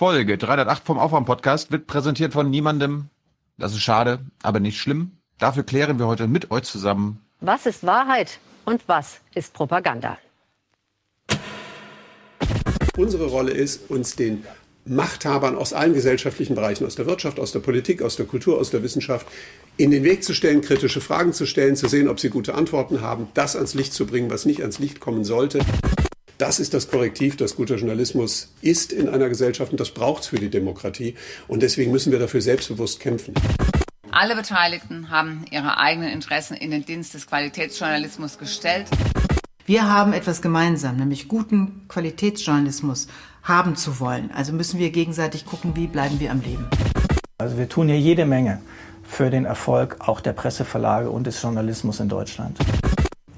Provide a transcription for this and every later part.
Folge 308 vom Aufwärm-Podcast wird präsentiert von niemandem. Das ist schade, aber nicht schlimm. Dafür klären wir heute mit euch zusammen. Was ist Wahrheit und was ist Propaganda? Unsere Rolle ist, uns den Machthabern aus allen gesellschaftlichen Bereichen, aus der Wirtschaft, aus der Politik, aus der Kultur, aus der Wissenschaft, in den Weg zu stellen, kritische Fragen zu stellen, zu sehen, ob sie gute Antworten haben, das ans Licht zu bringen, was nicht ans Licht kommen sollte. Das ist das Korrektiv, das guter Journalismus ist in einer Gesellschaft und das braucht es für die Demokratie. Und deswegen müssen wir dafür selbstbewusst kämpfen. Alle Beteiligten haben ihre eigenen Interessen in den Dienst des Qualitätsjournalismus gestellt. Wir haben etwas gemeinsam, nämlich guten Qualitätsjournalismus haben zu wollen. Also müssen wir gegenseitig gucken, wie bleiben wir am Leben. Also wir tun hier jede Menge für den Erfolg auch der Presseverlage und des Journalismus in Deutschland.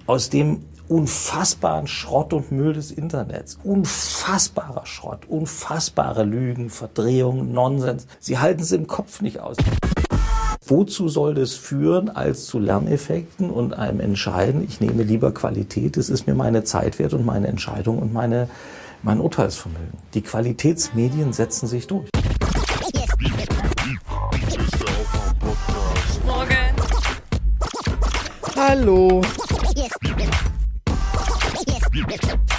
Aus dem unfassbaren Schrott und Müll des Internets, unfassbarer Schrott, unfassbare Lügen, Verdrehungen, Nonsens, sie halten es im Kopf nicht aus. Wozu soll das führen als zu Lerneffekten und einem Entscheiden, ich nehme lieber Qualität, es ist mir meine Zeit wert und meine Entscheidung und meine, mein Urteilsvermögen. Die Qualitätsmedien setzen sich durch. Morgen. Hallo.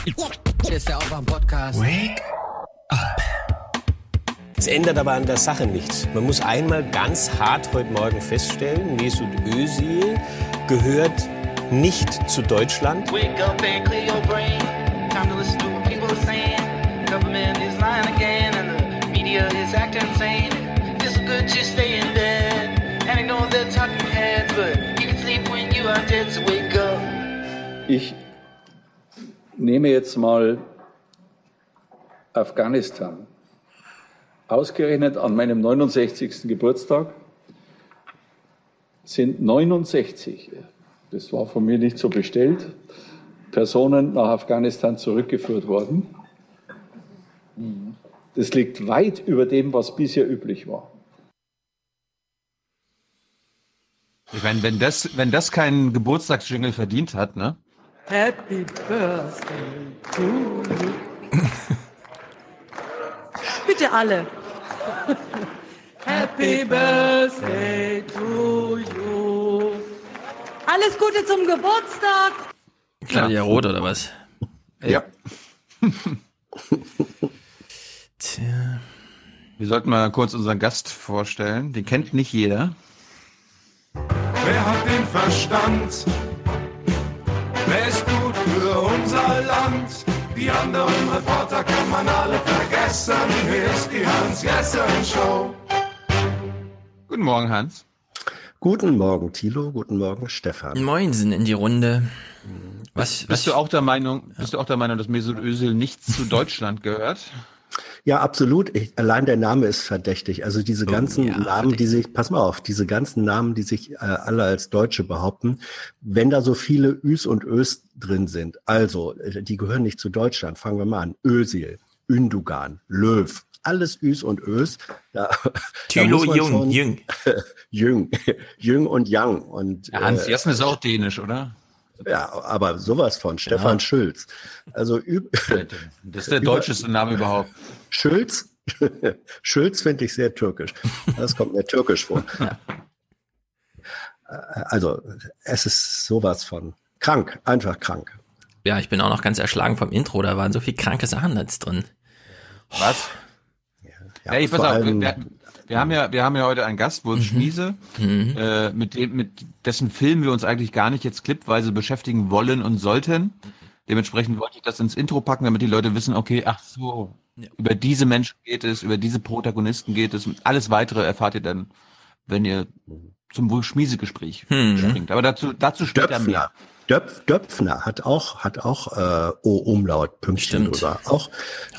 Hier ist der Aufwärm-Podcast. Wake up. Es ändert aber an der Sache nichts. Man muss einmal ganz hart heute Morgen feststellen, Mesut Özil gehört nicht zu Deutschland. Wake up and clear your brain. Time to listen to what people are saying. The government is lying again and the media is acting insane. It's good to stay in bed and ignore the talking heads, but you can sleep when you are dead, so wake up. Ich nehme jetzt mal Afghanistan. Ausgerechnet an meinem 69. Geburtstag sind 69, das war von mir nicht so bestellt, Personen nach Afghanistan zurückgeführt worden. Das liegt weit über dem, was bisher üblich war. Ich meine, wenn das, wenn das keinen Geburtstagsjingle verdient hat, ne? Happy Birthday to you. Bitte alle. Happy Birthday to you. Alles Gute zum Geburtstag. Claudia Roth oder was? Ja. Tja. Wir sollten mal kurz unseren Gast vorstellen. Den kennt nicht jeder. Wer hat den Verstand? Wer ist gut für unser Land? Die anderen Reporter kann man alle vergessen. Hier ist die Hans-Jessen-Show. Guten Morgen, Hans. Guten Morgen, Thilo. Guten Morgen, Stefan. Moinsen in die Runde. Was, Bist was du auch der Meinung, bist du auch der Meinung, dass Mesut Özil nicht zu Deutschland gehört? Ja, absolut. Ich, allein der Name ist verdächtig. Also diese ganzen ja, Namen, die sich, pass mal auf, diese ganzen Namen, die sich äh, alle als Deutsche behaupten, wenn da so viele Üs und Ös drin sind, also äh, die gehören nicht zu Deutschland. Fangen wir mal an. Özil,Ündugan, Löw, alles Üs und Ös. Da, da Thilo man Jung, schon- Jung. Jung, Jung und Yang. Und, Ja, Hans äh, Jessen ist auch dänisch, oder? Ja, aber sowas von Stefan Schulz. Also Das ist der deutscheste Name überhaupt. Schulz, Schulz finde ich sehr türkisch. Das kommt mir türkisch vor. Äh, Also, es ist sowas von krank, einfach krank. Ja, ich bin auch noch ganz erschlagen vom Intro. Da waren so viele kranke Sachen jetzt drin. Was? Ja, Hey, pass vor auf, allem- wir, wir haben ja, wir haben ja heute einen Gast, Wurz Schmiese, Mhm. äh, mit dem, mit dessen Film wir uns eigentlich gar nicht jetzt clipweise beschäftigen wollen und sollten. Dementsprechend wollte ich das ins Intro packen, damit die Leute wissen, okay, ach so, über diese Menschen geht es, über diese Protagonisten geht es. Und alles weitere erfahrt ihr dann, wenn ihr zum Wurz Schmiese Gespräch Mhm. springt. Aber dazu, dazu später mehr. Döpfner. Döpf, Döpfner hat auch, hat auch äh, O-Umlaut, Pünktchen Stimmt. drüber. Auch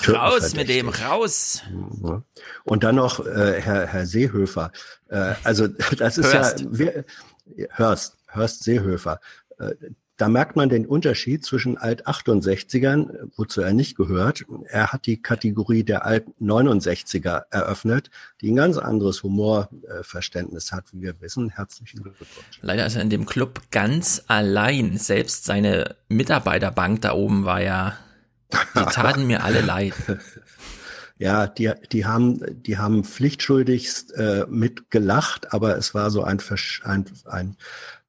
Raus mit dem, raus. Ja. Und dann noch äh, Herr, Herr Seehöfer. Äh, also das ist Hörst. ja wer, Hörst, Hörst Seehöfer. Äh, da merkt man den Unterschied zwischen Alt-68ern, wozu er nicht gehört. Er hat die Kategorie der Alt-69er eröffnet, die ein ganz anderes Humorverständnis hat, wie wir wissen. Herzlichen Glückwunsch. Leider ist er in dem Club ganz allein. Selbst seine Mitarbeiterbank da oben war ja, die taten mir alle leid. Ja, die, die haben, die haben pflichtschuldigst äh, mitgelacht, aber es war so ein, Versch- ein, ein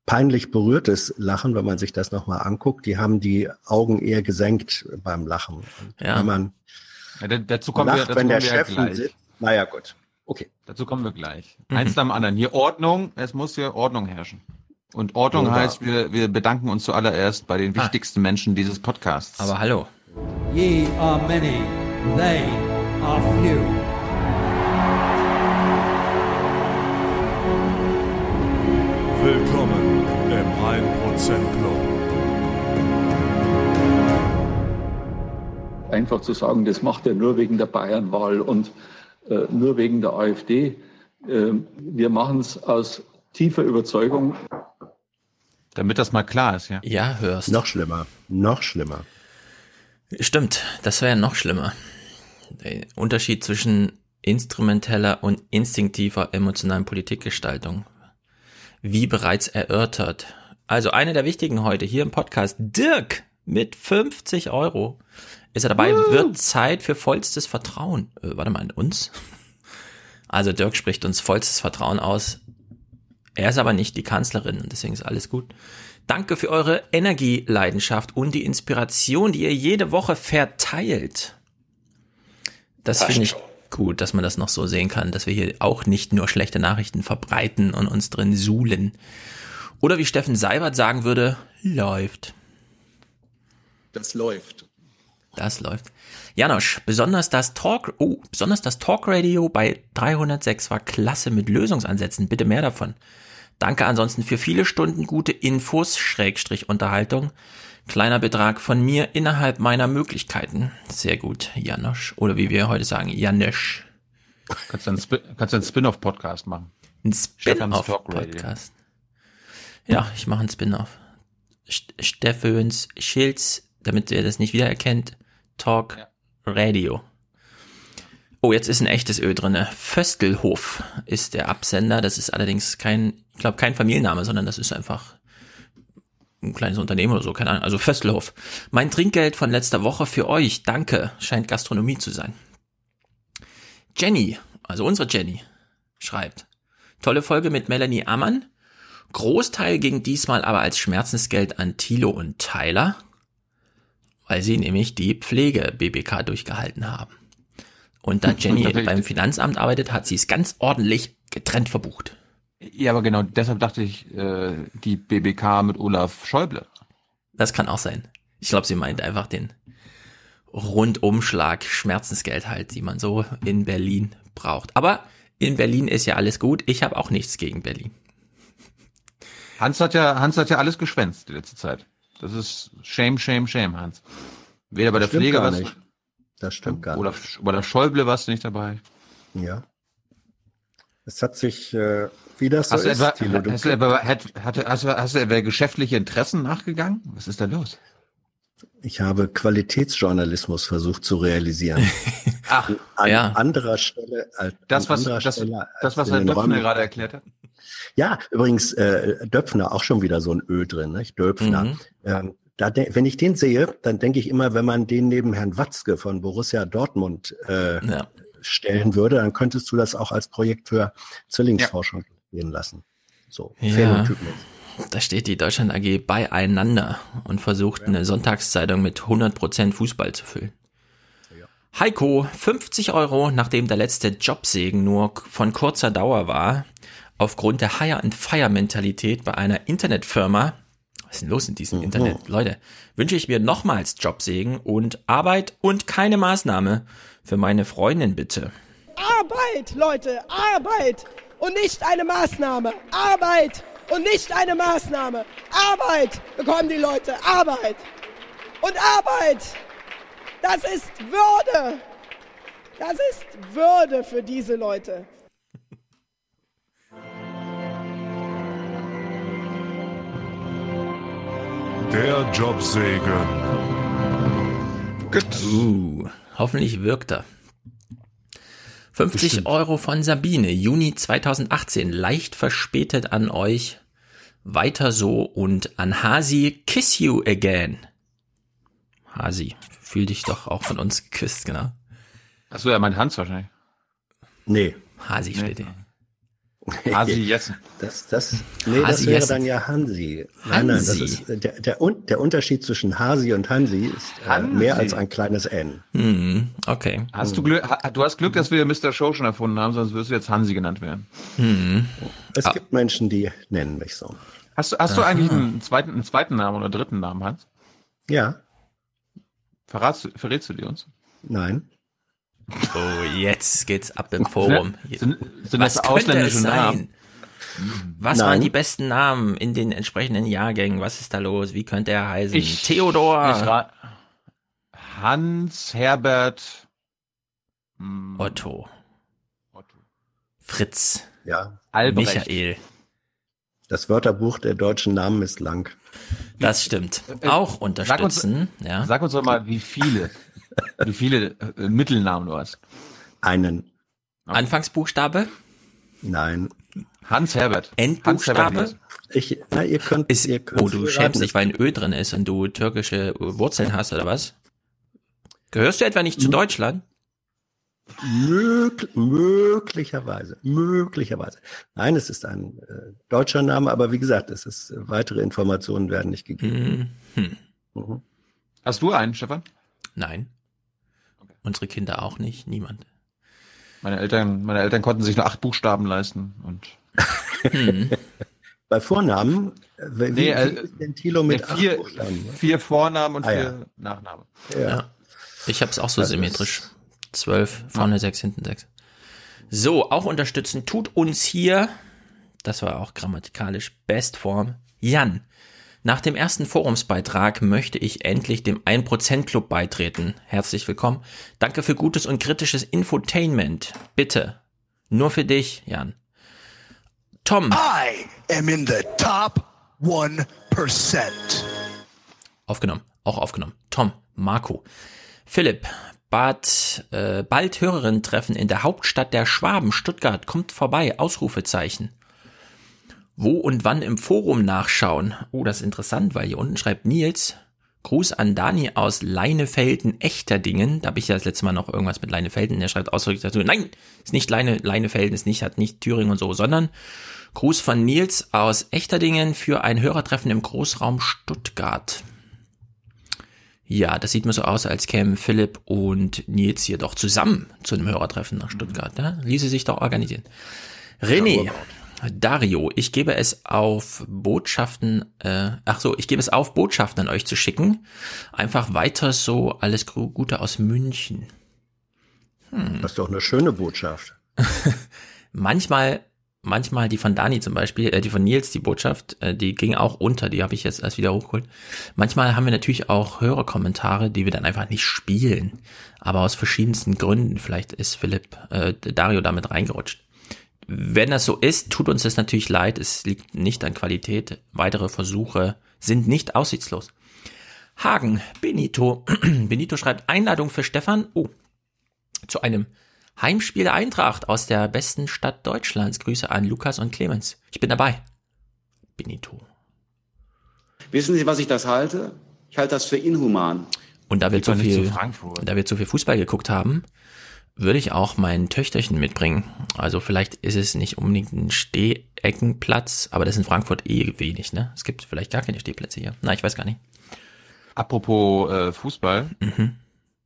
peinlich berührtes Lachen, wenn man sich das nochmal anguckt. Die haben die Augen eher gesenkt beim Lachen. Ja. Wenn man Ja, da- dazu kommen wir, lacht, dazu wenn der kommen wir ja Chef gleich. sitzt, naja gut. Okay. Dazu kommen wir gleich. Mhm. Eins nach dem anderen. Hier Ordnung, es muss hier Ordnung herrschen. Und Ordnung Oder- heißt, wir, wir bedanken uns zuallererst bei den wichtigsten Menschen dieses Podcasts. Aber hallo. Ye are many, they are few. 1% Club. Einfach zu sagen, das macht er nur wegen der Bayernwahl und äh, nur wegen der AfD. Äh, wir machen es aus tiefer Überzeugung. Damit das mal klar ist, ja. Ja, hörst. Noch schlimmer. Noch schlimmer. Stimmt, das wäre noch schlimmer. Der Unterschied zwischen instrumenteller und instinktiver emotionalen Politikgestaltung. Wie bereits erörtert. Also eine der wichtigen heute hier im Podcast, Dirk mit 50 Euro. Ist er dabei? Wird Zeit für vollstes Vertrauen. Äh, warte mal, in uns? Also Dirk spricht uns vollstes Vertrauen aus. Er ist aber nicht die Kanzlerin und deswegen ist alles gut. Danke für eure Energieleidenschaft und die Inspiration, die ihr jede Woche verteilt. Das finde ich gut, dass man das noch so sehen kann, dass wir hier auch nicht nur schlechte Nachrichten verbreiten und uns drin suhlen. Oder wie Steffen Seibert sagen würde, läuft. Das läuft. Das läuft. Janosch, besonders das Talk, oh, besonders das Talkradio bei 306 war klasse mit Lösungsansätzen. Bitte mehr davon. Danke ansonsten für viele Stunden gute Infos, Schrägstrich Unterhaltung. Kleiner Betrag von mir innerhalb meiner Möglichkeiten. Sehr gut, Janosch. Oder wie wir heute sagen, Janosch. Kannst du einen, Spin-off-Podcast machen? Ein. Spin-off-Podcast. Ja, ich mache einen Spin-off. St Steffens Schilz, damit ihr das nicht wiedererkennt, Talk Radio. Oh, jetzt ist ein echtes Ö drinne. Föstelhof ist der Absender. Das ist allerdings kein, ich glaube, kein Familienname, sondern das ist einfach ein kleines Unternehmen oder so, keine Ahnung. Also Föstelhof. Mein Trinkgeld von letzter Woche für euch. Danke. Scheint Gastronomie zu sein. Jenny, also unsere Jenny, schreibt. Tolle Folge mit Melanie Ammann. Großteil ging diesmal aber als Schmerzensgeld an Thilo und Tyler, weil sie nämlich die Pflege-BBK durchgehalten haben. Und da Jenny beim Finanzamt arbeitet, hat sie es ganz ordentlich getrennt verbucht. Ja, aber genau, deshalb dachte ich, äh, die BBK mit Olaf Schäuble. Das kann auch sein. Ich glaube, sie meint einfach den Rundumschlag Schmerzensgeld halt, die man so in Berlin braucht. Aber in Berlin ist ja alles gut. Ich habe auch nichts gegen Berlin. Hans hat ja, Hans hat ja alles geschwänzt die letzte Zeit. Das ist shame, shame, shame, Hans. Weder bei der Stimmt Pflege was, nicht. Das stimmt gar oder nicht. bei der Schäuble warst du nicht dabei. Ja. Es hat sich, äh, wie das so Hast du, ist, etwa, Thilo, du- hast, du etwa, hat, hatte, hast, hast du etwa geschäftliche Interessen nachgegangen? Was ist da los? Ich habe Qualitätsjournalismus versucht zu realisieren. Ach, an ja. anderer Stelle als Das, was, das, Stelle das, was Herr Döpfner Räumen. gerade erklärt hat. Ja, übrigens, äh, Döpfner, auch schon wieder so ein Ö drin, nicht? Döpfner. Mhm. Ähm, da wenn ich den sehe, dann denke ich immer, wenn man den neben Herrn Watzke von Borussia Dortmund äh, Ja. stellen würde, dann könntest du das auch als Projekt für Zwillingsforschung gehen lassen. So, Ja. phänotypmäßig. Da steht die Deutschland AG beieinander und versucht eine Sonntagszeitung mit 100% Fußball zu füllen. Heiko, 50 Euro, nachdem der letzte Jobsegen nur von kurzer Dauer war, aufgrund der Hire-and-Fire-Mentalität bei einer Internetfirma, was ist denn los in diesem Internet, Leute, wünsche ich mir nochmals Jobsegen und Arbeit und keine Maßnahme. Für meine Freundin bitte. Arbeit, Leute, Arbeit und nicht eine Maßnahme. Arbeit und nicht eine Maßnahme. Arbeit bekommen die Leute, Arbeit. Und Arbeit, das ist Würde. Das ist Würde für diese Leute. Der Jobsegen. Uh, hoffentlich wirkt er. 50 Euro von Sabine, Juni 2018, leicht verspätet an euch. Weiter so und an Hasi, kiss you again. Hasi, fühl dich doch auch von uns geküsst, genau. Achso, er meint Hans wahrscheinlich. Nee. Hasi steht hier. Hasi Jessen. Das, das, nee, das Hasi wäre Jessen. dann ja Hansi. Nein, nein, das Hansi. ist, äh, der, der, der Unterschied zwischen Hasi und Hansi ist äh, Hansi. mehr als ein kleines N. Hm, okay. Hast du Glück, ha- du hast Glück, dass wir Mr. Show schon erfunden haben, sonst wirst du jetzt Hansi genannt werden. Hm. Es gibt Menschen, die nennen mich so. Hast du, hast du eigentlich einen zweiten, einen zweiten Namen oder dritten Namen, Hans? Ja, Verratst, du- verrätst du dir uns? nein. Oh, jetzt geht's ab im Forum. Sind, sind Was das könnte ausländische es sein? Namen? Was Nein. waren die besten Namen in den entsprechenden Jahrgängen? Was ist da los? Wie könnte er heißen? Ich- Theodor. Ich Hans, Herbert, hm, Otto. Otto. Fritz. Ja, Albrecht. Michael. das Wörterbuch der deutschen Namen ist lang. Das stimmt. Äh, Auch sag uns- unterstützen. ja. Sag uns doch mal, wie viele, wie viele äh, Mittelnamen du hast. Einen. Anfangsbuchstabe? Nein. Hans Herbert. Endbuchstabe? Hans Herbert. Ich, na, ihr könnt, Ist, ihr könnt oh, du schämst dich, weil ein Ö drin ist und du türkische Wurzeln hast, oder was? Gehörst du etwa nicht Hm. zu Deutschland? Möglich, möglicherweise, möglicherweise. Nein, es ist ein äh, deutscher Name, aber wie gesagt, es ist äh, weitere Informationen werden nicht gegeben. Hm. Mhm. Hast du einen, Stefan? Nein. Unsere Kinder auch nicht. Niemand. Meine Eltern, meine Eltern konnten sich nur acht Buchstaben leisten und Hm. Bei Vornamen, wie, Nee, wie äh, ist denn Thilo mit nee, acht vier, Buchstaben? vier Vornamen und Ah, vier ja. Nachnamen. Ja. Ja. Ich habe es auch so Das symmetrisch. Zwölf, vorne sechs, hinten sechs. So, auch unterstützen tut uns hier, das war auch grammatikalisch Bestform, Jan. Nach dem ersten Forumsbeitrag möchte ich endlich dem 1% Club beitreten. Herzlich willkommen. Danke für gutes und kritisches Infotainment. Bitte. Nur für dich, Jan. Tom. I am in the top 1%. Aufgenommen, auch aufgenommen. Tom, Marco, Philipp, Bad, äh, bald Hörerinnen-Treffen in der Hauptstadt der Schwaben, Stuttgart, kommt vorbei, Ausrufezeichen. Wo und wann im Forum nachschauen? Oh, das ist interessant, weil hier unten schreibt Nils, Gruß an Dani aus Leinefelden, Echterdingen. Da habe ich ja das letzte Mal noch irgendwas mit Leinefelden. Der schreibt ausdrücklich dazu, nein, ist nicht Leine, Leinefelden, ist nicht, hat nicht Thüringen und so, sondern Gruß von Nils aus Echterdingen für ein Hörertreffen im Großraum Stuttgart. Ja, das sieht mir so aus, als kämen Philipp und Nils hier doch zusammen zu einem Hörertreffen nach Stuttgart. Ne? Ließe sich doch organisieren. René, Dario, ich gebe es auf Botschaften, äh, ach so, ich gebe es auf, Botschaften an euch zu schicken. Einfach weiter so, alles Gute aus München. Das ist doch eine schöne Botschaft. Manchmal, manchmal die von Dani zum Beispiel, äh, die von Nils, die Botschaft, äh, die ging auch unter, die habe ich jetzt erst wieder hochgeholt. Manchmal haben wir natürlich auch Hörerkommentare, die wir dann einfach nicht spielen, aber aus verschiedensten Gründen. Vielleicht ist Philipp, äh, Dario damit reingerutscht. Wenn das so ist, tut uns das natürlich leid. Es liegt nicht an Qualität. Weitere Versuche sind nicht aussichtslos. Hagen, Benito. Benito schreibt Einladung für Stefan. Oh, zu einem Heimspiel der Eintracht aus der besten Stadt Deutschlands. Grüße an Lukas und Clemens. Ich bin dabei. Benito. Wissen Sie, was ich das halte? Ich halte das für inhuman. Und da wir zu viel, da wir zu viel Fußball geguckt haben, würde ich auch mein Töchterchen mitbringen. Also vielleicht ist es nicht unbedingt ein Steheckenplatz, aber das ist in Frankfurt eh wenig, ne? Es gibt vielleicht gar keine Stehplätze hier. Na, ich weiß gar nicht. Apropos äh, Fußball, Mhm.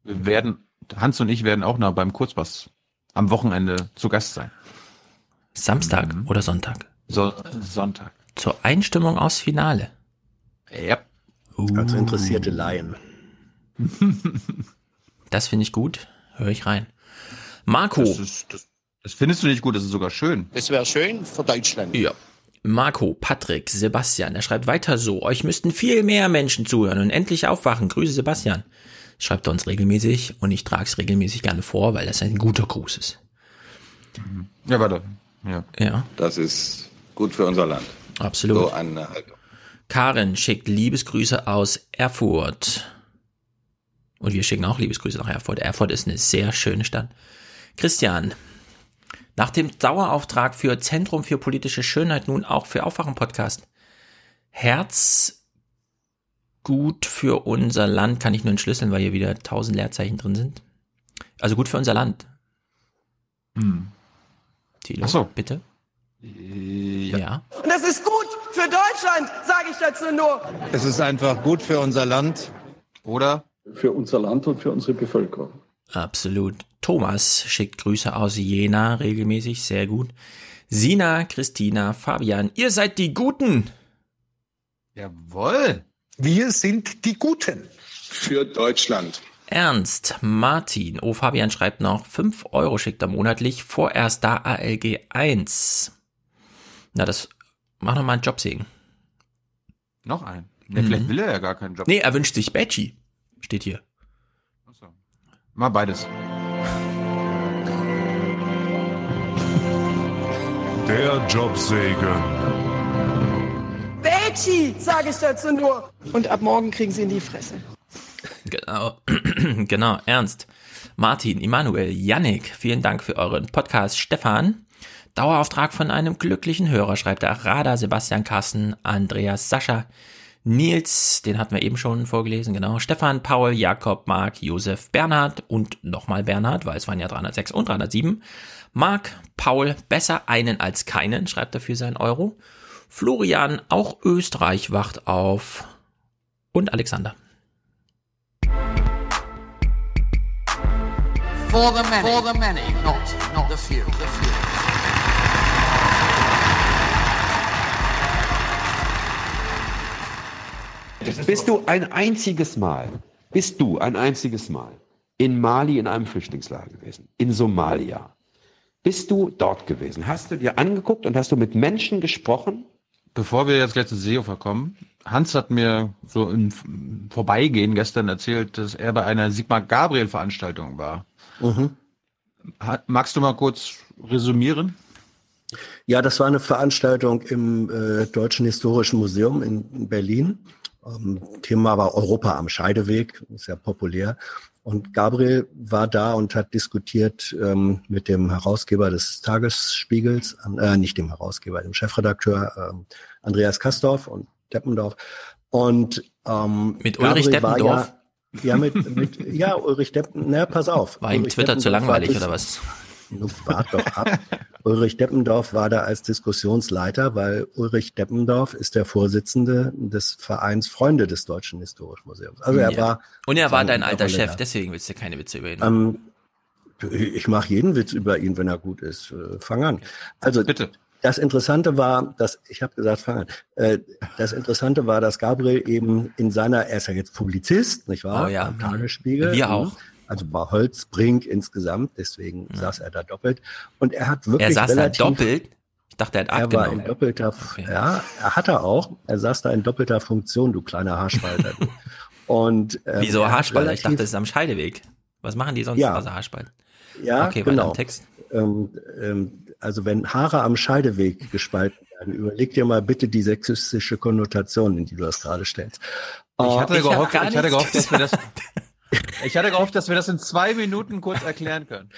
wir werden, Hans und ich werden auch noch beim Kurzpass am Wochenende zu Gast sein. Samstag oder Sonntag? So, Sonntag. Zur Einstimmung aus Finale. Ja. Als interessierte Laien. Das finde ich gut. Höre ich rein. Marco. Das, ist, das, das findest du nicht gut, das ist sogar schön. Das wäre schön für Deutschland. Ja. Marco, Patrick, Sebastian, er schreibt weiter so. Euch müssten viel mehr Menschen zuhören und endlich aufwachen. Grüße Sebastian. Schreibt er uns regelmäßig und ich trage es regelmäßig gerne vor, weil das ein guter Gruß ist. Ja, warte. Ja. Ja. Das ist gut für unser Land. Absolut. So eine Haltung. Karen schickt Liebesgrüße aus Erfurt. Und wir schicken auch Liebesgrüße nach Erfurt. Erfurt ist eine sehr schöne Stadt. Christian, nach dem Dauerauftrag für Zentrum für politische Schönheit nun auch für Aufwachen Podcast. Herz gut für unser Land kann ich nur entschlüsseln, weil hier wieder tausend Leerzeichen drin sind. Also gut für unser Land. Hm. Thilo, Ach so. bitte? Ja. Und das ist gut für Deutschland, sage ich dazu nur. Es ist einfach gut für unser Land. Oder? Für unser Land und für unsere Bevölkerung. Absolut. Thomas schickt Grüße aus Jena regelmäßig, sehr gut. Sina, Christina, Fabian, ihr seid die Guten. Jawohl. Wir sind die Guten. Für Deutschland. Ernst, Martin, oh Fabian schreibt noch, 5 Euro schickt er monatlich, vorerst da ALG 1. Na, das, mach noch mal einen Jobsegen. Noch ein. Ne, Vielleicht Mhm. will er ja gar keinen Job. Nee, er wünscht sich Badgie. Steht hier. Mal beides. Der Jobsegen. Veggie, sage ich dazu nur. Und ab morgen kriegen sie in die Fresse. Genau, genau, Ernst. Martin, Immanuel, Yannick, vielen Dank für euren Podcast. Stefan, Dauerauftrag von einem glücklichen Hörer, schreibt er. Rada, Sebastian Kassen, Andreas, Sascha, Nils, den hatten wir eben schon vorgelesen, genau. Stefan, Paul, Jakob, Marc, Josef, Bernhard und nochmal Bernhard, weil es waren ja 306 und 307. Marc, Paul, besser einen als keinen, schreibt er für seinen Euro. Florian, auch Österreich wacht auf. Und Alexander. For the many. For the many, not, not the few. The few. Bist du ein einziges Mal, bist du ein einziges Mal in Mali in einem Flüchtlingslager gewesen, in Somalia? Bist du dort gewesen? Hast du dir angeguckt und hast du mit Menschen gesprochen? Bevor wir jetzt gleich zu Seehofer kommen, Hans hat mir so im Vorbeigehen gestern erzählt, dass er bei einer Sigmar Gabriel Veranstaltung war. Mhm. Magst du mal kurz resümieren? Ja, das war eine Veranstaltung im äh, Deutschen Historischen Museum in Berlin. Ähm, Thema war Europa am Scheideweg, sehr populär. Und Gabriel war da und hat diskutiert ähm, mit dem Herausgeber des Tagesspiegels, äh, nicht dem Herausgeber, dem Chefredakteur ähm, Andreas Kastorf und Deppendorf. Und ähm, Mit Ulrich Gabriel Deppendorf? Ja, ja, mit, mit, ja, Ulrich Deppen, na, pass auf. War ihm Ulrich Twitter zu Deppendorf langweilig oder was? Nun, Wart doch ab. Ulrich Deppendorf war da als Diskussionsleiter, weil Ulrich Deppendorf ist der Vorsitzende des Vereins Freunde des Deutschen Historischen Museums. Also er Ja. war. Und er war dein alter Chef, da. deswegen willst du keine Witze über ihn. Ähm, ich mache jeden Witz über ihn, wenn er gut ist. Äh, Fang an. Also Bitte. das Interessante war, dass ich habe gesagt, fang an. Äh, das Interessante war, dass Gabriel eben in seiner, er ist ja jetzt Publizist, nicht wahr? Oh ja. Am Tagesspiegel. Wir Mhm. auch. Also bei Holzbrink insgesamt, deswegen saß er da doppelt. Und er hat wirklich er saß da relativ, doppelt. Ich dachte, er hat Er war abgenommen. in doppelter, ja, er hat er auch. Er saß da in doppelter Funktion, du kleiner Haarspalter. du. Und ähm, Wieso er Haarspalter? Ich dachte, das ist am Scheideweg. Was machen die sonst Ja. außer Haarspalten? Ja, okay, genau. im Text. Ähm, ähm, also wenn Haare am Scheideweg gespalten werden, überleg dir mal bitte die sexistische Konnotation, in die du das gerade stellst. Ich Äh, hatte, ich hab gehofft, ich hatte gehofft, dass wir das. Ich hatte gehofft, dass wir das in zwei Minuten kurz erklären können.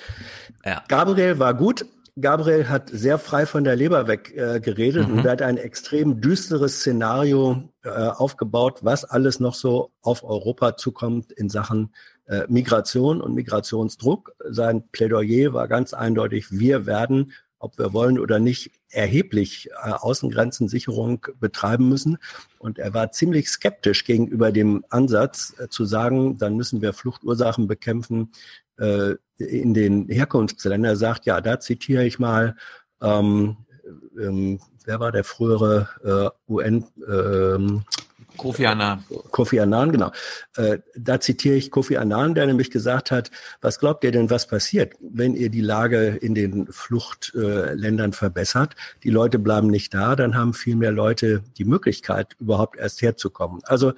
Ja. Gabriel war gut. Gabriel hat sehr frei von der Leber weg äh, geredet Mhm. und er hat ein extrem düsteres Szenario äh, aufgebaut, was alles noch so auf Europa zukommt in Sachen äh, Migration und Migrationsdruck. Sein Plädoyer war ganz eindeutig, wir werden, ob wir wollen oder nicht, erheblich äh, Außengrenzensicherung betreiben müssen. Und er war ziemlich skeptisch gegenüber dem Ansatz äh, zu sagen, dann müssen wir Fluchtursachen bekämpfen äh, in den Herkunftsländern. Er sagt, ja, da zitiere ich mal, ähm, ähm, wer war der frühere äh, UN? Ähm, Kofi Annan. Kofi Annan, genau. Äh, da zitiere ich Kofi Annan, der nämlich gesagt hat, was glaubt ihr denn, was passiert, wenn ihr die Lage in den Fluchtländern verbessert? Die Leute bleiben nicht da, dann haben viel mehr Leute die Möglichkeit, überhaupt erst herzukommen. Also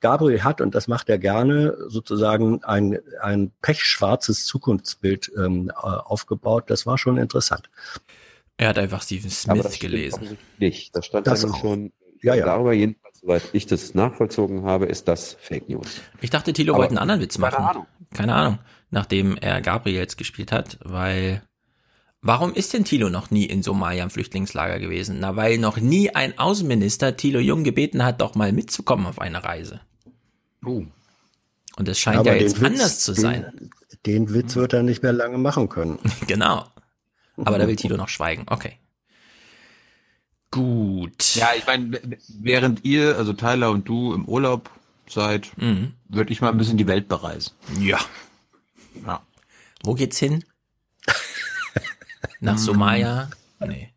Gabriel hat, und das macht er gerne, sozusagen ein, ein pechschwarzes Zukunftsbild ähm, äh, aufgebaut. Das war schon interessant. Er hat einfach Steven Aber Smith gelesen. Nicht. Das stand Das schon Ja, ja. darüber, jedenfalls, soweit ich das nachvollzogen habe, ist das Fake News. Ich dachte, Thilo Aber wollte einen anderen Witz keine machen. Ahnung. Keine Ahnung. Nachdem er Gabriels gespielt hat, weil Warum ist denn Thilo noch nie in Somalia im Flüchtlingslager gewesen? Na, weil noch nie ein Außenminister Thilo Jung gebeten hat, doch mal mitzukommen auf eine Reise. Oh. Und es scheint Aber ja den jetzt Witz, anders zu den- sein. Den Witz wird er nicht mehr lange machen können. genau. Aber da will Tilo noch schweigen. Okay. Gut. Ja, ich meine, während ihr, also Tyler und du im Urlaub seid, Mhm. würde ich mal ein bisschen die Welt bereisen. Ja. Ja. Wo geht's hin? Nach Somalia? Nee.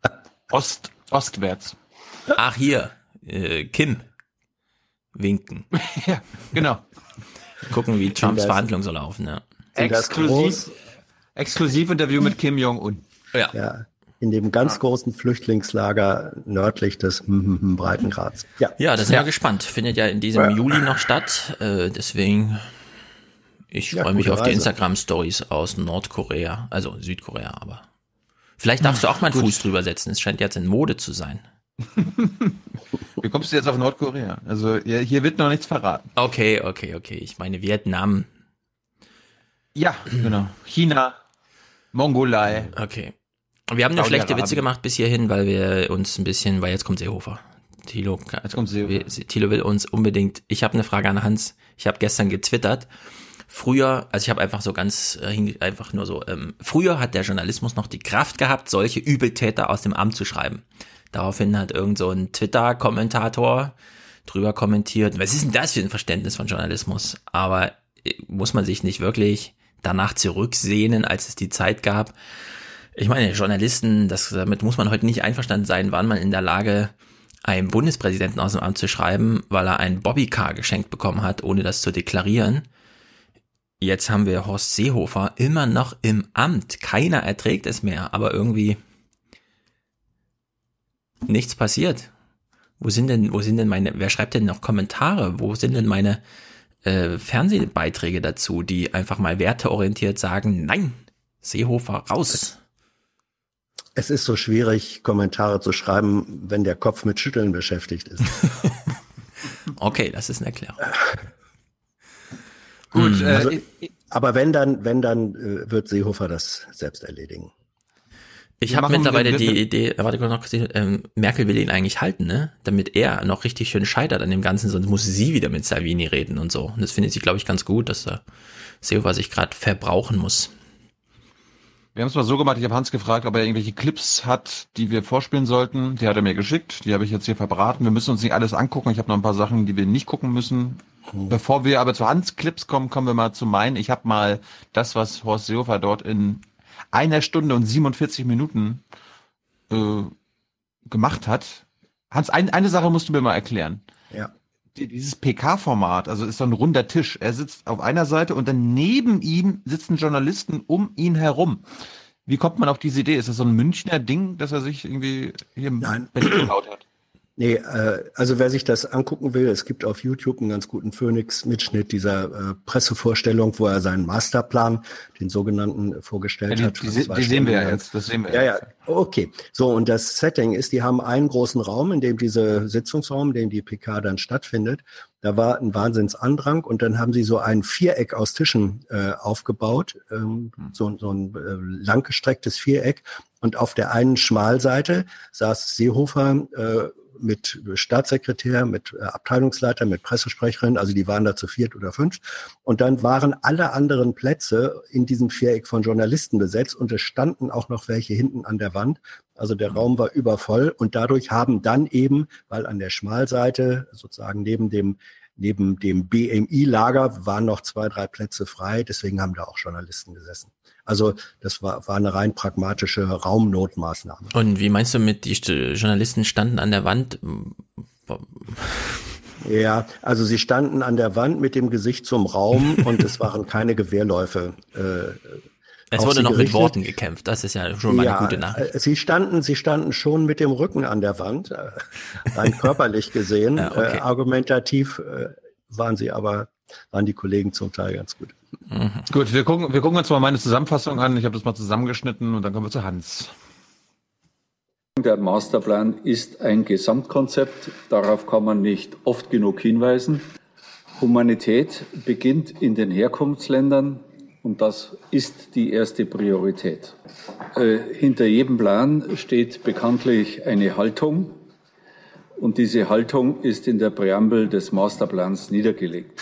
Ost, ostwärts. Ach, hier. Äh, Kim. Winken. ja, genau. Gucken, wie Trumps das- Verhandlung soll laufen, ja. Exklusiv, Exklusivinterview mit Kim Jong-un. Ja. Ja, in dem ganz großen Flüchtlingslager nördlich des hm, hm, Breitengrads. Ja, Ja, da sind wir gespannt. Findet ja in diesem Ja. Juli noch statt. Äh, deswegen, ich Ja, freue mich auf die Reise. Instagram-Stories aus Nordkorea, also Südkorea, aber. Vielleicht darfst du auch mal einen Gut. Fuß drüber setzen. Es scheint jetzt in Mode zu sein. Wie kommst du jetzt auf Nordkorea? Also hier, hier wird noch nichts verraten. Okay, okay, okay. Ich meine Vietnam. Ja, genau. China, Mongolei. Okay. Wir haben nur schlechte. Witze gemacht bis hierhin, weil wir uns ein bisschen, weil jetzt kommt Seehofer. Thilo, Jetzt kommt Seehofer. Thilo will uns unbedingt. Ich habe eine Frage an Hans. Ich habe gestern getwittert. Früher, also ich habe einfach so ganz äh, einfach nur so. Ähm, früher hat der Journalismus noch die Kraft gehabt, solche Übeltäter aus dem Amt zu schreiben. Daraufhin hat irgend so ein Twitter-Kommentator drüber kommentiert. Was ist denn das für ein Verständnis von Journalismus? Aber äh, muss man sich nicht wirklich danach zurücksehnen, als es die Zeit gab? Ich meine, Journalisten, das, damit muss man heute nicht einverstanden sein, waren man in der Lage, einem Bundespräsidenten aus dem Amt zu schreiben, weil er ein Bobbycar geschenkt bekommen hat, ohne das zu deklarieren. Jetzt haben wir Horst Seehofer immer noch im Amt. Keiner erträgt es mehr, aber irgendwie nichts passiert. Wo sind denn, wo sind denn meine, wer schreibt denn noch Kommentare? Wo sind denn meine äh, Fernsehbeiträge dazu, die einfach mal werteorientiert sagen, nein, Seehofer raus. Es ist so schwierig, Kommentare zu schreiben, wenn der Kopf mit Schütteln beschäftigt ist. Okay, das ist eine Erklärung. Gut, Hm. äh, Also, ich- aber wenn dann, wenn dann äh, wird Seehofer das selbst erledigen. Ich habe mittlerweile die Idee, warte kurz noch, kurz, ähm, Merkel will ihn eigentlich halten, ne? Damit er noch richtig schön scheitert an dem Ganzen, sonst muss sie wieder mit Salvini reden und so. Und das findet sie, glaube ich, ganz gut, dass der Seehofer sich gerade verbrauchen muss. Wir haben es mal so gemacht, ich habe Hans gefragt, ob er irgendwelche Clips hat, die wir vorspielen sollten. Die hat er mir geschickt, die habe ich jetzt hier verbraten. Wir müssen uns nicht alles angucken. Ich habe noch ein paar Sachen, die wir nicht gucken müssen. Bevor wir aber zu Hans Clips kommen, kommen wir mal zu meinen. Ich habe mal das, was Horst Seehofer dort in einer Stunde und 47 Minuten äh, gemacht hat. Hans, ein, eine Sache musst du mir mal erklären. Ja. Die- Dieses PK-Format, also ist so ein runder Tisch. Er sitzt auf einer Seite und dann neben ihm sitzen Journalisten um ihn herum. Wie kommt man auf diese Idee? Ist das so ein Münchner Ding, dass er sich irgendwie hier im Nein. Berlin gebaut hat? Nee, äh, also wer sich das angucken will, es gibt auf YouTube einen ganz guten Phoenix-Mitschnitt dieser äh, Pressevorstellung, wo er seinen Masterplan, den sogenannten, vorgestellt Ja, hat. die, die, die sehen wir ja Stunden jetzt. Das sehen wir Ja, jetzt. ja, okay. So, und das Setting ist, die haben einen großen Raum, in dem diese Sitzungsraum, in dem die PK dann stattfindet. Da war ein Wahnsinnsandrang und dann haben sie so ein Viereck aus Tischen äh, aufgebaut, ähm, so, so ein äh, langgestrecktes Viereck. Und auf der einen Schmalseite saß Seehofer äh, mit Staatssekretär, mit äh, Abteilungsleiter, mit Pressesprecherin, also die waren da zu viert oder fünf. Und dann waren alle anderen Plätze in diesem Viereck von Journalisten besetzt und es standen auch noch welche hinten an der Wand. Also der Raum war übervoll und dadurch haben dann eben, weil an der Schmalseite sozusagen neben dem Neben dem BMI-Lager waren noch zwei, drei Plätze frei, deswegen haben da auch Journalisten gesessen. Also das war, war eine rein pragmatische Raumnotmaßnahme. Und wie meinst du mit, die St- Journalisten standen an der Wand? Ja, also sie standen an der Wand mit dem Gesicht zum Raum und es waren keine Gewehrläufe. Äh, Es wurde noch mit gerichtet. Worten gekämpft. Das ist ja schon mal eine gute Nachricht. äh, Sie standen, sie standen schon mit dem Rücken an der Wand, äh, rein körperlich gesehen. Ja, okay. äh, argumentativ äh, waren sie aber, waren die Kollegen zum Teil ganz gut. Gut, wir gucken, wir gucken uns mal meine Zusammenfassung an. Ich habe das mal zusammengeschnitten und dann kommen wir zu Hans. Der Masterplan ist ein Gesamtkonzept, darauf kann man nicht oft genug hinweisen. Humanität beginnt in den Herkunftsländern und das ist die erste Priorität. Äh, hinter jedem Plan steht bekanntlich eine Haltung und diese Haltung ist in der Präambel des Masterplans niedergelegt.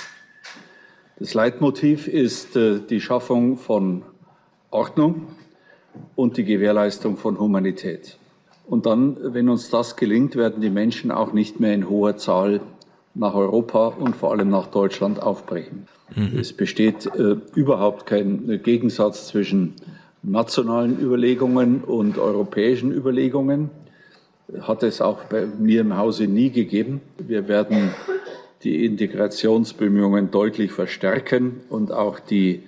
Das Leitmotiv ist äh, die Schaffung von Ordnung und die Gewährleistung von Humanität. Und dann, wenn uns das gelingt, werden die Menschen auch nicht mehr in hoher Zahl nach Europa und vor allem nach Deutschland aufbrechen. Mhm. Es besteht äh, überhaupt kein Gegensatz zwischen nationalen Überlegungen und europäischen Überlegungen. Hat es auch bei mir im Hause nie gegeben. Wir werden die Integrationsbemühungen deutlich verstärken und auch die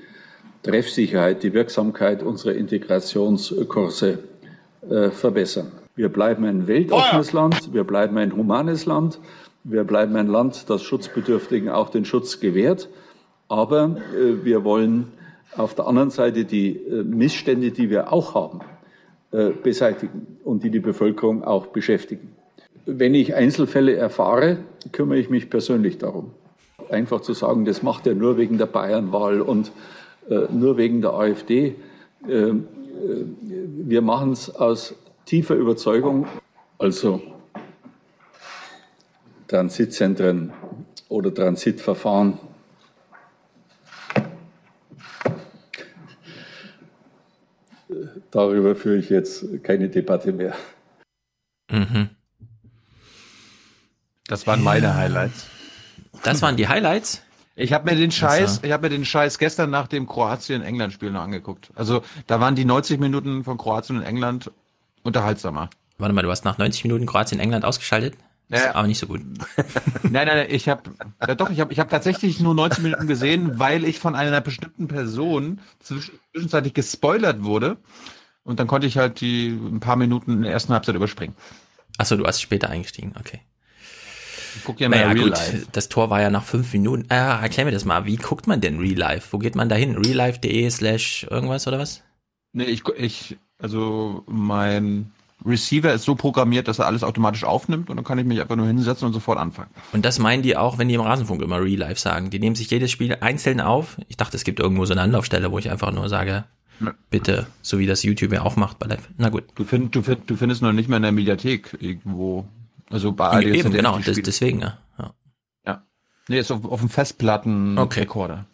Treffsicherheit, die Wirksamkeit unserer Integrationskurse äh, verbessern. Wir bleiben ein weltoffenes Land, wir bleiben ein humanes Land, wir bleiben ein Land, das Schutzbedürftigen auch den Schutz gewährt. Aber äh, wir wollen auf der anderen Seite die äh, Missstände, die wir auch haben, äh, beseitigen und die die Bevölkerung auch beschäftigen. Wenn ich Einzelfälle erfahre, kümmere ich mich persönlich darum. Einfach zu sagen, das macht er nur wegen der Bayernwahl und äh, nur wegen der AfD. Äh, äh, wir machen es aus tiefer Überzeugung. Also Transitzentren oder Transitverfahren. Darüber führe ich jetzt keine Debatte mehr. Mhm. Das waren meine Highlights. Das waren die Highlights? Ich habe mir den Scheiß, ich habe mir den Scheiß gestern nach dem Kroatien-England-Spiel noch angeguckt. Also da waren die 90 Minuten von Kroatien und England unterhaltsamer. Warte mal, du hast nach 90 Minuten Kroatien-England ausgeschaltet? Ist Ja. aber nicht so gut. Nein, nein, nein, ich habe ja doch, ich habe ich hab tatsächlich nur 90 Minuten gesehen, weil ich von einer bestimmten Person zwisch- zwischenzeitlich gespoilert wurde. Und dann konnte ich halt die ein paar Minuten in der ersten Halbzeit überspringen. Achso, du hast später eingestiegen, okay. Ich guck ja mal naja, Real gut, Life. das Tor war ja nach fünf Minuten. Äh, erklär mir das mal. Wie guckt man denn Real Life? Wo geht man da hin? reallife.de slash irgendwas oder was? Nee, ich, ich, also mein Receiver ist so programmiert, dass er alles automatisch aufnimmt und dann kann ich mich einfach nur hinsetzen und sofort anfangen. Und das meinen die auch, wenn die im Rasenfunk immer Real Life sagen. Die nehmen sich jedes Spiel einzeln auf. Ich dachte, es gibt irgendwo so eine Anlaufstelle, wo ich einfach nur sage, bitte, so wie das YouTube ja auch macht bei Live. Na gut. Du, find, du, find, du findest noch nicht mehr in der Mediathek irgendwo. Also bei ARD Eben, genau, das, deswegen, ja. ja. Ja. Nee, ist auf, auf dem Festplatten-Rekorder.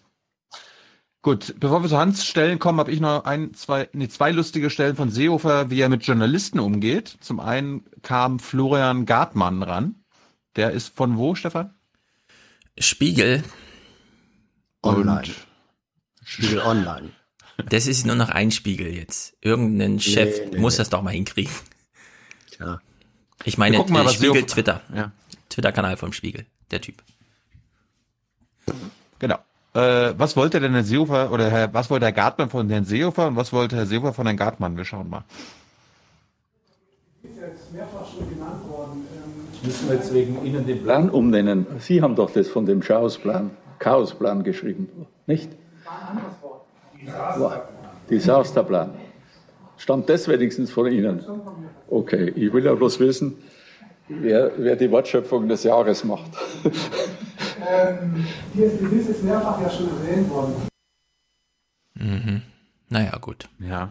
Gut, bevor wir zu Hans Stellen kommen, habe ich noch ein, zwei, nee, zwei lustige Stellen von Seehofer, wie er mit Journalisten umgeht. Zum einen kam Florian Gartmann ran. Der ist von wo, Stefan? Spiegel. Online. Spiegel Online. Das ist nur noch ein Spiegel jetzt. Irgendein Chef nee, muss nee. das doch mal hinkriegen. Tja. Ich meine, mal, äh, Spiegel Twitter. Ja. Twitter-Kanal vom Spiegel. Der Typ. Genau. Äh, was wollte denn Herr Seehofer, oder Herr, was wollte Herr Gartmann von Herrn Seehofer und was wollte Herr Seehofer von Herrn Gartmann? Wir schauen mal. Müssen wir jetzt wegen Ihnen den Plan umnennen? Sie haben doch das von dem Chaosplan, Chaosplan geschrieben, nicht? Disasterplan. Stammt das wenigstens von Ihnen? Okay, ich will ja bloß wissen, wer, wer die Wortschöpfung des Jahres macht. Ähm, hier ist, dies ist mehrfach ja schon erwähnt worden. Mhm. Naja, gut. Ja.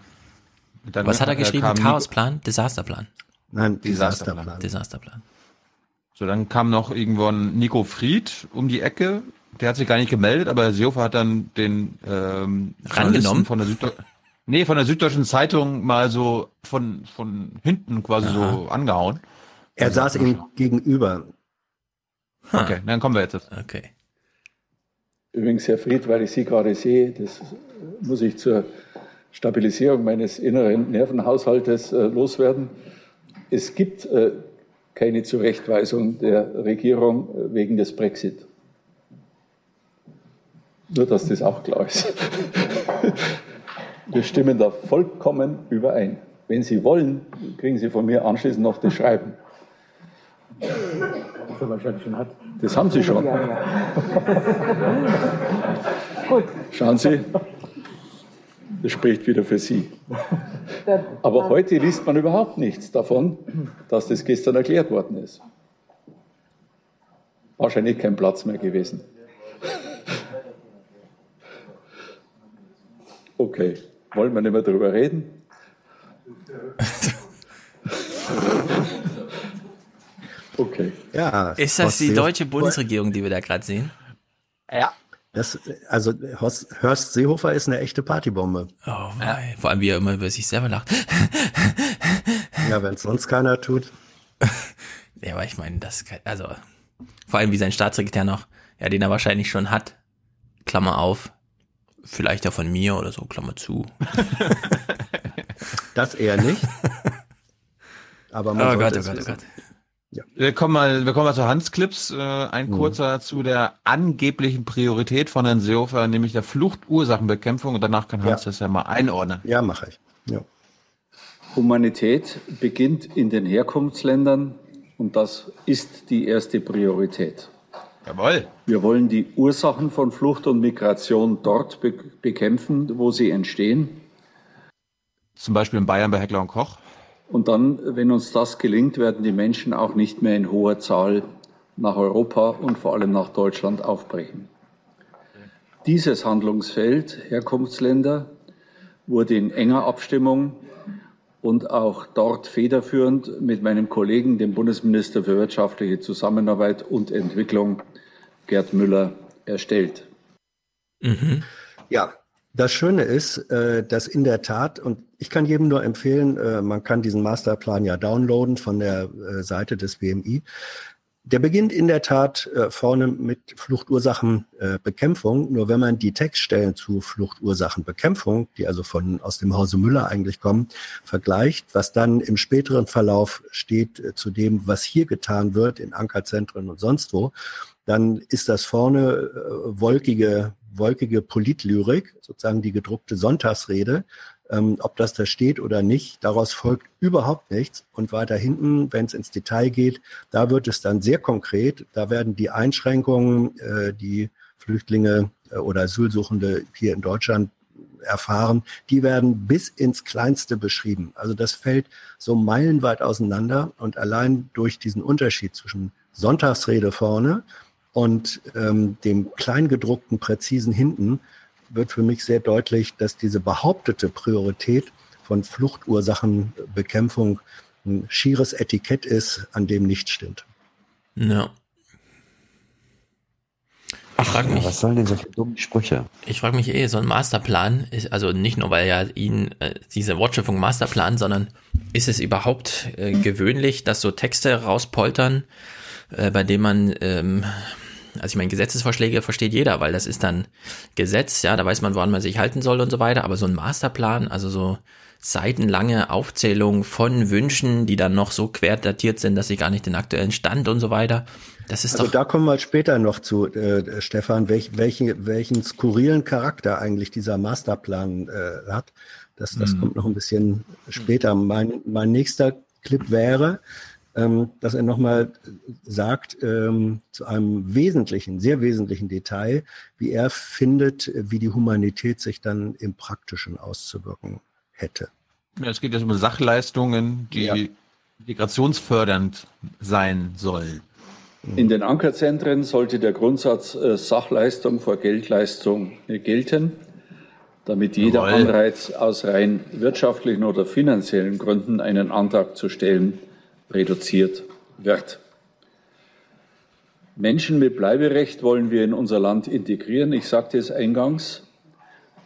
Dann Was hat er äh, geschrieben? Chaosplan? Desasterplan. Nein, Desasterplan. Desasterplan. So, dann kam noch irgendwann Nico Fried um die Ecke. Der hat sich gar nicht gemeldet, aber Herr Seehofer hat dann den ähm, Rangenommen? von der Süddeu nee, von der Süddeutschen Zeitung mal so von, von hinten quasi so angehauen. Er saß ihm gegenüber. Okay, dann kommen wir jetzt. Okay. Übrigens, Herr Fried, weil ich Sie gerade sehe, das muss ich zur Stabilisierung meines inneren Nervenhaushaltes äh, loswerden. Es gibt äh, keine Zurechtweisung der Regierung äh, wegen des Brexit. Nur, dass das auch klar ist. Wir stimmen da vollkommen überein. Wenn Sie wollen, kriegen Sie von mir anschließend noch das Schreiben. Das er wahrscheinlich schon hat. Das haben Sie schon. Ja, ja. Gut. Schauen Sie, das spricht wieder für Sie. Aber heute liest man überhaupt nichts davon, dass das gestern erklärt worden ist. Wahrscheinlich kein Platz mehr gewesen. Okay, wollen wir nicht mehr darüber reden? Okay. Ja. Ist das die deutsche Bundesregierung, die wir da gerade sehen? Ja. Das, also Horst, Horst Seehofer ist eine echte Partybombe. Oh, wei. Vor allem, wie er immer über sich selber lacht. Ja, wenn es sonst keiner tut. Ja, aber ich meine, das, kann- also, vor allem wie sein Staatssekretär noch, ja, den er wahrscheinlich schon hat, Klammer auf, vielleicht ja von mir oder so, Klammer zu. Das eher nicht. Aber man Oh Gott, oh Gott, oh. Gott. Wir kommen mal, wir kommen mal zu Hans Clips. Äh, ein kurzer zu der angeblichen Priorität von Herrn Seehofer, nämlich der Fluchtursachenbekämpfung. Und danach kann Hans das ja mal einordnen. Ja, mache ich. Ja. Humanität beginnt in den Herkunftsländern und das ist die erste Priorität. Jawohl. Wir wollen die Ursachen von Flucht und Migration dort be bekämpfen, wo sie entstehen. Zum Beispiel in Bayern bei Heckler und Koch. Und dann, wenn uns das gelingt, werden die Menschen auch nicht mehr in hoher Zahl nach Europa und vor allem nach Deutschland aufbrechen. Dieses Handlungsfeld Herkunftsländer wurde in enger Abstimmung und auch dort federführend mit meinem Kollegen, dem Bundesminister für wirtschaftliche Zusammenarbeit und Entwicklung, Gerd Müller, erstellt. Ja, das Schöne ist, äh, dass in der Tat, und ich kann jedem nur empfehlen, äh, man kann diesen Masterplan ja downloaden von der äh, Seite des BMI. Der beginnt in der Tat vorne mit Fluchtursachenbekämpfung. Nur wenn man die Textstellen zu Fluchtursachenbekämpfung, die also von aus dem Hause Müller eigentlich kommen, vergleicht, was dann im späteren Verlauf steht zu dem, was hier getan wird in Ankerzentren und sonst wo, dann ist das vorne äh, wolkige, wolkige Politlyrik, sozusagen die gedruckte Sonntagsrede. Ähm, ob das da steht oder nicht, daraus folgt überhaupt nichts. Und weiter hinten, wenn es ins Detail geht, da wird es dann sehr konkret. Da werden die Einschränkungen, äh, die Flüchtlinge äh, oder Asylsuchende hier in Deutschland erfahren, die werden bis ins Kleinste beschrieben. Also das fällt so meilenweit auseinander und allein durch diesen Unterschied zwischen Sonntagsrede vorne und ähm, dem kleingedruckten, präzisen hinten wird für mich sehr deutlich, dass diese behauptete Priorität von Fluchtursachenbekämpfung ein schieres Etikett ist, an dem nichts stimmt. Ja. Ich frage mich, Was sollen denn solche dummen Sprüche? ich frage mich eh, so ein Masterplan ist, also nicht nur, weil ja ihn äh, diese Wortschöpfung Masterplan, sondern ist es überhaupt äh, gewöhnlich, dass so Texte rauspoltern, äh, bei denen man, ähm, also ich meine, Gesetzesvorschläge versteht jeder, weil das ist dann Gesetz, ja, da weiß man, woran man sich halten soll und so weiter, aber so ein Masterplan, also so seitenlange Aufzählung von Wünschen, die dann noch so quer datiert sind, dass sie gar nicht den aktuellen Stand und so weiter, das ist Also doch, da kommen wir später noch zu, äh, Stefan, welch, welchen, welchen skurrilen Charakter eigentlich dieser Masterplan äh, hat. Das, das Mhm. kommt noch ein bisschen später. Mein, mein nächster Clip wäre, ähm, dass er nochmal sagt ähm, zu einem wesentlichen, sehr wesentlichen Detail, wie er findet, wie die Humanität sich dann im Praktischen auszuwirken hätte. Ja, es geht jetzt um Sachleistungen, die Ja. migrationsfördernd sein sollen. In den Ankerzentren sollte der Grundsatz äh, Sachleistung vor Geldleistung äh, gelten, damit jeder Jawohl. Anreiz aus rein wirtschaftlichen oder finanziellen Gründen einen Antrag zu stellen reduziert wird. Menschen mit Bleiberecht wollen wir in unser Land integrieren. Ich sagte es eingangs.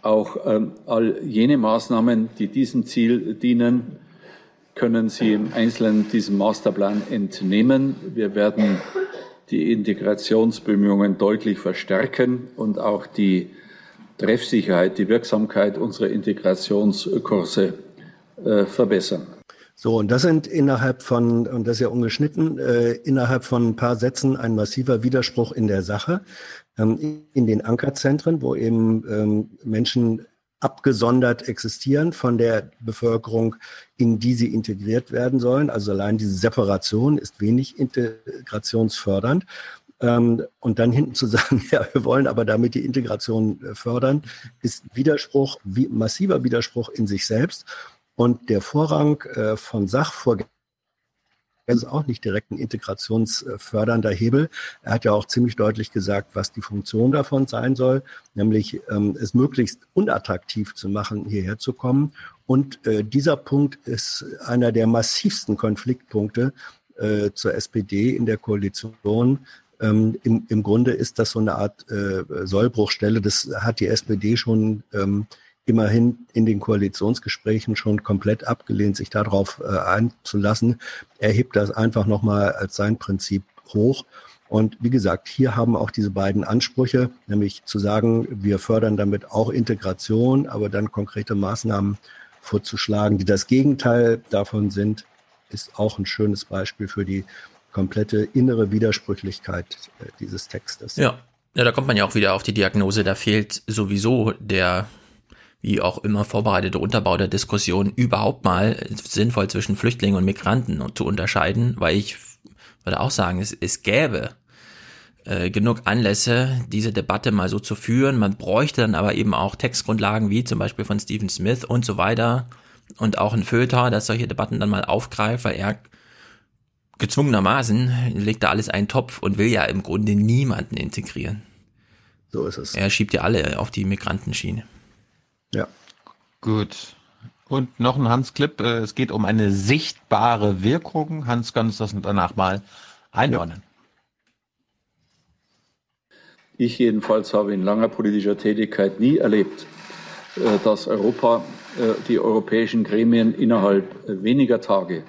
Auch ähm, all jene Maßnahmen, die diesem Ziel dienen, können Sie im Einzelnen diesem Masterplan entnehmen. Wir werden die Integrationsbemühungen deutlich verstärken und auch die Treffsicherheit, die Wirksamkeit unserer Integrationskurse äh, verbessern. So, und das sind innerhalb von, und das ist ja ungeschnitten, äh, innerhalb von ein paar Sätzen ein massiver Widerspruch in der Sache. Ähm, in den Ankerzentren, wo eben ähm, Menschen abgesondert existieren von der Bevölkerung, in die sie integriert werden sollen. Also allein diese Separation ist wenig integrationsfördernd. Ähm, und dann hinten zu sagen, ja, wir wollen aber damit die Integration äh, fördern, ist Widerspruch, wie, massiver Widerspruch in sich selbst. Und der Vorrang äh, von Sachvorgängen ist auch nicht direkt ein integrationsfördernder Hebel. Er hat ja auch ziemlich deutlich gesagt, was die Funktion davon sein soll, nämlich ähm, es möglichst unattraktiv zu machen, hierher zu kommen. Und äh, dieser Punkt ist einer der massivsten Konfliktpunkte äh, zur SPD in der Koalition. Ähm, im, Im Grunde ist das so eine Art äh, Sollbruchstelle. Das hat die SPD schon ähm, immerhin in den Koalitionsgesprächen schon komplett abgelehnt, sich darauf äh, einzulassen. Er hebt das einfach nochmal als sein Prinzip hoch. Und wie gesagt, hier haben auch diese beiden Ansprüche, nämlich zu sagen, wir fördern damit auch Integration, aber dann konkrete Maßnahmen vorzuschlagen, die das Gegenteil davon sind, ist auch ein schönes Beispiel für die komplette innere Widersprüchlichkeit äh, dieses Textes. Ja. ja, da kommt man ja auch wieder auf die Diagnose, da fehlt sowieso der wie auch immer vorbereitete Unterbau der Diskussion überhaupt mal sinnvoll zwischen Flüchtlingen und Migranten zu unterscheiden, weil ich würde auch sagen, es, es gäbe äh, genug Anlässe, diese Debatte mal so zu führen. Man bräuchte dann aber eben auch Textgrundlagen wie zum Beispiel von Stephen Smith und so weiter und auch ein Föter, das solche Debatten dann mal aufgreift, weil er gezwungenermaßen legt da alles einen Topf und will ja im Grunde niemanden integrieren. So ist es. Er schiebt ja alle auf die Migrantenschiene. Ja. Gut. Und noch ein Hans-Clip. Äh, es geht um eine sichtbare Wirkung. Hans kann uns das danach mal einordnen. Ich jedenfalls habe in langer politischer Tätigkeit nie erlebt, äh, dass Europa, äh, die europäischen Gremien innerhalb weniger Tage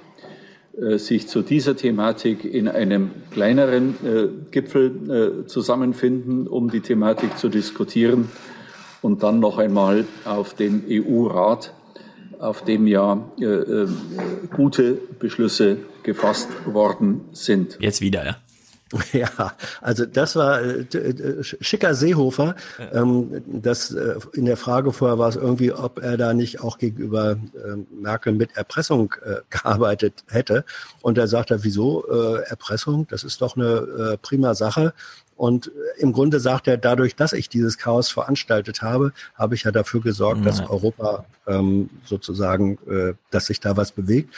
sich zu dieser Thematik in einem kleineren Gipfel zusammenfinden, um die Thematik zu diskutieren und dann noch einmal auf dem EU-Rat, auf dem ja äh, äh, gute Beschlüsse gefasst worden sind. Jetzt wieder, ja. Ja, also das war äh, äh schicker Seehofer. Ähm, das äh, in der Frage vorher war es irgendwie, ob er da nicht auch gegenüber äh, Merkel mit Erpressung äh, gearbeitet hätte. Und er sagt er, wieso äh, Erpressung? Das ist doch eine prima Sache. Und im Grunde sagt er, dadurch, dass ich dieses Chaos veranstaltet habe, habe ich ja dafür gesorgt, mhm. dass Europa ähm, sozusagen, äh, dass sich da was bewegt.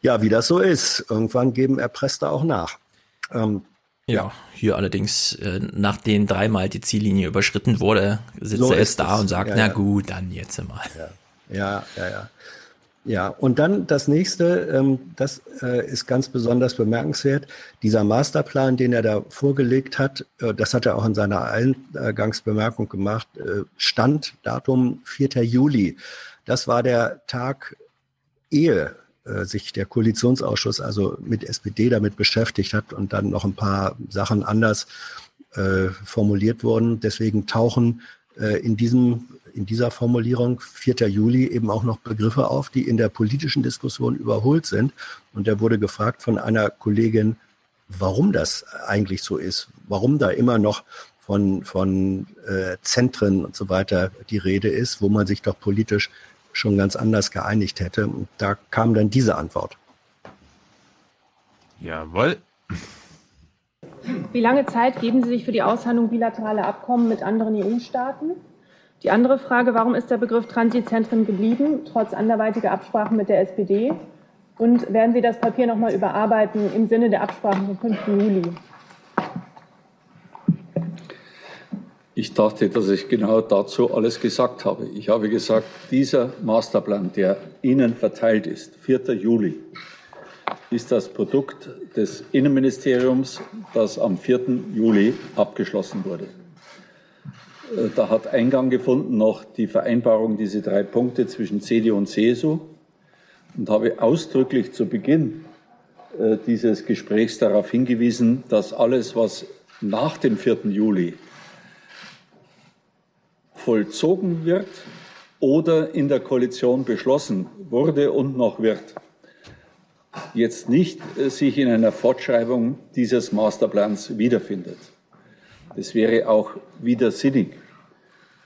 Ja, wie das so ist. Irgendwann geben Erpresste auch nach. Ähm, ja, hier allerdings, äh, nachdem dreimal die Ziellinie überschritten wurde, sitzt so er jetzt da und sagt, ja, na gut, dann jetzt mal. Ja, ja, ja. ja. Ja, und dann das nächste, ähm, das äh, ist ganz besonders bemerkenswert. Dieser Masterplan, den er da vorgelegt hat, äh, das hat er auch in seiner Eingangsbemerkung gemacht, äh, Stand, Datum 4. Juli. Das war der Tag, ehe sich der Koalitionsausschuss also mit SPD damit beschäftigt hat und dann noch ein paar Sachen anders formuliert wurden. Deswegen tauchen in diesem in dieser Formulierung 4. Juli eben auch noch Begriffe auf, die in der politischen Diskussion überholt sind. Und er wurde gefragt von einer Kollegin, warum das eigentlich so ist, warum da immer noch von, von äh, Zentren und so weiter die Rede ist, wo man sich doch politisch schon ganz anders geeinigt hätte. Und da kam dann diese Antwort. Jawohl. Wie lange Zeit geben Sie sich für die Aushandlung bilateraler Abkommen mit anderen EU-Staaten? Die andere Frage, warum ist der Begriff Transitzentren geblieben, trotz anderweitiger Absprachen mit der SPD? Und werden Sie das Papier noch mal überarbeiten im Sinne der Absprachen vom 5. Juli? Ich dachte, dass ich genau dazu alles gesagt habe. Ich habe gesagt, dieser Masterplan, der Ihnen verteilt ist, 4. Juli, ist das Produkt des Innenministeriums, das am 4. Juli abgeschlossen wurde. Äh, da hat Eingang gefunden noch die Vereinbarung, diese drei Punkte zwischen CDU und CSU und habe ausdrücklich zu Beginn äh, dieses Gesprächs darauf hingewiesen, dass alles, was nach dem 4. Juli vollzogen wird oder in der Koalition beschlossen wurde und noch wird, jetzt nicht äh, sich in einer Fortschreibung dieses Masterplans wiederfindet. Das wäre auch widersinnig.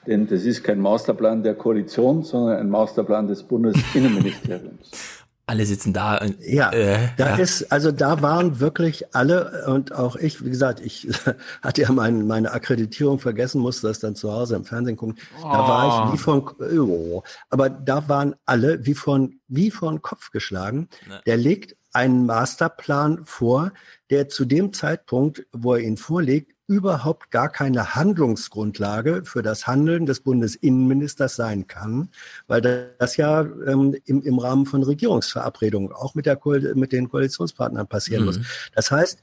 Denn das ist kein Masterplan der Koalition, sondern ein Masterplan des Bundesinnenministeriums. alle sitzen da. Und, ja, äh, da ja. ist, also da waren wirklich alle und auch ich, wie gesagt, ich hatte ja mein, meine Akkreditierung vergessen, musste das dann zu Hause im Fernsehen gucken. Oh. Da war ich wie von, oh, aber da waren alle wie von, wie von Kopf geschlagen. Ne. Der legt einen Masterplan vor, der zu dem Zeitpunkt, wo er ihn vorlegt, überhaupt gar keine Handlungsgrundlage für das Handeln des Bundesinnenministers sein kann, weil das ja ähm, im, im Rahmen von Regierungsverabredungen auch mit, der Ko mit den Koalitionspartnern passieren mhm. muss. Das heißt,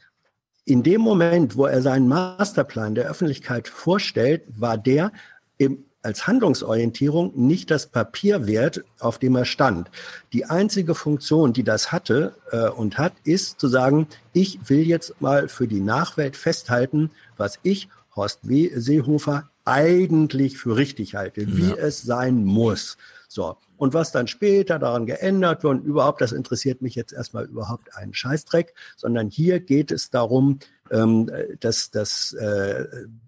in dem Moment, wo er seinen Masterplan der Öffentlichkeit vorstellt, war der im, als Handlungsorientierung nicht das Papier wert, auf dem er stand. Die einzige Funktion, die das hatte äh, und hat, ist zu sagen, ich will jetzt mal für die Nachwelt festhalten, was ich, Horst W. Seehofer, eigentlich für richtig halte, wie Ja. es sein muss. So. Und was dann später daran geändert wird und überhaupt, das interessiert mich jetzt erstmal überhaupt einen Scheißdreck, sondern hier geht es darum, ähm, dass das, äh,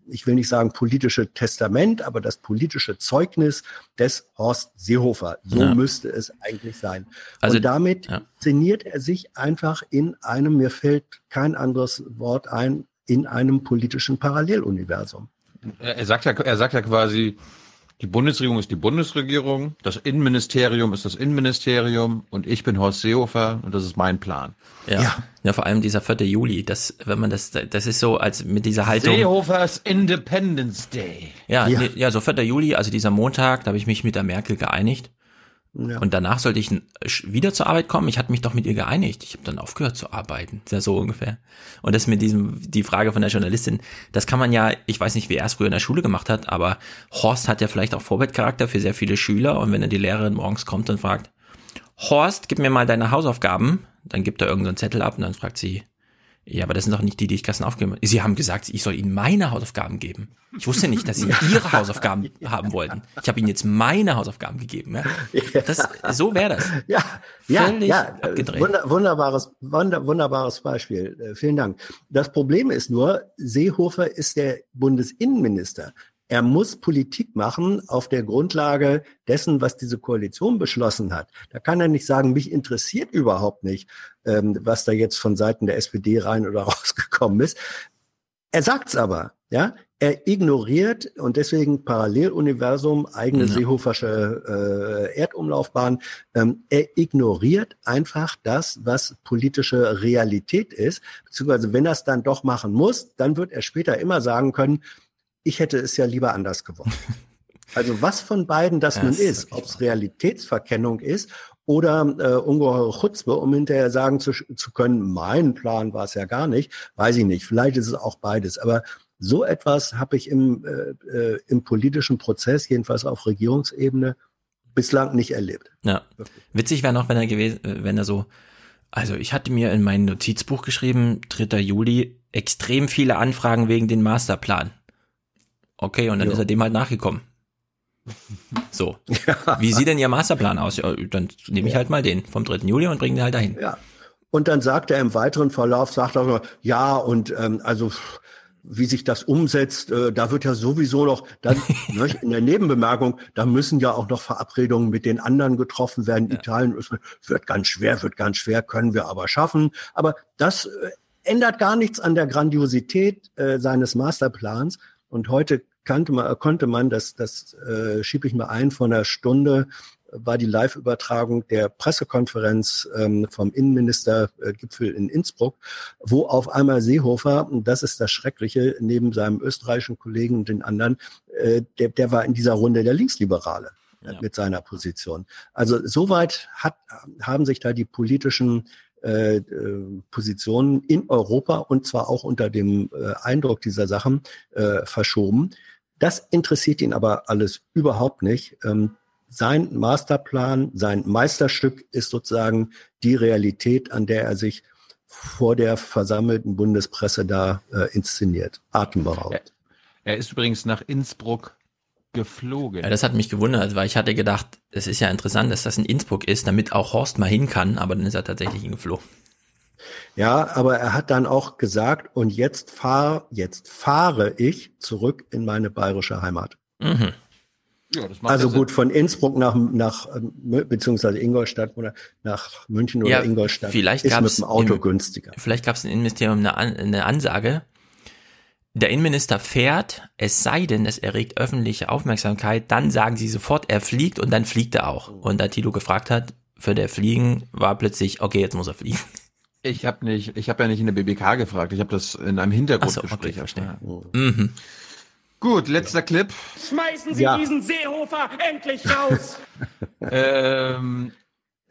ich will nicht sagen politische Testament, aber das politische Zeugnis des Horst Seehofer. So Ja. müsste es eigentlich sein. Also- und damit szeniert er sich einfach in einem, mir fällt kein anderes Wort ein, in einem politischen Paralleluniversum. Er, er sagt ja, er sagt ja quasi, die Bundesregierung ist die Bundesregierung, das Innenministerium ist das Innenministerium und ich bin Horst Seehofer und das ist mein Plan. Ja. ja. vor allem dieser 4. Juli, das, wenn man das, das ist so, als mit dieser Haltung. Seehofers Independence Day. Ja, Ja. ja. Ja, so 4. Juli, also dieser Montag, da habe ich mich mit der Merkel geeinigt. Ja. Und danach sollte ich wieder zur Arbeit kommen. Ich hatte mich doch mit ihr geeinigt. Ich habe dann aufgehört zu arbeiten. Ja so ungefähr. Und das mit diesem, die Frage von der Journalistin, das kann man ja, ich weiß nicht, wie er es früher in der Schule gemacht hat, aber Horst hat ja vielleicht auch Vorbildcharakter für sehr viele Schüler. Und wenn dann die Lehrerin morgens kommt und fragt, Horst, gib mir mal deine Hausaufgaben, dann gibt er irgendeinen Zettel ab und dann fragt sie, ja, aber das sind doch nicht die, die ich gestern aufgegeben habe. Sie haben gesagt, ich soll Ihnen meine Hausaufgaben geben. Ich wusste nicht, dass Sie Ihre Hausaufgaben haben wollten. Ich habe Ihnen jetzt meine Hausaufgaben gegeben. Ja? Das, so wäre das. Ja, Völlig ja. abgedreht. Wunder, wunderbares, wunder, wunderbares Beispiel. Äh, vielen Dank. Das Problem ist nur, Seehofer ist der Bundesinnenminister. Er muss Politik machen auf der Grundlage dessen, was diese Koalition beschlossen hat. Da kann er nicht sagen, mich interessiert überhaupt nicht, ähm, was da jetzt von Seiten der SPD rein oder rausgekommen ist. Er sagt's aber, ja. Er ignoriert und deswegen Paralleluniversum, eigene Ja. Seehofersche äh, Erdumlaufbahn. Ähm, er ignoriert einfach das, was politische Realität ist. Beziehungsweise wenn er es dann doch machen muss, dann wird er später immer sagen können, ich hätte es ja lieber anders gewollt. Also was von beiden das nun das ist ist, ob es Realitätsverkennung ist oder äh, ungeheure Chutzpe, um hinterher sagen zu, zu können, mein Plan war es ja gar nicht, weiß ich nicht. Vielleicht ist es auch beides. Aber so etwas habe ich im, äh, äh, im politischen Prozess, jedenfalls auf Regierungsebene, bislang nicht erlebt. Ja. Witzig wäre noch, wenn er gewesen, äh, wenn er so, also ich hatte mir in mein Notizbuch geschrieben, 3. Juli, extrem viele Anfragen wegen den Masterplan. Okay, und dann Jo. ist er dem halt nachgekommen. So. Wie sieht denn Ihr Masterplan aus? Ja, dann nehme ich halt mal den vom 3. Juli und bringe den halt dahin. Ja. Und dann sagt er im weiteren Verlauf, sagt er, nur, ja, und ähm, also wie sich das umsetzt, äh, da wird ja sowieso noch, dann ne, in der Nebenbemerkung, da müssen ja auch noch Verabredungen mit den anderen getroffen werden. Italien ist, wird ganz schwer, wird ganz schwer, können wir aber schaffen. Aber das äh, ändert gar nichts an der Grandiosität äh, seines Masterplans. Und heute kannte man, konnte man, das, das äh, schiebe ich mal ein, vor einer Stunde war die Live-Übertragung der Pressekonferenz ähm, vom Innenministergipfel in Innsbruck, wo auf einmal Seehofer, und das ist das Schreckliche, neben seinem österreichischen Kollegen und den anderen, äh, der, der war in dieser Runde der Linksliberale äh, mit seiner Position. Also soweit hat, haben sich da die politischen äh, äh, Positionen in Europa und zwar auch unter dem äh, Eindruck dieser Sachen verschoben. Das interessiert ihn aber alles überhaupt nicht. Ähm, sein Masterplan, sein Meisterstück ist sozusagen die Realität, an der er sich vor der versammelten Bundespresse da äh, inszeniert. Atemberaubend. Er ist übrigens nach Innsbruck geflogen. Ja, das hat mich gewundert, weil ich hatte gedacht, es ist ja interessant, dass das in Innsbruck ist, damit auch Horst mal hin kann, aber dann ist er tatsächlich hingeflogen. Ja, aber er hat dann auch gesagt, und jetzt fahr, jetzt fahre ich zurück in meine bayerische Heimat. Mhm. Ja, das macht Also ja gut, von Innsbruck nach, nach ähm, beziehungsweise Ingolstadt oder nach München oder Ja, Ingolstadt vielleicht ist mit dem Auto im- günstiger. Vielleicht gab es im Innenministerium eine, An eine Ansage. Der Innenminister fährt, es sei denn, es erregt öffentliche Aufmerksamkeit, dann sagen sie sofort, er fliegt und dann fliegt er auch. Und da Tilo gefragt hat, für der Fliegen war plötzlich, okay, jetzt muss er fliegen. Ich habe nicht, ich habe ja nicht in der BBK gefragt, ich habe das in einem Hintergrundgespräch erfahren. Mhm. Gut, letzter Clip. Schmeißen Sie Ja. diesen Seehofer endlich raus! ähm,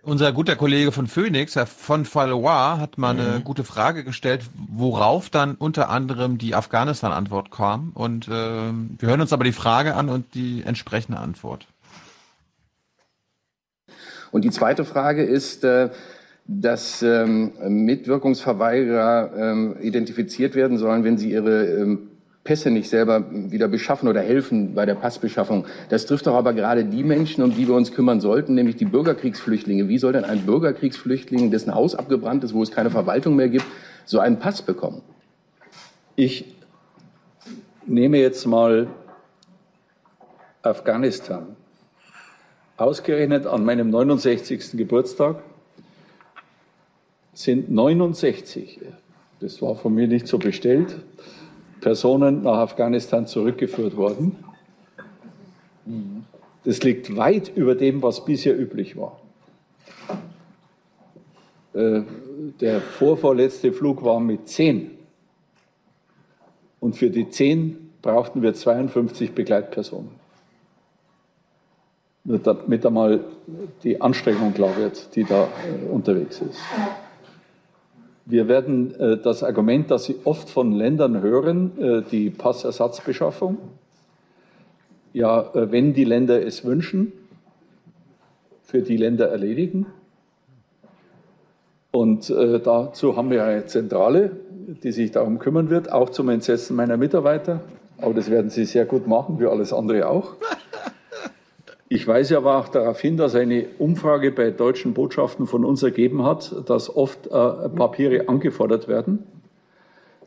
unser guter Kollege von Phoenix, Herr von Fallois, hat mal eine Mhm. gute Frage gestellt, worauf dann unter anderem die Afghanistan-Antwort kam. Und ähm, wir hören uns aber die Frage an und die entsprechende Antwort. Und die zweite Frage ist, äh, dass ähm, Mitwirkungsverweigerer ähm, identifiziert werden sollen, wenn sie ihre ähm, Pässe nicht selber wieder beschaffen oder helfen bei der Passbeschaffung. Das trifft doch aber gerade die Menschen, um die wir uns kümmern sollten, nämlich die Bürgerkriegsflüchtlinge. Wie soll denn ein Bürgerkriegsflüchtling, dessen Haus abgebrannt ist, wo es keine Verwaltung mehr gibt, so einen Pass bekommen? Ich nehme jetzt mal Afghanistan. Ausgerechnet an meinem 69. Geburtstag sind 69, das war von mir nicht so bestellt, Personen nach Afghanistan zurückgeführt worden. Das liegt weit über dem, was bisher üblich war. Äh, Der vorvorletzte Flug war mit 10. Und für die 10 brauchten wir 52 Begleitpersonen. Nur damit einmal die Anstrengung klar wird, die da äh, unterwegs ist. Wir werden äh, das Argument, das Sie oft von Ländern hören, äh, die Passersatzbeschaffung, ja, äh, wenn die Länder es wünschen, für die Länder erledigen. Und dazu haben wir eine Zentrale, die sich darum kümmern wird, auch zum Entsetzen meiner Mitarbeiter. Aber das werden sie sehr gut machen, wie alles andere auch. Ich weise aber auch darauf hin, dass eine Umfrage bei deutschen Botschaften von uns ergeben hat, dass oft äh, Papiere angefordert werden,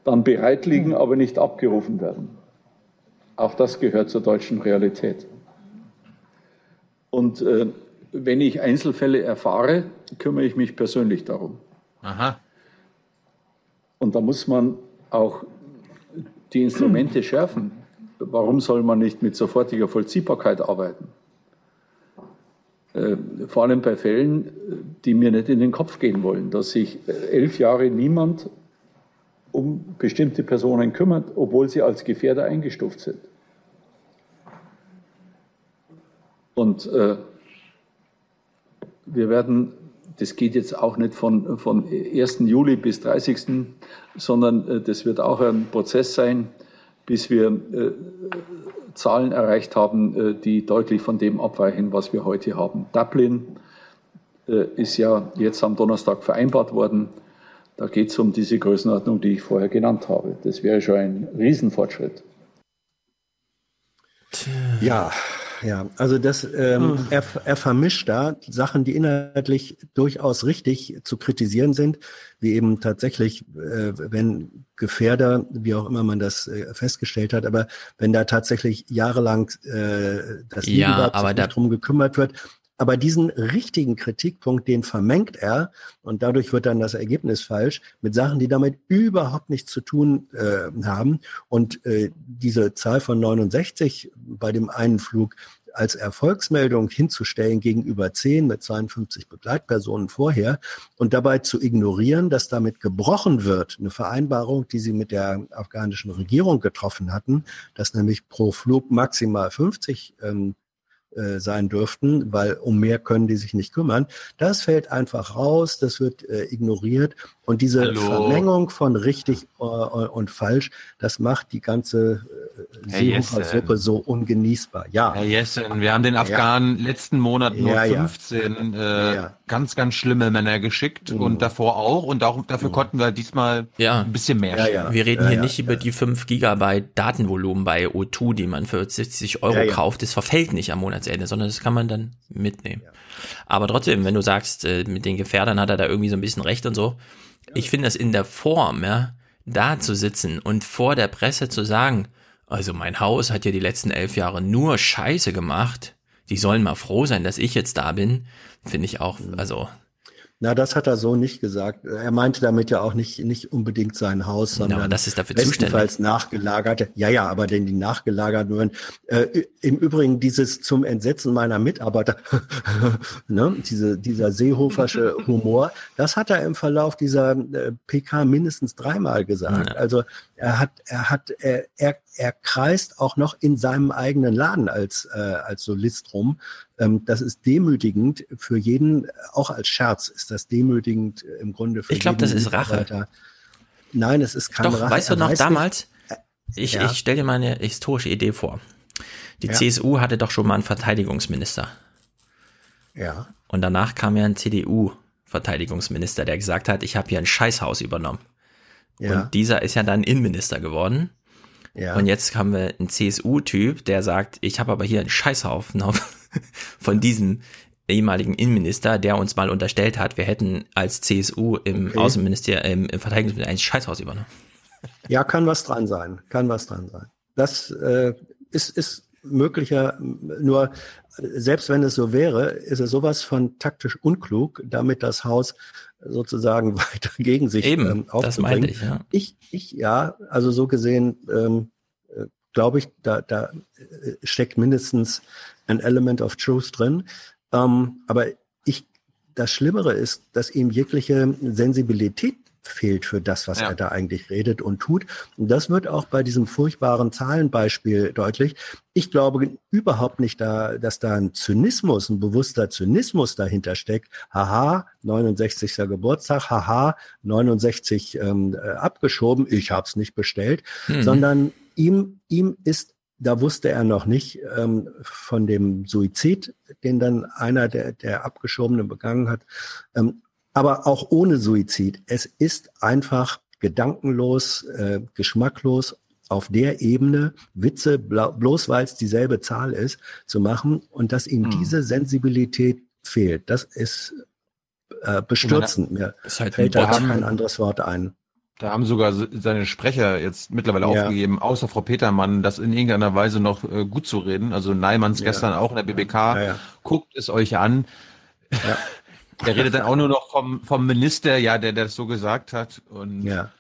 dann bereit liegen, aber nicht abgerufen werden. Auch das gehört zur deutschen Realität. Und äh, wenn ich Einzelfälle erfahre, kümmere ich mich persönlich darum. Aha. Und da muss man auch die Instrumente schärfen. Warum soll man nicht mit sofortiger Vollziehbarkeit arbeiten? Äh, Vor allem bei Fällen, äh, die mir nicht in den Kopf gehen wollen, dass sich äh, elf Jahre niemand um bestimmte Personen kümmert, obwohl sie als Gefährder eingestuft sind. Und äh, wir werden, das geht jetzt auch nicht von, von 1. Juli bis 30., sondern äh, das wird auch ein Prozess sein, bis wir äh, Zahlen erreicht haben, äh, die deutlich von dem abweichen, was wir heute haben. Dublin äh, ist ja jetzt am Donnerstag vereinbart worden. Da geht es um diese Größenordnung, die ich vorher genannt habe. Das wäre schon ein Riesenfortschritt. Ja, ja, also das, ähm, Hm. er, er vermischt da Sachen, die inhaltlich durchaus richtig zu kritisieren sind, wie eben tatsächlich, äh, wenn Gefährder, wie auch immer man das äh, festgestellt hat, aber wenn da tatsächlich jahrelang äh, das Ja, aber sich da- drum gekümmert wird. Aber diesen richtigen Kritikpunkt, den vermengt er und dadurch wird dann das Ergebnis falsch mit Sachen, die damit überhaupt nichts zu tun äh, haben. Und äh, diese Zahl von 69 bei dem einen Flug als Erfolgsmeldung hinzustellen gegenüber 10 mit 52 Begleitpersonen vorher und dabei zu ignorieren, dass damit gebrochen wird, eine Vereinbarung, die sie mit der afghanischen Regierung getroffen hatten, dass nämlich pro Flug maximal 50 ähm, äh, sein dürften, weil um mehr können die sich nicht kümmern. Das fällt einfach raus, das wird äh, ignoriert und diese Hallo. Vermengung von richtig äh, und falsch, das macht die ganze äh, Seehofer-Suppe so ungenießbar. Ja. Herr Jessen, wir haben den Afghanen letzten Monat nur Ja, ja. 15 äh, Ja. Ganz, ganz schlimme Männer geschickt und davor auch. Und auch dafür konnten wir diesmal Ja. ein bisschen mehr schicken. Wir reden hier nicht über die 5 Gigabyte Datenvolumen bei O2, die man für 60 Euro Ja, ja. kauft. Das verfällt nicht am Monatsende, sondern das kann man dann mitnehmen. Aber trotzdem, wenn du sagst, äh, mit den Gefährdern hat er da irgendwie so ein bisschen recht und so. Ich finde das in der Form, ja, da zu sitzen und vor der Presse zu sagen, also mein Haus hat ja die letzten elf Jahre nur Scheiße gemacht. Die sollen mal froh sein, dass ich jetzt da bin. Finde ich auch, also Na, das hat er so nicht gesagt. Er meinte damit ja auch nicht, nicht unbedingt sein Haus, Ja, sondern aber das ist dafür bestenfalls nachgelagerte. Ja, ja, aber denn die nachgelagerten wurden. Äh, Im Übrigen dieses zum Entsetzen meiner Mitarbeiter, ne, diese, dieser seehofersche Humor, das hat er im Verlauf dieser äh, PK mindestens dreimal gesagt. Also er hat, er hat, er, er, er kreist auch noch in seinem eigenen Laden als, äh, als Solist rum Ähm, das ist demütigend für jeden, auch als Scherz ist das demütigend im Grunde für Ich glaube, das ist Rache. Nein, es ist keine Doch, Rache. weißt du noch weiß damals? nicht- Ich, Ja. ich stelle dir mal eine historische Idee vor. Die Ja. CSU hatte doch schon mal einen Verteidigungsminister. Ja. Und danach kam ja ein CDU-Verteidigungsminister, der gesagt hat, ich habe hier ein Scheißhaus übernommen. Ja. Und dieser ist ja dann Innenminister geworden. Ja. Und jetzt haben wir einen CSU-Typ, der sagt, ich habe aber hier einen Scheißhaufen auf- von diesem ehemaligen Innenminister, der uns mal unterstellt hat, wir hätten als CSU im Okay. Außenministerium, im, im Verteidigungsministerium ein Scheißhaus übernommen. Ja, kann was dran sein. Kann was dran sein. Das äh, ist, ist möglicher, nur selbst wenn es so wäre, ist es sowas von taktisch unklug, damit das Haus sozusagen weiter gegen sich Eben, ähm, das meinte aufzubringen. ich, ja. Ich, ich, ja, also so gesehen, ähm, äh, glaube ich, da, da äh, steckt mindestens ein Element of Truth drin. Ähm, aber ich, das Schlimmere ist, dass ihm jegliche Sensibilität fehlt für das, was Ja. er da eigentlich redet und tut. Und das wird auch bei diesem furchtbaren Zahlenbeispiel deutlich. Ich glaube überhaupt nicht, da, dass da ein Zynismus, ein bewusster Zynismus dahinter steckt. Haha, 69. Geburtstag, haha, 69 ähm, äh, abgeschoben, ich habe es nicht bestellt, Hm. sondern ihm, ihm ist da wusste er noch nicht ähm, von dem Suizid, den dann einer der, der Abgeschobenen begangen hat. Ähm, aber auch ohne Suizid. Es ist einfach gedankenlos, äh, geschmacklos auf der Ebene Witze, bloß weil es dieselbe Zahl ist, zu machen und dass ihm Hm. diese Sensibilität fehlt. Das ist äh, bestürzend. Mir Ist halt fällt da Bot. kein anderes Wort ein. Da haben sogar se- seine Sprecher jetzt mittlerweile Ja. aufgegeben, außer Frau Petermann, das in irgendeiner Weise noch äh, gut zu reden. Also Neimanns Ja. gestern auch in der BBK. Ja, ja. Guckt es euch an. Der redet dann auch nur noch vom, vom Minister, ja, der, der das so gesagt hat. Und Ja.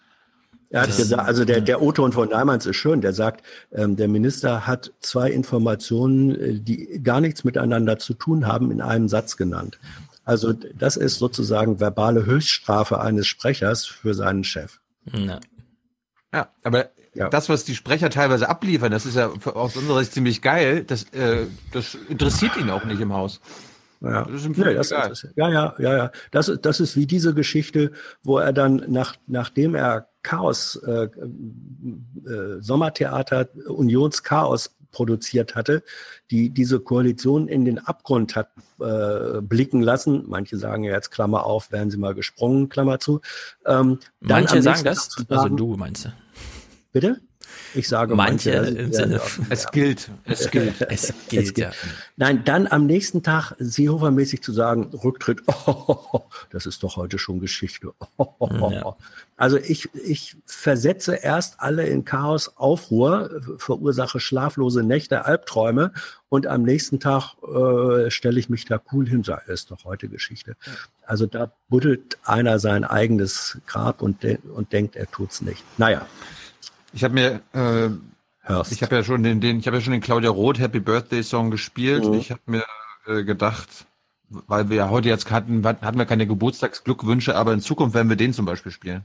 Er hat gesagt, also der, der O-Ton von Neimanns ist schön. Der sagt, ähm, der Minister hat zwei Informationen, äh, die gar nichts miteinander zu tun haben, in einem Satz genannt. Also das ist sozusagen verbale Höchststrafe eines Sprechers für seinen Chef. Ja. Ja, aber das, was die Sprecher teilweise abliefern, das ist ja aus unserer Sicht ziemlich geil. Das, äh, das interessiert ihn auch nicht im Haus. Ja, Das ist völlig das ist, ja, ja, ja, ja. Das, ist- das ist wie diese Geschichte, wo er dann nach, nachdem er Chaos, äh, äh, Sommertheater, Unionschaos produziert hatte, die diese Koalition in den Abgrund hat äh, blicken lassen. Manche sagen ja jetzt Klammer auf, wären sie mal gesprungen, Klammer zu. Ähm, Manche sagen das, Tag also du meinst du. Bitte? Ich sage Manche also, im Sinne ja, von- ja. Es gilt, es gilt. Es gilt, ja. Nein, dann am nächsten Tag Seehofer-mäßig zu sagen, Rücktritt, oh, das ist doch heute schon Geschichte. Ja. Also ich, ich versetze erst alle in Chaos, Aufruhr, verursache schlaflose Nächte, Albträume und am nächsten Tag äh, stelle ich mich da cool hin, sage, ist doch heute Geschichte. Also da buddelt einer sein eigenes Grab und, de und denkt, er tut's nicht. Naja. Ich habe mir, äh, ich habe ja schon den, den ich habe ja schon den Claudia Roth Happy Birthday Song gespielt. Mhm. Ich habe mir äh, gedacht, weil wir ja heute jetzt hatten, hatten wir keine Geburtstagsglückwünsche, aber in Zukunft werden wir den zum Beispiel spielen.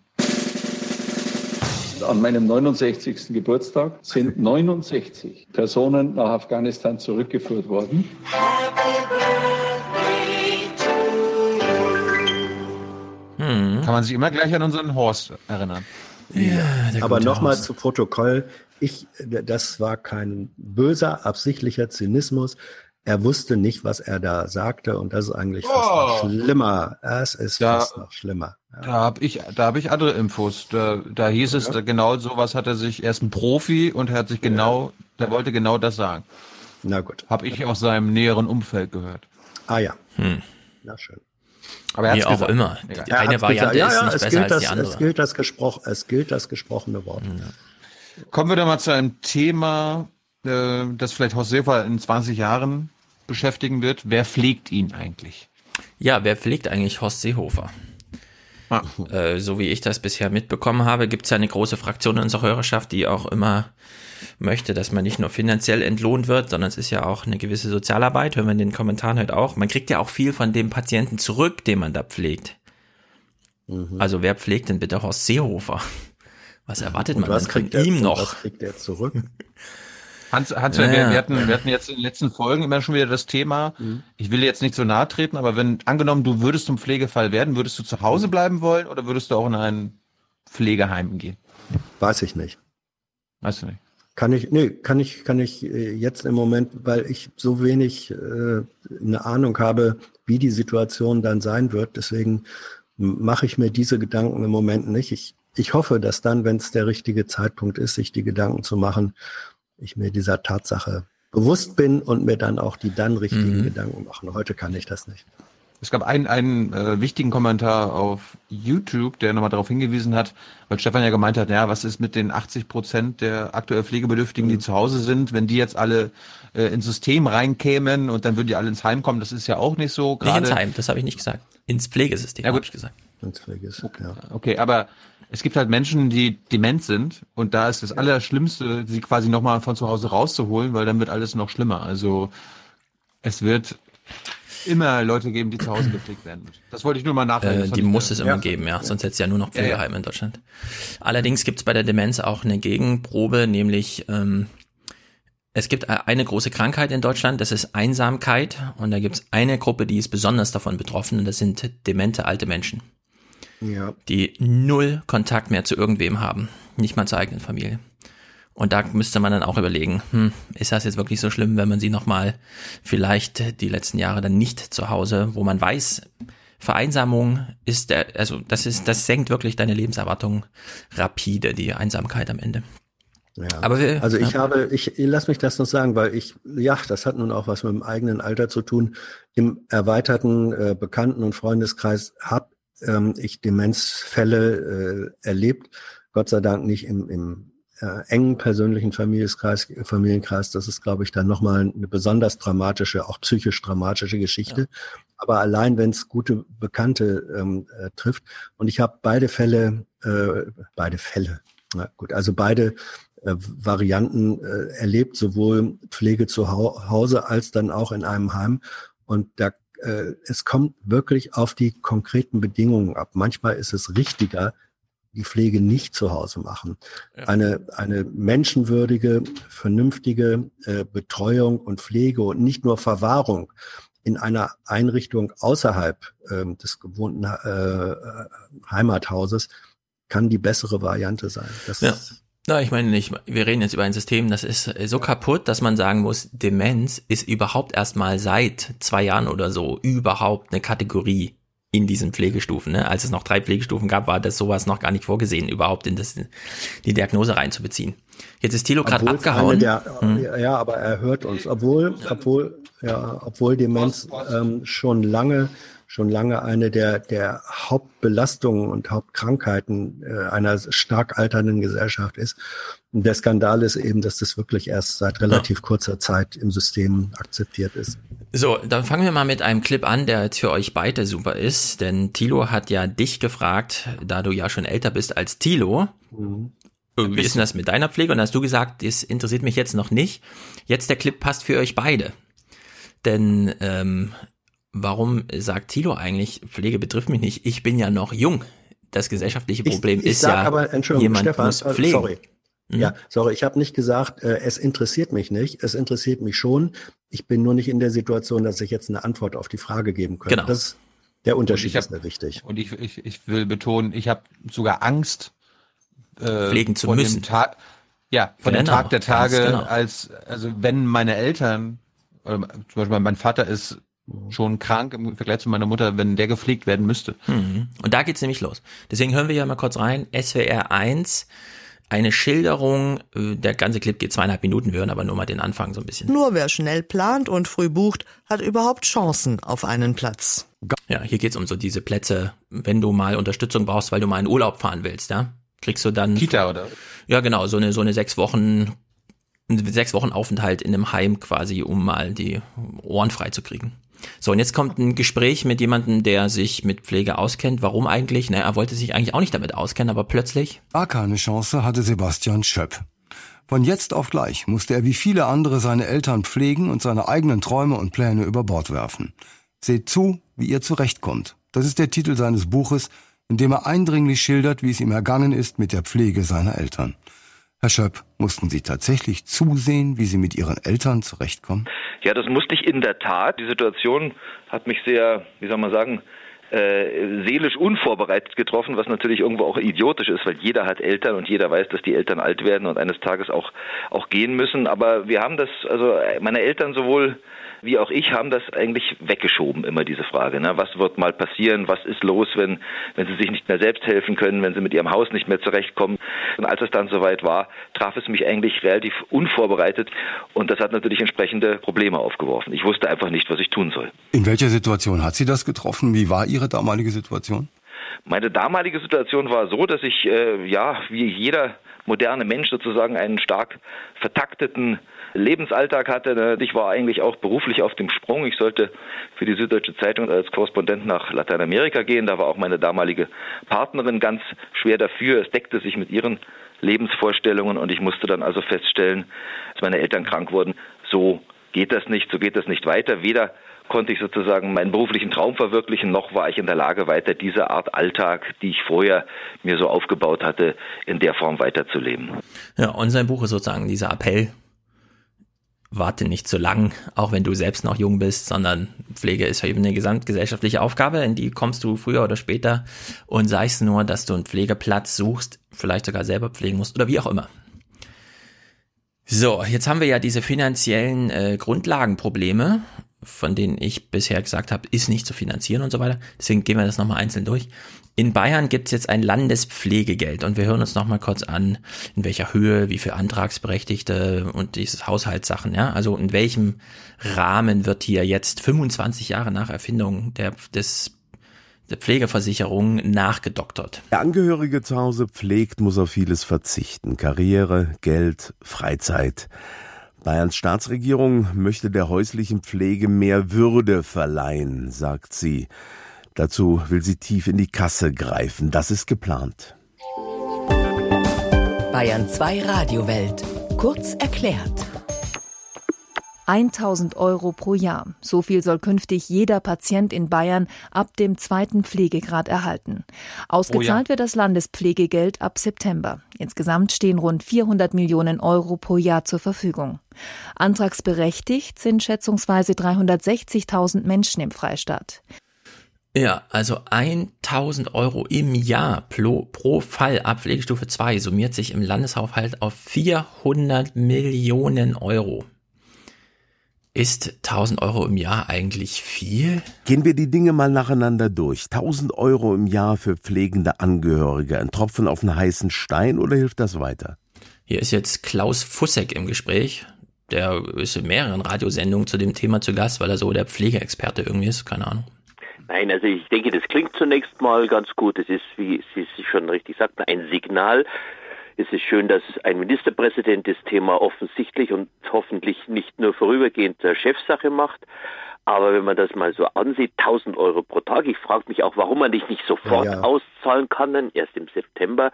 An meinem 69. Geburtstag sind 69 Personen nach Afghanistan zurückgeführt worden. Kann man sich immer gleich an unseren Horst erinnern. Aber gute nochmal zu Protokoll. Ich, das war kein böser, absichtlicher Zynismus. Er wusste nicht, was er da sagte, und das ist eigentlich fast noch Oh. schlimmer. Es ist Da- fast noch schlimmer. Da habe ich, da habe ich andere Infos. Da, da hieß es, da genau sowas hat er sich, er ist ein Profi und er hat sich genau, der wollte genau das sagen. Na gut. Habe ich aus seinem näheren Umfeld gehört. Ah ja. Hm. Na schön. Aber er Wie auch gesagt. immer. Die Er eine Variante gesagt. ja, ist ja, nicht es besser gilt als das, die andere. Es gilt das, gespro es gilt das gesprochene Wort. Kommen wir doch mal zu einem Thema, äh, das vielleicht Horst Seehofer in 20 Jahren beschäftigen wird. Wer pflegt ihn eigentlich? Ja, wer pflegt eigentlich Horst Seehofer? Äh, so wie ich das bisher mitbekommen habe, gibt es ja eine große Fraktion in unserer Hörerschaft, die auch immer möchte, dass man nicht nur finanziell entlohnt wird, sondern es ist ja auch eine gewisse Sozialarbeit, hören wir in den Kommentaren heute auch. Man kriegt ja auch viel von dem Patienten zurück, den man da pflegt. Mhm. Also wer pflegt denn bitte Horst Seehofer? Was erwartet Und man was denn von kriegt er, ihm und noch? Was kriegt er zurück? Hans, Hans Ja, wir, wir, hatten, wir hatten jetzt in den letzten Folgen immer schon wieder das Thema, ich will jetzt nicht so nahe treten, aber wenn, angenommen, du würdest zum Pflegefall werden, würdest du zu Hause bleiben wollen oder würdest du auch in ein Pflegeheim gehen? Weiß ich nicht. Weißt du nicht? Kann ich, nee, kann ich, kann ich äh, jetzt im Moment, weil ich so wenig äh, eine Ahnung habe, wie die Situation dann sein wird. Deswegen mache ich mir diese Gedanken im Moment nicht. Ich, ich hoffe, dass dann, wenn es der richtige Zeitpunkt ist, sich die Gedanken zu machen, ich mir dieser Tatsache bewusst bin und mir dann auch die dann richtigen Mhm. Gedanken machen. Heute kann ich das nicht. Es gab einen, einen äh, wichtigen Kommentar auf YouTube, der nochmal darauf hingewiesen hat, weil Stefan ja gemeint hat, ja, was ist mit den 80 Prozent der aktuell Pflegebedürftigen, die zu Hause sind, wenn die jetzt alle äh, ins System reinkämen und dann würden die alle ins Heim kommen, das ist ja auch nicht so Nicht gerade. ins Heim, das habe ich nicht gesagt. Ins Pflegesystem Ja, gut. habe ich gesagt. Ins Pflegesystem, ja. Okay, aber es gibt halt Menschen, die dement sind und da ist das Allerschlimmste, sie quasi nochmal von zu Hause rauszuholen, weil dann wird alles noch schlimmer. Also es wird immer Leute geben, die zu Hause gepflegt werden müssen. Das wollte ich nur mal nachweisen. Äh, die muss es immer geben, ja. Sonst hätte es ja nur noch Ja, ja. Pflegeheime in Deutschland. Allerdings gibt es bei der Demenz auch eine Gegenprobe, nämlich ähm, es gibt eine große Krankheit in Deutschland, das ist Einsamkeit. Und da gibt es eine Gruppe, die ist besonders davon betroffen, und das sind demente alte Menschen, Ja. die null Kontakt mehr zu irgendwem haben, nicht mal zur eigenen Familie. Und da müsste man dann auch überlegen, hm, ist das jetzt wirklich so schlimm, wenn man sie nochmal vielleicht die letzten Jahre dann nicht zu Hause, wo man weiß, Vereinsamung ist der, also das ist, das senkt wirklich deine Lebenserwartung rapide, die Einsamkeit am Ende. Ja. Aber wir, also ich ja. habe, ich lass mich das noch sagen, weil ich, ja, das hat nun auch was mit dem eigenen Alter zu tun. Im erweiterten äh, Bekannten- und Freundeskreis habe ähm, ich Demenzfälle äh, erlebt. Gott sei Dank nicht im, im äh, engen persönlichen Familienkreis, Familienkreis. Das ist, glaube ich, dann nochmal eine besonders dramatische, auch psychisch dramatische Geschichte. Aber allein, wenn es gute Bekannte ähm, äh, trifft. Und ich habe beide Fälle, äh, beide Fälle, na gut, also beide äh, Varianten äh, erlebt, sowohl Pflege zu hau Hause als dann auch in einem Heim. Und da äh, es kommt wirklich auf die konkreten Bedingungen ab. Manchmal ist es richtiger, die Pflege nicht zu Hause machen. Eine, eine menschenwürdige, vernünftige äh, Betreuung und Pflege und nicht nur Verwahrung in einer Einrichtung außerhalb ähm, des gewohnten äh, Heimathauses kann die bessere Variante sein. Das Ja. Na, ich meine nicht, wir reden jetzt über ein System, das ist so kaputt, dass man sagen muss, Demenz ist überhaupt erstmal seit zwei Jahren oder so überhaupt eine Kategorie in diesen Pflegestufen. Ne? Als es noch drei Pflegestufen gab, war das sowas noch gar nicht vorgesehen, überhaupt in das, die Diagnose reinzubeziehen. Jetzt ist Thilo gerade abgehauen. Der, Hm. ja, ja, aber er hört uns. Obwohl, obwohl, ja, obwohl Demenz ähm, schon lange, schon lange eine der, der Hauptbelastungen und Hauptkrankheiten äh, einer stark alternden Gesellschaft ist. Und der Skandal ist eben, dass das wirklich erst seit relativ kurzer Zeit im System akzeptiert ist. So, dann fangen wir mal mit einem Clip an, der jetzt für euch beide super ist, denn Thilo hat ja dich gefragt, da du ja schon älter bist als Thilo. Äh, Wie ist denn das mit deiner Pflege? Und hast du gesagt, das interessiert mich jetzt noch nicht. Jetzt der Clip passt für euch beide. Denn ähm, warum sagt Thilo eigentlich, Pflege betrifft mich nicht? Ich bin ja noch jung. Das gesellschaftliche Problem ich, ich ist ja, aber, Entschuldigung, jemand Stefan, muss äh, pflegen. sorry. Mhm. Ja, sorry, ich habe nicht gesagt, äh, es interessiert mich nicht. Es interessiert mich schon. Ich bin nur nicht in der Situation, dass ich jetzt eine Antwort auf die Frage geben könnte. Genau. Das, der Unterschied ich hab- ist mir wichtig. Und ich, ich, ich will betonen, ich habe sogar Angst, äh, Pflegen zu von müssen. Dem Tag, ja, von dem Genau, Tag der Tage, genau. als, also wenn meine Eltern, oder zum Beispiel mein Vater ist schon krank im Vergleich zu meiner Mutter, wenn der gepflegt werden müsste. Mhm. Und da geht's nämlich los. Deswegen hören wir ja mal kurz rein. SWR 1, eine Schilderung, äh, der ganze Clip geht zweieinhalb Minuten, wir hören aber nur mal den Anfang so ein bisschen. Nur wer schnell plant und früh bucht, hat überhaupt Chancen auf einen Platz. Ja, hier geht's um so diese Plätze, wenn du mal Unterstützung brauchst, weil du mal in Urlaub fahren willst, ja? Kriegst du dann. Kita, oder? Ja, genau, so eine, so eine sechs Wochen, sechs Wochen Aufenthalt in einem Heim quasi, um mal die Ohren frei zu kriegen. So, und jetzt kommt ein Gespräch mit jemandem, der sich mit Pflege auskennt. Warum eigentlich? Na, er wollte sich eigentlich auch nicht damit auskennen, aber plötzlich Gar keine Chance hatte Sebastian Schöpp. Von jetzt auf gleich musste er wie viele andere seine Eltern pflegen und seine eigenen Träume und Pläne über Bord werfen. Seht zu, wie ihr zurechtkommt. Das ist der Titel seines Buches, in dem er eindringlich schildert, wie es ihm ergangen ist mit der Pflege seiner Eltern. Herr Schöpp, mussten Sie tatsächlich zusehen, wie Sie mit Ihren Eltern zurechtkommen? Ja, das musste ich in der Tat. Die Situation hat mich sehr, wie soll man sagen, äh, seelisch unvorbereitet getroffen, was natürlich irgendwo auch idiotisch ist, weil jeder hat Eltern und jeder weiß, dass die Eltern alt werden und eines Tages auch, auch gehen müssen. Aber wir haben das, also meine Eltern sowohl wie auch ich haben das eigentlich weggeschoben, immer diese Frage. Ne? Was wird mal passieren? Was ist los, wenn, wenn sie sich nicht mehr selbst helfen können, wenn sie mit ihrem Haus nicht mehr zurechtkommen? Und als es dann soweit war, traf es mich eigentlich relativ unvorbereitet und das hat natürlich entsprechende Probleme aufgeworfen. Ich wusste einfach nicht, was ich tun soll. In welcher Situation hat Sie das getroffen? Wie war Ihre damalige Situation? Meine damalige Situation war so, dass ich, äh, ja, wie jeder moderne Mensch sozusagen einen stark vertakteten Lebensalltag hatte. Ich war eigentlich auch beruflich auf dem Sprung. Ich sollte für die Süddeutsche Zeitung als Korrespondent nach Lateinamerika gehen. Da war auch meine damalige Partnerin ganz schwer dafür. Es deckte sich mit ihren Lebensvorstellungen und ich musste dann also feststellen, als meine Eltern krank wurden, so geht das nicht, so geht das nicht weiter. Weder konnte ich sozusagen meinen beruflichen Traum verwirklichen, noch war ich in der Lage, weiter diese Art Alltag, die ich vorher mir so aufgebaut hatte, in der Form weiterzuleben. Ja, und sein Buch ist sozusagen dieser Appell, warte nicht zu lang, auch wenn du selbst noch jung bist, sondern Pflege ist eben eine gesamtgesellschaftliche Aufgabe, in die kommst du früher oder später und sei es nur, dass du einen Pflegeplatz suchst, vielleicht sogar selber pflegen musst oder wie auch immer. So, jetzt haben wir ja diese finanziellen äh, Grundlagenprobleme, von denen ich bisher gesagt habe, ist nicht zu finanzieren und so weiter. Deswegen gehen wir das nochmal einzeln durch. In Bayern gibt es jetzt ein Landespflegegeld und wir hören uns nochmal kurz an, in welcher Höhe, wie viel Antragsberechtigte und dieses Haushaltssachen, ja. Also in welchem Rahmen wird hier jetzt 25 Jahre nach Erfindung der, des der Pflegeversicherung nachgedoktert. Der Angehörige zu Hause pflegt, muss auf vieles verzichten. Karriere, Geld, Freizeit. Bayerns Staatsregierung möchte der häuslichen Pflege mehr Würde verleihen, sagt sie. Dazu will sie tief in die Kasse greifen. Das ist geplant. Bayern 2 Radiowelt. Kurz erklärt. 1000 Euro pro Jahr. So viel soll künftig jeder Patient in Bayern ab dem zweiten Pflegegrad erhalten. Ausgezahlt oh ja. wird das Landespflegegeld ab September. Insgesamt stehen rund 400 Millionen Euro pro Jahr zur Verfügung. Antragsberechtigt sind schätzungsweise 360.000 Menschen im Freistaat. Ja, also 1000 Euro im Jahr pro, pro Fall ab Pflegestufe 2 summiert sich im Landeshaushalt auf 400 Millionen Euro. Ist 1000 Euro im Jahr eigentlich viel? Gehen wir die Dinge mal nacheinander durch. 1000 Euro im Jahr für pflegende Angehörige. Ein Tropfen auf einen heißen Stein oder hilft das weiter? Hier ist jetzt Klaus Fussek im Gespräch. Der ist in mehreren Radiosendungen zu dem Thema zu Gast, weil er so der Pflegeexperte irgendwie ist. Keine Ahnung. Nein, also ich denke, das klingt zunächst mal ganz gut. Es ist, wie Sie schon richtig sagten, ein Signal. Es ist schön, dass ein Ministerpräsident das Thema offensichtlich und hoffentlich nicht nur vorübergehend zur Chefsache macht. Aber wenn man das mal so ansieht, 1000 Euro pro Tag, ich frage mich auch, warum man dich nicht sofort ja, ja. auszahlen kann, denn erst im September.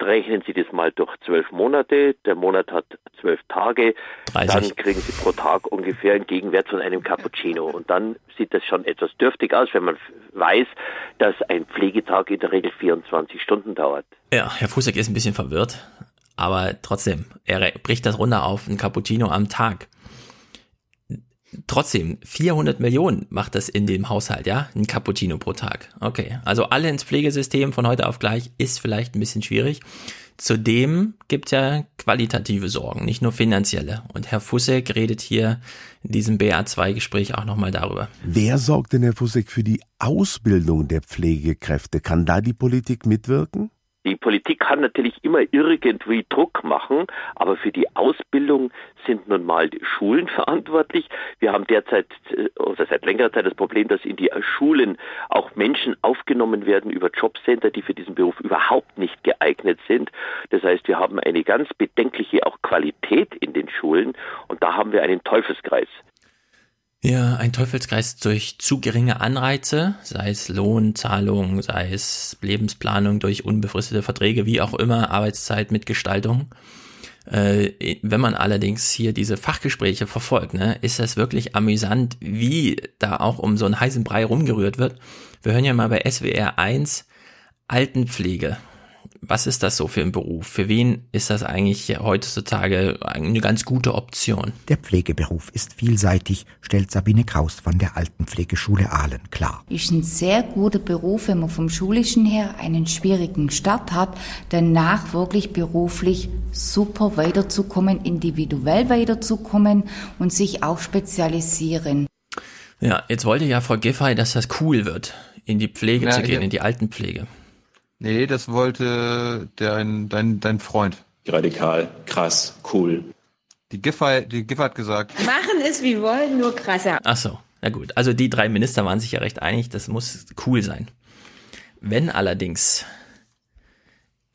Rechnen Sie das mal durch zwölf Monate, der Monat hat zwölf Tage, 30. dann kriegen Sie pro Tag ungefähr einen Gegenwert von einem Cappuccino. Und dann sieht das schon etwas dürftig aus, wenn man weiß, dass ein Pflegetag in der Regel 24 Stunden dauert. Ja, Herr Fußeck ist ein bisschen verwirrt, aber trotzdem, er bricht das runter auf ein Cappuccino am Tag trotzdem, 400 Millionen macht das in dem Haushalt, ja? Ein Cappuccino pro Tag. Okay, also alle ins Pflegesystem von heute auf gleich ist vielleicht ein bisschen schwierig. Zudem gibt es ja qualitative Sorgen, nicht nur finanzielle. Und Herr Fussek redet hier in diesem BA2-Gespräch auch nochmal darüber. Wer sorgt denn, Herr Fussek, für die Ausbildung der Pflegekräfte? Kann da die Politik mitwirken? Die Politik kann natürlich immer irgendwie Druck machen, aber für die Ausbildung sind nun mal die Schulen verantwortlich. Wir haben derzeit äh, oder seit längerer Zeit das Problem, dass in die Schulen auch Menschen aufgenommen werden über Jobcenter, die für diesen Beruf überhaupt nicht geeignet sind. Das heißt, wir haben eine ganz bedenkliche auch Qualität in den Schulen und da haben wir einen Teufelskreis. Ja, ein Teufelskreis durch zu geringe Anreize, sei es Lohnzahlung, sei es Lebensplanung durch unbefristete Verträge, wie auch immer, Arbeitszeit mit Gestaltung. Äh, wenn man allerdings hier diese Fachgespräche verfolgt, ne, ist das wirklich amüsant, wie da auch um so einen heißen Brei rumgerührt wird. Wir hören ja mal bei SWR 1 Altenpflege. Was ist das so für ein Beruf? Für wen ist das eigentlich heutzutage eine ganz gute Option? Der Pflegeberuf ist vielseitig, stellt Sabine Kraus von der Altenpflegeschule Aalen klar. Ist ein sehr guter Beruf, wenn man vom Schulischen her einen schwierigen Start hat, danach wirklich beruflich super weiterzukommen, individuell weiterzukommen und sich auch spezialisieren. Ja, jetzt wollte ja Frau Giffey, dass das cool wird, in die Pflege ja, zu gehen, in die Altenpflege. Nee, das wollte dein, dein, dein Freund. Radikal, krass, cool. Die Giffey, die Giffey hat gesagt. Machen es wie wollen, nur krasser. Ach so, na gut. Also die drei Minister waren sich ja recht einig, das muss cool sein. Wenn allerdings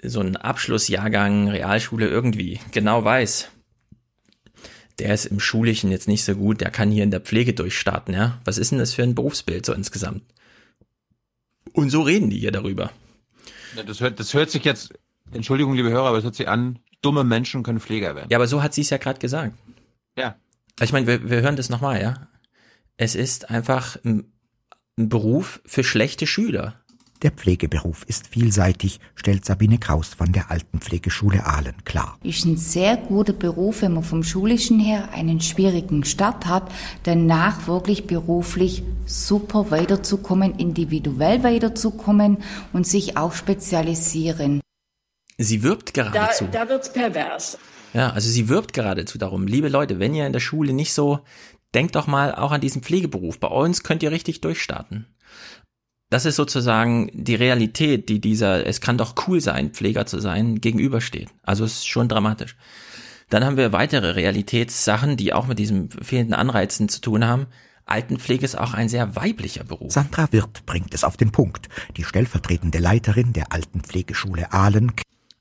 so ein Abschlussjahrgang Realschule irgendwie genau weiß, der ist im Schulischen jetzt nicht so gut, der kann hier in der Pflege durchstarten, ja. Was ist denn das für ein Berufsbild so insgesamt? Und so reden die hier darüber. Das hört, das hört sich jetzt, Entschuldigung, liebe Hörer, aber es hört sich an, dumme Menschen können Pfleger werden. Ja, aber so hat sie es ja gerade gesagt. Ja. Ich meine, wir, wir hören das nochmal, ja. Es ist einfach ein, ein Beruf für schlechte Schüler. Der Pflegeberuf ist vielseitig, stellt Sabine Kraus von der Altenpflegeschule Aalen klar. Ist ein sehr guter Beruf, wenn man vom Schulischen her einen schwierigen Start hat, danach wirklich beruflich super weiterzukommen, individuell weiterzukommen und sich auch spezialisieren. Sie wirbt geradezu. Da, da wird's pervers. Ja, also sie wirbt geradezu darum. Liebe Leute, wenn ihr in der Schule nicht so, denkt doch mal auch an diesen Pflegeberuf. Bei uns könnt ihr richtig durchstarten. Das ist sozusagen die Realität, die dieser, es kann doch cool sein, Pfleger zu sein, gegenübersteht. Also es ist schon dramatisch. Dann haben wir weitere Realitätssachen, die auch mit diesen fehlenden Anreizen zu tun haben. Altenpflege ist auch ein sehr weiblicher Beruf. Sandra Wirth bringt es auf den Punkt. Die stellvertretende Leiterin der Altenpflegeschule Aalen.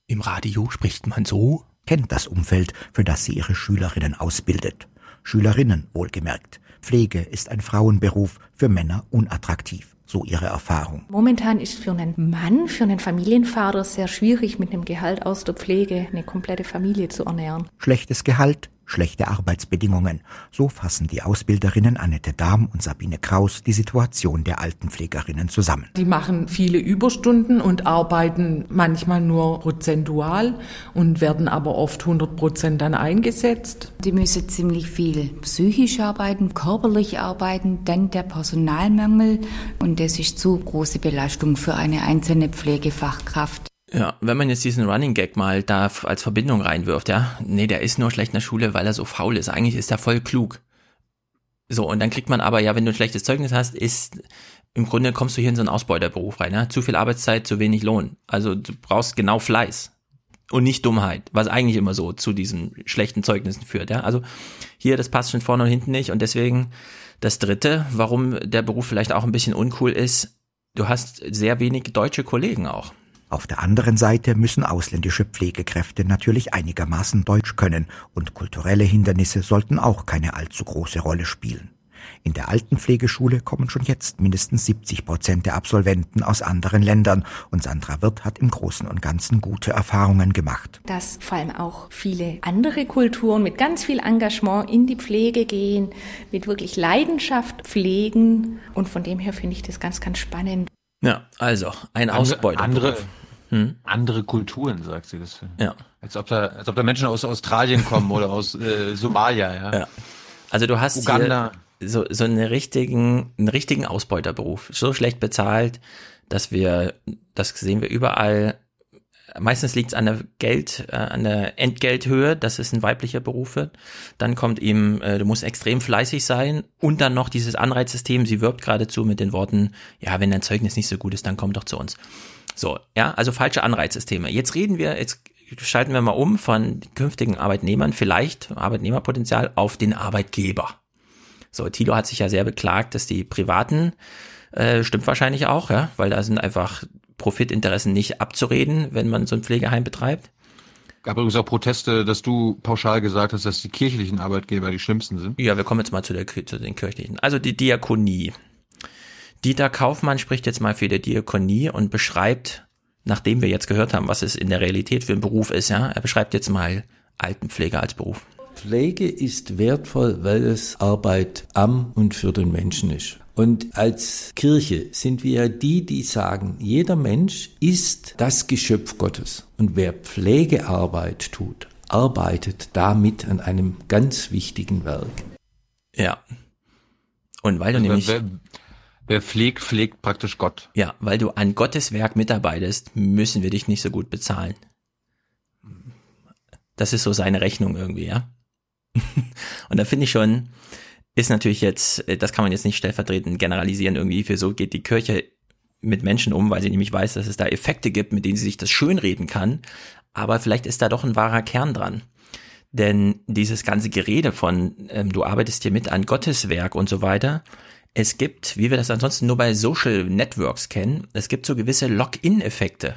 Im Radio spricht man so. Kennt das Umfeld, für das sie ihre Schülerinnen ausbildet. Schülerinnen wohlgemerkt. Pflege ist ein Frauenberuf, für Männer unattraktiv so Ihre Erfahrung? Momentan ist für einen Mann, für einen Familienvater sehr schwierig, mit einem Gehalt aus der Pflege eine komplette Familie zu ernähren. Schlechtes Gehalt, schlechte Arbeitsbedingungen. So fassen die Ausbilderinnen Annette Dahm und Sabine Kraus die Situation der Altenpflegerinnen zusammen. Die machen viele Überstunden und arbeiten manchmal nur prozentual und werden aber oft 100 Prozent dann eingesetzt. Die müssen ziemlich viel psychisch arbeiten, körperlich arbeiten, dann der Personalmangel und das ist zu große Belastung für eine einzelne Pflegefachkraft. Ja, wenn man jetzt diesen Running Gag mal da als Verbindung reinwirft, ja, nee, der ist nur schlecht in der Schule, weil er so faul ist. Eigentlich ist er voll klug. So, und dann kriegt man aber, ja, wenn du ein schlechtes Zeugnis hast, ist, im Grunde kommst du hier in so einen Ausbeuterberuf rein, ja? Zu viel Arbeitszeit, zu wenig Lohn. Also du brauchst genau Fleiß und nicht Dummheit, was eigentlich immer so zu diesen schlechten Zeugnissen führt, ja. Also hier, das passt schon vorne und hinten nicht und deswegen das dritte, warum der Beruf vielleicht auch ein bisschen uncool ist, du hast sehr wenig deutsche Kollegen auch. Auf der anderen Seite müssen ausländische Pflegekräfte natürlich einigermaßen Deutsch können und kulturelle Hindernisse sollten auch keine allzu große Rolle spielen. In der Altenpflegeschule kommen schon jetzt mindestens 70 Prozent der Absolventen aus anderen Ländern und Sandra Wirth hat im Großen und Ganzen gute Erfahrungen gemacht. Dass vor allem auch viele andere Kulturen mit ganz viel Engagement in die Pflege gehen, mit wirklich Leidenschaft pflegen und von dem her finde ich das ganz, ganz spannend. Ja, also ein Ausbeuter. Andere, hm? andere Kulturen, sagt sie das. Ja. Als ob da, als ob da Menschen aus Australien kommen oder aus äh, Somalia, ja. ja. Also du hast Uganda. so, so einen richtigen, einen richtigen Ausbeuterberuf. So schlecht bezahlt, dass wir, das sehen wir überall, meistens liegt es an der Geld, äh, an der Entgelthöhe, dass es ein weiblicher Beruf wird. Dann kommt eben, äh, du musst extrem fleißig sein und dann noch dieses Anreizsystem, sie wirbt geradezu mit den Worten, ja, wenn dein Zeugnis nicht so gut ist, dann komm doch zu uns. So, ja, also falsche Anreizsysteme. Jetzt reden wir, jetzt schalten wir mal um von künftigen Arbeitnehmern, vielleicht Arbeitnehmerpotenzial, auf den Arbeitgeber. So, Thilo hat sich ja sehr beklagt, dass die privaten, äh, stimmt wahrscheinlich auch, ja, weil da sind einfach Profitinteressen nicht abzureden, wenn man so ein Pflegeheim betreibt. Gab übrigens auch Proteste, dass du pauschal gesagt hast, dass die kirchlichen Arbeitgeber die schlimmsten sind. Ja, wir kommen jetzt mal zu, der, zu den kirchlichen. Also die Diakonie. Dieter Kaufmann spricht jetzt mal für die Diakonie und beschreibt, nachdem wir jetzt gehört haben, was es in der Realität für ein Beruf ist, ja, er beschreibt jetzt mal Altenpflege als Beruf. Pflege ist wertvoll, weil es Arbeit am und für den Menschen ist. Und als Kirche sind wir die, die sagen, jeder Mensch ist das Geschöpf Gottes. Und wer Pflegearbeit tut, arbeitet damit an einem ganz wichtigen Werk. Ja. Und weil du Also nämlich. Wer pflegt, pflegt praktisch Gott. Ja, weil du an Gottes Werk mitarbeitest, müssen wir dich nicht so gut bezahlen. Das ist so seine Rechnung irgendwie, ja. Und da finde ich schon, ist natürlich jetzt, äh, das kann man jetzt nicht stellvertretend generalisieren irgendwie, für so geht die Kirche mit Menschen um, weil sie nämlich weiß, dass es da Effekte gibt, mit denen sie sich das schönreden kann. Aber vielleicht ist da doch ein wahrer Kern dran. Denn dieses ganze Gerede von, ähm, du arbeitest hier mit an Gottes Werk und so weiter, es gibt, wie wir das ansonsten nur bei Social Networks kennen, es gibt so gewisse Lock-in-Effekte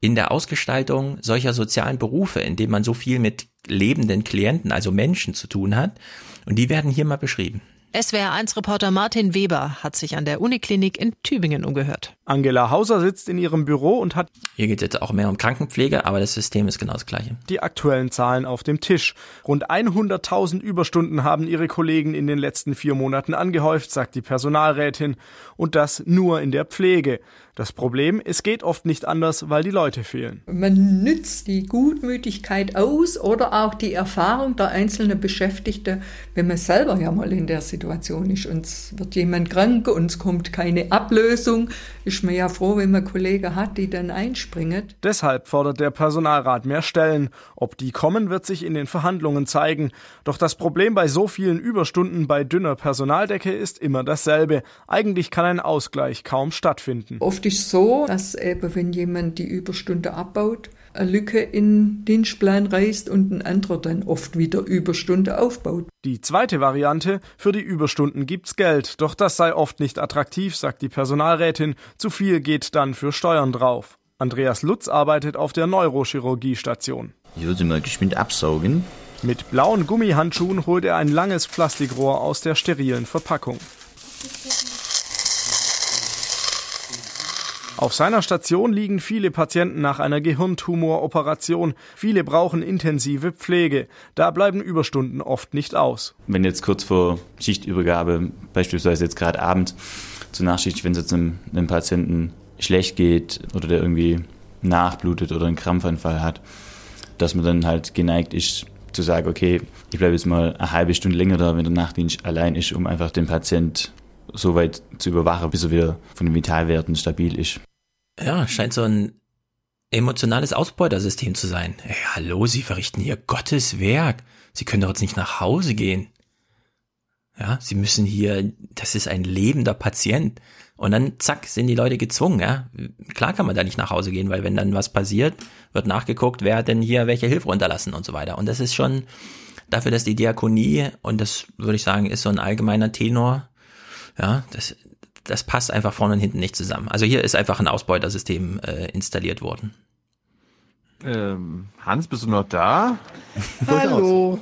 in der Ausgestaltung solcher sozialen Berufe, in denen man so viel mit lebenden Klienten, also Menschen zu tun hat. Und die werden hier mal beschrieben. SWR1-Reporter Martin Weber hat sich an der Uniklinik in Tübingen umgehört. Angela Hauser sitzt in ihrem Büro und hat Hier geht es jetzt auch mehr um Krankenpflege, aber das System ist genau das gleiche. die aktuellen Zahlen auf dem Tisch. Rund 100.000 Überstunden haben ihre Kollegen in den letzten vier Monaten angehäuft, sagt die Personalrätin. Und das nur in der Pflege. Das Problem, es geht oft nicht anders, weil die Leute fehlen. Man nützt die Gutmütigkeit aus oder auch die Erfahrung der einzelnen Beschäftigten, wenn man selber ja mal in der Situation ist. Uns wird jemand krank, uns kommt keine Ablösung, ist man ja froh, wenn man Kollegen hat, die dann einspringen. Deshalb fordert der Personalrat mehr Stellen. Ob die kommen, wird sich in den Verhandlungen zeigen. Doch das Problem bei so vielen Überstunden bei dünner Personaldecke ist immer dasselbe. Eigentlich kann ein Ausgleich kaum stattfinden. Oft ist so, dass eben, wenn jemand die Überstunde abbaut, eine Lücke in den Dienstplan reißt und ein anderer dann oft wieder Überstunde aufbaut. Die zweite Variante, für die Überstunden gibt's Geld, doch das sei oft nicht attraktiv, sagt die Personalrätin, zu viel geht dann für Steuern drauf. Andreas Lutz arbeitet auf der Neurochirurgiestation. Ich würde mal geschwind absaugen. Mit blauen Gummihandschuhen holt er ein langes Plastikrohr aus der sterilen Verpackung. Auf seiner Station liegen viele Patienten nach einer Gehirntumoroperation. Viele brauchen intensive Pflege. Da bleiben Überstunden oft nicht aus. Wenn jetzt kurz vor Schichtübergabe, beispielsweise jetzt gerade Abend zur Nachschicht, wenn es jetzt einem, einem Patienten schlecht geht oder der irgendwie nachblutet oder einen Krampfanfall hat, dass man dann halt geneigt ist zu sagen, okay, ich bleibe jetzt mal eine halbe Stunde länger da, wenn der Nachtdienst allein ist, um einfach den Patient so weit zu überwachen, bis er wieder von den Vitalwerten stabil ist. Ja, scheint so ein emotionales Ausbeutersystem zu sein. Hey, hallo, Sie verrichten hier Gottes Werk. Sie können doch jetzt nicht nach Hause gehen. Ja, Sie müssen hier, das ist ein lebender Patient. Und dann, zack, sind die Leute gezwungen, ja. Klar kann man da nicht nach Hause gehen, weil wenn dann was passiert, wird nachgeguckt, wer hat denn hier welche Hilfe runterlassen und so weiter. Und das ist schon dafür, dass die Diakonie, und das würde ich sagen, ist so ein allgemeiner Tenor, ja, das, das passt einfach vorne und hinten nicht zusammen. Also hier ist einfach ein Ausbeutersystem äh, installiert worden. Ähm, Hans, bist du noch da? Hallo.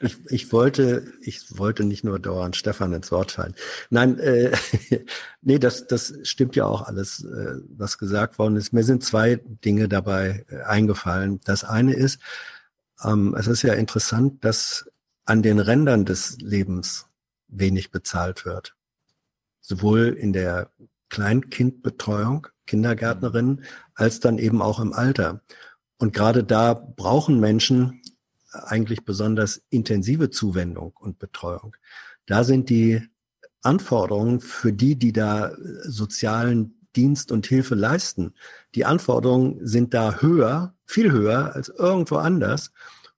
Ich, ich wollte, ich wollte nicht nur dauernd Stefan ins Wort fallen. Nein, äh, nee, das, das stimmt ja auch alles, äh, was gesagt worden ist. Mir sind zwei Dinge dabei äh, eingefallen. Das eine ist, ähm, es ist ja interessant, dass an den Rändern des Lebens wenig bezahlt wird. Sowohl in der Kleinkindbetreuung, Kindergärtnerinnen, als dann eben auch im Alter. Und gerade da brauchen Menschen eigentlich besonders intensive Zuwendung und Betreuung. Da sind die Anforderungen für die, die da sozialen Dienst und Hilfe leisten, die Anforderungen sind da höher, viel höher als irgendwo anders.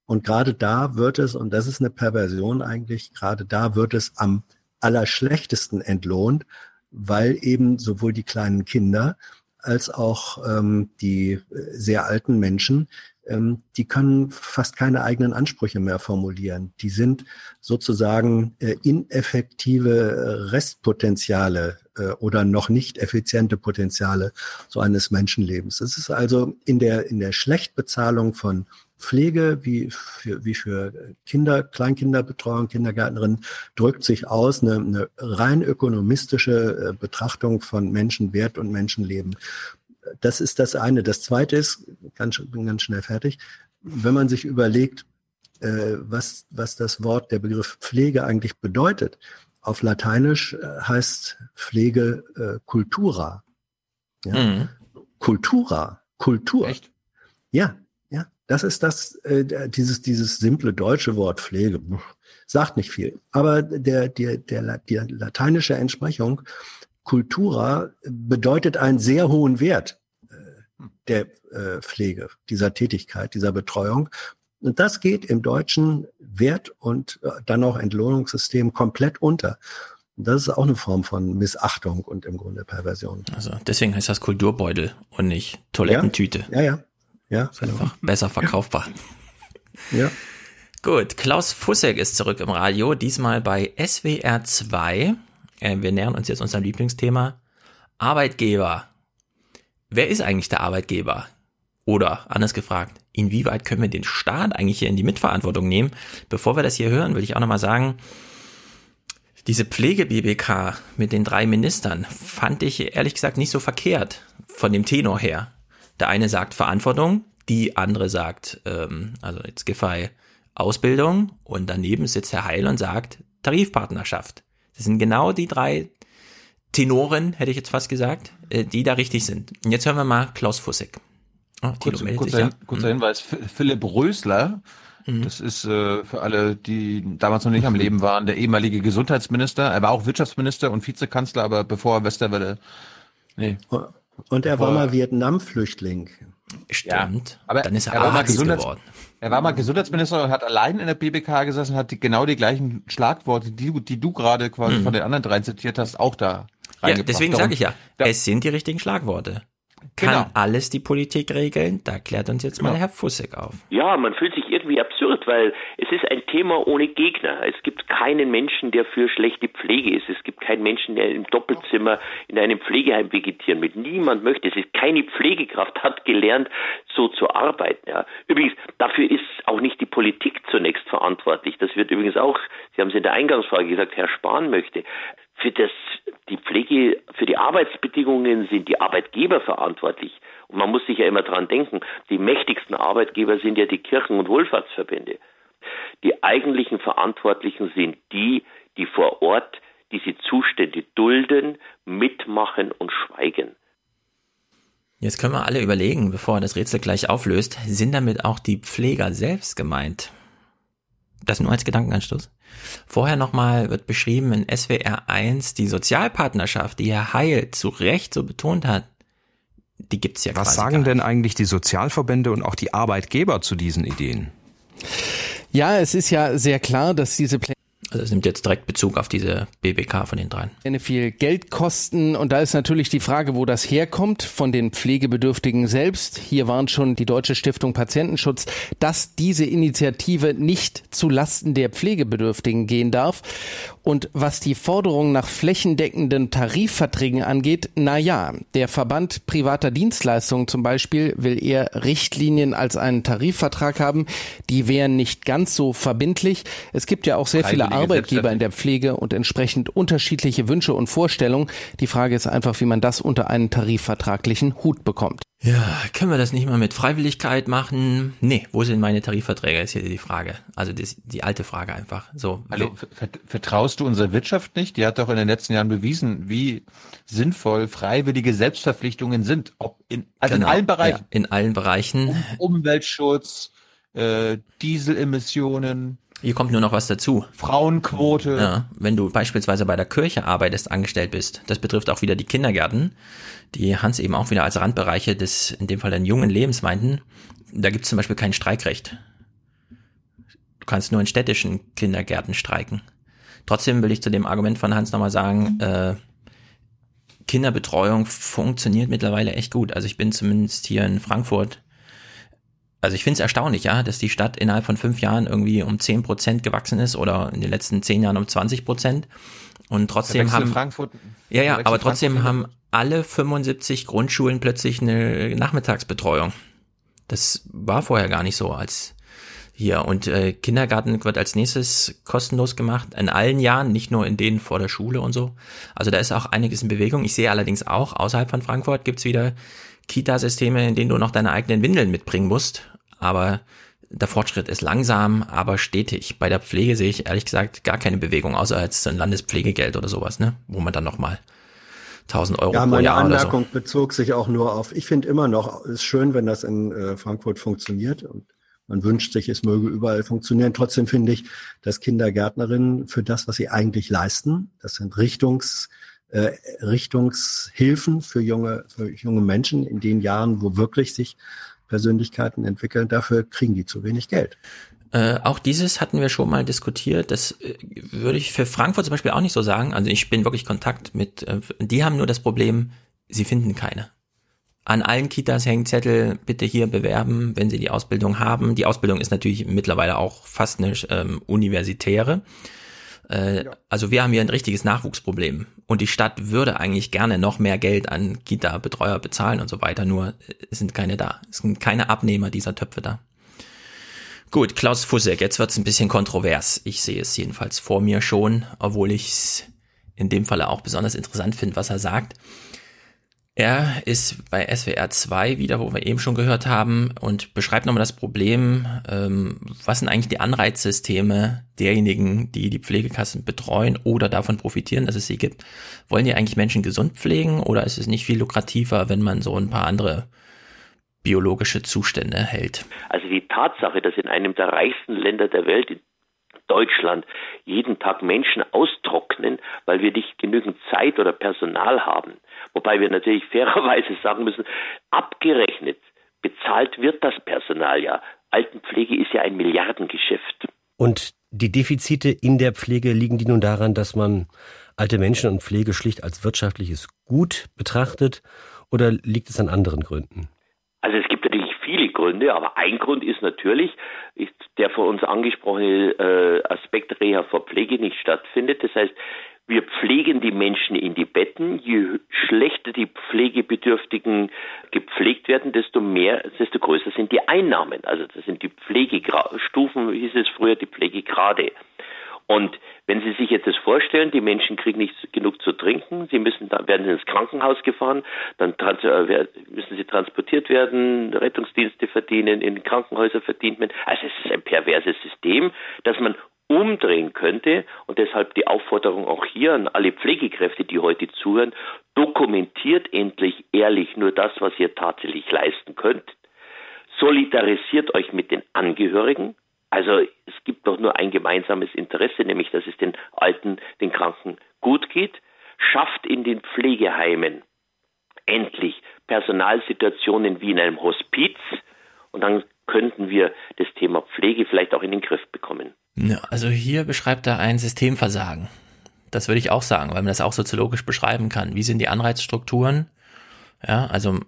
Und gerade da wird es, und das ist eine Perversion eigentlich, gerade da wird es am allerschlechtesten entlohnt, weil eben sowohl die kleinen Kinder als auch ähm, die sehr alten Menschen, ähm, die können fast keine eigenen Ansprüche mehr formulieren. Die sind sozusagen äh, ineffektive Restpotenziale äh, oder noch nicht effiziente Potenziale so eines Menschenlebens. Es ist also in der, in der Schlechtbezahlung von Pflege wie für, wie für Kinder, Kleinkinderbetreuung, Kindergärtnerinnen drückt sich aus eine, eine rein ökonomistische äh, Betrachtung von Menschenwert und Menschenleben. Das ist das eine. Das zweite ist, ganz, bin ganz schnell fertig, wenn man sich überlegt, äh, was, was das Wort, der Begriff Pflege eigentlich bedeutet. Auf Lateinisch äh, heißt Pflege äh, Cultura. Ja? Mhm. Cultura, Kultur. Echt? Ja. Das ist das, äh, dieses, dieses simple deutsche Wort Pflege. Sagt nicht viel. Aber der, der, der, der lateinische Entsprechung Cultura bedeutet einen sehr hohen Wert äh, der äh, Pflege, dieser Tätigkeit, dieser Betreuung. Und das geht im deutschen Wert- und äh, dann auch Entlohnungssystem komplett unter. Das ist auch eine Form von Missachtung und im Grunde Perversion. Also deswegen heißt das Kulturbeutel und nicht Toilettentüte. Ja, ja. ja. Ja ist genau. einfach besser verkaufbar. Ja. Gut, Klaus Fussek ist zurück im Radio, diesmal bei SWR 2. Äh, wir nähern uns jetzt unserem Lieblingsthema. Arbeitgeber. Wer ist eigentlich der Arbeitgeber? Oder anders gefragt, inwieweit können wir den Staat eigentlich hier in die Mitverantwortung nehmen? Bevor wir das hier hören, will ich auch nochmal sagen, diese Pflege-BBK mit den drei Ministern fand ich ehrlich gesagt nicht so verkehrt von dem Tenor her. Der eine sagt Verantwortung, die andere sagt, ähm, also jetzt Giffey, Ausbildung und daneben sitzt Herr Heil und sagt Tarifpartnerschaft. Das sind genau die drei Tenoren, hätte ich jetzt fast gesagt, äh, die da richtig sind. Und jetzt hören wir mal Klaus Fussek. Oh, Kurz, kurzer, ja. kurzer mhm. Hinweis, Philipp Rösler, mhm. das ist äh, für alle, die damals noch nicht am Leben waren, der ehemalige Gesundheitsminister. Er war auch Wirtschaftsminister und Vizekanzler, aber bevor er Westerwelle. Nee. Und er war mal Vietnam-Flüchtling. Stimmt. Ja, aber dann ist er, er Arzt Gesundheits geworden. Er war mal Gesundheitsminister und hat allein in der BBK gesessen, hat die, genau die gleichen Schlagworte, die, die du gerade quasi mhm. von den anderen drei zitiert hast, auch da Ja, deswegen sage ich ja, es sind die richtigen Schlagworte kann genau. alles die Politik regeln? Da klärt uns jetzt genau. mal Herr Fussek auf. Ja, man fühlt sich irgendwie absurd, weil es ist ein Thema ohne Gegner. Es gibt keinen Menschen, der für schlechte Pflege ist. Es gibt keinen Menschen, der im Doppelzimmer in einem Pflegeheim vegetieren mit. Niemand möchte es. Ist keine Pflegekraft hat gelernt, so zu arbeiten. Ja. Übrigens, dafür ist auch nicht die Politik zunächst verantwortlich. Das wird übrigens auch, Sie haben es in der Eingangsfrage gesagt, Herr Spahn möchte für das, die Pflege, für die Arbeitsbedingungen sind die Arbeitgeber verantwortlich. Und man muss sich ja immer dran denken, die mächtigsten Arbeitgeber sind ja die Kirchen- und Wohlfahrtsverbände. Die eigentlichen Verantwortlichen sind die, die vor Ort diese Zustände dulden, mitmachen und schweigen. Jetzt können wir alle überlegen, bevor er das Rätsel gleich auflöst, sind damit auch die Pfleger selbst gemeint? Das nur als Gedankenanstoß. Vorher nochmal wird beschrieben in SWR 1 die Sozialpartnerschaft, die Herr Heil zu Recht so betont hat. Die gibt's ja Was sagen denn eigentlich die Sozialverbände und auch die Arbeitgeber zu diesen Ideen? Ja, es ist ja sehr klar, dass diese Pläne also es nimmt jetzt direkt Bezug auf diese BBK von den dreien. Viel Geld kosten und da ist natürlich die Frage, wo das herkommt von den Pflegebedürftigen selbst. Hier warnt schon die Deutsche Stiftung Patientenschutz, dass diese Initiative nicht zu Lasten der Pflegebedürftigen gehen darf. Und was die Forderung nach flächendeckenden Tarifverträgen angeht, na ja, der Verband privater Dienstleistungen zum Beispiel will eher Richtlinien als einen Tarifvertrag haben. Die wären nicht ganz so verbindlich. Es gibt ja auch sehr viele Arbeitgeber in der Pflege und entsprechend unterschiedliche Wünsche und Vorstellungen. Die Frage ist einfach, wie man das unter einen tarifvertraglichen Hut bekommt. Ja, können wir das nicht mal mit Freiwilligkeit machen? Nee, wo sind meine Tarifverträge, ist hier die Frage. Also die, die alte Frage einfach. So. Also vertraust du unserer Wirtschaft nicht? Die hat doch in den letzten Jahren bewiesen, wie sinnvoll freiwillige Selbstverpflichtungen sind. Ob in, also genau, in allen Bereichen. Ja, in allen Bereichen. Umweltschutz, äh, Dieselemissionen, hier kommt nur noch was dazu. Frauenquote. Ja, wenn du beispielsweise bei der Kirche arbeitest, angestellt bist, das betrifft auch wieder die Kindergärten, die Hans eben auch wieder als Randbereiche des, in dem Fall dann jungen Lebens meinten. Da gibt es zum Beispiel kein Streikrecht. Du kannst nur in städtischen Kindergärten streiken. Trotzdem will ich zu dem Argument von Hans nochmal sagen, äh, Kinderbetreuung funktioniert mittlerweile echt gut. Also ich bin zumindest hier in Frankfurt also ich finde es erstaunlich, ja, dass die Stadt innerhalb von fünf Jahren irgendwie um zehn Prozent gewachsen ist oder in den letzten zehn Jahren um 20 Prozent. Und trotzdem haben Frankfurt, ja ja, aber trotzdem Frankfurt. haben alle 75 Grundschulen plötzlich eine Nachmittagsbetreuung. Das war vorher gar nicht so als hier. Und äh, Kindergarten wird als nächstes kostenlos gemacht, in allen Jahren, nicht nur in denen vor der Schule und so. Also da ist auch einiges in Bewegung. Ich sehe allerdings auch, außerhalb von Frankfurt gibt's wieder Kita-Systeme, in denen du noch deine eigenen Windeln mitbringen musst aber der Fortschritt ist langsam, aber stetig. Bei der Pflege sehe ich ehrlich gesagt gar keine Bewegung, außer als ein Landespflegegeld oder sowas, ne? Wo man dann nochmal 1000 Euro ja, pro Jahr Anmerkung oder so. bezog sich auch nur auf, ich finde immer noch, es ist schön, wenn das in äh, Frankfurt funktioniert und man wünscht sich, es möge überall funktionieren. Trotzdem finde ich, dass Kindergärtnerinnen für das, was sie eigentlich leisten, das sind Richtungs, äh, Richtungshilfen für junge, für junge Menschen in den Jahren, wo wirklich sich Persönlichkeiten entwickeln, dafür kriegen die zu wenig Geld. Äh, auch dieses hatten wir schon mal diskutiert. Das äh, würde ich für Frankfurt zum Beispiel auch nicht so sagen. Also ich bin wirklich Kontakt mit, äh, die haben nur das Problem, sie finden keine. An allen Kitas hängen Zettel, bitte hier bewerben, wenn sie die Ausbildung haben. Die Ausbildung ist natürlich mittlerweile auch fast eine ähm, universitäre. Äh, ja. Also wir haben hier ein richtiges Nachwuchsproblem. Und die Stadt würde eigentlich gerne noch mehr Geld an Kita-Betreuer bezahlen und so weiter, nur es sind keine da. Es sind keine Abnehmer dieser Töpfe da. Gut, Klaus Fussek, jetzt wird's ein bisschen kontrovers. Ich sehe es jedenfalls vor mir schon, obwohl ich es in dem Falle auch besonders interessant finde, was er sagt. Er ist bei SWR 2 wieder, wo wir eben schon gehört haben, und beschreibt nochmal das Problem, ähm, was sind eigentlich die Anreizsysteme derjenigen, die die Pflegekassen betreuen oder davon profitieren, dass es sie gibt. Wollen die eigentlich Menschen gesund pflegen oder ist es nicht viel lukrativer, wenn man so ein paar andere biologische Zustände hält. Also die Tatsache, dass in einem der reichsten Länder der Welt, Deutschland, jeden Tag Menschen austrocknen, weil wir nicht genügend Zeit oder Personal haben. Wobei wir natürlich fairerweise sagen müssen, abgerechnet bezahlt wird das Personal ja. Altenpflege ist ja ein Milliardengeschäft. Und die Defizite in der Pflege liegen die nun daran, dass man alte Menschen und Pflege schlicht als wirtschaftliches Gut betrachtet oder liegt es an anderen Gründen? Also es gibt natürlich viele Gründe, aber ein Grund ist natürlich, ist der von uns angesprochene äh, Aspekt Reha vor Pflege nicht stattfindet. Das heißt, wir pflegen die Menschen in die Betten. Je schlechter die Pflegebedürftigen gepflegt werden, desto mehr, desto größer sind die Einnahmen. Also das sind die Pflegestufen, hieß es früher, die Pflegegrade. Und wenn Sie sich jetzt das vorstellen, die Menschen kriegen nicht genug zu trinken, sie müssen dann werden ins Krankenhaus gefahren, dann äh, müssen sie transportiert werden, Rettungsdienste verdienen, in Krankenhäuser verdient man. Also es ist ein perverses System, das man umdrehen könnte und deshalb die Aufforderung auch hier an alle Pflegekräfte, die heute zuhören, dokumentiert endlich ehrlich nur das, was ihr tatsächlich leisten könnt. Solidarisiert euch mit den Angehörigen, also es gibt doch nur ein gemeinsames Interesse, nämlich dass es den Alten, den Kranken gut geht. Schafft in den Pflegeheimen endlich Personalsituationen wie in einem Hospiz und dann könnten wir das Thema Pflege vielleicht auch in den Griff bekommen. Ja, also hier beschreibt er ein Systemversagen. Das würde ich auch sagen, weil man das auch soziologisch beschreiben kann. Wie sind die Anreizstrukturen? Ja, also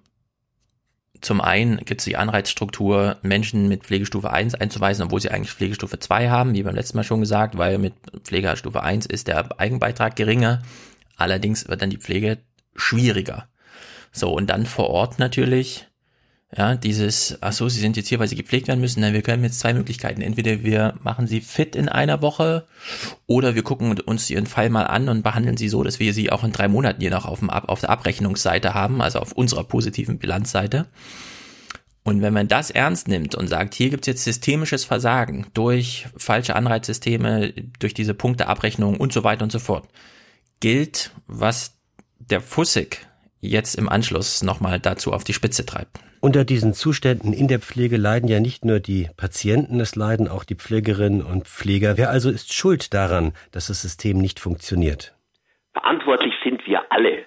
zum einen gibt es die Anreizstruktur, Menschen mit Pflegestufe 1 einzuweisen, obwohl sie eigentlich Pflegestufe 2 haben, wie beim letzten Mal schon gesagt, weil mit Pflegestufe 1 ist der Eigenbeitrag geringer. Allerdings wird dann die Pflege schwieriger. So, und dann vor Ort natürlich ja, dieses, ach so, sie sind jetzt hier, weil sie gepflegt werden müssen. Nein, wir können jetzt zwei Möglichkeiten. Entweder wir machen sie fit in einer Woche oder wir gucken uns ihren Fall mal an und behandeln sie so, dass wir sie auch in drei Monaten je noch auf, dem Ab auf der Abrechnungsseite haben, also auf unserer positiven Bilanzseite. Und wenn man das ernst nimmt und sagt, hier gibt's jetzt systemisches Versagen durch falsche Anreizsysteme, durch diese Punkteabrechnung und so weiter und so fort, gilt, was der Fussig jetzt im Anschluss nochmal dazu auf die Spitze treibt. Unter diesen Zuständen in der Pflege leiden ja nicht nur die Patienten, es leiden auch die Pflegerinnen und Pfleger. Wer also ist schuld daran, dass das System nicht funktioniert? Verantwortlich sind wir alle.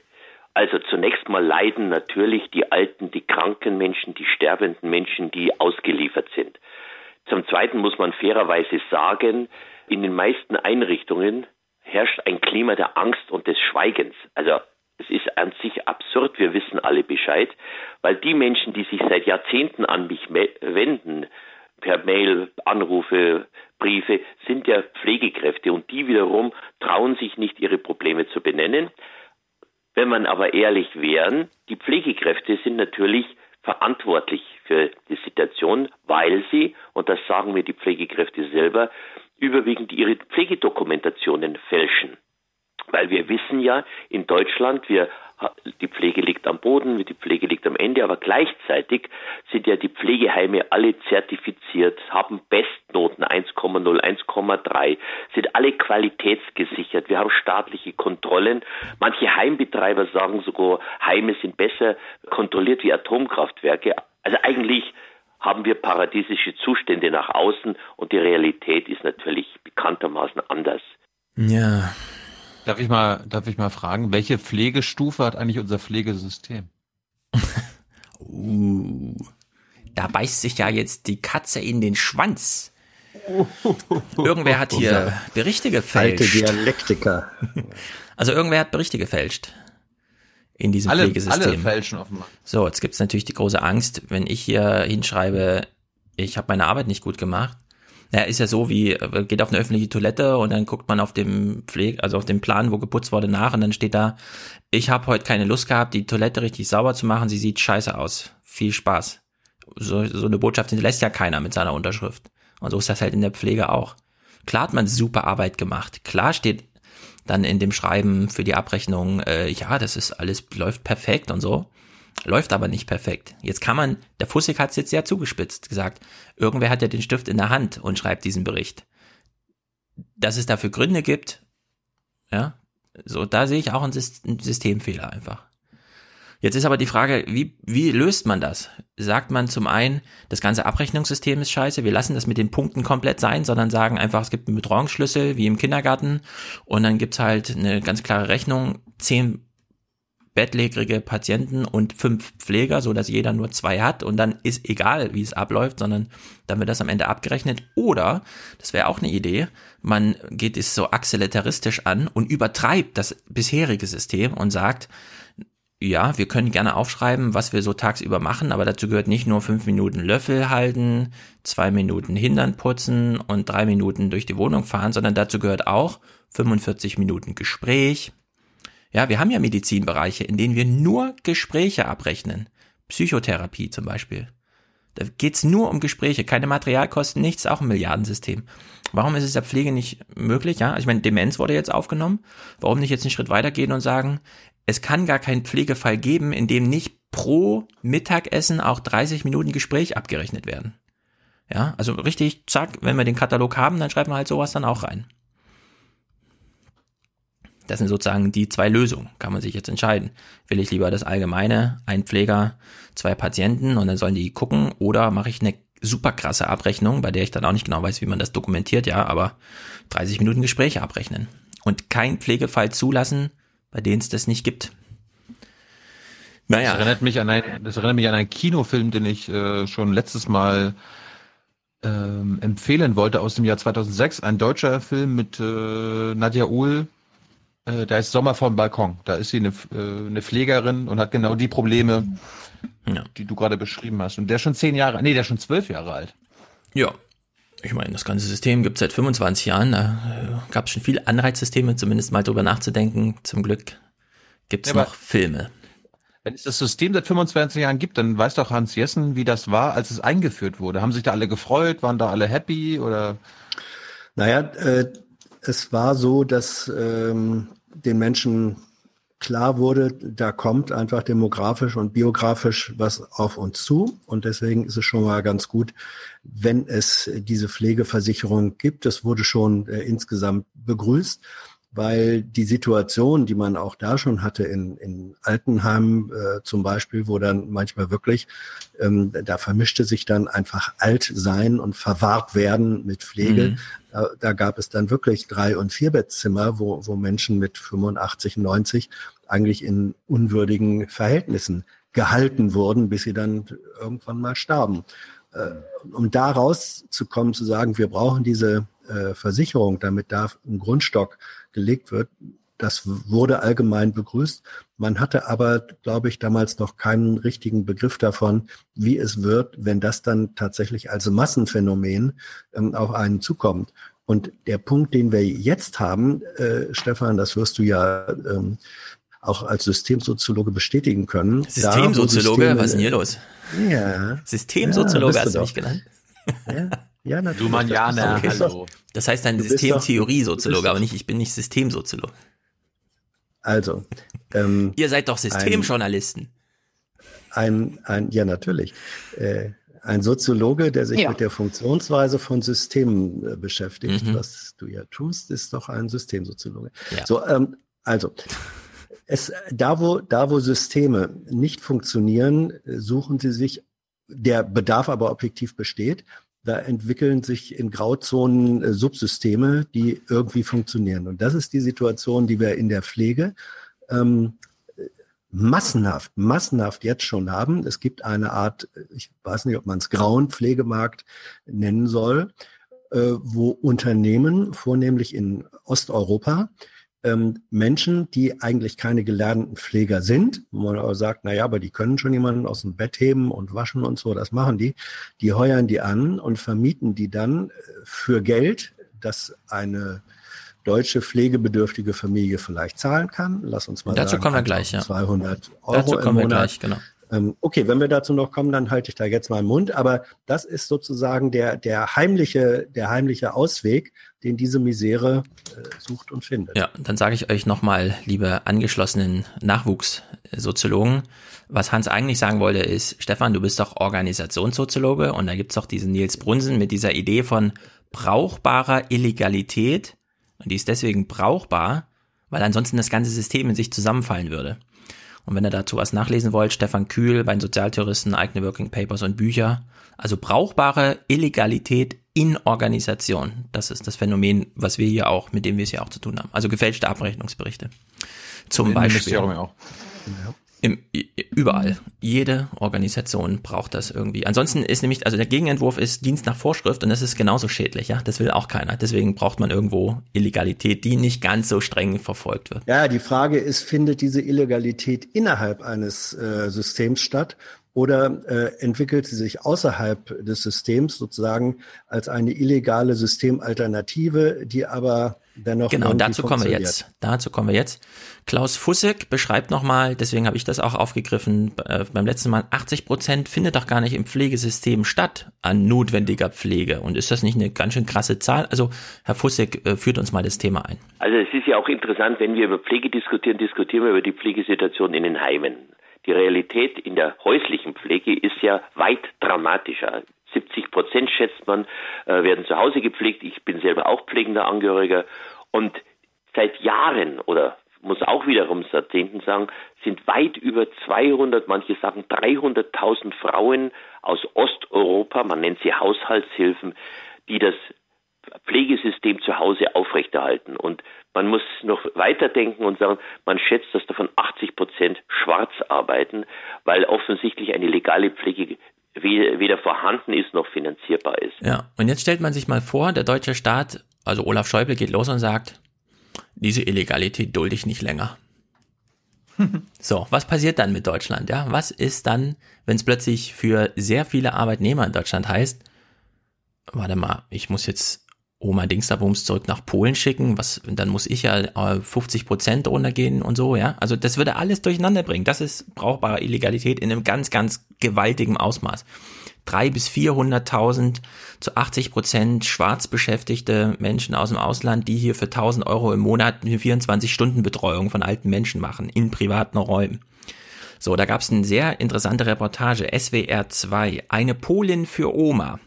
Also zunächst mal leiden natürlich die alten, die kranken Menschen, die sterbenden Menschen, die ausgeliefert sind. Zum Zweiten muss man fairerweise sagen, in den meisten Einrichtungen herrscht ein Klima der Angst und des Schweigens. Also es ist an sich absurd, wir wissen alle Bescheid, weil die Menschen, die sich seit Jahrzehnten an mich wenden, per Mail, Anrufe, Briefe, sind ja Pflegekräfte und die wiederum trauen sich nicht, ihre Probleme zu benennen. Wenn man aber ehrlich wären, die Pflegekräfte sind natürlich verantwortlich für die Situation, weil sie, und das sagen mir die Pflegekräfte selber, überwiegend ihre Pflegedokumentationen fälschen. Weil wir wissen ja, in Deutschland, wir, die Pflege liegt am Boden, die Pflege liegt am Ende, aber gleichzeitig sind ja die Pflegeheime alle zertifiziert, haben Bestnoten 1,0, 1,3, sind alle qualitätsgesichert. Wir haben staatliche Kontrollen. Manche Heimbetreiber sagen sogar, Heime sind besser kontrolliert wie Atomkraftwerke. Also eigentlich haben wir paradiesische Zustände nach außen und die Realität ist natürlich bekanntermaßen anders. Ja. Darf ich mal, darf ich mal fragen, welche Pflegestufe hat eigentlich unser Pflegesystem? uh, da beißt sich ja jetzt die Katze in den Schwanz. Irgendwer hat hier Berichte gefälscht. Alte Dialektiker. Also irgendwer hat Berichte gefälscht in diesem alle, Pflegesystem. Alle fälschen offenbar. So, jetzt gibt's natürlich die große Angst, wenn ich hier hinschreibe, ich habe meine Arbeit nicht gut gemacht. Ja, ist ja so wie, geht auf eine öffentliche Toilette und dann guckt man auf dem Pflege, also auf dem Plan, wo geputzt wurde, nach und dann steht da, ich habe heute keine Lust gehabt, die Toilette richtig sauber zu machen, sie sieht scheiße aus. Viel Spaß. So, so eine Botschaft hinterlässt ja keiner mit seiner Unterschrift. Und so ist das halt in der Pflege auch. Klar hat man super Arbeit gemacht. Klar steht dann in dem Schreiben für die Abrechnung, äh, ja, das ist alles, läuft perfekt und so. Läuft aber nicht perfekt. Jetzt kann man, der Fussig hat es jetzt sehr zugespitzt gesagt, irgendwer hat ja den Stift in der Hand und schreibt diesen Bericht. Dass es dafür Gründe gibt, ja, so, da sehe ich auch einen Systemfehler einfach. Jetzt ist aber die Frage, wie, wie löst man das? Sagt man zum einen, das ganze Abrechnungssystem ist scheiße, wir lassen das mit den Punkten komplett sein, sondern sagen einfach, es gibt einen Betreuungsschlüssel wie im Kindergarten und dann gibt's halt eine ganz klare Rechnung, zehn bettlägerige Patienten und fünf Pfleger, so dass jeder nur zwei hat und dann ist egal, wie es abläuft, sondern dann wird das am Ende abgerechnet. Oder, das wäre auch eine Idee, man geht es so axelitaristisch an und übertreibt das bisherige System und sagt, ja, wir können gerne aufschreiben, was wir so tagsüber machen, aber dazu gehört nicht nur fünf Minuten Löffel halten, zwei Minuten Hindern putzen und drei Minuten durch die Wohnung fahren, sondern dazu gehört auch 45 Minuten Gespräch. Ja, wir haben ja Medizinbereiche, in denen wir nur Gespräche abrechnen. Psychotherapie zum Beispiel. Da geht's nur um Gespräche, keine Materialkosten, nichts, auch ein Milliardensystem. Warum ist es der Pflege nicht möglich? Ja, ich meine, Demenz wurde jetzt aufgenommen. Warum nicht jetzt einen Schritt weitergehen und sagen, es kann gar keinen Pflegefall geben, in dem nicht pro Mittagessen auch 30 Minuten Gespräch abgerechnet werden. Ja, also richtig, zack, wenn wir den Katalog haben, dann schreiben wir halt sowas dann auch rein. Das sind sozusagen die zwei Lösungen. Kann man sich jetzt entscheiden. Will ich lieber das Allgemeine, ein Pfleger, zwei Patienten und dann sollen die gucken oder mache ich eine super krasse Abrechnung, bei der ich dann auch nicht genau weiß, wie man das dokumentiert, ja, aber 30 Minuten Gespräche abrechnen. Und kein Pflegefall zulassen, bei denen es das nicht gibt. Naja. Das erinnert mich an ein, das erinnert mich an einen Kinofilm, den ich äh, schon letztes Mal ähm, empfehlen wollte aus dem Jahr 2006. Ein deutscher Film mit äh, Nadja Uhl. Äh, da ist Sommer vom Balkon. Da ist sie eine, äh, eine Pflegerin und hat genau die Probleme, ja. die du gerade beschrieben hast. Und der ist schon zehn Jahre, nee, der ist schon zwölf Jahre alt. Ja, ich meine, das ganze System gibt es seit 25 Jahren. Da äh, gab es schon viele Anreizsysteme, zumindest mal drüber nachzudenken. Zum Glück gibt es ja, noch Filme. Wenn es das System seit 25 Jahren gibt, dann weiß doch Hans Jessen, wie das war, als es eingeführt wurde. Haben sich da alle gefreut? Waren da alle happy? Oder? Naja, äh, es war so, dass ähm, den Menschen klar wurde, da kommt einfach demografisch und biografisch was auf uns zu. Und deswegen ist es schon mal ganz gut, wenn es diese Pflegeversicherung gibt. Das wurde schon äh, insgesamt begrüßt, weil die Situation, die man auch da schon hatte in, in Altenheimen äh, zum Beispiel, wo dann manchmal wirklich, ähm, da vermischte sich dann einfach Altsein und verwahrt werden mit Pflege. Mhm. Da, da gab es dann wirklich drei- und vierbettzimmer, wo, wo Menschen mit 85, 90 eigentlich in unwürdigen Verhältnissen gehalten wurden, bis sie dann irgendwann mal starben. Äh, um da rauszukommen, zu sagen, wir brauchen diese äh, Versicherung, damit da ein Grundstock gelegt wird, das wurde allgemein begrüßt. Man hatte aber, glaube ich, damals noch keinen richtigen Begriff davon, wie es wird, wenn das dann tatsächlich als Massenphänomen ähm, auf einen zukommt. Und der Punkt, den wir jetzt haben, äh, Stefan, das wirst du ja ähm, auch als Systemsoziologe bestätigen können. Systemsoziologe? Was ist denn hier los? Ja. Systemsoziologe ja, hast du mich genannt. Ja, ja natürlich. Du Manjana, okay. hallo. Das heißt ein Systemtheorie-Soziologe, aber nicht, ich bin nicht Systemsoziologe. Also. Ähm, Ihr seid doch Systemjournalisten. ein, ein ja natürlich, äh, ein Soziologe, der sich ja. mit der Funktionsweise von Systemen äh, beschäftigt. Mhm. Was du ja tust, ist doch ein Systemsoziologe. Ja. So, ähm, also. Es, da, wo, da, wo Systeme nicht funktionieren, suchen sie sich, der Bedarf aber objektiv besteht, da entwickeln sich in Grauzonen äh, Subsysteme, die irgendwie funktionieren. Und das ist die Situation, die wir in der Pflege ähm, massenhaft, massenhaft jetzt schon haben. Es gibt eine Art, ich weiß nicht, ob man es grauen Pflegemarkt nennen soll, äh, wo Unternehmen, vornehmlich in Osteuropa, ähm, Menschen, die eigentlich keine gelernten Pfleger sind, wo man aber sagt, na ja, aber die können schon jemanden aus dem Bett heben und waschen und so, das machen die, die heuern die an und vermieten die dann äh, für Geld, das eine deutsche pflegebedürftige Familie vielleicht zahlen kann. Lass uns mal dazu sagen, kommen wir gleich, ja. 200 Euro dazu kommen im Monat. wir gleich, genau. Ähm, okay, wenn wir dazu noch kommen, dann halte ich da jetzt mal den Mund. Aber das ist sozusagen der, der heimliche, der heimliche Ausweg, den diese Misere äh, sucht und findet. Ja, dann sage ich euch nochmal, liebe angeschlossenen Nachwuchssoziologen, was Hans eigentlich sagen wollte, ist, Stefan, du bist doch Organisationssoziologe und da gibt's doch diesen Nils Brunsen mit dieser Idee von brauchbarer Illegalität und die ist deswegen brauchbar, weil ansonsten das ganze System in sich zusammenfallen würde. Und wenn ihr dazu was nachlesen wollt, Stefan Kühl bei den Sozialterroristen, eigene Working Papers und Bücher. Also brauchbare Illegalität in Organisation. Das ist das Phänomen, was wir hier auch, mit dem wir es hier auch zu tun haben. Also gefälschte Abrechnungsberichte. Zum Beispiel. Auch. Ja. Im, überall. Jede Organisation braucht das irgendwie. Ansonsten ist nämlich, also der Gegenentwurf ist Dienst nach Vorschrift und das ist genauso schädlich, ja. Das will auch keiner. Deswegen braucht man irgendwo Illegalität, die nicht ganz so streng verfolgt wird. Ja, die Frage ist, findet diese Illegalität innerhalb eines äh, Systems statt oder äh, entwickelt sie sich außerhalb des Systems sozusagen als eine illegale Systemalternative, die aber dennoch genau dazu kommen wir jetzt. Dazu kommen wir jetzt. Klaus Fussek beschreibt nochmal, deswegen habe ich das auch aufgegriffen äh, beim letzten Mal. 80 Prozent findet doch gar nicht im Pflegesystem statt an notwendiger Pflege. Und ist das nicht eine ganz schön krasse Zahl? Also Herr Fussek äh, führt uns mal das Thema ein. Also es ist ja auch interessant, wenn wir über Pflege diskutieren, diskutieren wir über die Pflegesituation in den Heimen. Die Realität in der häuslichen Pflege ist ja weit dramatischer. 70 Prozent schätzt man, äh, werden zu Hause gepflegt. Ich bin selber auch pflegender Angehöriger. Und seit Jahren oder muss auch wiederum Jahrzehnten sagen, sind weit über 200, manche sagen 300.000 Frauen aus Osteuropa, man nennt sie Haushaltshilfen, die das Pflegesystem zu Hause aufrechterhalten. Und man muss noch weiterdenken und sagen, man schätzt, dass davon 80 Prozent schwarz arbeiten, weil offensichtlich eine legale Pflege weder vorhanden ist noch finanzierbar ist. Ja, und jetzt stellt man sich mal vor, der deutsche Staat, also Olaf Schäuble geht los und sagt, diese Illegalität dulde ich nicht länger. So, was passiert dann mit Deutschland? Ja, was ist dann, wenn es plötzlich für sehr viele Arbeitnehmer in Deutschland heißt, warte mal, ich muss jetzt Oma Dingsabums zurück nach Polen schicken, was, dann muss ich ja 50 äh, Prozent runtergehen und so, ja. Also das würde alles durcheinander bringen. Das ist brauchbare Illegalität in einem ganz, ganz gewaltigen Ausmaß. Drei bis 400.000 zu 80 Prozent schwarz beschäftigte Menschen aus dem Ausland, die hier für 1000 Euro im Monat eine 24-Stunden-Betreuung von alten Menschen machen, in privaten Räumen. So, da gab es eine sehr interessante Reportage, SWR 2, eine Polin für Oma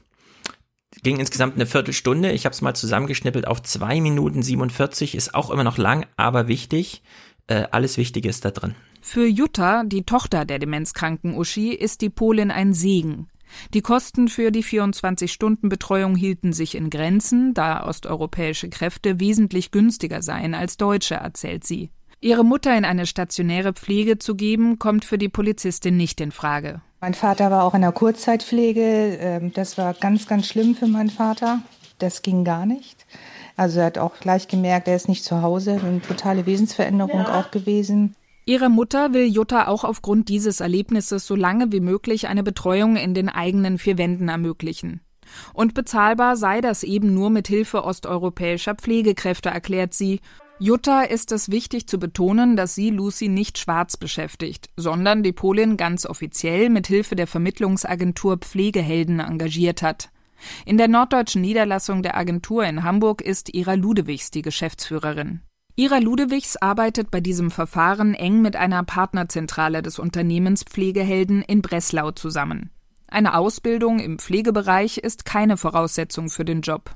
ging insgesamt eine Viertelstunde. Ich habe es mal zusammengeschnippelt auf zwei Minuten 47. Ist auch immer noch lang, aber wichtig. Äh, alles Wichtige ist da drin. Für Jutta, die Tochter der demenzkranken Uschi, ist die Polin ein Segen. Die Kosten für die 24-Stunden-Betreuung hielten sich in Grenzen, da osteuropäische Kräfte wesentlich günstiger seien als deutsche, erzählt sie. Ihre Mutter in eine stationäre Pflege zu geben, kommt für die Polizistin nicht in Frage. Mein Vater war auch in der Kurzzeitpflege. Ähm, das war ganz, ganz schlimm für meinen Vater. Das ging gar nicht. Also er hat auch gleich gemerkt, er ist nicht zu Hause. Eine totale Wesensveränderung ja. auch gewesen. Ihre Mutter will Jutta auch aufgrund dieses Erlebnisses so lange wie möglich eine Betreuung in den eigenen vier Wänden ermöglichen. Und bezahlbar sei das eben nur mit Hilfe osteuropäischer Pflegekräfte, erklärt sie Jutta ist es wichtig zu betonen, dass sie Lucy nicht schwarz beschäftigt, sondern die Polin ganz offiziell mit Hilfe der Vermittlungsagentur Pflegehelden engagiert hat. In der norddeutschen Niederlassung der Agentur in Hamburg ist Ira Ludewigs die Geschäftsführerin. Ira Ludewigs arbeitet bei diesem Verfahren eng mit einer Partnerzentrale des Unternehmens Pflegehelden in Breslau zusammen. Eine Ausbildung im Pflegebereich ist keine Voraussetzung für den Job.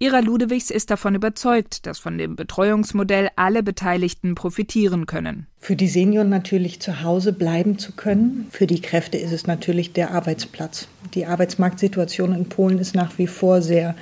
Ira Ludewigs ist davon überzeugt, dass von dem Betreuungsmodell alle Beteiligten profitieren können. Für die Senioren natürlich zu Hause bleiben zu können. Für die Kräfte ist es natürlich der Arbeitsplatz. Die Arbeitsmarktsituation in Polen ist nach wie vor sehr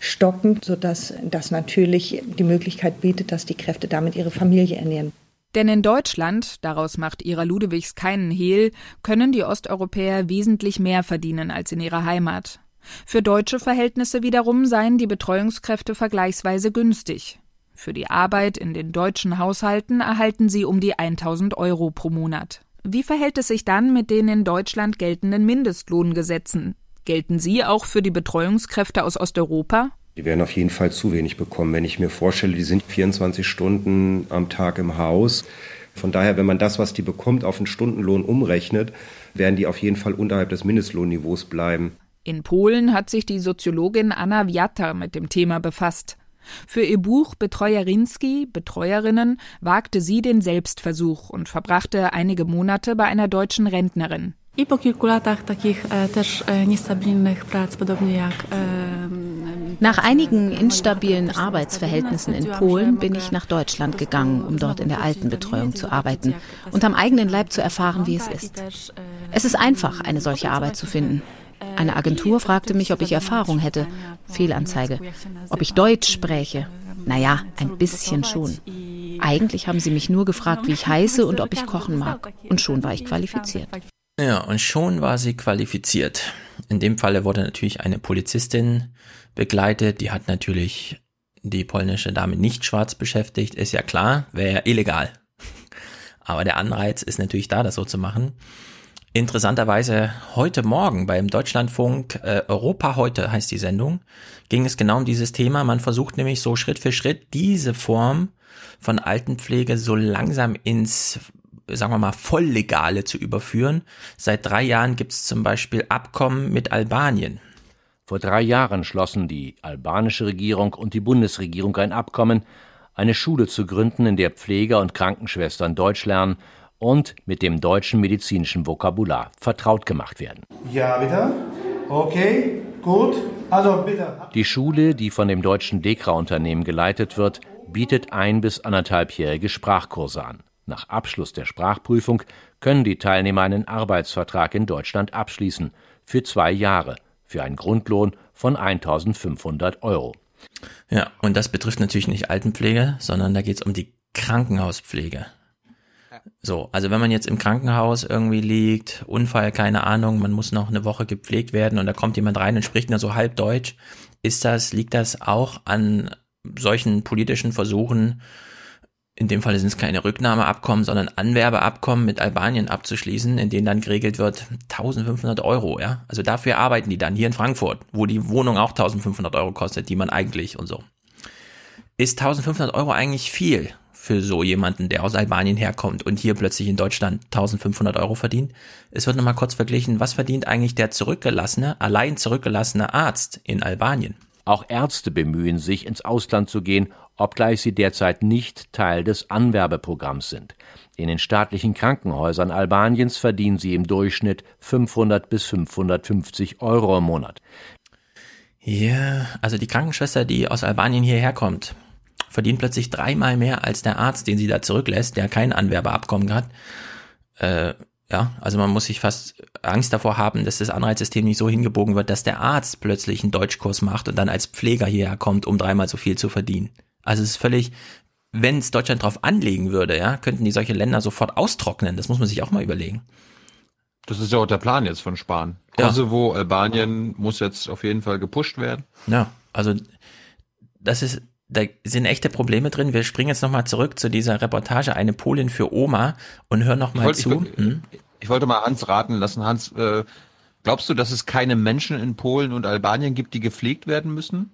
stockend, sodass das natürlich die Möglichkeit bietet, dass die Kräfte damit ihre Familie ernähren. Denn in Deutschland, daraus macht Ira Ludewigs keinen Hehl, können die Osteuropäer wesentlich mehr verdienen als in ihrer Heimat. Für deutsche Verhältnisse wiederum seien die Betreuungskräfte vergleichsweise günstig. Für die Arbeit in den deutschen Haushalten erhalten sie um die 1000 Euro pro Monat. Wie verhält es sich dann mit den in Deutschland geltenden Mindestlohngesetzen? Gelten sie auch für die Betreuungskräfte aus Osteuropa? Die werden auf jeden Fall zu wenig bekommen. Wenn ich mir vorstelle, die sind 24 Stunden am Tag im Haus. Von daher, wenn man das, was die bekommt, auf einen Stundenlohn umrechnet, werden die auf jeden Fall unterhalb des Mindestlohnniveaus bleiben. In Polen hat sich die Soziologin Anna Wiater mit dem Thema befasst. Für ihr Buch Betreuerinski, Betreuerinnen, wagte sie den Selbstversuch und verbrachte einige Monate bei einer deutschen Rentnerin. E, e, e, nach einigen instabilen Arbeitsverhältnissen in Polen bin ich nach Deutschland gegangen, um dort in der Altenbetreuung zu arbeiten und am eigenen Leib zu erfahren, wie es ist. Es ist einfach, eine solche Arbeit zu finden. Eine Agentur fragte mich, ob ich Erfahrung hätte. Fehlanzeige. Ob ich Deutsch spräche. Naja, ein bisschen schon. Eigentlich haben sie mich nur gefragt, wie ich heiße und ob ich kochen mag. Und schon war ich qualifiziert. Ja, und schon war sie qualifiziert. In dem Falle wurde natürlich eine Polizistin begleitet. Die hat natürlich die polnische Dame nicht schwarz beschäftigt. Ist ja klar, wäre ja illegal. Aber der Anreiz ist natürlich da, das so zu machen. Interessanterweise heute Morgen beim Deutschlandfunk äh, Europa heute heißt die Sendung, ging es genau um dieses Thema. Man versucht nämlich so Schritt für Schritt diese Form von Altenpflege so langsam ins, sagen wir mal, Volllegale zu überführen. Seit drei Jahren gibt es zum Beispiel Abkommen mit Albanien. Vor drei Jahren schlossen die albanische Regierung und die Bundesregierung ein Abkommen, eine Schule zu gründen, in der Pfleger und Krankenschwestern Deutsch lernen und mit dem deutschen medizinischen Vokabular vertraut gemacht werden. Ja, bitte. Okay, gut. Also bitte. Die Schule, die von dem deutschen Dekra-Unternehmen geleitet wird, bietet ein- bis anderthalbjährige Sprachkurse an. Nach Abschluss der Sprachprüfung können die Teilnehmer einen Arbeitsvertrag in Deutschland abschließen, für zwei Jahre, für einen Grundlohn von 1500 Euro. Ja, und das betrifft natürlich nicht Altenpflege, sondern da geht es um die Krankenhauspflege. So, also wenn man jetzt im Krankenhaus irgendwie liegt, Unfall, keine Ahnung, man muss noch eine Woche gepflegt werden und da kommt jemand rein und spricht nur so halb Deutsch, ist das, liegt das auch an solchen politischen Versuchen, in dem Fall sind es keine Rücknahmeabkommen, sondern Anwerbeabkommen mit Albanien abzuschließen, in denen dann geregelt wird 1500 Euro, ja. Also dafür arbeiten die dann hier in Frankfurt, wo die Wohnung auch 1500 Euro kostet, die man eigentlich und so. Ist 1500 Euro eigentlich viel? Für so jemanden, der aus Albanien herkommt und hier plötzlich in Deutschland 1500 Euro verdient. Es wird nochmal kurz verglichen, was verdient eigentlich der zurückgelassene, allein zurückgelassene Arzt in Albanien? Auch Ärzte bemühen sich, ins Ausland zu gehen, obgleich sie derzeit nicht Teil des Anwerbeprogramms sind. In den staatlichen Krankenhäusern Albaniens verdienen sie im Durchschnitt 500 bis 550 Euro im Monat. Ja, also die Krankenschwester, die aus Albanien hierher kommt, verdient plötzlich dreimal mehr als der Arzt, den sie da zurücklässt, der kein Anwerbeabkommen hat. Äh, ja, also man muss sich fast Angst davor haben, dass das Anreizsystem nicht so hingebogen wird, dass der Arzt plötzlich einen Deutschkurs macht und dann als Pfleger hierher kommt, um dreimal so viel zu verdienen. Also es ist völlig, wenn es Deutschland drauf anlegen würde, ja, könnten die solche Länder sofort austrocknen. Das muss man sich auch mal überlegen. Das ist ja auch der Plan jetzt von Spahn. Kosovo, ja. Albanien muss jetzt auf jeden Fall gepusht werden. Ja, also das ist da sind echte Probleme drin. Wir springen jetzt nochmal zurück zu dieser Reportage Eine Polin für Oma und hören nochmal zu. Ich, hm? ich, wollte mal Hans raten lassen. Hans, äh, glaubst du, dass es keine Menschen in Polen und Albanien gibt, die gepflegt werden müssen?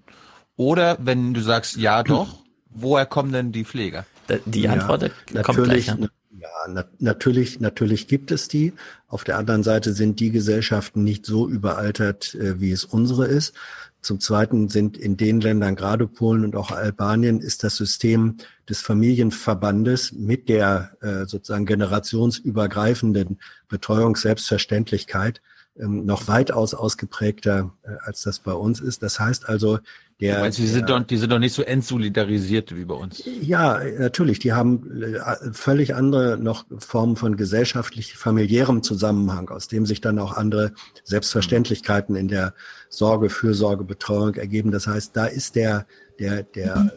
Oder wenn du sagst, ja doch, woher kommen denn die Pfleger? Die Antwort ja, kommt natürlich, gleich. Ne? Ja, na natürlich, natürlich gibt es die. Auf der anderen Seite sind die Gesellschaften nicht so überaltert, äh, wie es unsere ist. Zum Zweiten sind in den Ländern, gerade Polen und auch Albanien, ist das System des Familienverbandes mit der äh, sozusagen generationsübergreifenden Betreuungsselbstverständlichkeit ähm, noch weitaus ausgeprägter, äh, als das bei uns ist. Das heißt also, der, meinst, die, sind doch, die sind doch nicht so entsolidarisiert wie bei uns. Ja, natürlich. Die haben äh, völlig andere noch Formen von gesellschaftlich familiärem Zusammenhang, aus dem sich dann auch andere Selbstverständlichkeiten in der Sorge, Fürsorge, Betreuung ergeben. Das heißt, da ist der, der, der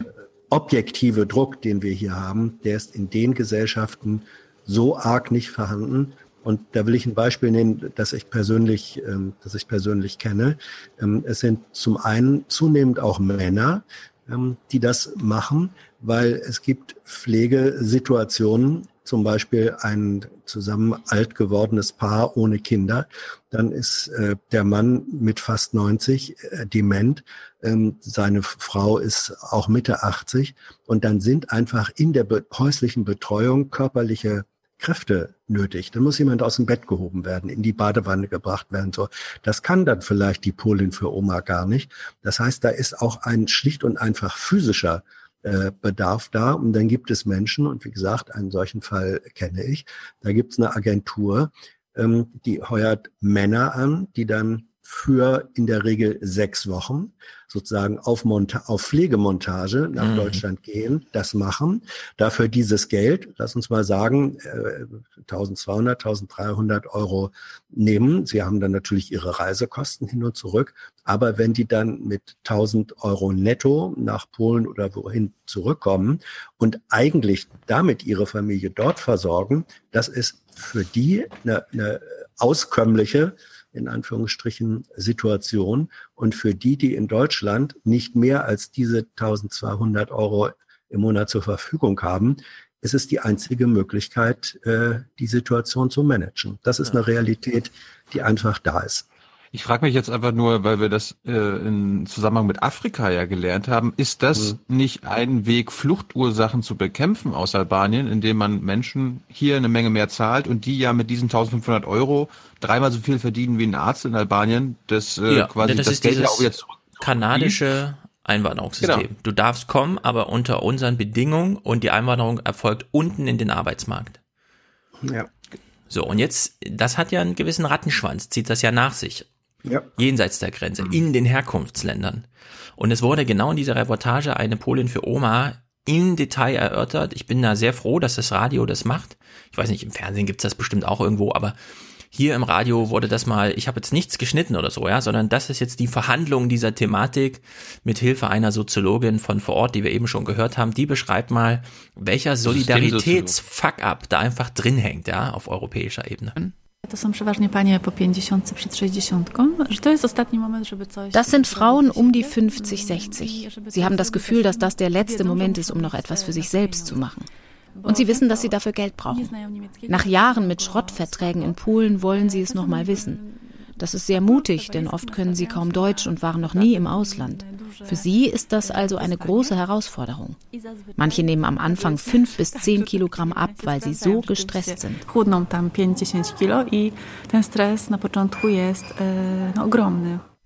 objektive Druck, den wir hier haben, der ist in den Gesellschaften so arg nicht vorhanden. Und da will ich ein Beispiel nehmen, das ich persönlich, ähm, das ich persönlich kenne. Ähm, es sind zum einen zunehmend auch Männer, ähm, die das machen, weil es gibt Pflegesituationen, zum Beispiel ein zusammen alt gewordenes Paar ohne Kinder, dann ist äh, der Mann mit fast 90 äh, dement, ähm, seine Frau ist auch Mitte 80 und dann sind einfach in der be häuslichen Betreuung körperliche Kräfte nötig. Dann muss jemand aus dem Bett gehoben werden, in die Badewanne gebracht werden. So, das kann dann vielleicht die Polin für Oma gar nicht. Das heißt, da ist auch ein schlicht und einfach physischer äh, Bedarf da. Und dann gibt es Menschen, und wie gesagt, einen solchen Fall kenne ich, da gibt es eine Agentur, ähm, die heuert Männer an, die dann für in der Regel sechs Wochen sozusagen auf, Monta auf Pflegemontage nach mhm. Deutschland gehen, das machen, dafür dieses Geld, lass uns mal sagen, äh, 1200, 1300 Euro nehmen. Sie haben dann natürlich ihre Reisekosten hin und zurück, aber wenn die dann mit 1000 Euro netto nach Polen oder wohin zurückkommen und eigentlich damit ihre Familie dort versorgen, das ist für die eine, eine auskömmliche in Anführungsstrichen Situation. Und für die, die in Deutschland nicht mehr als diese 1200 Euro im Monat zur Verfügung haben, ist es die einzige Möglichkeit, äh, die Situation zu managen. Das ist eine Realität, die einfach da ist. Ich frage mich jetzt einfach nur, weil wir das äh, in Zusammenhang mit Afrika ja gelernt haben, ist das mhm. nicht ein Weg, Fluchtursachen zu bekämpfen aus Albanien, indem man Menschen hier eine Menge mehr zahlt und die ja mit diesen 1500 Euro dreimal so viel verdienen wie ein Arzt in Albanien, das äh, ja, quasi das, das Geld ja auch jetzt kanadische Einwanderungssystem. Genau. Du darfst kommen, aber unter unseren Bedingungen und die Einwanderung erfolgt unten in den Arbeitsmarkt. Ja. So, und jetzt, das hat ja einen gewissen Rattenschwanz, zieht das ja nach sich ja. jenseits der Grenze, mhm. in den Herkunftsländern. Und es wurde genau in dieser Reportage eine Polin für Oma im Detail erörtert. Ich bin da sehr froh, dass das Radio das macht. Ich weiß nicht, im Fernsehen gibt's das bestimmt auch irgendwo, aber hier im Radio wurde das mal, ich habe jetzt nichts geschnitten oder so, ja, sondern das ist jetzt die Verhandlung dieser Thematik mit Hilfe einer Soziologin von vor Ort, die wir eben schon gehört haben. Die beschreibt mal, welcher Solidaritätsfuck-up da einfach drin hängt, ja, auf europäischer Ebene. Das sind Frauen um die 50, 60. Sie haben das Gefühl, dass das der letzte Moment ist, um noch etwas für sich selbst zu machen. Und sie wissen, dass sie dafür Geld brauchen. Nach Jahren mit Schrottverträgen in Polen wollen sie es noch mal wissen. Das ist sehr mutig, denn oft können sie kaum Deutsch und waren noch nie im Ausland. Für sie ist das also eine große Herausforderung. Manche nehmen am Anfang fünf bis zehn Kilogramm ab, weil sie so gestresst sind.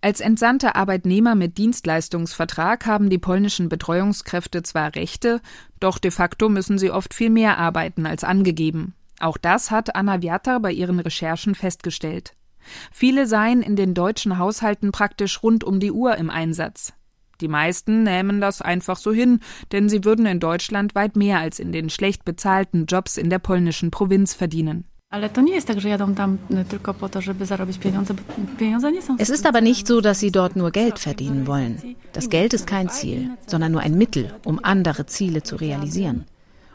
Als entsandte Arbeitnehmer mit Dienstleistungsvertrag haben die polnischen Betreuungskräfte zwar Rechte, doch de facto müssen sie oft viel mehr arbeiten als angegeben. Auch das hat Anna Wiata bei ihren Recherchen festgestellt. Viele seien in den deutschen Haushalten praktisch rund um die Uhr im Einsatz. Die meisten nähmen das einfach so hin, denn sie würden in Deutschland weit mehr als in den schlecht bezahlten Jobs in der polnischen Provinz verdienen. Es ist aber nicht so, dass sie dort nur Geld verdienen wollen. Das Geld ist kein Ziel, sondern nur ein Mittel, um andere Ziele zu realisieren.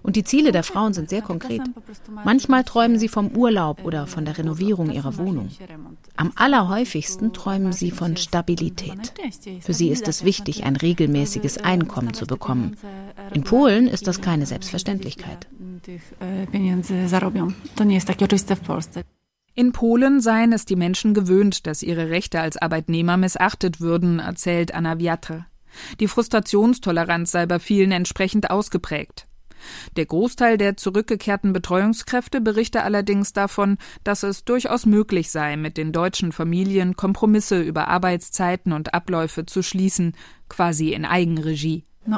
Und die Ziele der Frauen sind sehr konkret. Manchmal träumen sie vom Urlaub oder von der Renovierung ihrer Wohnung. Am allerhäufigsten träumen sie von Stabilität. Für sie ist es wichtig, ein regelmäßiges Einkommen zu bekommen. In Polen ist das keine Selbstverständlichkeit. In Polen seien es die Menschen gewöhnt, dass ihre Rechte als Arbeitnehmer missachtet würden, erzählt Anna Wiatre. Die Frustrationstoleranz sei bei vielen entsprechend ausgeprägt. Der Großteil der zurückgekehrten Betreuungskräfte berichte allerdings davon, dass es durchaus möglich sei, mit den deutschen Familien Kompromisse über Arbeitszeiten und Abläufe zu schließen, quasi in Eigenregie. E,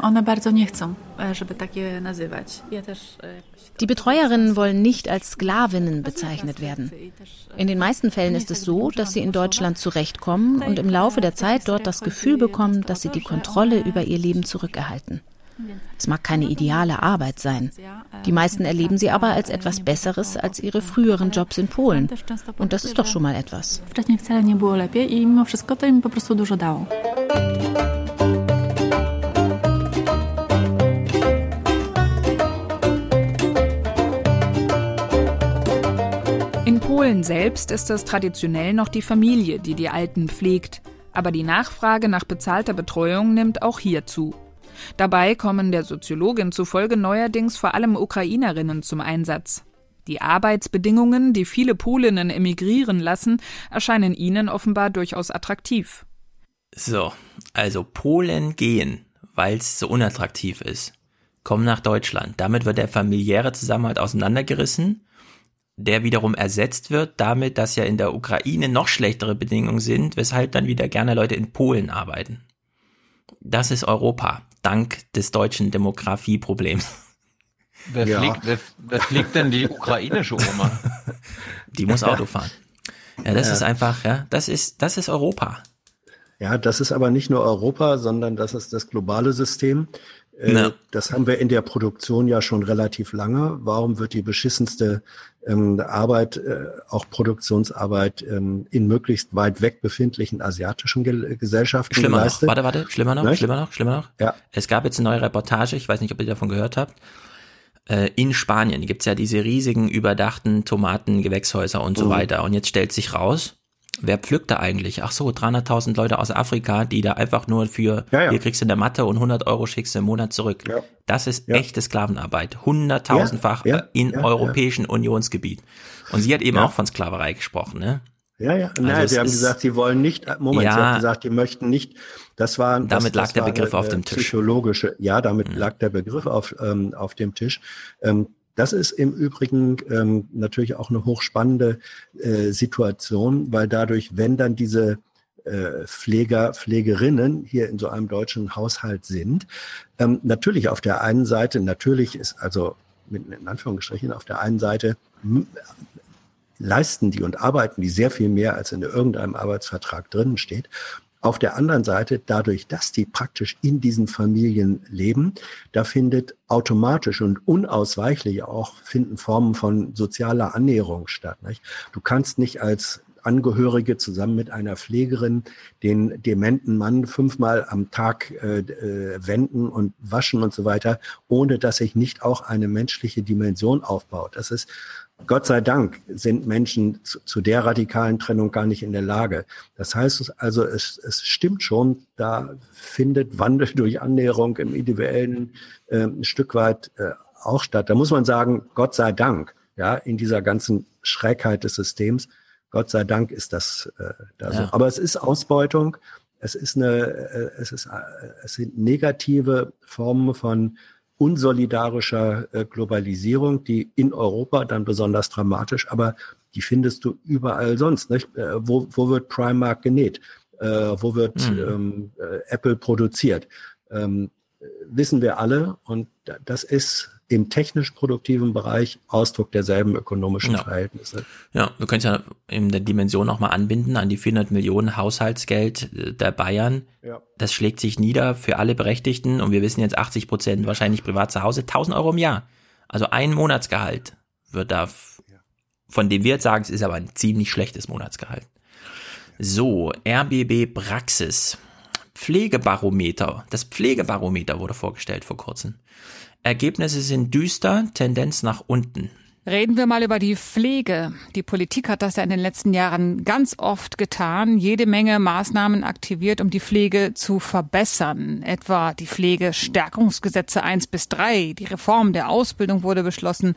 Die Betreuerinnen wollen nicht als Sklavinnen bezeichnet werden. In den meisten Fällen ist es so, dass sie in Deutschland zurechtkommen und im Laufe der Zeit dort das Gefühl bekommen, dass sie die Kontrolle über ihr Leben zurückerhalten. Es mag keine ideale Arbeit sein. Die meisten erleben sie aber als etwas Besseres als ihre früheren Jobs in Polen. Und das ist doch schon mal etwas. In Polen selbst ist es traditionell noch die Familie, die die Alten pflegt. Aber die Nachfrage nach bezahlter Betreuung nimmt auch hier zu. Dabei kommen der Soziologin zufolge neuerdings vor allem Ukrainerinnen zum Einsatz. Die Arbeitsbedingungen, die viele Polinnen emigrieren lassen, erscheinen ihnen offenbar durchaus attraktiv. So, also Polen gehen, weil es so unattraktiv ist, kommen nach Deutschland. Damit wird der familiäre Zusammenhalt auseinandergerissen, der wiederum ersetzt wird damit, dass ja in der Ukraine noch schlechtere Bedingungen sind, weshalb dann wieder gerne Leute in Polen arbeiten. Das ist Europa dank des deutschen Demografieproblems. Wer, ja. fliegt, wer, wer fliegt denn die ukrainische Oma? Die muss Auto fahren. Ja, das ja. ist einfach, ja, das ist, das ist Europa. Ja, das ist aber nicht nur Europa, sondern das ist das globale System. Äh. Das haben wir in der Produktion ja schon relativ lange. Warum wird die beschissenste ähm, Arbeit, äh, auch Produktionsarbeit ähm, in möglichst weit weg befindlichen asiatischen Ge Gesellschaften Schlimmer geleistet? noch, warte, warte, schlimmer noch, nicht? schlimmer noch, schlimmer noch. Ja. Es gab jetzt eine neue Reportage, ich weiß nicht, ob ihr davon gehört habt. Äh, in Spanien gibt's ja diese riesigen überdachten Tomatengewächshäuser und so mhm. weiter. Und jetzt stellt sich raus, wer pflückt da eigentlich? Ach so, 300.000 Leute aus Afrika, die da einfach nur für, ja, ja. hier kriegst du eine Matte und 100 Euro schickst du im Monat zurück. Ja. Das ist echte Sklavenarbeit. Hunderttausendfach in europäischen Unionsgebiet. Und sie hat eben auch von Sklaverei gesprochen, ne? Ja, ja. Also Nein, sie haben gesagt, sie wollen nicht, Moment, ja, sie haben gesagt, die möchten nicht, das war, damit das, lag das der Begriff auf dem Tisch. Psychologische, ja, damit mhm. lag der Begriff auf, ähm, auf dem Tisch. Ähm, das ist im Übrigen ähm, natürlich auch eine hochspannende äh, Situation, weil dadurch, wenn dann diese äh, Pfleger, Pflegerinnen hier in so einem deutschen Haushalt sind, ähm, natürlich auf der einen Seite, natürlich ist also mit in Anführungsstrichen auf der einen Seite leisten die und arbeiten die sehr viel mehr, als in irgendeinem Arbeitsvertrag drinnen steht. Auf der anderen Seite, dadurch, dass die praktisch in diesen Familien leben, da findet automatisch und unausweichlich auch finden Formen von sozialer Annäherung statt. Nicht? Du kannst nicht als Angehörige zusammen mit einer Pflegerin den dementen Mann fünfmal am Tag äh, äh, wenden und waschen und so weiter, ohne dass sich nicht auch eine menschliche Dimension aufbaut. Das ist Gott sei Dank sind Menschen zu, zu, der radikalen Trennung gar nicht in der Lage. Das heißt also, es, es stimmt schon, da findet Wandel durch Annäherung im individuellen äh, ein Stück weit äh, auch statt. Da muss man sagen, Gott sei Dank, ja, in dieser ganzen Schrägheit des Systems, Gott sei Dank ist das äh, da ja. so. Aber es ist Ausbeutung, es ist eine, äh, es ist, äh, es sind negative Formen von unsolidarischer äh, Globalisierung, die in Europa dann besonders dramatisch, aber die findest du überall sonst. Nicht? Äh, wo, wo wird Primark genäht? Äh, wo wird mhm. ähm, äh, Apple produziert? Ähm, wissen wir alle und das ist im technisch produktiven Bereich Ausdruck derselben ökonomischen ja. Verhältnisse. Ja, wir können es ja in der Dimension nochmal anbinden an die 400 Millionen Haushaltsgeld äh, der Bayern. Ja. Das schlägt sich nieder für alle Berechtigten und wir wissen jetzt 80 Prozent wahrscheinlich privat zu Hause, 1000 Euro im Jahr. Also ein Monatsgehalt wird da, von dem wir jetzt sagen, es ist aber ein ziemlich schlechtes Monatsgehalt. So, RBB Praxis. Pflegebarometer. Das Pflegebarometer wurde vorgestellt vor kurzem. Ergebnisse sind düster, Tendenz nach unten. Reden wir mal über die Pflege. Die Politik hat das ja in den letzten Jahren ganz oft getan, jede Menge Maßnahmen aktiviert, um die Pflege zu verbessern. Etwa die Pflegestärkungsgesetze 1 bis 3, die Reform der Ausbildung wurde beschlossen.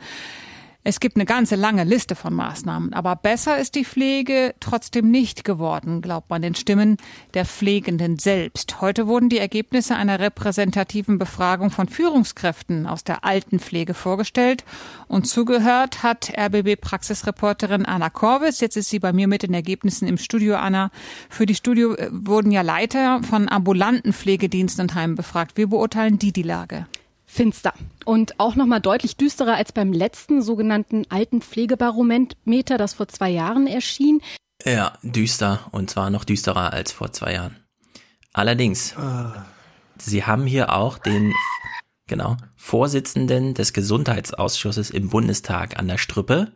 Es gibt eine ganze lange Liste von Maßnahmen, aber besser ist die Pflege trotzdem nicht geworden, glaubt man den Stimmen der Pflegenden selbst. Heute wurden die Ergebnisse einer repräsentativen Befragung von Führungskräften aus der Altenpflege vorgestellt und zugehört hat RBB-Praxisreporterin Anna Korvis. Jetzt ist sie bei mir mit den Ergebnissen im Studio, Anna. Für die Studio äh, wurden ja Leiter von ambulanten Pflegediensten und Heimen befragt. Wie beurteilen die die Lage? Finster und auch noch mal deutlich düsterer als beim letzten sogenannten Altenpflegebarometer, das vor zwei Jahren erschien. Ja, düster und zwar noch düsterer als vor zwei Jahren. Allerdings, ah. Sie haben hier auch den genau Vorsitzenden des Gesundheitsausschusses im Bundestag an der Strippe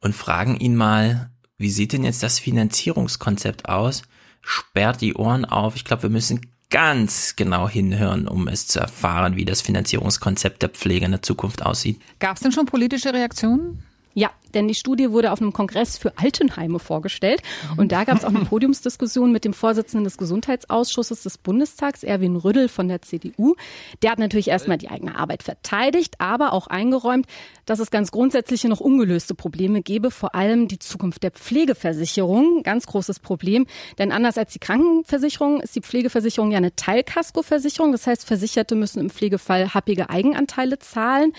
und fragen ihn mal, wie sieht denn jetzt das Finanzierungskonzept aus? Sperrt die Ohren auf. Ich glaube, wir müssen ganz genau hinhören, um es zu erfahren, wie das Finanzierungskonzept der Pflege in der Zukunft aussieht. Gab es denn schon politische Reaktionen? Ja, denn die Studie wurde auf einem Kongress für Altenheime vorgestellt. Und da gab es auch eine Podiumsdiskussion mit dem Vorsitzenden des Gesundheitsausschusses des Bundestags, Erwin Rüddel von der CDU. Der hat natürlich erstmal die eigene Arbeit verteidigt, aber auch eingeräumt, dass es ganz grundsätzliche noch ungelöste Probleme gäbe, vor allem die Zukunft der Pflegeversicherung. Ganz großes Problem, denn anders als die Krankenversicherung ist die Pflegeversicherung ja eine Teilkaskoversicherung. Das heißt, Versicherte müssen im Pflegefall happige Eigenanteile zahlen.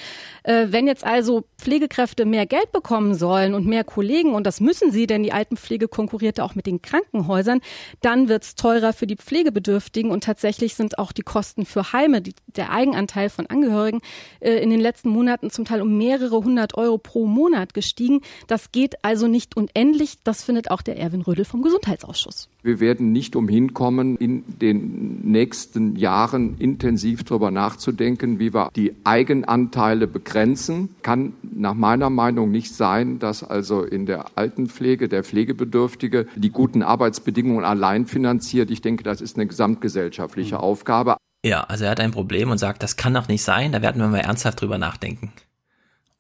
Äh, wenn jetzt also Pflegekräfte mehr Geld bekommen, kommen sollen und mehr Kollegen, und das müssen sie, denn die Altenpflege konkurrierte auch mit den Krankenhäusern, dann wird es teurer für die Pflegebedürftigen und tatsächlich sind auch die Kosten für Heime, die, der Eigenanteil von Angehörigen äh, in den letzten Monaten zum Teil um mehrere hundert Euro pro Monat gestiegen. Das geht also nicht unendlich. Das findet auch der Erwin Rödel vom Gesundheitsausschuss. Wir werden nicht umhin kommen, in den nächsten Jahren intensiv darüber nachzudenken, wie wir die Eigenanteile begrenzen. Kann nach meiner Meinung nicht sein, dass also in der Altenpflege der Pflegebedürftige die guten Arbeitsbedingungen allein finanziert. Ich denke, das ist eine gesamtgesellschaftliche Aufgabe. Ja, also er hat ein Problem und sagt, das kann doch nicht sein, da werden wir mal ernsthaft drüber nachdenken.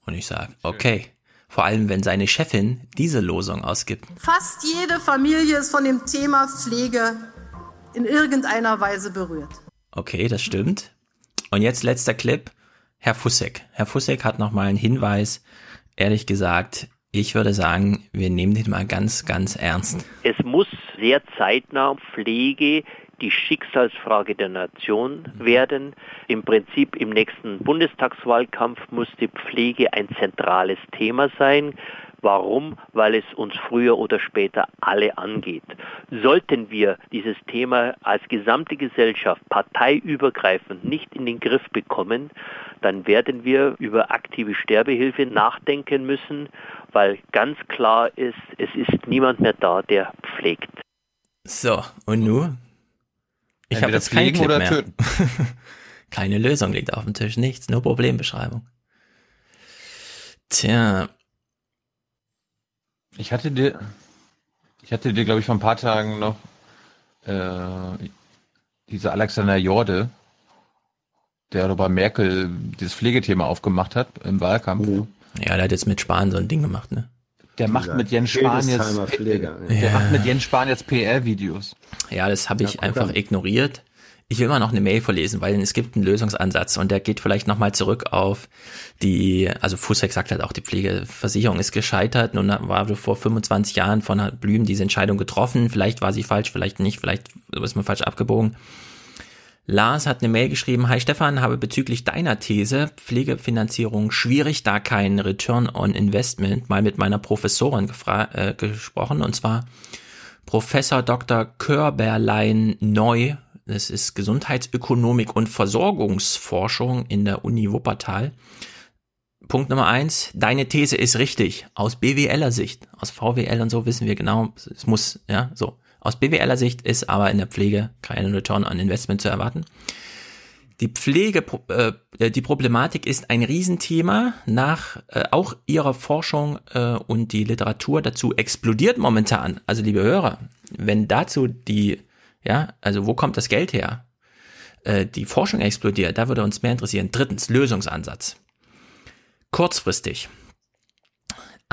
Und ich sage, okay. Vor allem, wenn seine Chefin diese Losung ausgibt. Fast jede Familie ist von dem Thema Pflege in irgendeiner Weise berührt. Okay, das stimmt. Und jetzt letzter Clip. Herr Fussek. Herr Fussek hat nochmal einen Hinweis. Ehrlich gesagt, ich würde sagen, wir nehmen den mal ganz, ganz ernst. Es muss sehr zeitnah Pflege die Schicksalsfrage der Nation werden. Im Prinzip im nächsten Bundestagswahlkampf muss die Pflege ein zentrales Thema sein. Warum? Weil es uns früher oder später alle angeht. Sollten wir dieses Thema als gesamte Gesellschaft parteiübergreifend nicht in den Griff bekommen, dann werden wir über aktive Sterbehilfe nachdenken müssen, weil ganz klar ist, es ist niemand mehr da, der pflegt. So, und nun ich habe jetzt keinen Clip mehr. Töten. Keine Lösung liegt auf dem Tisch, nichts, nur Problembeschreibung. Tja. Ich hatte dir, ich hatte dir, glaube ich, vor ein paar Tagen noch äh, diese Alexander Jorde, der bei Merkel dieses Pflegethema aufgemacht hat im Wahlkampf. Ja, der hat jetzt mit Spahn so ein Ding gemacht, ne? Der macht mit Jens Spahn jetzt, Pfleger, der ja. macht mit Jens Spahn jetzt PR-Videos. Ja, das habe ich ja, einfach dann. ignoriert. Ich will mal noch eine Mail vorlesen, weil es gibt einen Lösungsansatz und der geht vielleicht nochmal zurück auf die, also Fussek sagt halt auch, die Pflegeversicherung ist gescheitert. Nun war vor 25 Jahren von Blüm diese Entscheidung getroffen. Vielleicht war sie falsch, vielleicht nicht, vielleicht ist man falsch abgebogen. Lars hat eine Mail geschrieben, Hi Stefan, habe bezüglich deiner These Pflegefinanzierung schwierig, da kein Return on Investment, mal mit meiner Professorin äh, gesprochen, und zwar Professor Dr. Körberlein Neu, das ist Gesundheitsökonomik und Versorgungsforschung in der Uni Wuppertal. Punkt Nummer eins, deine These ist richtig, aus BWLer Sicht, aus VWL und so wissen wir genau, es muss, ja, so. Aus BWLer Sicht ist aber in der Pflege kein Return on Investment zu erwarten. Die Pflege, äh, die Problematik ist ein Riesenthema. Nach äh, auch ihrer Forschung äh, und die Literatur dazu explodiert momentan. Also liebe Hörer, wenn dazu die, ja, also wo kommt das Geld her? Äh, die Forschung explodiert, da würde uns mehr interessieren. Drittens, Lösungsansatz. Kurzfristig.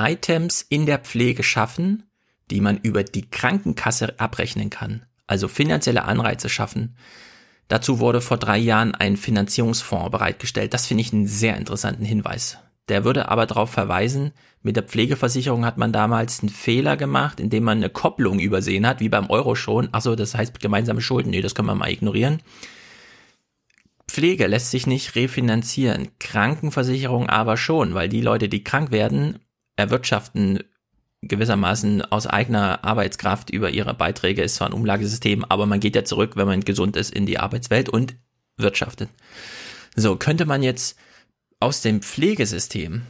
Items in der Pflege schaffen, die man über die Krankenkasse abrechnen kann, also finanzielle Anreize schaffen. Dazu wurde vor drei Jahren ein Finanzierungsfonds bereitgestellt. Das finde ich einen sehr interessanten Hinweis. Der würde aber darauf verweisen, mit der Pflegeversicherung hat man damals einen Fehler gemacht, indem man eine Kopplung übersehen hat, wie beim Euro schon. Achso, das heißt gemeinsame Schulden. Nee, das können wir mal ignorieren. Pflege lässt sich nicht refinanzieren, Krankenversicherung aber schon, weil die Leute, die krank werden, erwirtschaften gewissermaßen aus eigener Arbeitskraft über ihre Beiträge, ist zwar ein Umlagesystem, aber man geht ja zurück, wenn man gesund ist, in die Arbeitswelt und wirtschaftet. So, könnte man jetzt aus dem Pflegesystem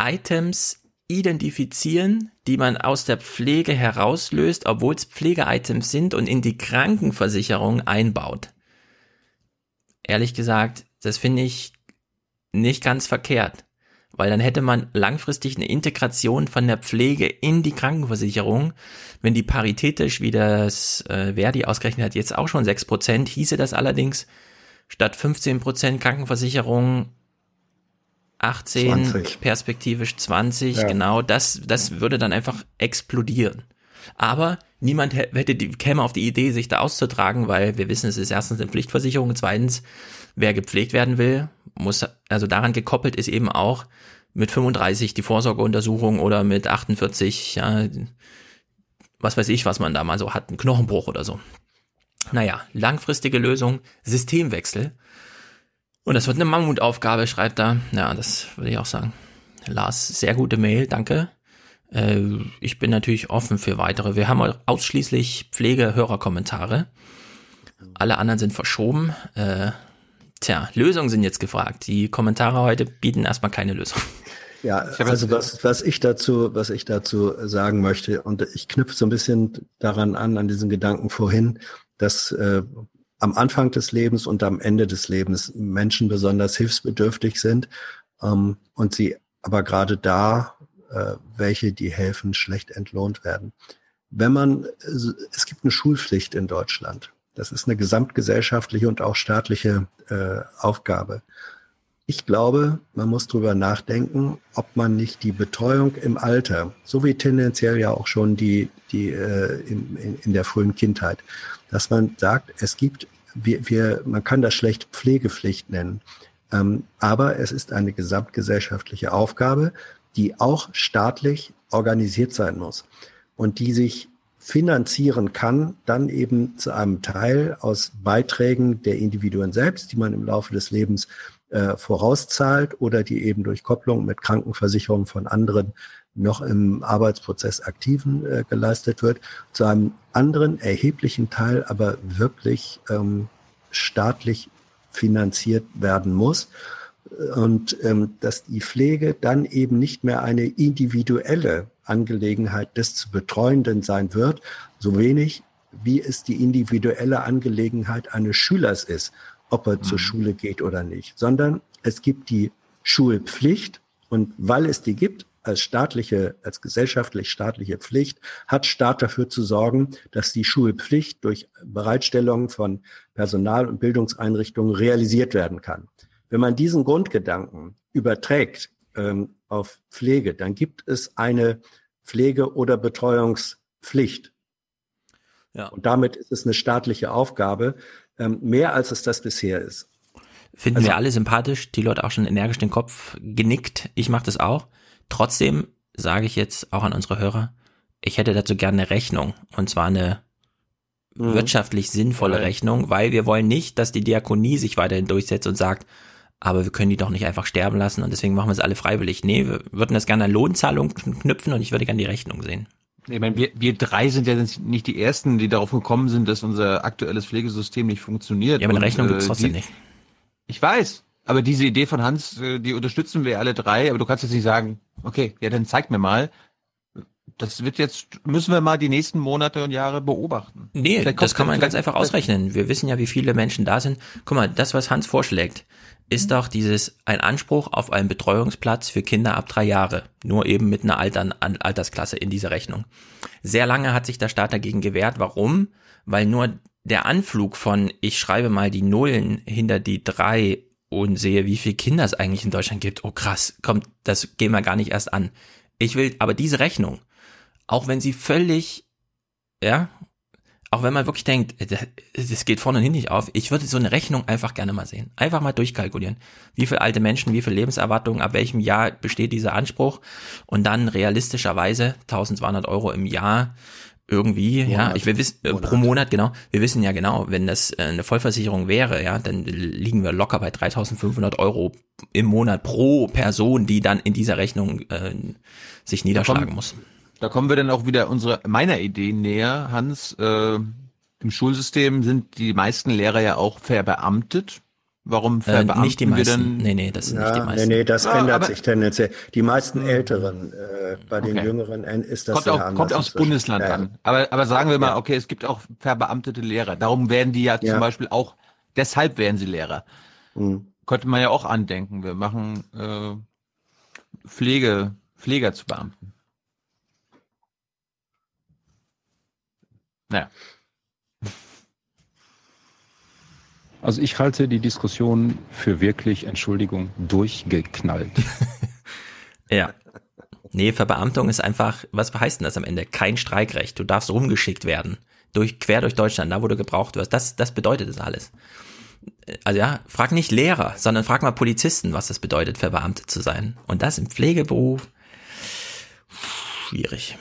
Items identifizieren, die man aus der Pflege herauslöst, obwohl es Pflegeitems sind und in die Krankenversicherung einbaut. Ehrlich gesagt, das finde ich nicht ganz verkehrt, weil dann hätte man langfristig eine Integration von der Pflege in die Krankenversicherung. Wenn die paritätisch, wie das äh, Verdi ausgerechnet hat, jetzt auch schon 6%, hieße das allerdings statt 15% Krankenversicherung 18, 20. perspektivisch 20, ja. genau, das, das würde dann einfach explodieren. Aber niemand hätte die, käme auf die Idee, sich da auszutragen, weil wir wissen, es ist erstens eine Pflichtversicherung zweitens, wer gepflegt werden will, muss, also daran gekoppelt ist eben auch mit 35 die Vorsorgeuntersuchung oder mit 48, ja, was weiß ich, was man da mal so hat, ein Knochenbruch oder so. Naja, langfristige Lösung, Systemwechsel. Und das wird eine Mammutaufgabe, schreibt er. Ja, das würde ich auch sagen. Lars, sehr gute Mail, danke. Äh, ich bin natürlich offen für weitere. Wir haben ausschließlich Pflegehörerkommentare. Alle anderen sind verschoben. Äh, tja, Lösungen sind jetzt gefragt. Die Kommentare heute bieten erstmal keine Lösung. Ja, also was, was ich dazu, was ich dazu sagen möchte, und ich knüpfe so ein bisschen daran an, an diesen Gedanken vorhin, dass äh, am Anfang des Lebens und am Ende des Lebens Menschen besonders hilfsbedürftig sind ähm, und sie aber gerade da, äh, welche, die helfen, schlecht entlohnt werden. Wenn man, es gibt eine Schulpflicht in Deutschland. Das ist eine gesamtgesellschaftliche und auch staatliche äh, Aufgabe. Ich glaube, man muss drüber nachdenken, ob man nicht die Betreuung im Alter, so wie tendenziell ja auch schon die, die äh, in, in, in der frühen Kindheit, dass man sagt, es gibt, wir, wir, man kann das schlecht Pflegepflicht nennen, ähm, aber es ist eine gesamtgesellschaftliche Aufgabe, die auch staatlich organisiert sein muss und die sich finanzieren kann, dann eben zu einem Teil aus Beiträgen der Individuen selbst, die man im Laufe des Lebens äh, vorauszahlt oder die eben durch Kopplung mit Krankenversicherungen von anderen noch im Arbeitsprozess aktiven äh, geleistet wird, zu einem anderen erheblichen Teil aber wirklich ähm, staatlich finanziert werden muss. Und ähm, dass die Pflege dann eben nicht mehr eine individuelle Angelegenheit des zu Betreuenden sein wird, so wenig wie es die individuelle Angelegenheit eines Schülers ist, ob er mhm. zur Schule geht oder nicht, sondern es gibt die Schulpflicht und weil es die gibt, als staatliche, als gesellschaftlich staatliche Pflicht, hat Staat dafür zu sorgen, dass die Schulpflicht durch Bereitstellung von Personal- und Bildungseinrichtungen realisiert werden kann. Wenn man diesen Grundgedanken überträgt ähm, auf Pflege, dann gibt es eine Pflege- oder Betreuungspflicht. Ja. Und damit ist es eine staatliche Aufgabe, ähm, mehr als es das bisher ist. Finden also, wir alle sympathisch, die Leute auch schon energisch den Kopf genickt. Ich mache das auch. Trotzdem sage ich jetzt auch an unsere Hörer, ich hätte dazu gerne eine Rechnung. Und zwar eine mhm. wirtschaftlich sinnvolle. Rechnung, weil wir wollen nicht, dass die Diakonie sich weiterhin durchsetzt und sagt, aber wir können die doch nicht einfach sterben lassen und deswegen machen wir es alle freiwillig. Nee, wir würden das gerne an Lohnzahlungen knüpfen und ich würde gerne die Rechnung sehen. Ich meine, wir, wir drei sind ja nicht die Ersten, die darauf gekommen sind, dass unser aktuelles Pflegesystem nicht funktioniert. Ja, aber eine Rechnung äh, gibt's trotzdem die, nicht. Ich weiß, aber diese Idee von Hans, äh, die unterstützen wir alle drei, aber du kannst jetzt nicht sagen, okay, ja, dann zeig mir mal. Das wird jetzt, müssen wir mal die nächsten Monate und Jahre beobachten. Nee, das kann man ganz einfach ausrechnen. Wir wissen ja, wie viele Menschen da sind. Guck mal, das, was Hans vorschlägt, ist mhm. doch dieses, ein Anspruch auf einen Betreuungsplatz für Kinder ab drei Jahre. Nur eben mit einer Altern, Altersklasse in dieser Rechnung. Sehr lange hat sich der Staat dagegen gewehrt. Warum? Weil nur der Anflug von, ich schreibe mal die Nullen hinter die drei und sehe, wie viele Kinder es eigentlich in Deutschland gibt. Oh krass, kommt, das gehen wir gar nicht erst an. Ich will aber diese Rechnung, auch wenn sie völlig, ja, auch wenn man wirklich denkt, das geht vorne und hin nicht auf, ich würde so eine Rechnung einfach gerne mal sehen. Einfach mal durchkalkulieren. Wie viele alte Menschen, wie viele Lebenserwartungen, ab welchem Jahr besteht dieser Anspruch und dann realistischerweise 1200 Euro im Jahr irgendwie, Monat. ja, ich will wissen, äh, pro Monat, genau. Wir wissen ja genau, wenn das äh, eine Vollversicherung wäre, ja, dann liegen wir locker bei 3500 Euro im Monat pro Person, die dann in dieser Rechnung äh, sich niederschlagen muss. Da kommen wir dann auch wieder unsere, meiner Idee näher, Hans. Äh, Im Schulsystem sind die meisten Lehrer ja auch verbeamtet. Warum verbeamten äh, nicht die meisten. wir dann? Nee, nee, das sind Ja, nicht die meisten. nee, nee, das Ah, ändert sich tendenziell. Die meisten Älteren, äh, bei den Okay. Jüngeren äh, ist das kommt sehr auch, anders kommt aufs. Bundesland Ja, an. Aber, aber sagen wir mal, Ja. okay, es gibt auch verbeamtete Lehrer. Darum werden die ja, Ja. zum Beispiel auch, deshalb werden sie Lehrer. Mhm. Könnte man ja auch andenken. Wir machen äh, Pflege, Pfleger zu Beamten. Naja. Also ich halte die Diskussion für wirklich, Entschuldigung, durchgeknallt. Ja. Nee, Verbeamtung ist einfach, was heißt denn das am Ende? Kein Streikrecht. Du darfst rumgeschickt werden. Durch, quer durch Deutschland, da wo du gebraucht wirst. Das, das bedeutet das alles. Also ja, frag nicht Lehrer, sondern frag mal Polizisten, was das bedeutet, verbeamtet zu sein. Und das im Pflegeberuf, schwierig.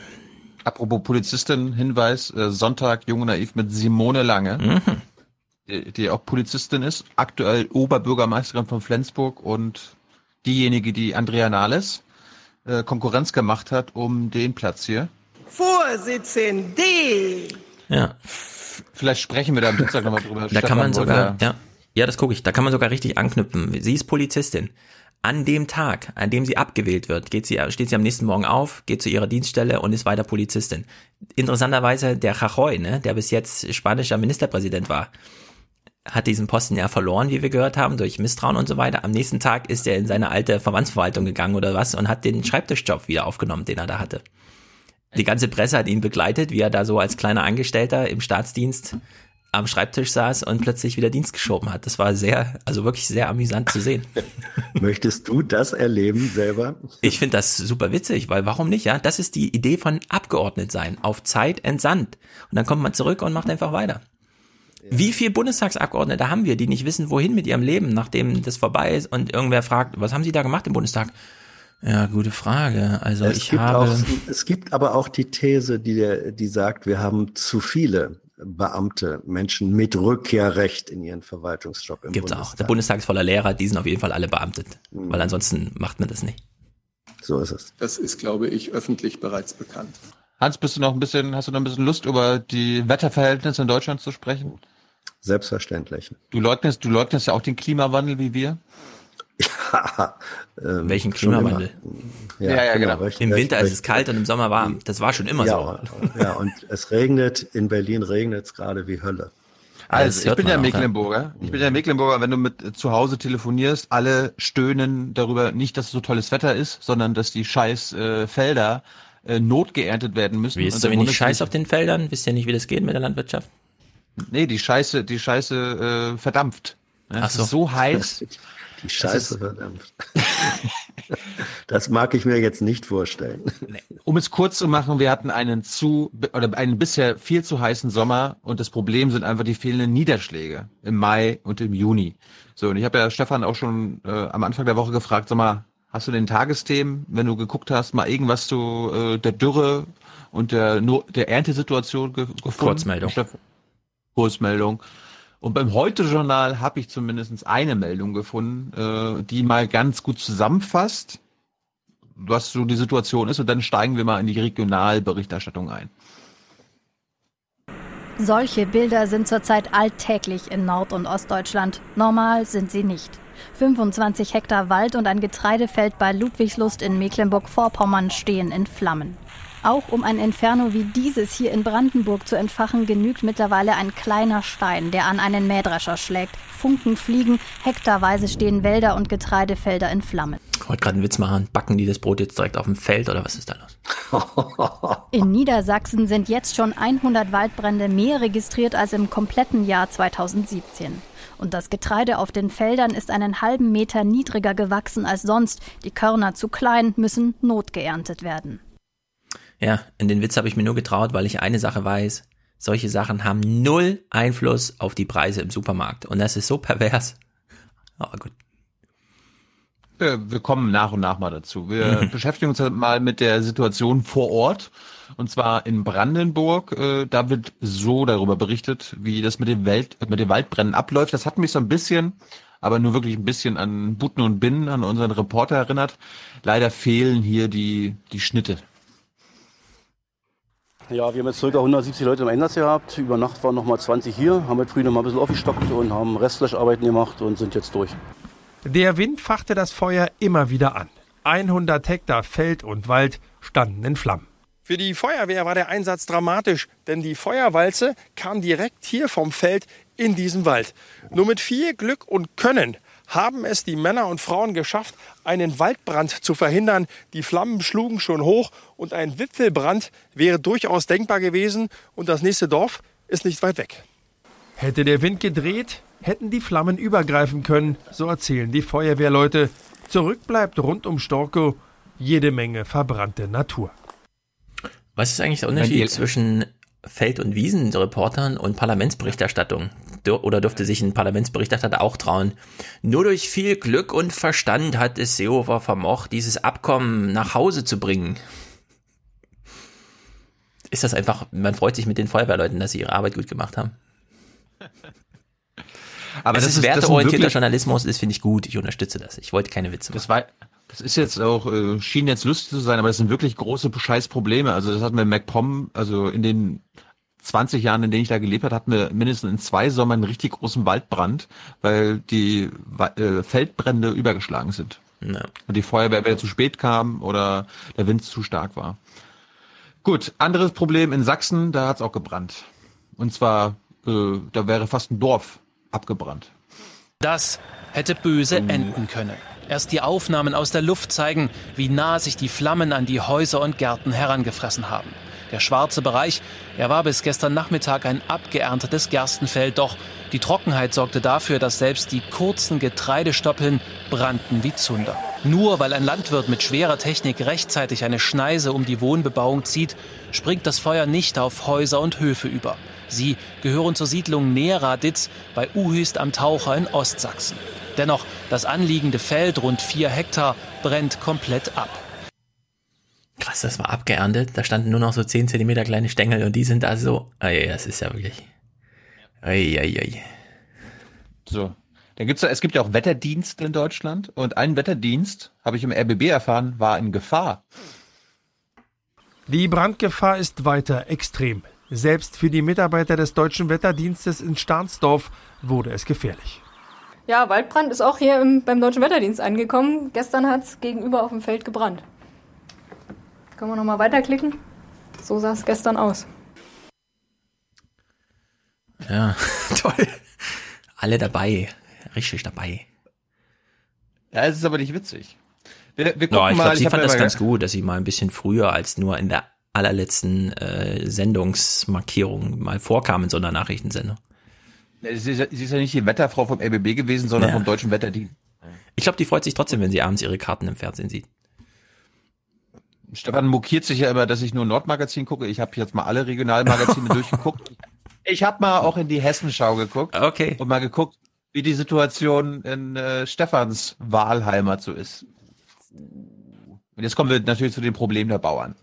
Apropos Polizistin, Hinweis, äh, Sonntag Jung und Naiv mit Simone Lange, Mhm. die, die auch Polizistin ist, aktuell Oberbürgermeisterin von Flensburg und diejenige, die Andrea Nahles äh, Konkurrenz gemacht hat um den Platz hier. Vorsitzende. Ja. Vielleicht sprechen wir da am Dienstag nochmal drüber. Da kann man Stefan sogar, ja, ja, das gucke ich, da kann man sogar richtig anknüpfen. Sie ist Polizistin. An dem Tag, an dem sie abgewählt wird, geht sie, steht sie am nächsten Morgen auf, geht zu ihrer Dienststelle und ist weiter Polizistin. Interessanterweise der Rajoy, ne, der bis jetzt spanischer Ministerpräsident war, hat diesen Posten ja verloren, wie wir gehört haben, durch Misstrauen und so weiter. Am nächsten Tag ist er in seine alte Verbandsverwaltung gegangen oder was und hat den Schreibtischjob wieder aufgenommen, den er da hatte. Die ganze Presse hat ihn begleitet, wie er da so als kleiner Angestellter im Staatsdienst am Schreibtisch saß und plötzlich wieder Dienst geschoben hat. Das war sehr, also wirklich sehr amüsant zu sehen. Möchtest du das erleben selber? Ich finde das super witzig, weil warum nicht, ja? Das ist die Idee von Abgeordnet sein, auf Zeit entsandt. Und dann kommt man zurück und macht einfach weiter. Wie viele Bundestagsabgeordnete haben wir, die nicht wissen, wohin mit ihrem Leben, nachdem das vorbei ist und irgendwer fragt, was haben sie da gemacht im Bundestag? Ja, gute Frage. Also es, ich gibt habe. auch, es gibt aber auch die These, die, der- die sagt, wir haben zu viele Beamte, Menschen mit Rückkehrrecht in ihren Verwaltungsjob im Gibt's auch. Der Bundestag ist voller Lehrer, die sind auf jeden Fall alle beamtet. Weil ansonsten macht man das nicht. So ist es. Das ist, glaube ich, öffentlich bereits bekannt. Hans, bist du noch ein bisschen, hast du noch ein bisschen Lust, über die Wetterverhältnisse in Deutschland zu sprechen? Selbstverständlich. Du leugnest, du leugnest ja auch den Klimawandel wie wir. Ähm, Welchen Klimawandel? immer. Ja, genau, recht- Im recht- Winter ist recht- es kalt und im Sommer warm. Das war schon immer ja, so. Ja, und es regnet, in Berlin regnet es gerade wie Hölle. Also, ich bin ja Mecklenburger. Ich bin ja Mecklenburger, wenn du mit äh, zu Hause telefonierst, alle stöhnen darüber, nicht, dass es so tolles Wetter ist, sondern dass die scheiß äh, Felder äh, notgeerntet werden müssen. Wie ist so wenig Scheiß auf den Feldern? Wisst ihr nicht, wie das geht mit der Landwirtschaft? Nee, die Scheiße, die Scheiße äh, verdampft. Ja, Ach es so. ist so heiß. Die Scheiße ist- verdammt. das mag ich mir jetzt nicht vorstellen. Um es kurz zu machen, wir hatten einen zu oder einen bisher viel zu heißen Sommer und das Problem sind einfach die fehlenden Niederschläge im Mai und im Juni. So und ich habe ja Stefan auch schon äh, am Anfang der Woche gefragt, sag mal, hast du den Tagesthemen, wenn du geguckt hast, mal irgendwas zu äh, der Dürre und der der Erntesituation ge gefunden? Kurzmeldung. Kurzmeldung. Und beim Heute-Journal habe ich zumindest eine Meldung gefunden, äh, die mal ganz gut zusammenfasst, was so die Situation ist. Und dann steigen wir mal in die Regionalberichterstattung ein. Solche Bilder sind zurzeit alltäglich in Nord- und Ostdeutschland. Normal sind sie nicht. 25 Hektar Wald und ein Getreidefeld bei Ludwigslust in Mecklenburg-Vorpommern stehen in Flammen. Auch um ein Inferno wie dieses hier in Brandenburg zu entfachen, genügt mittlerweile ein kleiner Stein, der an einen Mähdrescher schlägt. Funken fliegen, hektarweise stehen Wälder und Getreidefelder in Flammen. Ich wollte gerade einen Witz machen. Backen die das Brot jetzt direkt auf dem Feld oder was ist da los? In Niedersachsen sind jetzt schon 100 Waldbrände mehr registriert als im kompletten Jahr 2017. Und das Getreide auf den Feldern ist einen halben Meter niedriger gewachsen als sonst. Die Körner zu klein, müssen notgeerntet werden. Ja, in den Witz habe ich mir nur getraut, weil ich eine Sache weiß. solche Sachen haben null Einfluss auf die Preise im Supermarkt. Und das ist so pervers. Aber gut. Wir kommen nach und nach mal dazu. Wir beschäftigen uns mal mit der Situation vor Ort. Und zwar in Brandenburg. Äh, da wird so darüber berichtet, wie das mit dem, Welt, mit dem Waldbrennen abläuft. Das hat mich so ein bisschen, aber nur wirklich ein bisschen an Buten und Binnen, an unseren Reporter erinnert. Leider fehlen hier die, die Schnitte. Ja, wir haben jetzt ca. 170 Leute im Einsatz gehabt. Über Nacht waren noch mal 20 hier, haben heute früh noch mal ein bisschen aufgestockt und haben Restlöscharbeiten gemacht und sind jetzt durch. Der Wind fachte das Feuer immer wieder an. 100 Hektar Feld und Wald standen in Flammen. Für die Feuerwehr war der Einsatz dramatisch, denn die Feuerwalze kam direkt hier vom Feld in diesen Wald. Nur mit viel Glück und Können haben es die Männer und Frauen geschafft, einen Waldbrand zu verhindern. Die Flammen schlugen schon hoch und ein Wipfelbrand wäre durchaus denkbar gewesen und das nächste Dorf ist nicht weit weg. Hätte der Wind gedreht, hätten die Flammen übergreifen können, so erzählen die Feuerwehrleute. Zurück bleibt rund um Storkow jede Menge verbrannte Natur. Was ist eigentlich der Unterschied zwischen Feld- und Wiesenreportern und Parlamentsberichterstattung? Oder dürfte sich ein Parlamentsberichterstatter auch trauen? Nur durch viel Glück und Verstand hat es Seehofer vermocht, dieses Abkommen nach Hause zu bringen. Ist das einfach, man freut sich mit den Feuerwehrleuten, dass sie ihre Arbeit gut gemacht haben. Aber es das ist, ist werteorientierter Journalismus, das finde ich gut, ich unterstütze das. Ich wollte keine Witze machen. Das war, das ist jetzt auch, äh, schien jetzt lustig zu sein, aber das sind wirklich große Scheißprobleme. Also das hatten wir in MacPom, also in den 20 Jahren, in denen ich da gelebt habe, hatten wir mindestens in zwei Sommern einen richtig großen Waldbrand, weil die äh, Feldbrände übergeschlagen sind. Ja. Und die Feuerwehr entweder zu spät kam oder der Wind zu stark war. Gut, anderes Problem in Sachsen, da hat's auch gebrannt. Und zwar, äh, da wäre fast ein Dorf abgebrannt. Das hätte böse enden können. Erst die Aufnahmen aus der Luft zeigen, wie nah sich die Flammen an die Häuser und Gärten herangefressen haben. Der schwarze Bereich, er war bis gestern Nachmittag ein abgeerntetes Gerstenfeld, doch die Trockenheit sorgte dafür, dass selbst die kurzen Getreidestoppeln brannten wie Zunder. Nur weil ein Landwirt mit schwerer Technik rechtzeitig eine Schneise um die Wohnbebauung zieht, springt das Feuer nicht auf Häuser und Höfe über. Sie gehören zur Siedlung Neraditz bei Uhüst am Taucher in Ostsachsen. Dennoch, das anliegende Feld, rund vier Hektar, brennt komplett ab. Krass, das war abgeerntet. Da standen nur noch so zehn Zentimeter kleine Stängel und die sind da so. Ey, das ist ja wirklich. Ey, ey, ey. So. Dann gibt's, es gibt ja auch Wetterdienste in Deutschland und ein Wetterdienst, habe ich im RBB erfahren, war in Gefahr. Die Brandgefahr ist weiter extrem. Selbst für die Mitarbeiter des Deutschen Wetterdienstes in Stahnsdorf wurde es gefährlich. Ja, Waldbrand ist auch hier im, beim Deutschen Wetterdienst angekommen. Gestern hat es gegenüber auf dem Feld gebrannt. Können wir nochmal weiterklicken? So sah es gestern aus. Ja, toll. Alle dabei. Richtig dabei. Ja, es ist aber nicht witzig. Wir, wir gucken no, ich glaube, sie fand das ganz gut, dass sie mal ein bisschen früher als nur in der allerletzten äh, Sendungsmarkierung mal vorkam in so einer Nachrichtensendung. Sie ist, sie ist ja nicht die Wetterfrau vom LBB gewesen, sondern ja. vom Deutschen Wetterdienst. Ich glaube, die freut sich trotzdem, wenn sie abends ihre Karten im Fernsehen sieht. Stefan mokiert sich ja immer, dass ich nur Nordmagazin gucke. Ich habe jetzt mal alle Regionalmagazine durchgeguckt. Ich habe mal auch in die Hessenschau geguckt. Okay. Und mal geguckt, wie die Situation in äh, Stefans Wahlheimat so ist. Und jetzt kommen wir natürlich zu den Problemen der Bauern.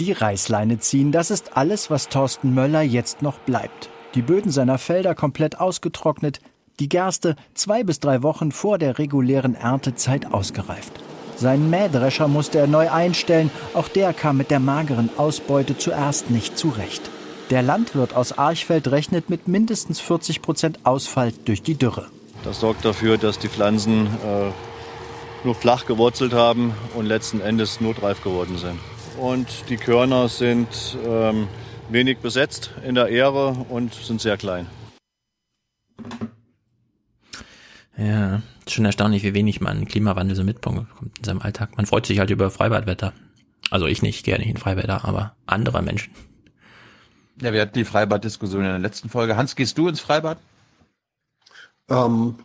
Die Reißleine ziehen, das ist alles, was Thorsten Möller jetzt noch bleibt die Böden seiner Felder komplett ausgetrocknet, die Gerste zwei bis drei Wochen vor der regulären Erntezeit ausgereift. Seinen Mähdrescher musste er neu einstellen, auch der kam mit der mageren Ausbeute zuerst nicht zurecht. Der Landwirt aus Archfeld rechnet mit mindestens 40 Prozent Ausfall durch die Dürre. Das sorgt dafür, dass die Pflanzen äh, nur flach gewurzelt haben und letzten Endes notreif geworden sind. Und die Körner sind ähm, wenig besetzt in der Ehre und sind sehr klein. Ja, schon erstaunlich, wie wenig man Klimawandel so mitbekommt in seinem Alltag. Man freut sich halt über Freibadwetter. Also ich nicht, gerne nicht in Freibäder, aber andere Menschen. Ja, wir hatten die Freibad-Diskussion in der letzten Folge. Hans, gehst du ins Freibad? Ähm,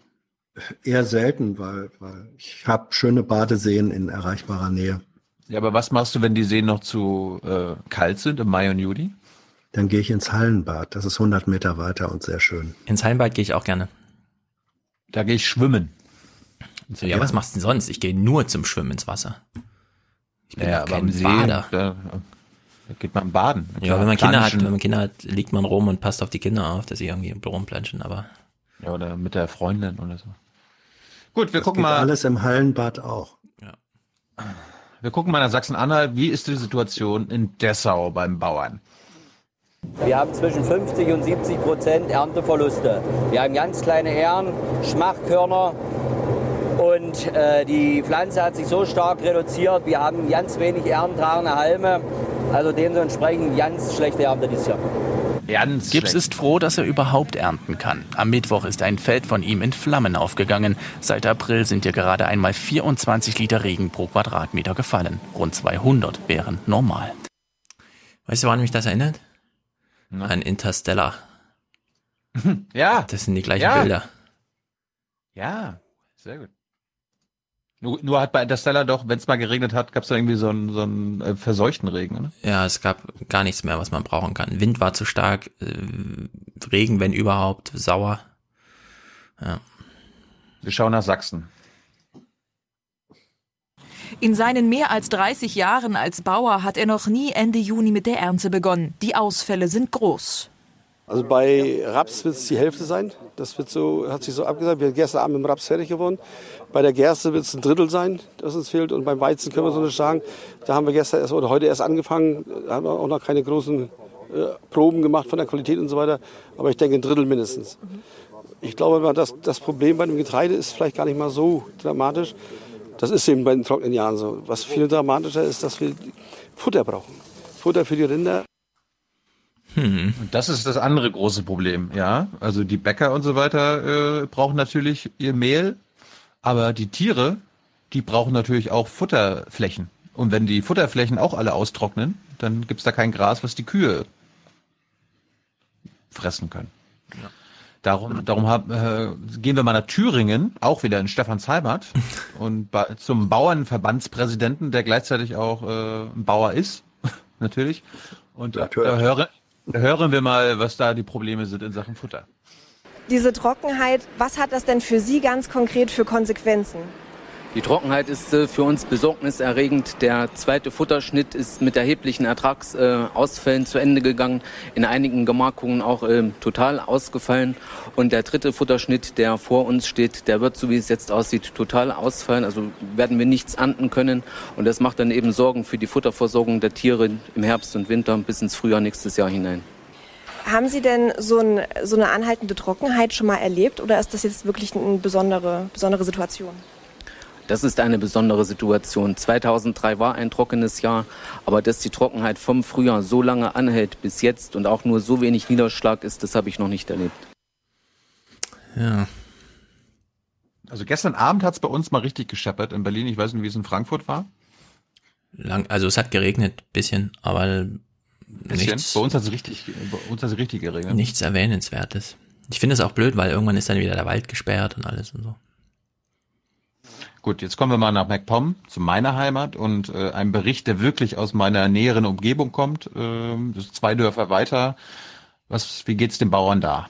eher selten, weil, weil ich habe schöne Badeseen in erreichbarer Nähe. Ja, aber was machst du, wenn die Seen noch zu äh, kalt sind im Mai und Juli? dann gehe ich ins Hallenbad. Das ist 100 Meter weiter und sehr schön. Ins Hallenbad gehe ich auch gerne. Da gehe ich schwimmen. Ja, ja, was machst du denn sonst? Ich gehe nur zum Schwimmen ins Wasser. Ich bin ja, aber kein See, Bader. Da, da, geht man baden. Ja, wenn man Kinder hat, wenn man Kinder hat, liegt man rum und passt auf die Kinder auf, dass sie irgendwie rumplanschen, aber. Ja, oder mit der Freundin oder so. Gut, wir das gucken mal. Alles im Hallenbad auch. Ja. Wir gucken mal nach Sachsen-Anhalt. Wie ist die Situation in Dessau beim Bauern? Wir haben zwischen 50 und 70 Prozent Ernteverluste. Wir haben ganz kleine Ähren, Schmachkörner und äh, die Pflanze hat sich so stark reduziert. Wir haben ganz wenig erntragende Halme. Also dementsprechend ganz schlechte Ernte dieses Jahr. Ganz Gibbs ist froh, dass er überhaupt ernten kann. Am Mittwoch ist ein Feld von ihm in Flammen aufgegangen. Seit April sind hier gerade einmal 24 Liter Regen pro Quadratmeter gefallen. Rund 200 wären normal. Weißt du, woran mich das erinnert? Na? An Interstellar. Ja. Das sind die gleichen ja. Bilder. Ja, sehr gut. Nur, nur hat bei Interstellar doch, wenn es mal geregnet hat, gab es da irgendwie so einen, so einen äh, verseuchten Regen, oder? Ja, es gab gar nichts mehr, was man brauchen kann. Wind war zu stark, äh, Regen, wenn überhaupt, sauer. Ja. Wir schauen nach Sachsen. In seinen mehr als 30 Jahren als Bauer hat er noch nie Ende Juni mit der Ernte begonnen. Die Ausfälle sind groß. Also bei Raps wird es die Hälfte sein. Das wird so, hat sich so abgesagt. Wir sind gestern Abend mit dem Raps fertig geworden. Bei der Gerste wird es ein Drittel sein, das uns fehlt. Und beim Weizen können wir so nicht sagen. Da haben wir gestern erst oder heute erst angefangen. Da haben wir auch noch keine großen äh, Proben gemacht von der Qualität und so weiter. Aber ich denke ein Drittel mindestens. Ich glaube, das, das Problem bei dem Getreide ist vielleicht gar nicht mal so dramatisch. Das ist eben bei den trockenen Jahren so. Was viel dramatischer ist, dass wir Futter brauchen. Futter für die Rinder. Hm. Das ist das andere große Problem, ja. Also die Bäcker und so weiter äh, brauchen natürlich ihr Mehl, aber die Tiere, die brauchen natürlich auch Futterflächen. Und wenn die Futterflächen auch alle austrocknen, dann gibt's da kein Gras, was die Kühe fressen können. Ja. Darum, darum hab, äh, gehen wir mal nach Thüringen, auch wieder in Stefans Heimat, und zum Bauernverbandspräsidenten, der gleichzeitig auch äh, ein Bauer ist, natürlich. Und da, da höre, Hören wir mal, was da die Probleme sind in Sachen Futter. Diese Trockenheit, was hat das denn für Sie ganz konkret für Konsequenzen? Die Trockenheit ist äh, für uns besorgniserregend. Der zweite Futterschnitt ist mit erheblichen Ertragsausfällen zu Ende gegangen, in einigen Gemarkungen auch äh, total ausgefallen. Und der dritte Futterschnitt, der vor uns steht, der wird, so wie es jetzt aussieht, total ausfallen. Also werden wir nichts ernten können. Und das macht dann eben Sorgen für die Futterversorgung der Tiere im Herbst und Winter bis ins Frühjahr nächstes Jahr hinein. Haben Sie denn so, ein, so eine anhaltende Trockenheit schon mal erlebt oder ist das jetzt wirklich eine besondere, besondere Situation? Das ist eine besondere Situation. 2003 war ein trockenes Jahr, aber dass die Trockenheit vom Frühjahr so lange anhält bis jetzt und auch nur so wenig Niederschlag ist, das habe ich noch nicht erlebt. Ja. Also gestern Abend hat es bei uns mal richtig gescheppert in Berlin. Ich weiß nicht, wie es in Frankfurt war. Lang, also es hat geregnet, bisschen, aber bisschen? nichts. Bei uns hat es richtig, bei uns hat es richtig geregnet. Nichts erwähnenswertes. Ich finde es auch blöd, weil irgendwann ist dann wieder der Wald gesperrt und alles und so. Gut, jetzt kommen wir mal nach MacPom, zu meiner Heimat und äh, ein Bericht, der wirklich aus meiner näheren Umgebung kommt. Äh, zwei Dörfer weiter. Was, wie geht's den Bauern da?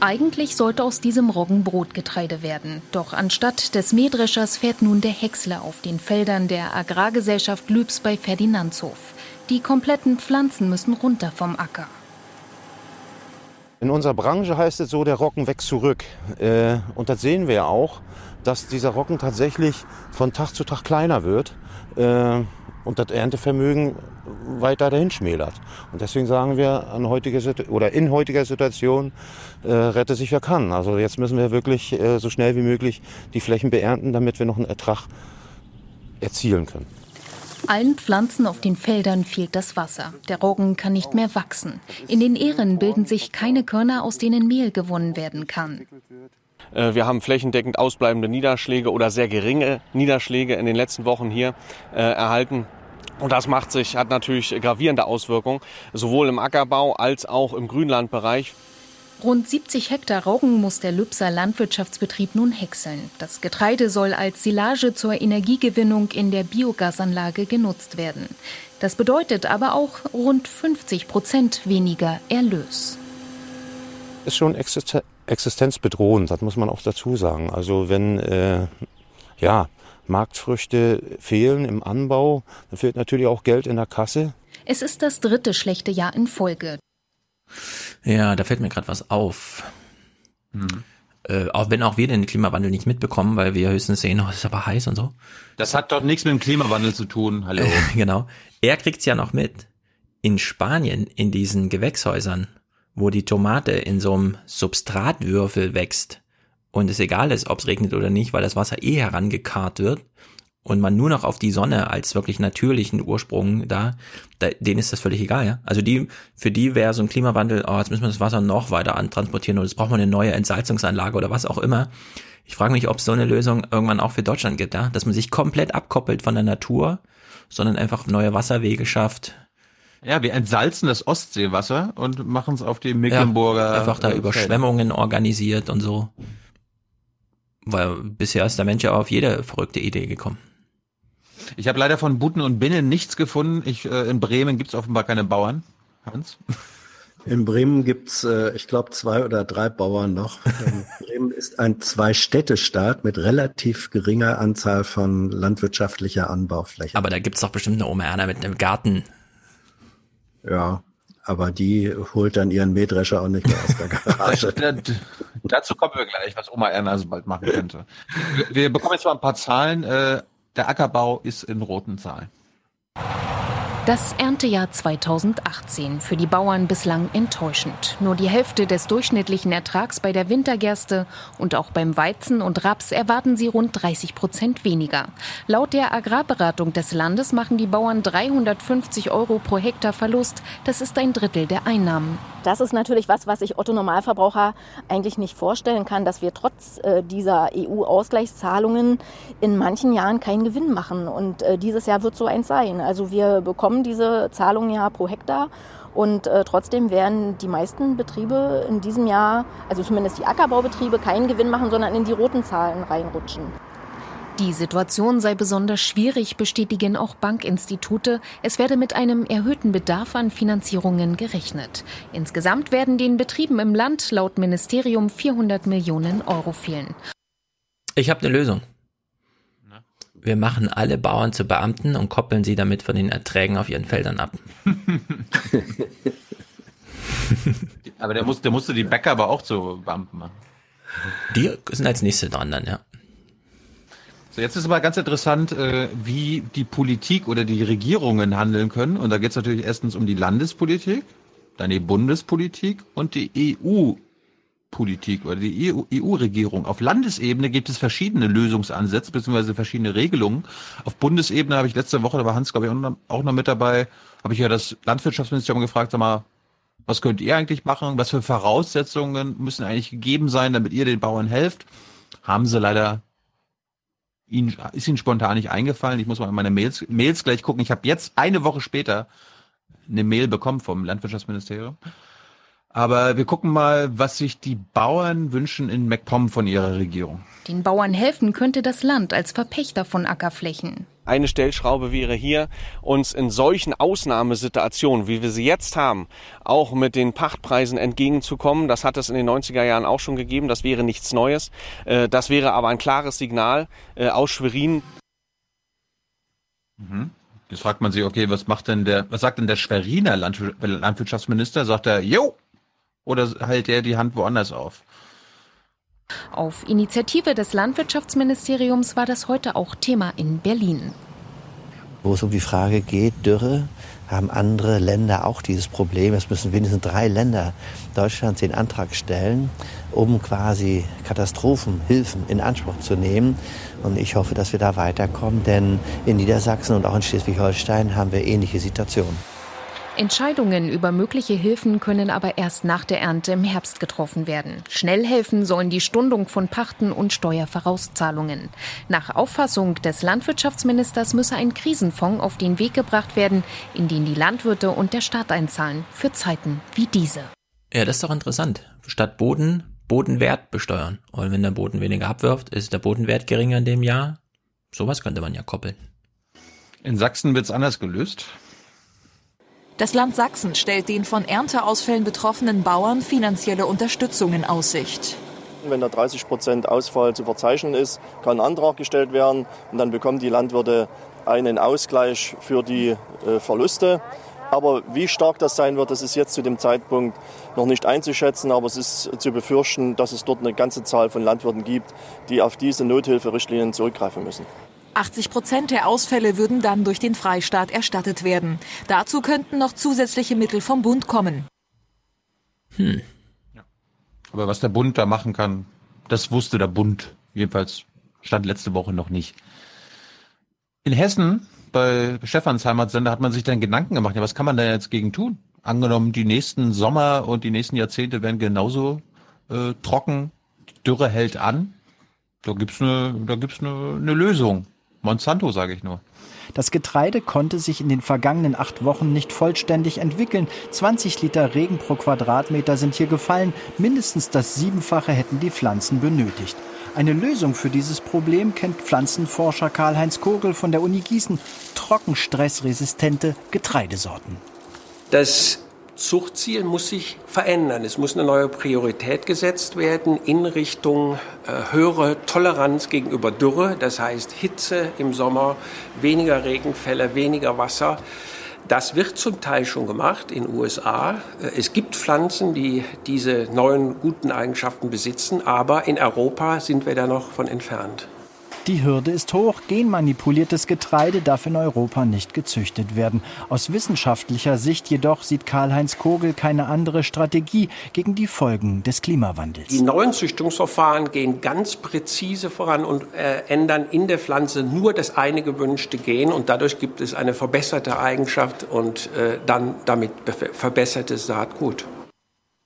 Eigentlich sollte aus diesem Roggen Brotgetreide werden. Doch anstatt des Mähdreschers fährt nun der Häcksler auf den Feldern der Agrargesellschaft Lübs bei Ferdinandshof. Die kompletten Pflanzen müssen runter vom Acker. In unserer Branche heißt es so, der Rocken wächst zurück. Äh, und das sehen wir ja auch, dass dieser Rocken tatsächlich von Tag zu Tag kleiner wird äh, und das Erntevermögen weiter dahin schmälert. Und deswegen sagen wir an heutiger oder in heutiger Situation äh, rette sich wer kann. Also jetzt müssen wir wirklich äh, so schnell wie möglich die Flächen beernten, damit wir noch einen Ertrag erzielen können. Allen Pflanzen auf den Feldern fehlt das Wasser. Der Roggen kann nicht mehr wachsen. In den Ähren bilden sich keine Körner, aus denen Mehl gewonnen werden kann. Äh, wir haben flächendeckend ausbleibende Niederschläge oder sehr geringe Niederschläge in den letzten Wochen hier äh, erhalten. Und das macht sich, hat natürlich gravierende Auswirkungen, sowohl im Ackerbau als auch im Grünlandbereich. Rund 70 Hektar Roggen muss der Lübser Landwirtschaftsbetrieb nun häckseln. Das Getreide soll als Silage zur Energiegewinnung in der Biogasanlage genutzt werden. Das bedeutet aber auch rund 50 Prozent weniger Erlös. Ist schon existenzbedrohend, das muss man auch dazu sagen. Also wenn äh, ja, Marktfrüchte fehlen im Anbau, dann fehlt natürlich auch Geld in der Kasse. Es ist das dritte schlechte Jahr in Folge. Ja, da fällt mir gerade was auf. Hm. Äh, auch wenn auch wir den Klimawandel nicht mitbekommen, weil wir höchstens sehen, oh, es ist aber heiß und so. Das hat doch nichts mit dem Klimawandel zu tun. Hallo. genau. Er kriegt's ja noch mit. In Spanien, in diesen Gewächshäusern, wo die Tomate in so einem Substratwürfel wächst und es egal ist, ob es regnet oder nicht, weil das Wasser eh herangekarrt wird, und man nur noch auf die Sonne als wirklich natürlichen Ursprung da, da denen ist das völlig egal, ja. Also die, für die wäre so ein Klimawandel, oh, jetzt müssen wir das Wasser noch weiter antransportieren oder jetzt braucht man eine neue Entsalzungsanlage oder was auch immer. Ich frage mich, ob es so eine Lösung irgendwann auch für Deutschland gibt, ja, dass man sich komplett abkoppelt von der Natur, sondern einfach neue Wasserwege schafft. Ja, wir entsalzen das Ostseewasser und machen es auf die Mecklenburger. Ja, einfach da Überschwemmungen organisiert und so. Weil bisher ist der Mensch ja auf jede verrückte Idee gekommen. Ich habe leider von Buten und Binnen nichts gefunden. Ich, äh, in Bremen gibt es offenbar keine Bauern. Hans? In Bremen gibt's, äh, ich glaube, zwei oder drei Bauern noch. Ähm, Bremen ist ein Zwei-Städte-Staat mit relativ geringer Anzahl von landwirtschaftlicher Anbaufläche. Aber da gibt's doch bestimmt eine Oma Erna mit einem Garten. Ja, aber die holt dann ihren Mähdrescher auch nicht mehr aus der Garage. Dazu kommen wir gleich, was Oma Erna so bald machen könnte. Wir bekommen jetzt mal ein paar Zahlen. Äh, der Ackerbau ist in roten Zahlen. Das Erntejahr 2018 für die Bauern bislang enttäuschend. Nur die Hälfte des durchschnittlichen Ertrags bei der Wintergerste und auch beim Weizen und Raps erwarten sie rund 30 Prozent weniger. Laut der Agrarberatung des Landes machen die Bauern 350 Euro pro Hektar Verlust. Das ist ein Drittel der Einnahmen. Das ist natürlich was, was sich Otto Normalverbraucher eigentlich nicht vorstellen kann, dass wir trotz äh, dieser EU-Ausgleichszahlungen in manchen Jahren keinen Gewinn machen. Und äh, dieses Jahr wird so eins sein. Also wir bekommen diese Zahlungen ja pro Hektar. Und äh, trotzdem werden die meisten Betriebe in diesem Jahr, also zumindest die Ackerbaubetriebe, keinen Gewinn machen, sondern in die roten Zahlen reinrutschen. Die Situation sei besonders schwierig, bestätigen auch Bankinstitute. Es werde mit einem erhöhten Bedarf an Finanzierungen gerechnet. Insgesamt werden den Betrieben im Land laut Ministerium 400 Millionen Euro fehlen. Ich habe eine Lösung. Wir machen alle Bauern zu Beamten und koppeln sie damit von den Erträgen auf ihren Feldern ab. aber der, muss, der musste die Bäcker aber auch zu Beamten machen. Die sind als nächste dran dann, ja. So, jetzt ist aber ganz interessant, äh, wie die Politik oder die Regierungen handeln können. Und da geht es natürlich erstens um die Landespolitik, dann die Bundespolitik und die EU-Politik oder die EU-Regierung. Auf Landesebene gibt es verschiedene Lösungsansätze bzw. verschiedene Regelungen. Auf Bundesebene habe ich letzte Woche, da war Hans, glaube ich, auch noch mit dabei, habe ich ja das Landwirtschaftsministerium gefragt, sag mal, was könnt ihr eigentlich machen? Was für Voraussetzungen müssen eigentlich gegeben sein, damit ihr den Bauern helft? Haben sie leider ihn, ist Ihnen spontan nicht eingefallen. Ich muss mal in meine Mails, Mails gleich gucken. Ich habe jetzt eine Woche später eine Mail bekommen vom Landwirtschaftsministerium. Aber wir gucken mal, was sich die Bauern wünschen in MacPom von ihrer Regierung. Den Bauern helfen könnte das Land als Verpächter von Ackerflächen. Eine Stellschraube wäre hier, uns in solchen Ausnahmesituationen, wie wir sie jetzt haben, auch mit den Pachtpreisen entgegenzukommen. Das hat es in den 90er Jahren auch schon gegeben. Das wäre nichts Neues. Äh, das wäre aber ein klares Signal äh, aus Schwerin. Mhm. Jetzt fragt man sich, okay, was macht denn der, was sagt denn der Schweriner Landwirtschaftsminister? Sagt er, jo, oder hält er die Hand woanders auf? Auf Initiative des Landwirtschaftsministeriums war das heute auch Thema in Berlin. Wo es um die Frage geht, Dürre, haben andere Länder auch dieses Problem. Es müssen wenigstens drei Länder Deutschlands den Antrag stellen, um quasi Katastrophenhilfen in Anspruch zu nehmen. Und ich hoffe, dass wir da weiterkommen, denn in Niedersachsen und auch in Schleswig-Holstein haben wir ähnliche Situationen. Entscheidungen über mögliche Hilfen können aber erst nach der Ernte im Herbst getroffen werden. Schnell helfen sollen die Stundung von Pachten und Steuervorauszahlungen. Nach Auffassung des Landwirtschaftsministers müsse ein Krisenfonds auf den Weg gebracht werden, in den die Landwirte und der Staat einzahlen für Zeiten wie diese. Ja, das ist doch interessant. Statt Boden Bodenwert besteuern. Und wenn der Boden weniger abwirft, ist der Bodenwert geringer in dem Jahr. Sowas könnte man ja koppeln. In Sachsen wird es anders gelöst. Das Land Sachsen stellt den von Ernteausfällen betroffenen Bauern finanzielle Unterstützung in Aussicht. Wenn da 30 Prozent Ausfall zu verzeichnen ist, kann ein Antrag gestellt werden und dann bekommen die Landwirte einen Ausgleich für die äh, Verluste. Aber wie stark das sein wird, das ist jetzt zu dem Zeitpunkt noch nicht einzuschätzen. Aber es ist zu befürchten, dass es dort eine ganze Zahl von Landwirten gibt, die auf diese Nothilferichtlinien zurückgreifen müssen. 80 Prozent der Ausfälle würden dann durch den Freistaat erstattet werden. Dazu könnten noch zusätzliche Mittel vom Bund kommen. Hm. Aber was der Bund da machen kann, das wusste der Bund. Jedenfalls stand letzte Woche noch nicht. In Hessen, bei Stefans Heimatsender, hat man sich dann Gedanken gemacht, ja, was kann man da jetzt gegen tun? Angenommen, die nächsten Sommer und die nächsten Jahrzehnte werden genauso äh, trocken, die Dürre hält an. Da gibt's da gibt's eine, eine Lösung. Monsanto, sage ich nur. Das Getreide konnte sich in den vergangenen acht Wochen nicht vollständig entwickeln. 20 Liter Regen pro Quadratmeter sind hier gefallen. Mindestens das Siebenfache hätten die Pflanzen benötigt. Eine Lösung für dieses Problem kennt Pflanzenforscher Karl-Heinz Kogel von der Uni Gießen. Trockenstressresistente Getreidesorten. Das Zuchtziel muss sich verändern. Es muss eine neue Priorität gesetzt werden in Richtung äh, höhere Toleranz gegenüber Dürre, das heißt Hitze im Sommer, weniger Regenfälle, weniger Wasser. Das wird zum Teil schon gemacht in den USA. Äh, es gibt Pflanzen, die diese neuen guten Eigenschaften besitzen, aber in Europa sind wir da noch von entfernt. Die Hürde ist hoch, genmanipuliertes Getreide darf in Europa nicht gezüchtet werden. Aus wissenschaftlicher Sicht jedoch sieht Karl-Heinz Kogel keine andere Strategie gegen die Folgen des Klimawandels. Die neuen Züchtungsverfahren gehen ganz präzise voran und äh, ändern in der Pflanze nur das eine gewünschte Gen und dadurch gibt es eine verbesserte Eigenschaft und äh, dann damit verbessertes Saatgut.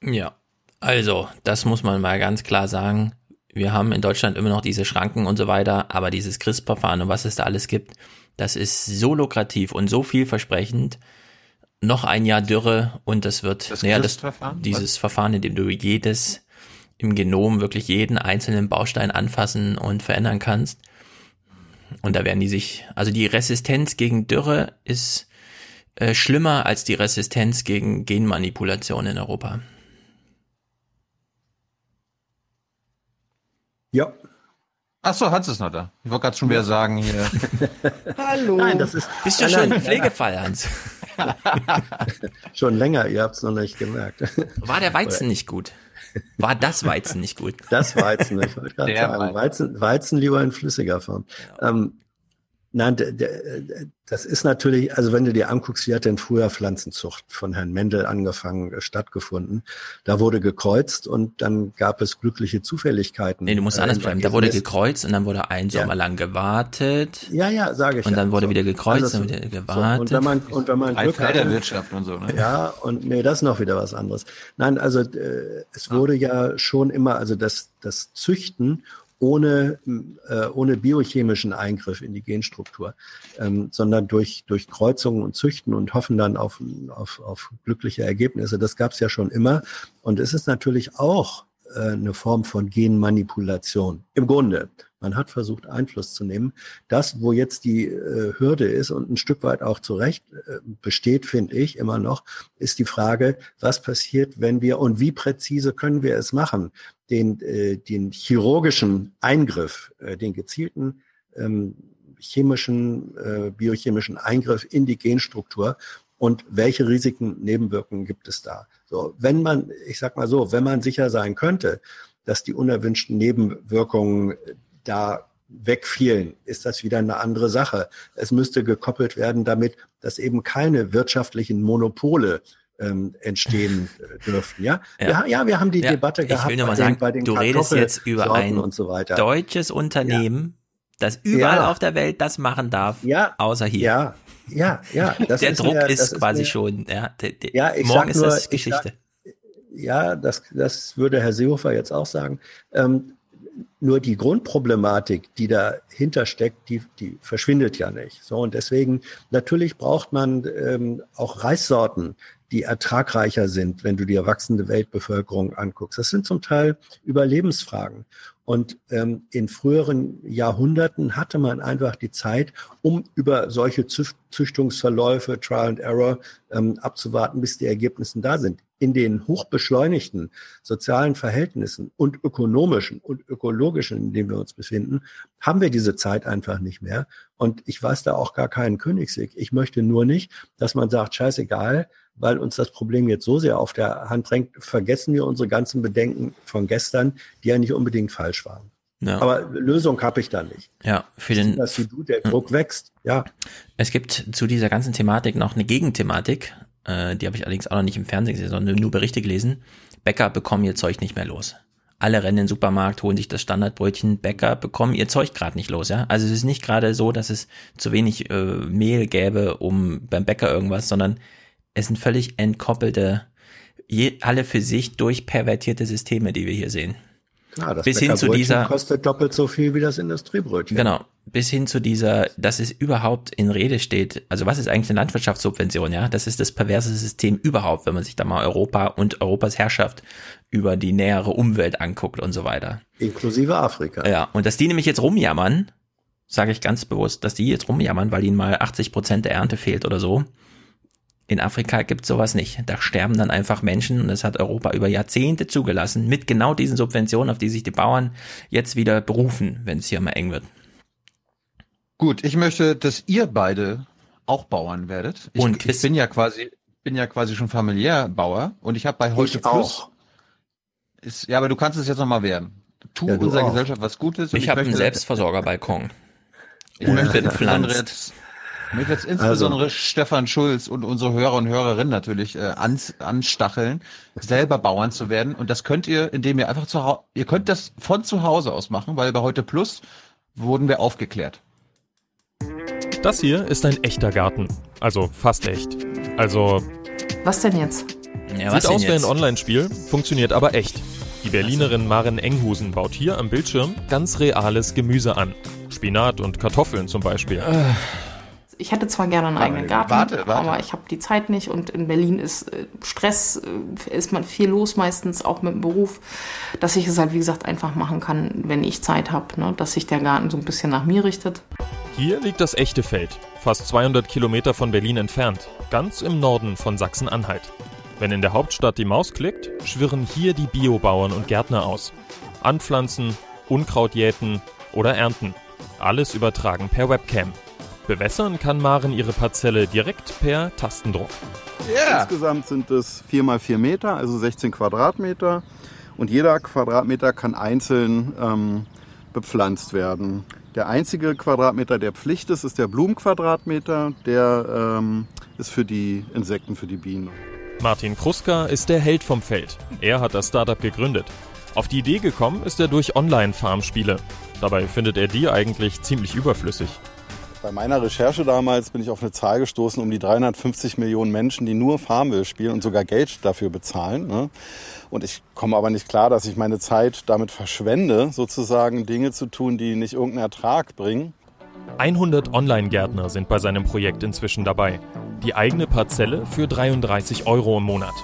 Ja, also das muss man mal ganz klar sagen wir haben in Deutschland immer noch diese Schranken und so weiter, aber dieses CRISPR-Verfahren und was es da alles gibt, das ist so lukrativ und so vielversprechend. Noch ein Jahr Dürre und das wird, das naja, das, dieses was? Verfahren, in dem du jedes im Genom wirklich jeden einzelnen Baustein anfassen und verändern kannst. Und da werden die sich, also die Resistenz gegen Dürre ist äh, schlimmer als die Resistenz gegen Genmanipulation in Europa. Ja. Ach so, Hans ist noch da. Ich wollte gerade schon wieder sagen hier. Hallo. Nein, das ist. Bist du schon im Pflegefall, Hans? schon länger, ihr habt es noch nicht gemerkt. War der Weizen nicht gut? War das Weizen nicht gut? Das Weizen, ich wollte gerade sagen, Weizen, Weizen lieber in flüssiger Form. Ja. Ähm, Nein, das ist natürlich, also wenn du dir anguckst, wie hat denn früher Pflanzenzucht von Herrn Mendel angefangen äh, stattgefunden? Da wurde gekreuzt und dann gab es glückliche Zufälligkeiten. Nee, du musst äh, anders bleiben. Da wurde gekreuzt und dann wurde ein Sommer ja. lang gewartet. Ja, ja, sage ich. Und dann ja. wurde so. wieder gekreuzt also, und wieder gewartet. So. Und wenn man, und wenn man Glück hatte, Wirtschaft und so, ne? Ja, und nee, das ist noch wieder was anderes. Nein, also äh, es wurde ja schon immer, also das, das Züchten ohne, äh, ohne biochemischen Eingriff in die Genstruktur, ähm, sondern durch, durch Kreuzungen und Züchten und hoffen dann auf, auf, auf glückliche Ergebnisse. Das gab es ja schon immer. Und es ist natürlich auch äh, eine Form von Genmanipulation. Im Grunde. Man hat versucht, Einfluss zu nehmen. Das, wo jetzt die äh, Hürde ist und ein Stück weit auch zu Recht äh, besteht, finde ich immer noch, ist die Frage, was passiert, wenn wir und wie präzise können wir es machen, den, äh, den chirurgischen Eingriff, äh, den gezielten ähm, chemischen, äh, biochemischen Eingriff in die Genstruktur und welche Risiken, Nebenwirkungen gibt es da? So, wenn man, ich sag mal so, wenn man sicher sein könnte, dass die unerwünschten Nebenwirkungen da wegfielen, ist das wieder eine andere Sache. Es müsste gekoppelt werden damit, dass eben keine wirtschaftlichen Monopole ähm, entstehen äh, dürften. Ja? Ja. ja, ja, wir haben die ja, Debatte gehabt. Ich will nur mal sagen, den, du redest jetzt über ein so deutsches Unternehmen, das überall auf der Welt das machen darf, außer hier. Ja, ja, ja. der ist Druck mir, ist quasi ist mir, schon, ja, der, der, ja ich morgen ist nur, das Geschichte. Sag, ja, das, das würde Herr Seehofer jetzt auch sagen. Ähm, nur die Grundproblematik, die dahinter steckt, die, die verschwindet ja nicht. So und deswegen natürlich braucht man ähm, auch Reissorten, die ertragreicher sind, wenn du die erwachsene Weltbevölkerung anguckst. Das sind zum Teil Überlebensfragen. Und ähm, in früheren Jahrhunderten hatte man einfach die Zeit, um über solche Züchtungsverläufe, Trial and Error ähm, abzuwarten, bis die Ergebnisse da sind. In den hochbeschleunigten sozialen Verhältnissen und ökonomischen und ökologischen, in denen wir uns befinden, haben wir diese Zeit einfach nicht mehr. Und ich weiß da auch gar keinen Königsweg. Ich möchte nur nicht, dass man sagt, scheißegal, weil uns das Problem jetzt so sehr auf der Hand drängt, vergessen wir unsere ganzen Bedenken von gestern, die ja nicht unbedingt falsch waren. Ja. Aber Lösung habe ich da nicht. Ja, für den. Dass du, der Druck hm. wächst. Ja. Es gibt zu dieser ganzen Thematik noch eine Gegenthematik. Äh, die habe ich allerdings auch noch nicht im Fernsehen gesehen, sondern nur Berichte gelesen. Bäcker bekommen ihr Zeug nicht mehr los. Alle rennen in den Supermarkt, holen sich das Standardbrötchen. Bäcker bekommen ihr Zeug gerade nicht los, ja. Also es ist nicht gerade so, dass es zu wenig äh, Mehl gäbe, um beim Bäcker irgendwas, sondern es sind völlig entkoppelte, je, alle für sich durchpervertierte Systeme, die wir hier sehen. Klar, das bis hin zu dieser kostet doppelt so viel wie das Industriebrötchen. Genau, bis hin zu dieser, dass es überhaupt in Rede steht. Also was ist eigentlich eine Landwirtschaftssubvention? Ja, das ist das perverse System überhaupt, wenn man sich da mal Europa und Europas Herrschaft über die nähere Umwelt anguckt und so weiter. Inklusive Afrika. Ja, und dass die nämlich jetzt rumjammern, sage ich ganz bewusst, dass die jetzt rumjammern, weil ihnen mal 80 Prozent der Ernte fehlt oder so in Afrika gibt sowas nicht. Da sterben dann einfach Menschen und das hat Europa über Jahrzehnte zugelassen, mit genau diesen Subventionen, auf die sich die Bauern jetzt wieder berufen, wenn es hier mal eng wird. Gut, ich möchte, dass ihr beide auch Bauern werdet. Ich, und ich bin ja quasi, bin ja quasi schon familiär Bauer und ich habe bei heute ich Plus. Auch. Ist, ja, aber du kannst es jetzt nochmal werden. Tu ja, unserer Gesellschaft was Gutes. Ich, ich habe einen Selbstversorgerbalkon. Und bin pflanzt. Ich möchte jetzt insbesondere also. Stefan Schulz und unsere Hörer und Hörerinnen natürlich äh, ans, anstacheln, selber Bauern zu werden. Und das könnt ihr, indem ihr einfach zu Hause, ihr könnt das von zu Hause aus machen, weil bei heute Plus wurden wir aufgeklärt. Das hier ist ein echter Garten. Also fast echt. Also. Was denn jetzt? Ja, Sieht aus wie ein Online-Spiel, funktioniert aber echt. Die Berlinerin Maren Enghusen baut hier am Bildschirm ganz reales Gemüse an. Spinat und Kartoffeln zum Beispiel. Ich hätte zwar gerne einen eigenen Garten, warte, warte. aber ich habe die Zeit nicht und in Berlin ist äh, Stress, äh, ist man viel los meistens, auch mit dem Beruf, dass ich es halt wie gesagt einfach machen kann, wenn ich Zeit habe, ne? dass sich der Garten so ein bisschen nach mir richtet. Hier liegt das echte Feld, fast 200 Kilometer von Berlin entfernt, ganz im Norden von Sachsen-Anhalt. Wenn in der Hauptstadt die Maus klickt, schwirren hier die Biobauern und Gärtner aus. Anpflanzen, Unkraut jäten oder ernten. Alles übertragen per Webcam. Bewässern kann Maren ihre Parzelle direkt per Tastendruck. Yeah. Insgesamt sind es 4 mal 4 Meter, also 16 Quadratmeter. Und jeder Quadratmeter kann einzeln ähm, bepflanzt werden. Der einzige Quadratmeter, der Pflicht ist, ist der Blumenquadratmeter. Der ähm, ist für die Insekten, für die Bienen. Martin Kruska ist der Held vom Feld. Er hat das Startup gegründet. Auf die Idee gekommen ist er durch Online-Farmspiele. Dabei findet er die eigentlich ziemlich überflüssig. Bei meiner Recherche damals bin ich auf eine Zahl gestoßen, um die 350 Millionen Menschen, die nur Farmville spielen und sogar Geld dafür bezahlen. Ne? Und ich komme aber nicht klar, dass ich meine Zeit damit verschwende, sozusagen Dinge zu tun, die nicht irgendeinen Ertrag bringen. 100 Online-Gärtner sind bei seinem Projekt inzwischen dabei. Die eigene Parzelle für 33 Euro im Monat.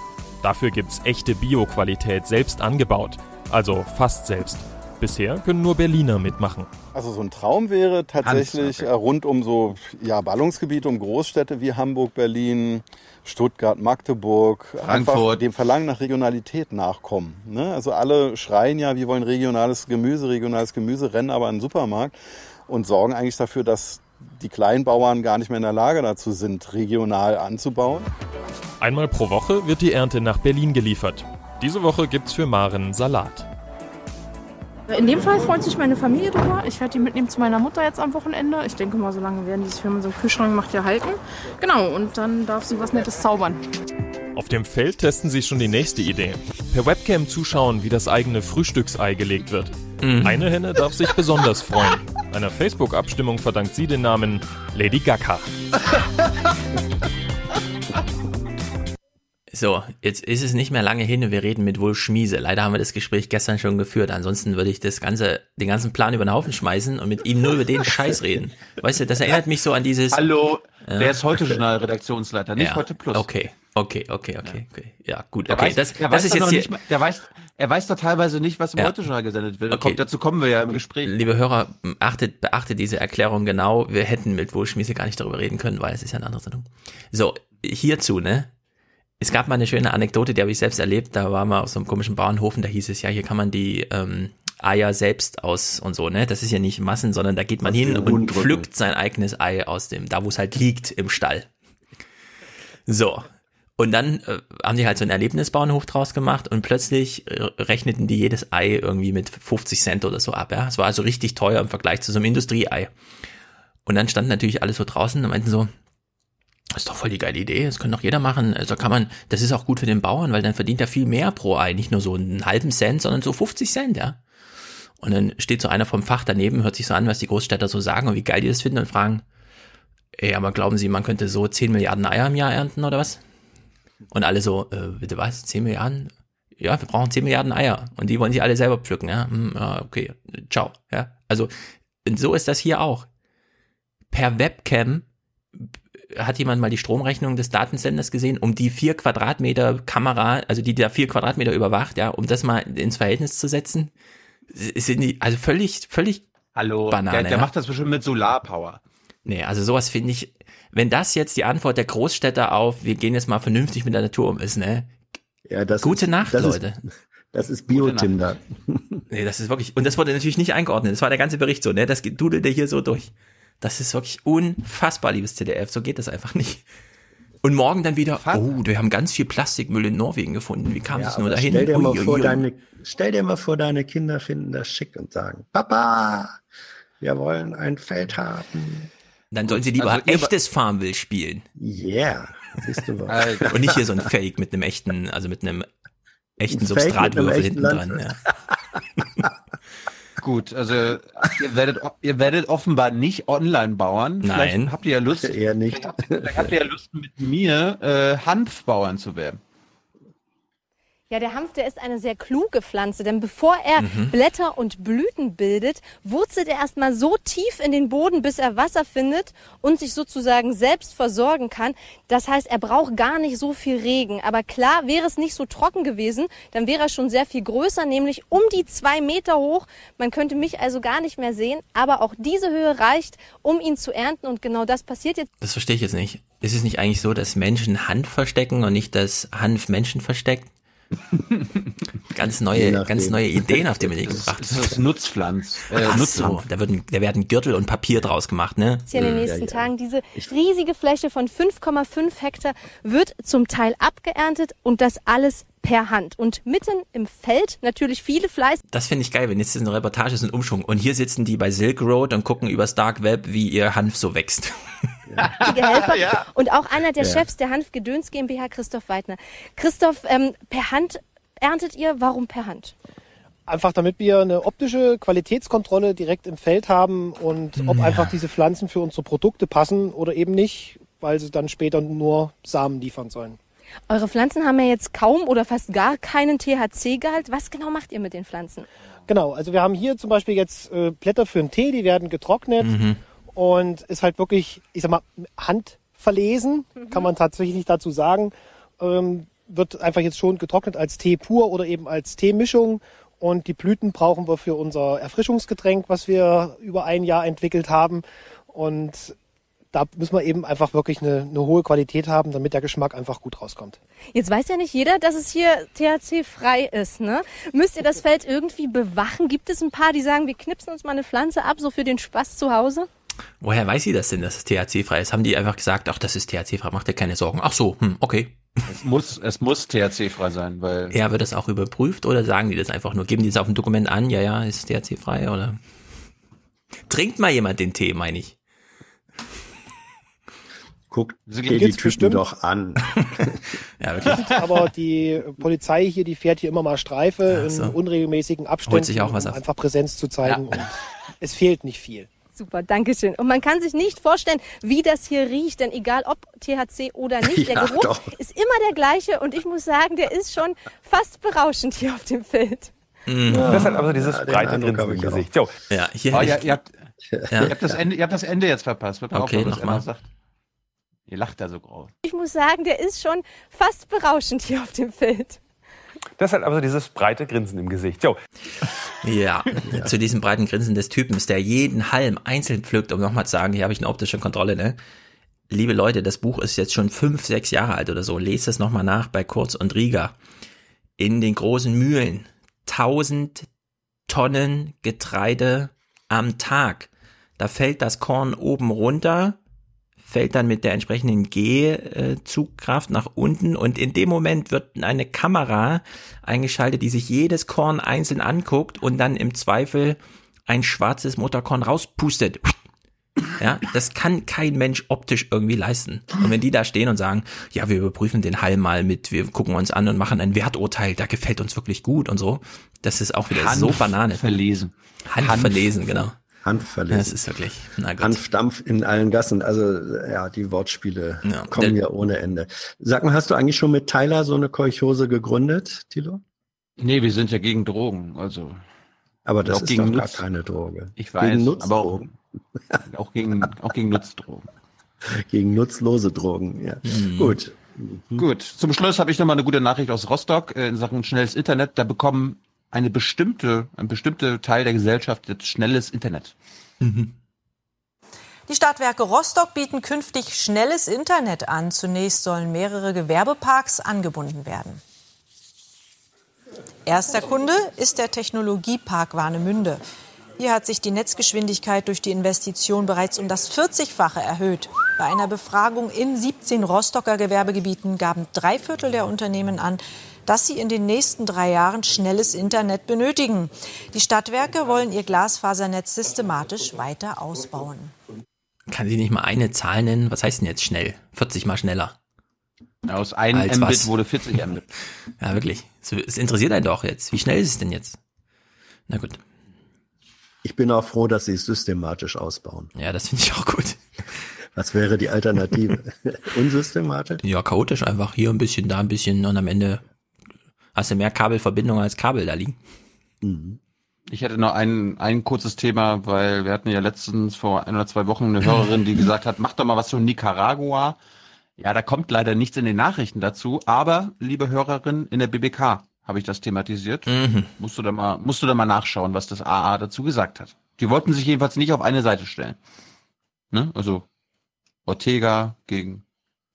Dafür gibt's echte Bio-Qualität selbst angebaut, also fast selbst. Bisher können nur Berliner mitmachen. Also so ein Traum wäre tatsächlich okay. Äh, rund um so ja, Ballungsgebiete, um Großstädte wie Hamburg, Berlin, Stuttgart, Magdeburg, Frankfurt. einfach dem Verlangen nach Regionalität nachkommen. Ne? Also alle schreien ja, wir wollen regionales Gemüse, regionales Gemüse, rennen aber in den Supermarkt und sorgen eigentlich dafür, dass die Kleinbauern gar nicht mehr in der Lage dazu sind, regional anzubauen. Einmal pro Woche wird die Ernte nach Berlin geliefert. Diese Woche gibt's für Maren Salat. In dem Fall freut sich meine Familie drüber. Ich werde die mitnehmen zu meiner Mutter jetzt am Wochenende. Ich denke mal, so lange werden die sich, wenn man so einen Kühlschrank macht, ja halten. Genau, und dann darf sie was Nettes zaubern. Auf dem Feld testen sie schon die nächste Idee. Per Webcam zuschauen, wie das eigene Frühstücksei gelegt wird. Mhm. Eine Henne darf sich besonders freuen. Einer Facebook-Abstimmung verdankt sie den Namen Lady Gaga. So, jetzt ist es nicht mehr lange hin und wir reden mit Wolf Schmiese. Leider haben wir das Gespräch gestern schon geführt. Ansonsten würde ich das ganze, den ganzen Plan über den Haufen schmeißen und mit ihm nur über den Scheiß reden. Weißt du, das erinnert mich so an dieses. Hallo, ja. der ist heute Journal-Redaktionsleiter, nicht ja. heute Plus. Okay, Okay, okay, okay, okay. Ja, gut. Okay, weiß, das, das ist jetzt hier, nicht, der weiß, er weiß doch teilweise nicht, was im ja. Heute-Journal gesendet wird. Okay. dazu kommen wir ja im Gespräch. Liebe Hörer, achtet, beachtet diese Erklärung genau. Wir hätten mit Wohlschmiese gar nicht darüber reden können, weil es ist ja eine andere Sendung. So, hierzu, ne? Es gab mal eine schöne Anekdote, die habe ich selbst erlebt. Da war mal auf so einem komischen Bauernhof und da hieß es, ja, hier kann man die ähm, Eier selbst aus und so, ne? Das ist ja nicht Massen, sondern da geht man hin und pflückt sein eigenes Ei aus dem, da wo es halt liegt, im Stall. So, und dann äh, haben die halt so einen Erlebnisbauernhof draus gemacht und plötzlich äh, rechneten die jedes Ei irgendwie mit 50 Cent oder so ab. Ja, es war also richtig teuer im Vergleich zu so einem Industrieei. Und dann standen natürlich alle so draußen und meinten so, ist doch voll die geile Idee, das kann doch jeder machen. Also kann man, das ist auch gut für den Bauern, weil dann verdient er viel mehr pro Ei, nicht nur so einen halben Cent, sondern so 50 Cent, ja. Und dann steht so einer vom Fach daneben, hört sich so an, was die Großstädter so sagen und wie geil die das finden und fragen, ey, aber glauben Sie, man könnte so 10 Milliarden Eier im Jahr ernten oder was? Und alle so, äh, bitte was, 10 Milliarden? Ja, wir brauchen 10 Milliarden Eier. Und die wollen sich alle selber pflücken, ja. Hm, okay, ciao. Ja. Also, so ist das hier auch. Per Webcam hat jemand mal die Stromrechnung des Datensenders gesehen, um die vier Quadratmeter Kamera, also die da vier Quadratmeter überwacht, ja, um das mal ins Verhältnis zu setzen, sind die, also völlig, völlig Hallo, Banane. Der, der ja? macht das bestimmt mit Solarpower. Nee, also sowas finde ich, wenn das jetzt die Antwort der Großstädter auf, wir gehen jetzt mal vernünftig mit der Natur um ist, ne? Ja, das Gute ist, Nacht, das Leute. Ist, das ist Bio-Tinder. nee, das ist wirklich, und das wurde natürlich nicht eingeordnet. Das war der ganze Bericht so, ne? Das dudelte hier so durch. Das ist wirklich unfassbar, liebes ZDF. So geht das einfach nicht. Und morgen dann wieder, oh, wir haben ganz viel Plastikmüll in Norwegen gefunden. Wie kam ja, es nur dahin? Stell dir, ui, mal ui, vor, ui. Deine, stell dir mal vor, deine Kinder finden das schick und sagen, Papa, wir wollen ein Feld haben. Dann sollen sie lieber also, echtes Farmville spielen. Yeah. Siehst du was. Und nicht hier so ein Fake mit einem echten, also mit einem echten Substratwürfel hinten dran. Ja. Gut, also ihr werdet, ihr werdet offenbar nicht online bauern. Nein. habt ihr ja Lust. Eher nicht. Vielleicht habt ihr ja Lust, mit mir äh, Hanfbauern zu werden. Ja, der Hanf, der ist eine sehr kluge Pflanze, denn bevor er mhm. Blätter und Blüten bildet, wurzelt er erstmal so tief in den Boden, bis er Wasser findet und sich sozusagen selbst versorgen kann. Das heißt, er braucht gar nicht so viel Regen. Aber klar, wäre es nicht so trocken gewesen, dann wäre er schon sehr viel größer, nämlich um die zwei Meter hoch. Man könnte mich also gar nicht mehr sehen, aber auch diese Höhe reicht, um ihn zu ernten und genau das passiert jetzt. Das verstehe ich jetzt nicht. Ist es nicht eigentlich so, dass Menschen Hanf verstecken und nicht, dass Hanf Menschen versteckt? ganz neue, ganz neue Ideen auf den Weg gebracht. Das ist Nutzpflanz. Äh, Ach so, da, werden, da werden Gürtel und Papier draus gemacht, ne? Hier in den nächsten ja, ja. Tagen diese riesige Fläche von 5,5 Hektar wird zum Teil abgeerntet und das alles per Hand. Und mitten im Feld natürlich viele Fleiß. Das finde ich geil, wenn jetzt eine Reportage ist, ein Umschwung. Und hier sitzen die bei Silk Road und gucken übers Dark Web, wie ihr Hanf so wächst. Helfer. ja. Und auch einer der ja. Chefs der Hanf Gedöns GmbH, Christoph Weidner. Christoph, ähm, per Hand erntet ihr? Warum per Hand? Einfach damit wir eine optische Qualitätskontrolle direkt im Feld haben und ob ja. einfach diese Pflanzen für unsere Produkte passen oder eben nicht, weil sie dann später nur Samen liefern sollen. Eure Pflanzen haben ja jetzt kaum oder fast gar keinen THC-Gehalt. Was genau macht ihr mit den Pflanzen? Genau, also wir haben hier zum Beispiel jetzt äh, Blätter für einen Tee, die werden getrocknet mhm. Und ist halt wirklich, ich sag mal, handverlesen, mhm. kann man tatsächlich dazu sagen. Ähm, wird einfach jetzt schon getrocknet als Tee pur oder eben als Teemischung. Und die Blüten brauchen wir für unser Erfrischungsgetränk, was wir über ein Jahr entwickelt haben. Und da müssen wir eben einfach wirklich eine, eine, hohe Qualität haben, damit der Geschmack einfach gut rauskommt. Jetzt weiß ja nicht jeder, dass es hier THC-frei ist. Ne? Müsst ihr das Feld irgendwie bewachen? Gibt es ein paar, die sagen, wir knipsen uns mal eine Pflanze ab, so für den Spaß zu Hause? Woher weiß sie das denn, dass es THC-frei ist? Haben die einfach gesagt, ach, das ist THC-frei, macht dir keine Sorgen. Ach so, hm, okay. Es muss, es muss THC-frei sein, weil. Ja, wird das auch überprüft oder sagen die das einfach nur? Geben die das auf dem Dokument an? Ja, ja, ist THC-frei oder? Trinkt mal jemand den Tee, meine ich. Guckt dir die Typen bestimmt. doch an. ja, wirklich. Aber die Polizei hier, die fährt hier immer mal Streife so. in unregelmäßigen Abständen, sich auch was um einfach Präsenz zu zeigen. Ja. Und es fehlt nicht viel. Super, danke schön. Und man kann sich nicht vorstellen, wie das hier riecht, denn egal ob THC oder nicht, der ja, Geruch doch. ist immer der gleiche und ich muss sagen, der ist schon fast berauschend hier auf dem Feld. Mhm. Ja. Das hat aber dieses ja, breite Grinsen im Gesicht. So. Ja, hier oh, ja, ihr, habt, ja. ihr, habt das Ende, ihr habt das Ende jetzt verpasst. Okay, nochmal. Ihr lacht da so grau. Ich muss sagen, der ist schon fast berauschend hier auf dem Feld. Das hat aber dieses breite Grinsen im Gesicht. Jo. Ja, ja, zu diesem breiten Grinsen des Typens, der jeden Halm einzeln pflückt, um nochmal zu sagen, hier habe ich eine optische Kontrolle, ne? Liebe Leute, das Buch ist jetzt schon fünf, sechs Jahre alt oder so. Lest es nochmal nach bei Kurz und Rieger. In den großen Mühlen. Tausend Tonnen Getreide am Tag. Da fällt das Korn oben runter fällt dann mit der entsprechenden G-Zugkraft nach unten und in dem Moment wird eine Kamera eingeschaltet, die sich jedes Korn einzeln anguckt und dann im Zweifel ein schwarzes Motorkorn rauspustet. Ja, das kann kein Mensch optisch irgendwie leisten. Und wenn die da stehen und sagen, ja, wir überprüfen den Hall mal mit, wir gucken uns an und machen ein Werturteil, da gefällt uns wirklich gut und so, das ist auch wieder Hanf so Banane. Verlesen. Hanf verlesen, genau. Hanf verlesen. Das ist wirklich. Na gut. Hanfdampf in allen Gassen. Also ja, die Wortspiele ja. kommen ja ohne Ende. Sag mal, hast du eigentlich schon mit Tyler so eine Kolchose gegründet, Tilo? Nee, wir sind ja gegen Drogen. Also. Aber das ist doch gar keine Droge. Ich weiß. Gegen Nutzdrogen. Aber auch, auch gegen auch gegen Nutzdrogen. gegen nutzlose Drogen. Ja. Mhm. Gut. Mhm. Gut. Zum Schluss habe ich noch mal eine gute Nachricht aus Rostock äh, in Sachen schnelles Internet. Da bekommen eine bestimmte, ein bestimmter Teil der Gesellschaft jetzt schnelles Internet. Mhm. Die Stadtwerke Rostock bieten künftig schnelles Internet an. Zunächst sollen mehrere Gewerbeparks angebunden werden. Erster Kunde ist der Technologiepark Warnemünde. Hier hat sich die Netzgeschwindigkeit durch die Investition bereits um das 40-fache erhöht. Bei einer Befragung in 17 Rostocker Gewerbegebieten gaben drei Viertel der Unternehmen an, dass sie in den nächsten drei Jahren schnelles Internet benötigen. Die Stadtwerke wollen ihr Glasfasernetz systematisch weiter ausbauen. Kann sie nicht mal eine Zahl nennen? Was heißt denn jetzt schnell? 40 mal schneller. Aus einem Mbit was? wurde 40 Mbit. ja, wirklich. Es interessiert einen doch jetzt. Wie schnell ist es denn jetzt? Na gut. Ich bin auch froh, dass sie es systematisch ausbauen. Ja, das finde ich auch gut. Was wäre die Alternative? Unsystematisch? Ja, chaotisch einfach. Hier ein bisschen, da ein bisschen und am Ende hast du mehr Kabelverbindungen als Kabel da liegen. Mhm. Ich hätte noch ein, ein kurzes Thema, weil wir hatten ja letztens vor ein oder zwei Wochen eine Hörerin, die gesagt hat, mach doch mal was für Nicaragua. Ja, da kommt leider nichts in den Nachrichten dazu, aber, liebe Hörerin, in der BBK habe ich das thematisiert. Mhm. Musst du da mal, musst du da mal nachschauen, was das AA dazu gesagt hat. Die wollten sich jedenfalls nicht auf eine Seite stellen. Ne? Also Ortega gegen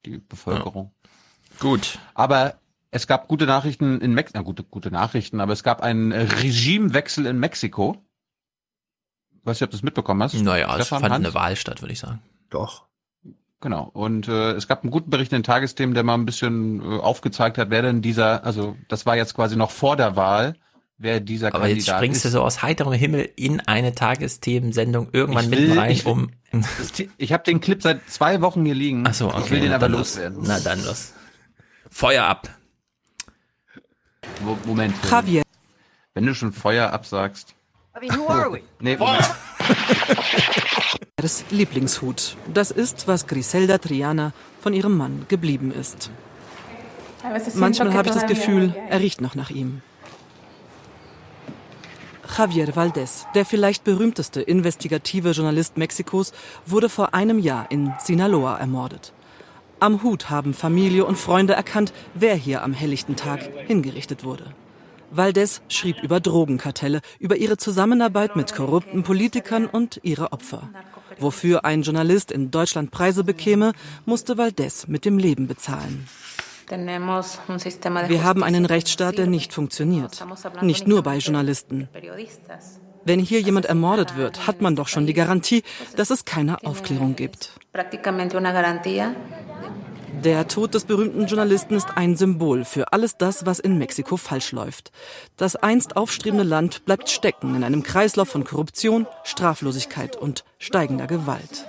die Bevölkerung. Ja. Gut. Aber es gab gute Nachrichten in Mexiko, gute, gute Nachrichten, aber es gab einen Regimewechsel in Mexiko. Ich weiß nicht, ob du das mitbekommen hast. Naja, es fand Hans? eine Wahl statt, würde ich sagen. Doch. Genau. Und äh, es gab einen guten Bericht in den Tagesthemen, der mal ein bisschen äh, aufgezeigt hat, wer denn dieser, also das war jetzt quasi noch vor der Wahl, wer dieser Aber Kandidat ist. Aber jetzt springst ist. du so aus heiterem Himmel in eine Tagesthemensendung irgendwann will, mitten rein, ich, um. ich habe den Clip seit zwei Wochen hier liegen. Ach so, okay. Ich will den aber loswerden. Na dann los. Feuer ab. Moment. Javier. Wenn du schon Feuer absagst. I mean, who are we? Nee, Moment. Das Lieblingshut. Das ist, was Griselda Triana von ihrem Mann geblieben ist. Manchmal habe ich das Gefühl, er riecht noch nach ihm. Javier Valdez, der vielleicht berühmteste investigative Journalist Mexikos, wurde vor einem Jahr in Sinaloa ermordet. Am Hut haben Familie und Freunde erkannt, wer hier am helllichten Tag hingerichtet wurde. Valdez schrieb über Drogenkartelle, über ihre Zusammenarbeit mit korrupten Politikern und ihre Opfer. Wofür ein Journalist in Deutschland Preise bekäme, musste Valdez mit dem Leben bezahlen. Wir haben einen Rechtsstaat, der nicht funktioniert. Nicht nur bei Journalisten. Wenn hier jemand ermordet wird, hat man doch schon die Garantie, dass es keine Aufklärung gibt. Der Tod des berühmten Journalisten ist ein Symbol für alles das, was in Mexiko falsch läuft. Das einst aufstrebende Land bleibt stecken in einem Kreislauf von Korruption, Straflosigkeit und steigender Gewalt.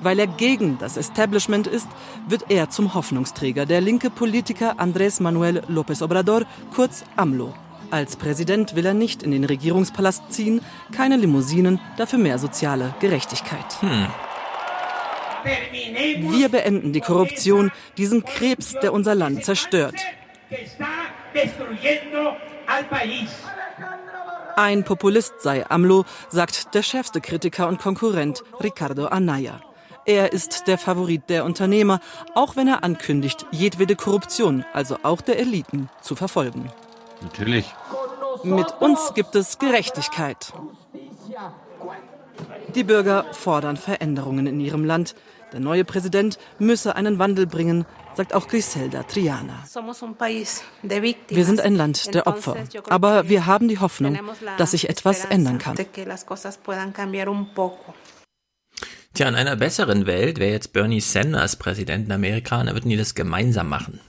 Weil er gegen das Establishment ist, wird er zum Hoffnungsträger. Der linke Politiker Andrés Manuel López Obrador, kurz AMLO. Als Präsident will er nicht in den Regierungspalast ziehen, keine Limousinen, dafür mehr soziale Gerechtigkeit. Hm. Wir beenden die Korruption, diesen Krebs, der unser Land zerstört. Ein Populist sei AMLO, sagt der schärfste Kritiker und Konkurrent Ricardo Anaya. Er ist der Favorit der Unternehmer, auch wenn er ankündigt, jedwede Korruption, also auch der Eliten, zu verfolgen. Natürlich. Mit uns gibt es Gerechtigkeit. Die Bürger fordern Veränderungen in ihrem Land. Der neue Präsident müsse einen Wandel bringen, sagt auch Griselda Triana. Wir sind ein Land der Opfer, aber wir haben die Hoffnung, dass sich etwas ändern kann. Tja, in einer besseren Welt wäre jetzt Bernie Sanders Präsident in Amerika und da würden die das gemeinsam machen.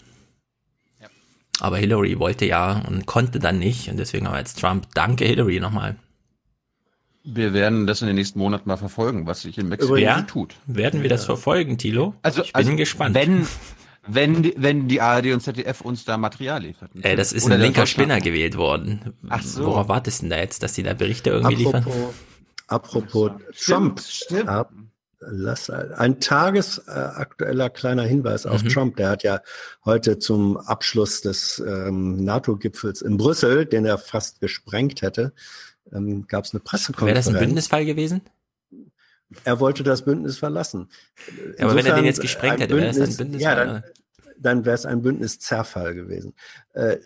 Aber Hillary wollte ja und konnte dann nicht und deswegen haben wir jetzt Trump. Danke Hillary nochmal. Wir werden das in den nächsten Monaten mal verfolgen, was sich in Mexiko ja, tut. Werden wir das verfolgen, Tilo? Also, ich bin also, gespannt. Wenn, wenn, die, wenn die ARD und ZDF uns da Material liefern. Ey, das ist Oder ein linker Spinner gewählt worden. Ach so. Worauf wartest du denn da jetzt, dass die da Berichte irgendwie apropos, liefern? Apropos Trump. Stimmt. Ab, lass, ein tagesaktueller kleiner Hinweis auf mhm. Trump. Der hat ja heute zum Abschluss des ähm, NATO-Gipfels in Brüssel, den er fast gesprengt hätte, ähm, gab es eine Pressekonferenz. Wäre das ein Bündnisfall gewesen? Er wollte das Bündnis verlassen. Insofern, aber wenn er den jetzt gesprengt hätte, wäre es ein Bündnisfall. Ja, dann, dann wäre es ein Bündniszerfall gewesen. Äh,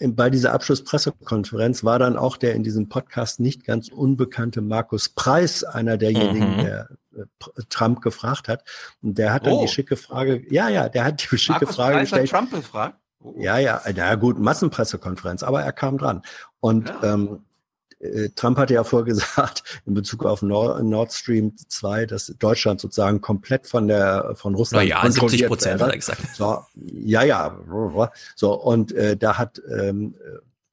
bei dieser Abschlusspressekonferenz war dann auch der in diesem Podcast nicht ganz unbekannte Markus Preis einer derjenigen, mhm. der äh, Trump gefragt hat. Und der hat dann oh. die schicke Frage, ja, ja, der hat die schicke Markus Frage Preis gestellt. Hat Trump gefragt? Oh. Ja, ja, na gut, Massenpressekonferenz, aber er kam dran. Und ja. ähm, äh, Trump hatte ja vorgesagt, in Bezug auf Nord, Stream 2, dass Deutschland sozusagen komplett von der von Russland ja, 70 Prozent hat er gesagt. So, ja, ja. So und äh, da hat ähm,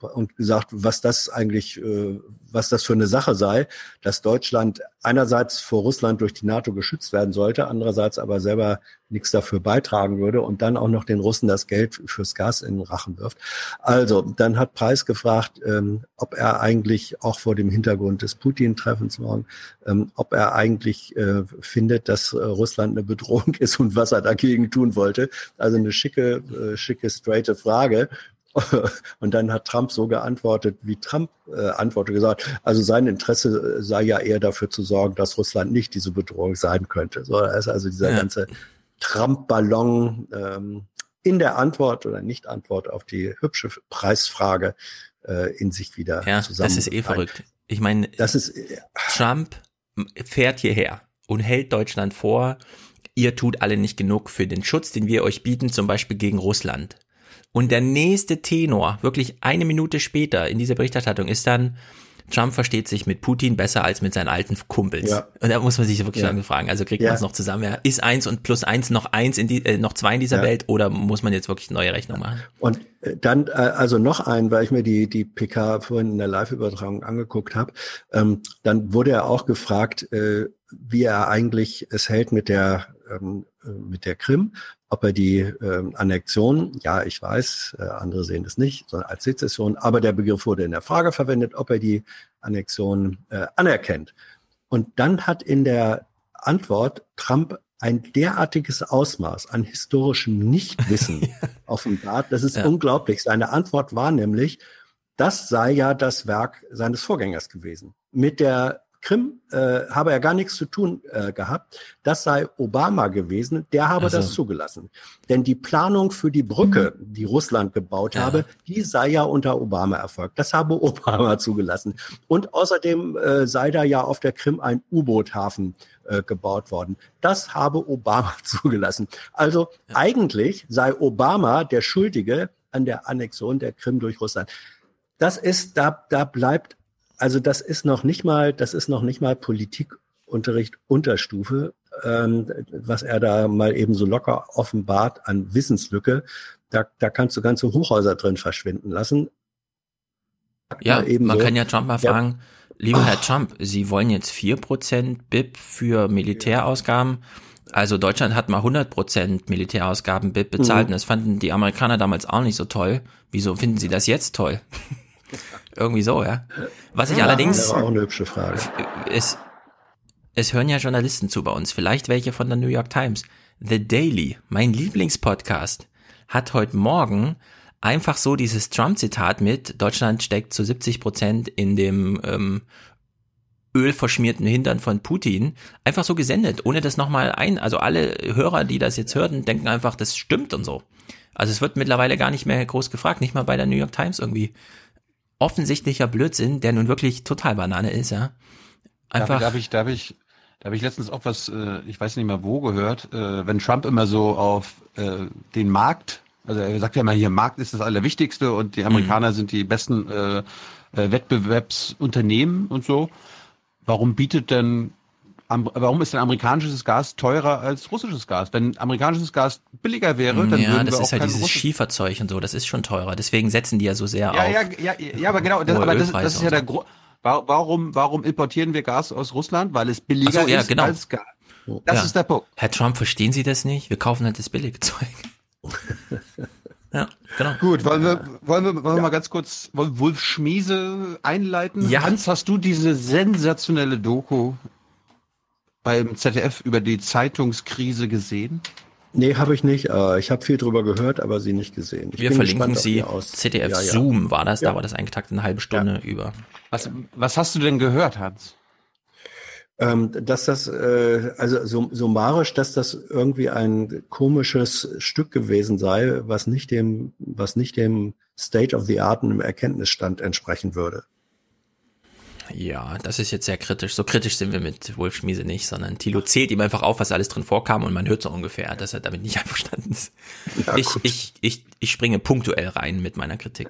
und gesagt, was das eigentlich, äh, was das für eine Sache sei, dass Deutschland einerseits vor Russland durch die NATO geschützt werden sollte, andererseits aber selber nichts dafür beitragen würde und dann auch noch den Russen das Geld fürs Gas in den Rachen wirft. Also, dann hat Preis gefragt, ähm, ob er eigentlich auch vor dem Hintergrund des Putin-Treffens morgen, ähm, ob er eigentlich äh, findet, dass äh, Russland eine Bedrohung ist und was er dagegen tun wollte. Also eine schicke, schicke, straighte Frage. Und dann hat Trump so geantwortet, wie Trump äh, antwortet, gesagt, also sein Interesse äh, sei ja eher dafür zu sorgen, dass Russland nicht diese Bedrohung sein könnte. So, da ist also dieser ja. ganze Trump-Ballon ähm, in der Antwort oder Nicht-Antwort auf die hübsche Preisfrage äh, in sich wieder ja, zusammen. Das ist eh verrückt. Ich meine, das ist, äh, Trump fährt hierher und hält Deutschland vor, ihr tut alle nicht genug für den Schutz, den wir euch bieten, zum Beispiel gegen Russland. Und der nächste Tenor, wirklich eine Minute später in dieser Berichterstattung, ist dann, Trump versteht sich mit Putin besser als mit seinen alten Kumpels. Ja. Und da muss man sich wirklich ja. fragen, also kriegt ja. man es noch zusammen? Ja, ist eins und plus eins noch eins in die, äh, noch zwei in dieser. Welt oder muss man jetzt wirklich neue Rechnung machen? Und äh, dann äh, also noch ein, weil ich mir die die PK vorhin in der Live-Übertragung angeguckt habe, ähm, dann wurde er auch gefragt, äh, wie er eigentlich es hält mit der ähm, mit der Krim, ob er die äh, Annexion, ja, ich weiß, äh, andere sehen es nicht, sondern als Sezession, aber der Begriff wurde in der Frage verwendet, ob er die Annexion äh, anerkennt. Und dann hat in der Antwort Trump ein derartiges Ausmaß an historischem Nichtwissen offenbart. Das ist ja. unglaublich. Seine Antwort war nämlich, das sei ja das Werk seines Vorgängers gewesen. Mit der Krim äh, habe er gar nichts zu tun äh, gehabt. Das sei Obama gewesen, der habe also. das zugelassen. Denn die Planung für die Brücke, mhm. die Russland gebaut ja. habe, die sei ja unter Obama erfolgt. Das habe Obama zugelassen. Und außerdem äh, sei da ja auf der Krim ein U-Boot-Hafen äh, gebaut worden. Das habe Obama zugelassen. Also ja. eigentlich sei Obama der Schuldige an der Annexion der Krim durch Russland. Das ist, da, da bleibt also das ist noch nicht mal, das ist noch nicht mal Politikunterricht Unterstufe, ähm, was er da mal eben so locker offenbart an Wissenslücke. Da, da kannst du ganze Hochhäuser drin verschwinden lassen. Ja, man so. kann ja Trump mal ja. fragen, lieber Herr Trump, Sie wollen jetzt vier Prozent BIP für Militärausgaben. Also Deutschland hat mal 100% Militärausgaben BIP bezahlt mhm. und das fanden die Amerikaner damals auch nicht so toll. Wieso finden Sie das jetzt toll? Irgendwie so, ja. Was ich ja, allerdings. Das war auch eine hübsche Frage. Es, es hören ja Journalisten zu bei uns, vielleicht welche von der New York Times. The Daily, mein Lieblingspodcast, hat heute Morgen einfach so dieses Trump-Zitat mit, Deutschland steckt zu 70 Prozent in dem ähm, ölverschmierten Hintern von Putin einfach so gesendet, ohne das nochmal ein. Also alle Hörer, die das jetzt hörten, denken einfach, das stimmt und so. Also es wird mittlerweile gar nicht mehr groß gefragt, nicht mal bei der New York Times irgendwie. Offensichtlicher Blödsinn, der nun wirklich total Banane ist, ja. Einfach. Darf, darf ich, darf ich, da habe ich letztens auch was, äh, ich weiß nicht mehr wo gehört, äh, wenn Trump immer so auf äh, den Markt, also er sagt ja immer hier, Markt ist das Allerwichtigste und die Amerikaner mhm. sind die besten äh, äh, Wettbewerbsunternehmen und so. Warum bietet denn warum ist denn amerikanisches Gas teurer als russisches Gas? Wenn amerikanisches Gas billiger wäre, dann ja, würden das wir ist auch ja dieses Schieferzeug und so, das ist schon teurer. Deswegen setzen die ja so sehr ja, auf. Ja, ja, ja, aber genau, das, aber das, das ist ja der Grund. Warum, warum importieren wir Gas aus Russland? Weil es billiger so, ja, ist genau. als Gas. Das ja. ist der Punkt. Herr Trump, verstehen Sie das nicht? Wir kaufen halt das billige Zeug. Ja, genau. Gut, wollen wir, wollen wir, wollen wir mal ganz kurz Wolf Schmiese einleiten? Ja. Hans, hast du diese sensationelle Doku beim ZDF über die Zeitungskrise gesehen? Nee, habe ich nicht. Äh, ich habe viel drüber gehört, aber sie nicht gesehen. Ich wir verlinken sie. ZDF ja, ja. Zoom war das, ja. da war das eingetakt eine halbe Stunde über. Was, was hast du denn gehört, Hans? Ähm, dass das, äh, also summarisch, dass das irgendwie ein komisches Stück gewesen sei, was nicht dem, was nicht dem State of the Art im Erkenntnisstand entsprechen würde. Ja, das ist jetzt sehr kritisch. So kritisch sind wir mit Wolf Schmiese nicht, sondern Thilo zählt ihm einfach auf, was alles drin vorkam und man hört so ungefähr, dass er damit nicht einverstanden ist. Ja, ich, ich, ich, ich springe punktuell rein mit meiner Kritik.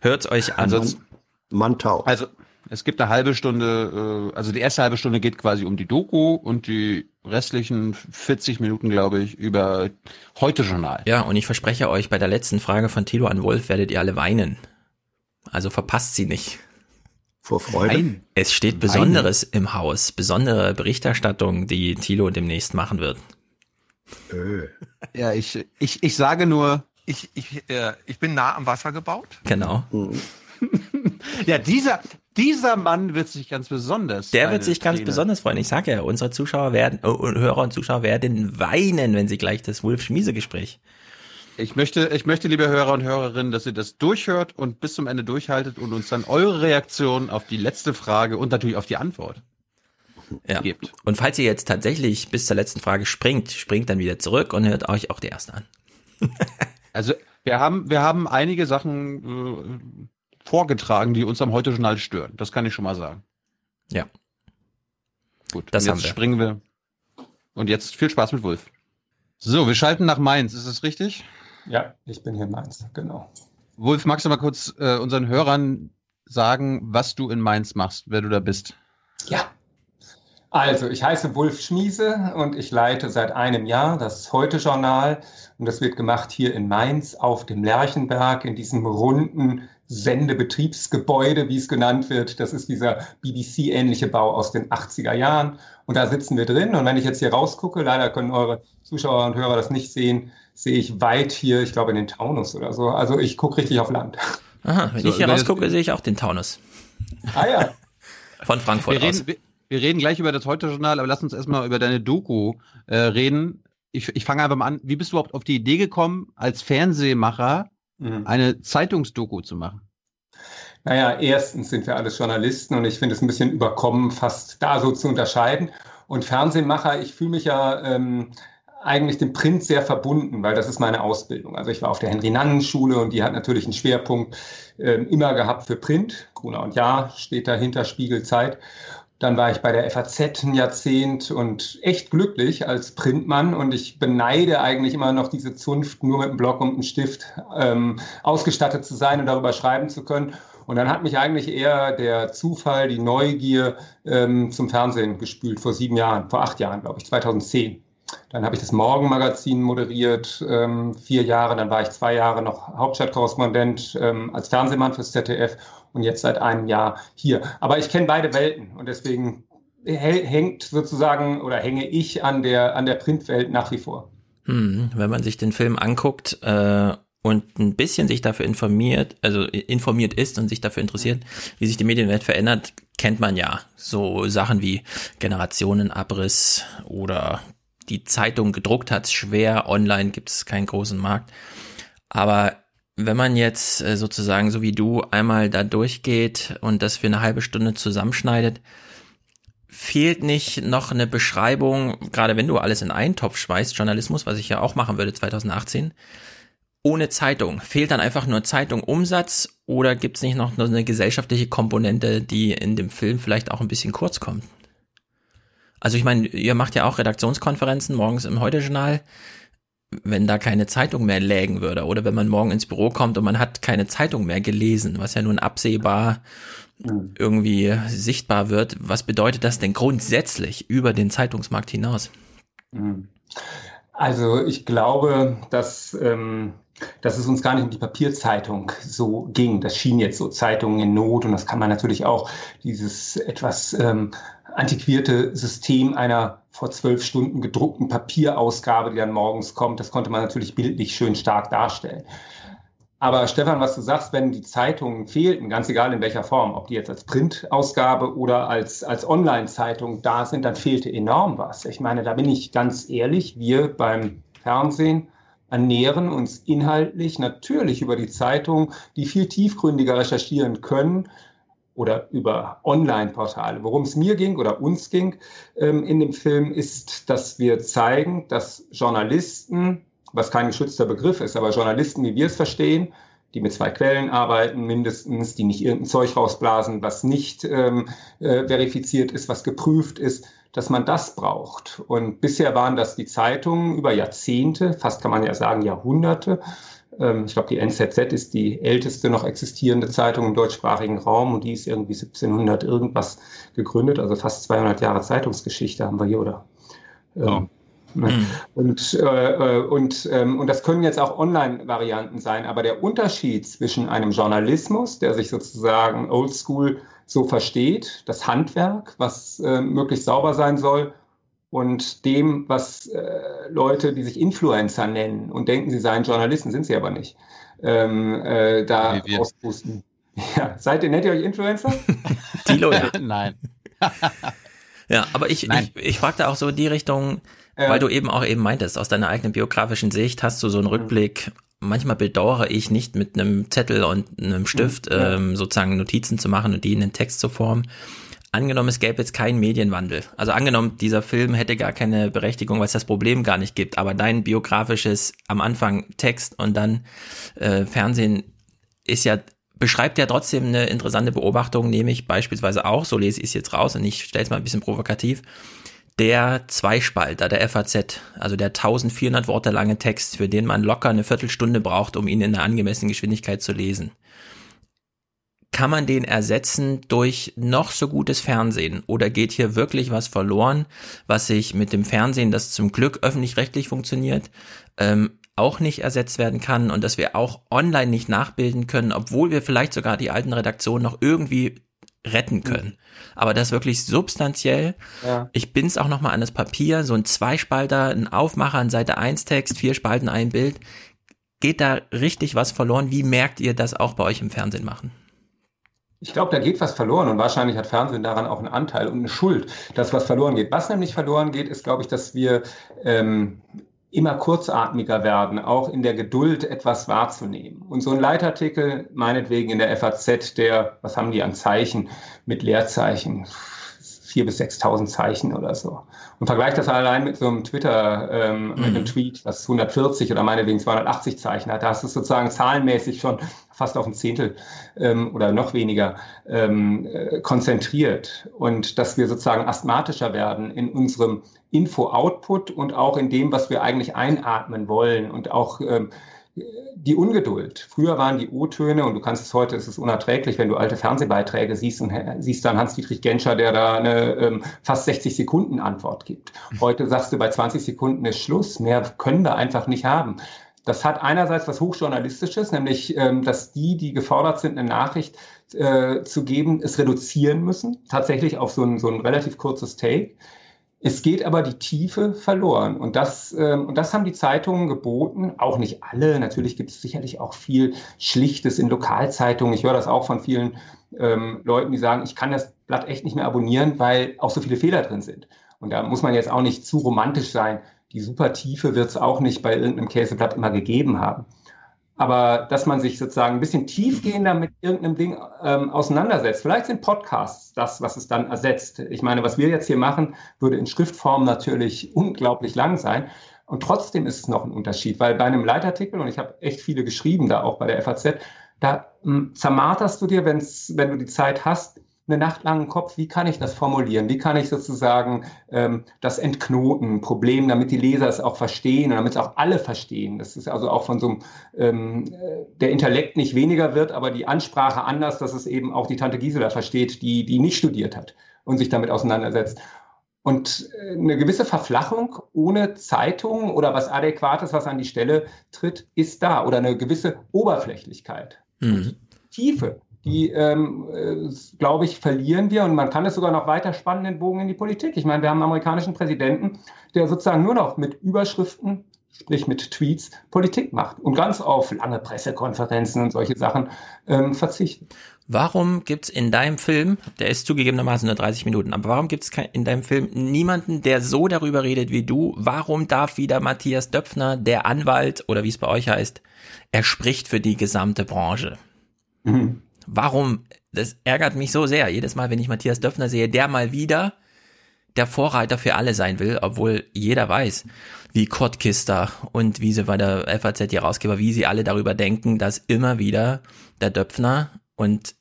Hört's euch an. Ansonsten, Mantau. Also, es gibt eine halbe Stunde, äh, also die erste halbe Stunde geht quasi um die Doku und die restlichen 40 Minuten, glaube ich, über heute Journal. Ja, und ich verspreche euch, bei der letzten Frage von Tilo an Wolf werdet ihr alle weinen. Also verpasst sie nicht. Vor Freude? Nein. Es steht Besonderes im Haus, besondere Berichterstattung, die Tilo demnächst machen wird. Öh. Ja, ich, ich, ich sage nur, ich, ich, äh, ich bin nah am Wasser gebaut. Genau. Mhm. ja, dieser, dieser Mann wird sich ganz besonders. Der wird sich ganz Träne. besonders freuen. Ich sage ja, unsere Zuschauer werden, uh, Hörer und Zuschauer werden weinen, wenn sie gleich das Wolf-Schmiese-Gespräch. Ich möchte, ich möchte, liebe Hörer und Hörerinnen, dass ihr das durchhört und bis zum Ende durchhaltet und uns dann eure Reaktion auf die letzte Frage und natürlich auf die Antwort ja. gibt. Und falls ihr jetzt tatsächlich bis zur letzten Frage springt, springt dann wieder zurück und hört euch auch die erste an. also wir haben, wir haben einige Sachen äh, vorgetragen, die uns am Heute-Journal stören. Das kann ich schon mal sagen. Ja. Gut, das jetzt haben wir. springen wir. Und jetzt viel Spaß mit Wolf. So, wir schalten nach Mainz, ist das richtig? Ja, ich bin hier in Mainz, genau. Wolf, magst du mal kurz äh, unseren Hörern sagen, was du in Mainz machst, wer du da bist? Ja. Also, ich heiße Wolf Schmiese und ich leite seit einem Jahr das Heute-Journal. Und das wird gemacht hier in Mainz auf dem Lerchenberg in diesem runden Sendebetriebsgebäude, wie es genannt wird. Das ist dieser BBC-ähnliche Bau aus den 80er Jahren. Und da sitzen wir drin. Und wenn ich jetzt hier rausgucke, leider können eure Zuschauer und Hörer das nicht sehen, sehe ich weit hier, ich glaube, in den Taunus oder so. Also ich gucke richtig auf Land. Aha, wenn so, ich hier rausgucke, sehe ich auch den Taunus. Ah ja. Von Frankfurt wir reden, aus. Wir, wir, reden gleich über das Heute-Journal, aber lass uns erstmal über deine Doku äh, reden. Ich, ich fange einfach mal an. Wie bist du überhaupt auf die Idee gekommen, als Fernsehmacher mhm. eine Zeitungsdoku zu machen? Naja, erstens sind wir alles Journalisten und ich finde es ein bisschen überkommen, fast da so zu unterscheiden. Und Fernsehmacher, ich fühle mich ja ähm, eigentlich dem Print sehr verbunden, weil das ist meine Ausbildung. Also ich war auf der Henry-Nannen-Schule und die hat natürlich einen Schwerpunkt äh, immer gehabt für Print. Gruner und Ja steht dahinter, Spiegelzeit. Dann war ich bei der FAZ ein Jahrzehnt und echt glücklich als Printmann. Und ich beneide eigentlich immer noch diese Zunft, nur mit einem Block und einem Stift ähm, ausgestattet zu sein und darüber schreiben zu können. Und dann hat mich eigentlich eher der Zufall, die Neugier ähm, zum Fernsehen gespült vor sieben Jahren, vor acht Jahren, glaube ich, 2010. Dann habe ich das Morgenmagazin moderiert, ähm, vier Jahre. Dann war ich zwei Jahre noch Hauptstadtkorrespondent ähm, als Fernsehmann fürs ZDF und jetzt seit einem Jahr hier. Aber ich kenne beide Welten und deswegen hängt sozusagen oder hänge ich an der, an der Printwelt nach wie vor. Hm, wenn man sich den Film anguckt äh, und ein bisschen sich dafür informiert, also informiert ist und sich dafür interessiert, wie sich die Medienwelt verändert, kennt man ja so Sachen wie Generationenabriss oder die Zeitung gedruckt hat, schwer, online gibt es keinen großen Markt. Aber wenn man jetzt äh, sozusagen so wie du einmal da durchgeht und das für eine halbe Stunde zusammenschneidet, fehlt nicht noch eine Beschreibung, gerade wenn du alles in einen Topf schmeißt, Journalismus, was ich ja auch machen würde 2018, ohne Zeitung? Fehlt dann einfach nur Zeitung Umsatz oder gibt es nicht noch eine gesellschaftliche Komponente, die in dem Film vielleicht auch ein bisschen kurz kommt? Also ich meine, ihr macht ja auch Redaktionskonferenzen morgens im Heute-Journal. Wenn da keine Zeitung mehr lägen würde oder wenn man morgen ins Büro kommt und man hat keine Zeitung mehr gelesen, was ja nun absehbar mhm. irgendwie sichtbar wird, was bedeutet das denn grundsätzlich über den Zeitungsmarkt hinaus? Mhm. Also ich glaube, dass ähm, dass es uns gar nicht um die Papierzeitung so ging. Das schien jetzt so Zeitungen in Not und das kann man natürlich auch, dieses etwas ähm, antiquierte System einer vor zwölf Stunden gedruckten Papierausgabe, die dann morgens kommt, das konnte man natürlich bildlich schön stark darstellen. Aber Stefan, was du sagst, wenn die Zeitungen fehlten, ganz egal in welcher Form, ob die jetzt als Printausgabe oder als, als Online-Zeitung da sind, dann fehlte enorm was. Ich meine, da bin ich ganz ehrlich, wir beim Fernsehen ernähren uns inhaltlich natürlich über die Zeitung, die viel tiefgründiger recherchieren können oder über Online-Portale. Worum es mir ging oder uns ging ähm, in dem Film ist, dass wir zeigen, dass Journalisten, was kein geschützter Begriff ist, aber Journalisten, wie wir es verstehen, die mit zwei Quellen arbeiten, mindestens, die nicht irgendein Zeug rausblasen, was nicht ähm, äh, verifiziert ist, was geprüft ist, dass man das braucht. Und bisher waren das die Zeitungen über Jahrzehnte, fast kann man ja sagen Jahrhunderte. Ähm, ich glaube, die NZZ ist die älteste noch existierende Zeitung im deutschsprachigen Raum und die ist irgendwie 1700 irgendwas gegründet, also fast 200 Jahre Zeitungsgeschichte haben wir hier, oder? Mhm. Und, äh, äh, und, ähm, und das können jetzt auch Online-Varianten sein, aber der Unterschied zwischen einem Journalismus, der sich sozusagen oldschool so versteht, das Handwerk, was äh, möglichst sauber sein soll, und dem, was äh, Leute, die sich Influencer nennen und denken, sie seien Journalisten, sind sie aber nicht, ähm, äh, da auspusten. Ja, seid ihr, nennt ihr euch Influencer? Die Leute. Nein. ja, aber ich, Nein. ich, ich fragte auch so in die Richtung, ja. weil du eben auch eben meintest, aus deiner eigenen biografischen Sicht hast du so einen mhm. Rückblick manchmal bedauere ich nicht mit einem Zettel und einem Stift mhm. ähm, sozusagen Notizen zu machen und die in den Text zu formen. Angenommen, es gäbe jetzt keinen Medienwandel. Also angenommen, dieser Film hätte gar keine Berechtigung, weil es das Problem gar nicht gibt. Aber dein biografisches am Anfang Text und dann äh, Fernsehen ist ja beschreibt ja trotzdem eine interessante Beobachtung, nämlich beispielsweise auch, so lese ich es jetzt raus und ich stelle es mal ein bisschen provokativ, der Zweispalter der FAZ, also der 1400 Worte lange Text, für den man locker eine Viertelstunde braucht, um ihn in einer angemessenen Geschwindigkeit zu lesen. Kann man den ersetzen durch noch so gutes Fernsehen oder geht hier wirklich was verloren, was sich mit dem Fernsehen, das zum Glück öffentlich-rechtlich funktioniert, ähm, auch nicht ersetzt werden kann und dass wir auch online nicht nachbilden können, obwohl wir vielleicht sogar die alten Redaktionen noch irgendwie retten können. Aber das wirklich substanziell. Ja. Ich bin's auch nochmal an das Papier, so ein Zweispalter, ein Aufmacher, ein Seite 1 Text, vier Spalten, ein Bild. Geht da richtig was verloren? Wie merkt ihr das auch bei euch im Fernsehen machen? Ich glaube, da geht was verloren und wahrscheinlich hat Fernsehen daran auch einen Anteil und eine Schuld, dass was verloren geht. Was nämlich verloren geht, ist, glaube ich, dass wir ähm, immer kurzatmiger werden, auch in der Geduld etwas wahrzunehmen. Und so ein Leitartikel, meinetwegen in der FAZ, der, was haben die an Zeichen mit Leerzeichen? Vier bis 6.000 Zeichen oder so. Und vergleicht das allein mit so einem Twitter, ähm, mhm. mit einem Tweet, was 140 oder meinetwegen 280 Zeichen hat. Da hast du sozusagen zahlenmäßig schon fast auf ein Zehntel ähm, oder noch weniger ähm, äh, konzentriert. Und dass wir sozusagen asthmatischer werden in unserem Info-Output und auch in dem, was wir eigentlich einatmen wollen und auch ähm, die Ungeduld. Früher waren die O-Töne und du kannst es heute, es ist unerträglich, wenn du alte Fernsehbeiträge siehst und siehst dann Hans-Dietrich Genscher, der da eine ähm, fast 60 Sekunden Antwort gibt. Heute sagst du, bei 20 Sekunden ist Schluss. Mehr können wir einfach nicht haben. Das hat einerseits was Hochjournalistisches, nämlich, ähm, dass die, die gefordert sind, eine Nachricht äh, zu geben, es reduzieren müssen, tatsächlich auf so ein, so ein relativ kurzes Take. Es geht aber die Tiefe verloren. Und das, ähm, und das haben die Zeitungen geboten. Auch nicht alle. Natürlich gibt es sicherlich auch viel Schlichtes in Lokalzeitungen. Ich höre das auch von vielen ähm, Leuten, die sagen, ich kann das Blatt echt nicht mehr abonnieren, weil auch so viele Fehler drin sind. Und da muss man jetzt auch nicht zu romantisch sein. Die Supertiefe wird es auch nicht bei irgendeinem Käseblatt immer gegeben haben. Aber dass man sich sozusagen ein bisschen tiefgehender mit irgendeinem Ding ähm, auseinandersetzt. Vielleicht sind Podcasts das, was es dann ersetzt. Ich meine, was wir jetzt hier machen, würde in Schriftform natürlich unglaublich lang sein. Und trotzdem ist es noch ein Unterschied, weil bei einem Leitartikel, und ich habe echt viele geschrieben da auch bei der FAZ, da hm, zermarterst du dir, wenn's, wenn du die Zeit hast, eine Nacht lang im Kopf, wie kann ich das formulieren? Wie kann ich sozusagen ähm, das entknoten, Problem, damit die Leser es auch verstehen und damit es auch alle verstehen. Das ist also auch von so einem, ähm, äh, der Intellekt nicht weniger wird, aber die Ansprache anders, dass es eben auch die Tante Gisela versteht, die, die nicht studiert hat und sich damit auseinandersetzt. Und äh, eine gewisse Verflachung ohne Zeitung oder was Adäquates, was an die Stelle tritt, ist da. Oder eine gewisse Oberflächlichkeit. Mhm. Tiefe die, ähm, äh, glaube ich, verlieren wir. Und man kann es sogar noch weiter spannen, den Bogen in die Politik. Ich meine, wir haben einen amerikanischen Präsidenten, der sozusagen nur noch mit Überschriften, sprich mit Tweets, Politik macht und ganz auf lange Pressekonferenzen und solche Sachen ähm, verzichtet. Warum gibt's in deinem Film, der ist zugegebenermaßen nur 30 Minuten, aber warum gibt's in deinem Film niemanden, der so darüber redet wie du? Warum darf wieder Matthias Döpfner, der Anwalt oder wie es bei euch heißt, er spricht für die gesamte Branche? Mhm. Warum? Das ärgert mich so sehr. Jedes Mal, wenn ich Matthias Döpfner sehe, der mal wieder der Vorreiter für alle sein will, obwohl jeder weiß, wie Kurt Kister und wie sie bei der FAZ die Herausgeber, wie sie alle darüber denken, dass immer wieder der Döpfner und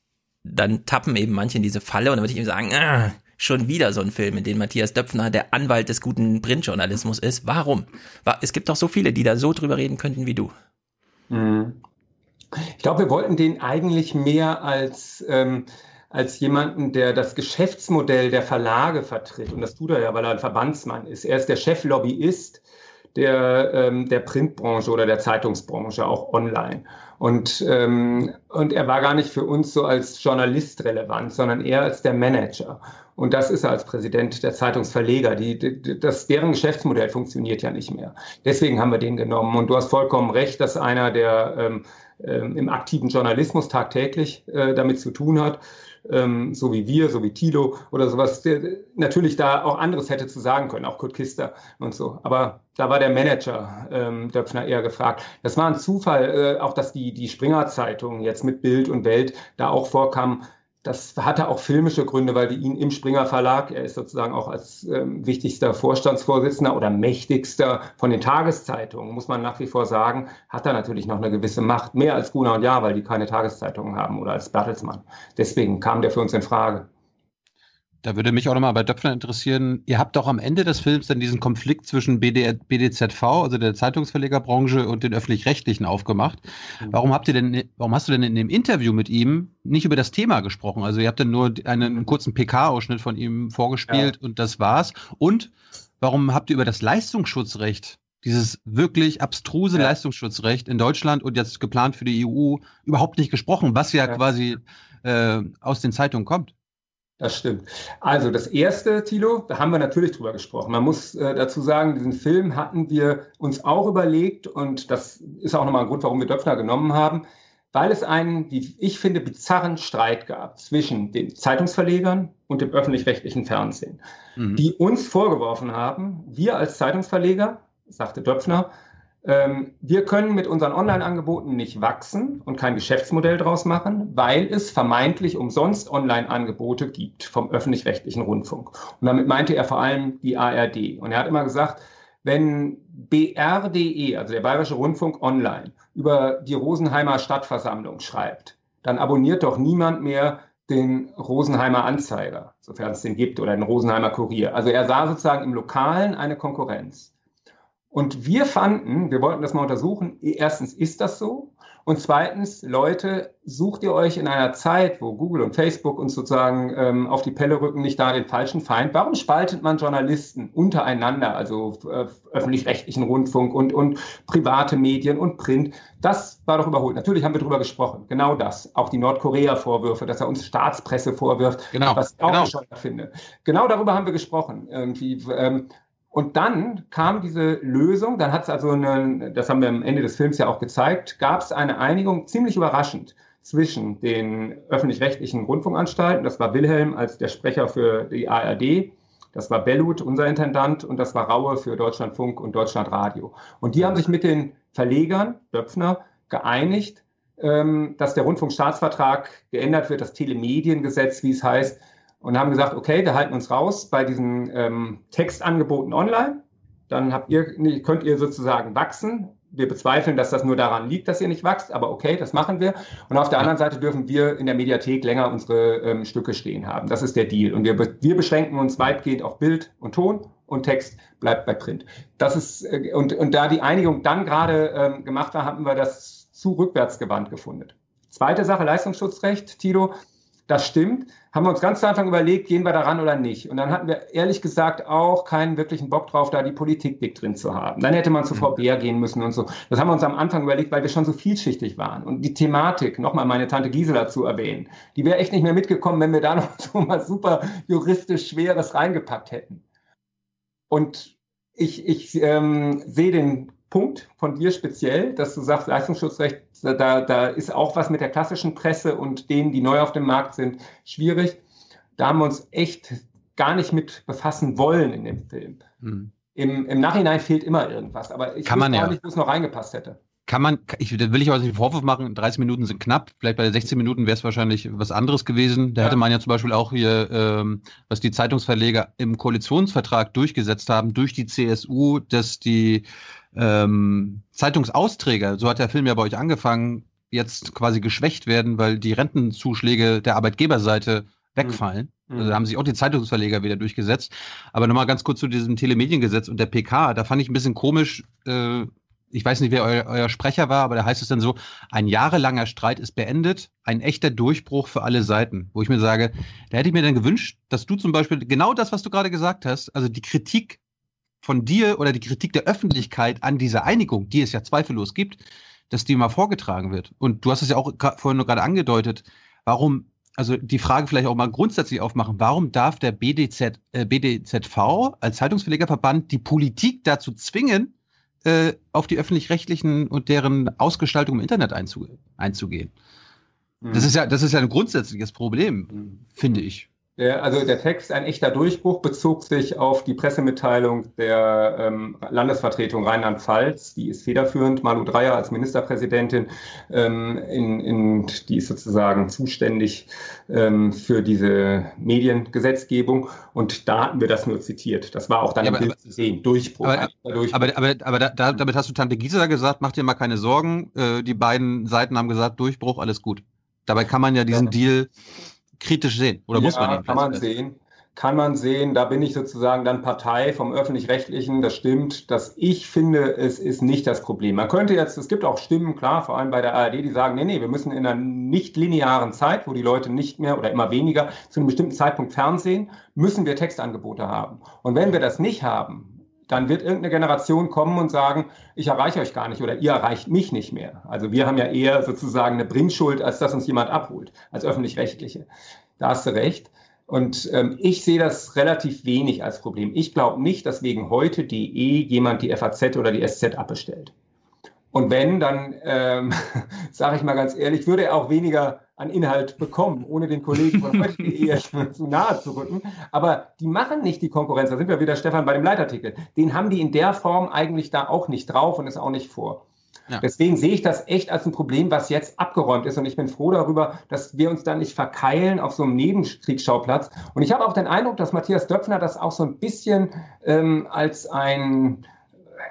dann tappen eben manche in diese Falle und dann würde ich ihm sagen, ah, schon wieder so ein Film, in dem Matthias Döpfner der Anwalt des guten Printjournalismus ist. Warum? Es gibt doch so viele, die da so drüber reden könnten wie du. Mhm. Ich glaube, wir wollten den eigentlich mehr als, ähm, als jemanden, der das Geschäftsmodell der Verlage vertritt. Und das tut er ja, weil er ein Verbandsmann ist. Er ist der Cheflobbyist der, ähm, der Printbranche oder der Zeitungsbranche, auch online. Und, ähm, und er war gar nicht für uns so als Journalist relevant, sondern eher als der Manager. Und das ist er als Präsident der Zeitungsverleger. Die, die, das, deren Geschäftsmodell funktioniert ja nicht mehr. Deswegen haben wir den genommen. Und du hast vollkommen recht, dass einer, der ähm, im aktiven Journalismus tagtäglich äh, damit zu tun hat, ähm, so wie wir, so wie Tilo oder sowas, natürlich da auch anderes hätte zu sagen können, auch Kurt Kister und so. Aber da war der Manager ähm, Döpfner eher gefragt. Das war ein Zufall, äh, auch dass die, die Springer-Zeitung jetzt mit Bild und Welt da auch vorkam das hatte auch filmische Gründe, weil wir ihn im Springer Verlag, er ist sozusagen auch als ähm, wichtigster Vorstandsvorsitzender oder mächtigster von den Tageszeitungen, muss man nach wie vor sagen, hat er natürlich noch eine gewisse Macht, mehr als Gunnar und Ja, weil die keine Tageszeitungen haben oder als Bertelsmann. Deswegen kam der für uns in Frage. Da würde mich auch nochmal bei Döpfner interessieren, ihr habt doch am Ende des Films dann diesen Konflikt zwischen BD, BDZV, also der Zeitungsverlegerbranche, und den Öffentlich-Rechtlichen aufgemacht. Mhm. Warum habt ihr denn, warum hast du denn in dem Interview mit ihm nicht über das Thema gesprochen? Also ihr habt dann nur einen, einen kurzen PK-Ausschnitt von ihm vorgespielt ja. und das war's. Und warum habt ihr über das Leistungsschutzrecht dieses wirklich abstruse ja. Leistungsschutzrecht in Deutschland und jetzt geplant für die EU überhaupt nicht gesprochen, was ja, ja. quasi äh, aus den Zeitungen kommt. Das stimmt. Also das erste, Thilo, da haben wir natürlich drüber gesprochen. Man muss äh, dazu sagen, diesen Film hatten wir uns auch überlegt und das ist auch nochmal ein Grund, warum wir Döpfner genommen haben, weil es einen, wie ich finde, bizarren Streit gab zwischen den Zeitungsverlegern und dem öffentlich-rechtlichen Fernsehen, mhm. die uns vorgeworfen haben, wir als Zeitungsverleger, sagte Döpfner, wir können mit unseren Online-Angeboten nicht wachsen und kein Geschäftsmodell draus machen, weil es vermeintlich umsonst Online-Angebote gibt vom öffentlich-rechtlichen Rundfunk. Und damit meinte er vor allem die ARD. Und er hat immer gesagt, wenn BR.de, also der Bayerische Rundfunk Online, über die Rosenheimer Stadtversammlung schreibt, dann abonniert doch niemand mehr den Rosenheimer Anzeiger, sofern es den gibt, oder den Rosenheimer Kurier. Also er sah sozusagen im Lokalen eine Konkurrenz. Und wir fanden, wir wollten das mal untersuchen, erstens ist das so und zweitens, Leute, sucht ihr euch in einer Zeit, wo Google und Facebook uns sozusagen ähm, auf die Pelle rücken, nicht da den falschen Feind? Warum spaltet man Journalisten untereinander, also äh, öffentlich-rechtlichen Rundfunk und, und private Medien und Print? Das war doch überholt. Natürlich haben wir darüber gesprochen. Genau das. Auch die Nordkorea-Vorwürfe, dass er uns Staatspresse vorwirft, genau, was ich auch genau. bescheuert finde. Genau darüber haben wir gesprochen. Irgendwie. Ähm, und dann kam diese Lösung, dann hat es also, eine, das haben wir am Ende des Films ja auch gezeigt, gab es eine Einigung, ziemlich überraschend, zwischen den öffentlich-rechtlichen Rundfunkanstalten, das war Wilhelm als der Sprecher für die ARD, das war Bellut, unser Intendant, und das war Raue für Deutschlandfunk und Deutschlandradio. Und die haben sich mit den Verlegern, Döpfner, geeinigt, ähm, dass der Rundfunkstaatsvertrag geändert wird, das Telemediengesetz, wie es heißt, und haben gesagt, okay, wir halten uns raus bei diesen ähm, Textangeboten online. Dann habt ihr, könnt ihr sozusagen wachsen wir bezweifeln, dass das nur daran liegt, dass ihr nicht wächst, aber okay, das machen wir. Und auf der anderen Seite dürfen wir in der Mediathek länger unsere ähm, Stücke stehen haben. Das ist der Deal. Und wir, wir beschränken uns weitgehend auf Bild und Ton und Text bleibt bei Print. Das ist, äh, und, und da die Einigung dann gerade ähm, gemacht war, haben wir das zu rückwärtsgewandt gefunden. Zweite Sache, Leistungsschutzrecht, Tilo. Das stimmt. Haben wir uns ganz zu Anfang überlegt, gehen wir daran oder nicht. Und dann hatten wir ehrlich gesagt auch keinen wirklichen Bock drauf, da die Politik dick drin zu haben. Dann hätte man zu VBR mhm. gehen müssen und so. Das haben wir uns am Anfang überlegt, weil wir schon so vielschichtig waren. Und die Thematik, nochmal meine Tante Gisela zu erwähnen, die wäre echt nicht mehr mitgekommen, wenn wir da noch so mal super juristisch Schweres reingepackt hätten. Und ich, ich ähm, sehe den Punkt von dir speziell, dass du sagst, Leistungsschutzrecht, da, da ist auch was mit der klassischen Presse und denen, die neu auf dem Markt sind, schwierig. Da haben wir uns echt gar nicht mit befassen wollen in dem Film. Hm. Im, Im Nachhinein fehlt immer irgendwas, aber ich Kann weiß ja. nicht, wo es noch reingepasst hätte. Kann man, ich will ich auch nicht Vorwurf machen, 30 Minuten sind knapp, vielleicht bei 16 Minuten wäre es wahrscheinlich was anderes gewesen. Da ja. hätte man ja zum Beispiel auch hier, ähm, was die Zeitungsverleger im Koalitionsvertrag durchgesetzt haben, durch die CSU, dass die ähm, Zeitungsausträger, so hat der Film ja bei euch angefangen, jetzt quasi geschwächt werden, weil die Rentenzuschläge der Arbeitgeberseite wegfallen. Mhm. Also da haben sich auch die Zeitungsverleger wieder durchgesetzt. Aber nochmal ganz kurz zu diesem Telemediengesetz und der PK. Da fand ich ein bisschen komisch, äh, ich weiß nicht, wer euer, euer, Sprecher war, aber da heißt es dann so, ein jahrelanger Streit ist beendet, ein echter Durchbruch für alle Seiten. Wo ich mir sage, da hätte ich mir dann gewünscht, dass du zum Beispiel genau das, was du gerade gesagt hast, also die Kritik von dir oder die Kritik der Öffentlichkeit an dieser Einigung, die es ja zweifellos gibt, dass die mal vorgetragen wird. Und du hast es ja auch vorhin nur gerade angedeutet, warum, also die Frage vielleicht auch mal grundsätzlich aufmachen, warum darf der BDZ, äh, BDZV als Zeitungsverlegerverband die Politik dazu zwingen, äh, auf die öffentlich-rechtlichen und deren Ausgestaltung im Internet einzu einzugehen? Mhm. Das ist ja, das ist ja ein grundsätzliches Problem, mhm. finde ich. Der, also der Text, ein echter Durchbruch, bezog sich auf die Pressemitteilung der ähm, Landesvertretung Rheinland-Pfalz. Die ist federführend, Malu Dreyer als Ministerpräsidentin, ähm, in, in, die ist sozusagen zuständig ähm, für diese Mediengesetzgebung. Und da hatten wir das nur zitiert. Das war auch dann ja, im Bild zu sehen. Durchbruch. Aber, Durchbruch. aber, aber, aber da, damit hast du Tante Gisela gesagt, mach dir mal keine Sorgen. Äh, die beiden Seiten haben gesagt, Durchbruch, alles gut. Dabei kann man ja diesen ja. Deal kritisch sehen oder ja, muss man ihn? Kann man sehen. Kann man sehen, da bin ich sozusagen dann Partei vom öffentlich-rechtlichen. Das stimmt, dass ich finde, es ist nicht das Problem. Man könnte jetzt, es gibt auch Stimmen, klar, vor allem bei der ARD, die sagen, nee, nee, wir müssen in einer nicht linearen Zeit, wo die Leute nicht mehr oder immer weniger zu einem bestimmten Zeitpunkt Fernsehen, müssen wir Textangebote haben. Und wenn wir das nicht haben, dann wird irgendeine Generation kommen und sagen, ich erreiche euch gar nicht oder ihr erreicht mich nicht mehr. Also wir haben ja eher sozusagen eine Bringschuld, als dass uns jemand abholt, als öffentlich-rechtliche. Da hast du recht. Und ähm, ich sehe das relativ wenig als Problem. Ich glaube nicht, dass wegen heute.de jemand die FAZ oder die SZ abbestellt. Und wenn, dann ähm, sage ich mal ganz ehrlich, würde er auch weniger an Inhalt bekommen, ohne den Kollegen von heute zu nahe zu rücken. Aber die machen nicht die Konkurrenz. Da sind wir wieder, Stefan, bei dem Leitartikel. Den haben die in der Form eigentlich da auch nicht drauf und ist auch nicht vor. Ja. Deswegen sehe ich das echt als ein Problem, was jetzt abgeräumt ist. Und ich bin froh darüber, dass wir uns da nicht verkeilen auf so einem Nebenkriegsschauplatz. Und ich habe auch den Eindruck, dass Matthias Döpfner das auch so ein bisschen ähm, als ein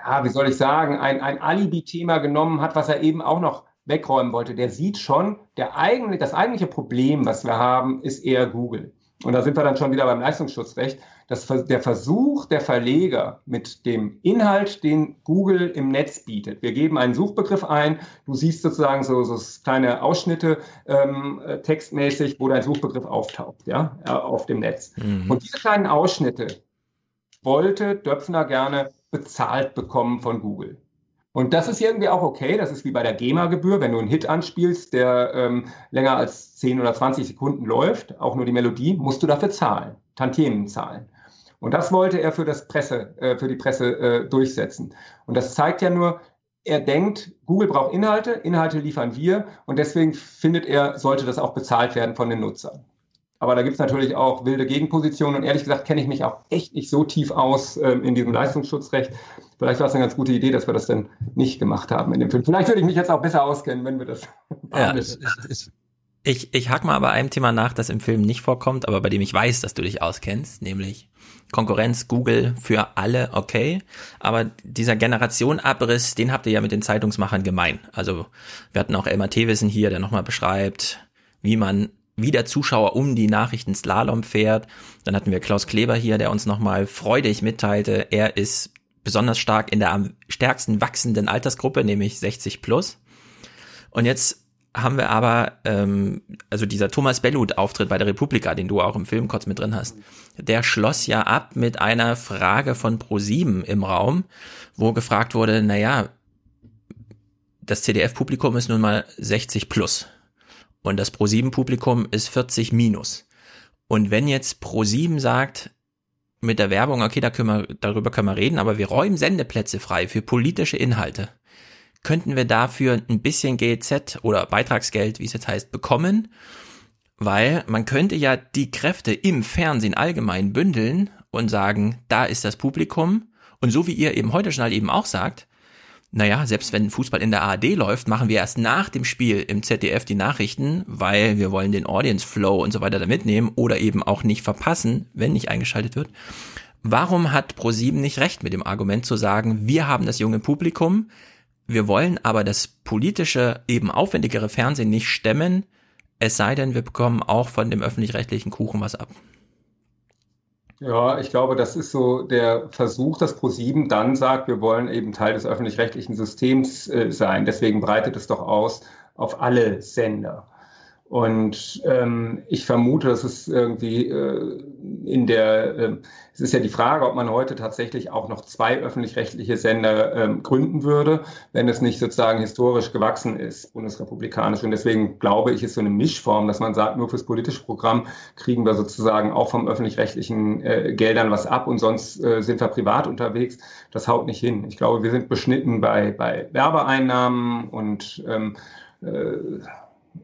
ja, wie soll ich sagen, ein, ein Alibi-Thema genommen hat, was er eben auch noch wegräumen wollte. Der sieht schon, der eigentlich, das eigentliche Problem, was wir haben, ist eher Google. Und da sind wir dann schon wieder beim Leistungsschutzrecht. Das, der Versuch der Verleger mit dem Inhalt, den Google im Netz bietet. Wir geben einen Suchbegriff ein. Du siehst sozusagen so, so kleine Ausschnitte ähm, textmäßig, wo dein Suchbegriff auftaucht, ja, äh, auf dem Netz. Mhm. Und diese kleinen Ausschnitte wollte Döpfner gerne bezahlt bekommen von Google. Und das ist irgendwie auch okay. Das ist wie bei der GEMA-Gebühr. Wenn du einen Hit anspielst, der ähm, länger als 10 oder 20 Sekunden läuft, auch nur die Melodie, musst du dafür zahlen, Tantiemen zahlen. Und das wollte er für, das Presse, äh, für die Presse äh, durchsetzen. Und das zeigt ja nur, er denkt, Google braucht Inhalte, Inhalte liefern wir und deswegen findet er, sollte das auch bezahlt werden von den Nutzern. Aber da gibt es natürlich auch wilde Gegenpositionen und ehrlich gesagt kenne ich mich auch echt nicht so tief aus ähm, in diesem Leistungsschutzrecht. Vielleicht war es eine ganz gute Idee, dass wir das dann nicht gemacht haben in dem Film. Vielleicht würde ich mich jetzt auch besser auskennen, wenn wir das. Ja, ich, ich hack mal bei einem Thema nach, das im Film nicht vorkommt, aber bei dem ich weiß, dass du dich auskennst, nämlich Konkurrenz, Google für alle, okay. Aber dieser Generationabriss, den habt ihr ja mit den Zeitungsmachern gemein. Also wir hatten auch Elmar Thewissen hier, der nochmal beschreibt, wie man wie der Zuschauer um die Nachrichten Slalom fährt. Dann hatten wir Klaus Kleber hier, der uns nochmal freudig mitteilte, er ist besonders stark in der am stärksten wachsenden Altersgruppe, nämlich 60 plus. Und jetzt haben wir aber, ähm, also dieser Thomas Bellut-Auftritt bei der Republika, den du auch im Film kurz mit drin hast, der schloss ja ab mit einer Frage von Pro7 im Raum, wo gefragt wurde, naja, das CDF-Publikum ist nun mal 60 plus und das Pro7-Publikum ist 40 minus. Und wenn jetzt Pro7 sagt, mit der Werbung, okay, da können wir, darüber können wir reden, aber wir räumen Sendeplätze frei für politische Inhalte könnten wir dafür ein bisschen GZ oder Beitragsgeld, wie es jetzt heißt, bekommen, weil man könnte ja die Kräfte im Fernsehen allgemein bündeln und sagen, da ist das Publikum und so wie ihr eben heute schon halt eben auch sagt, naja, selbst wenn Fußball in der ARD läuft, machen wir erst nach dem Spiel im ZDF die Nachrichten, weil wir wollen den Audience Flow und so weiter da mitnehmen oder eben auch nicht verpassen, wenn nicht eingeschaltet wird. Warum hat ProSieben nicht recht mit dem Argument zu sagen, wir haben das junge Publikum, wir wollen aber das politische, eben aufwendigere Fernsehen nicht stemmen, es sei denn, wir bekommen auch von dem öffentlich-rechtlichen Kuchen was ab. Ja, ich glaube, das ist so der Versuch, dass ProSieben dann sagt, wir wollen eben Teil des öffentlich-rechtlichen Systems äh, sein. Deswegen breitet es doch aus auf alle Sender. Und ähm, ich vermute, dass es irgendwie äh, in der, äh, es ist ja die Frage, ob man heute tatsächlich auch noch zwei öffentlich-rechtliche Sender ähm, gründen würde, wenn es nicht sozusagen historisch gewachsen ist, bundesrepublikanisch. Und deswegen glaube ich, ist so eine Mischform, dass man sagt, nur fürs politische Programm kriegen wir sozusagen auch vom öffentlich-rechtlichen äh, Geldern was ab und sonst äh, sind wir privat unterwegs. Das haut nicht hin. Ich glaube, wir sind beschnitten bei, bei Werbeeinnahmen und ähm, äh,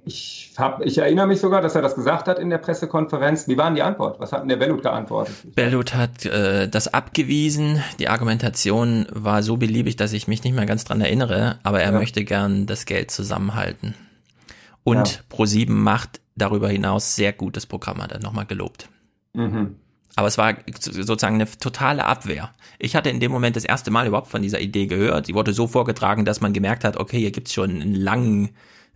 ich, hab, ich erinnere mich sogar, dass er das gesagt hat in der Pressekonferenz. Wie war denn die Antwort? Was hat denn der Bellut geantwortet? Bellut hat äh, das abgewiesen. Die Argumentation war so beliebig, dass ich mich nicht mehr ganz dran erinnere, aber er ja. möchte gern das Geld zusammenhalten. Und ja. Pro7 macht darüber hinaus sehr gutes Programm, hat er nochmal gelobt. Mhm. Aber es war sozusagen eine totale Abwehr. Ich hatte in dem Moment das erste Mal überhaupt von dieser Idee gehört. Sie wurde so vorgetragen, dass man gemerkt hat, okay, hier gibt's schon einen langen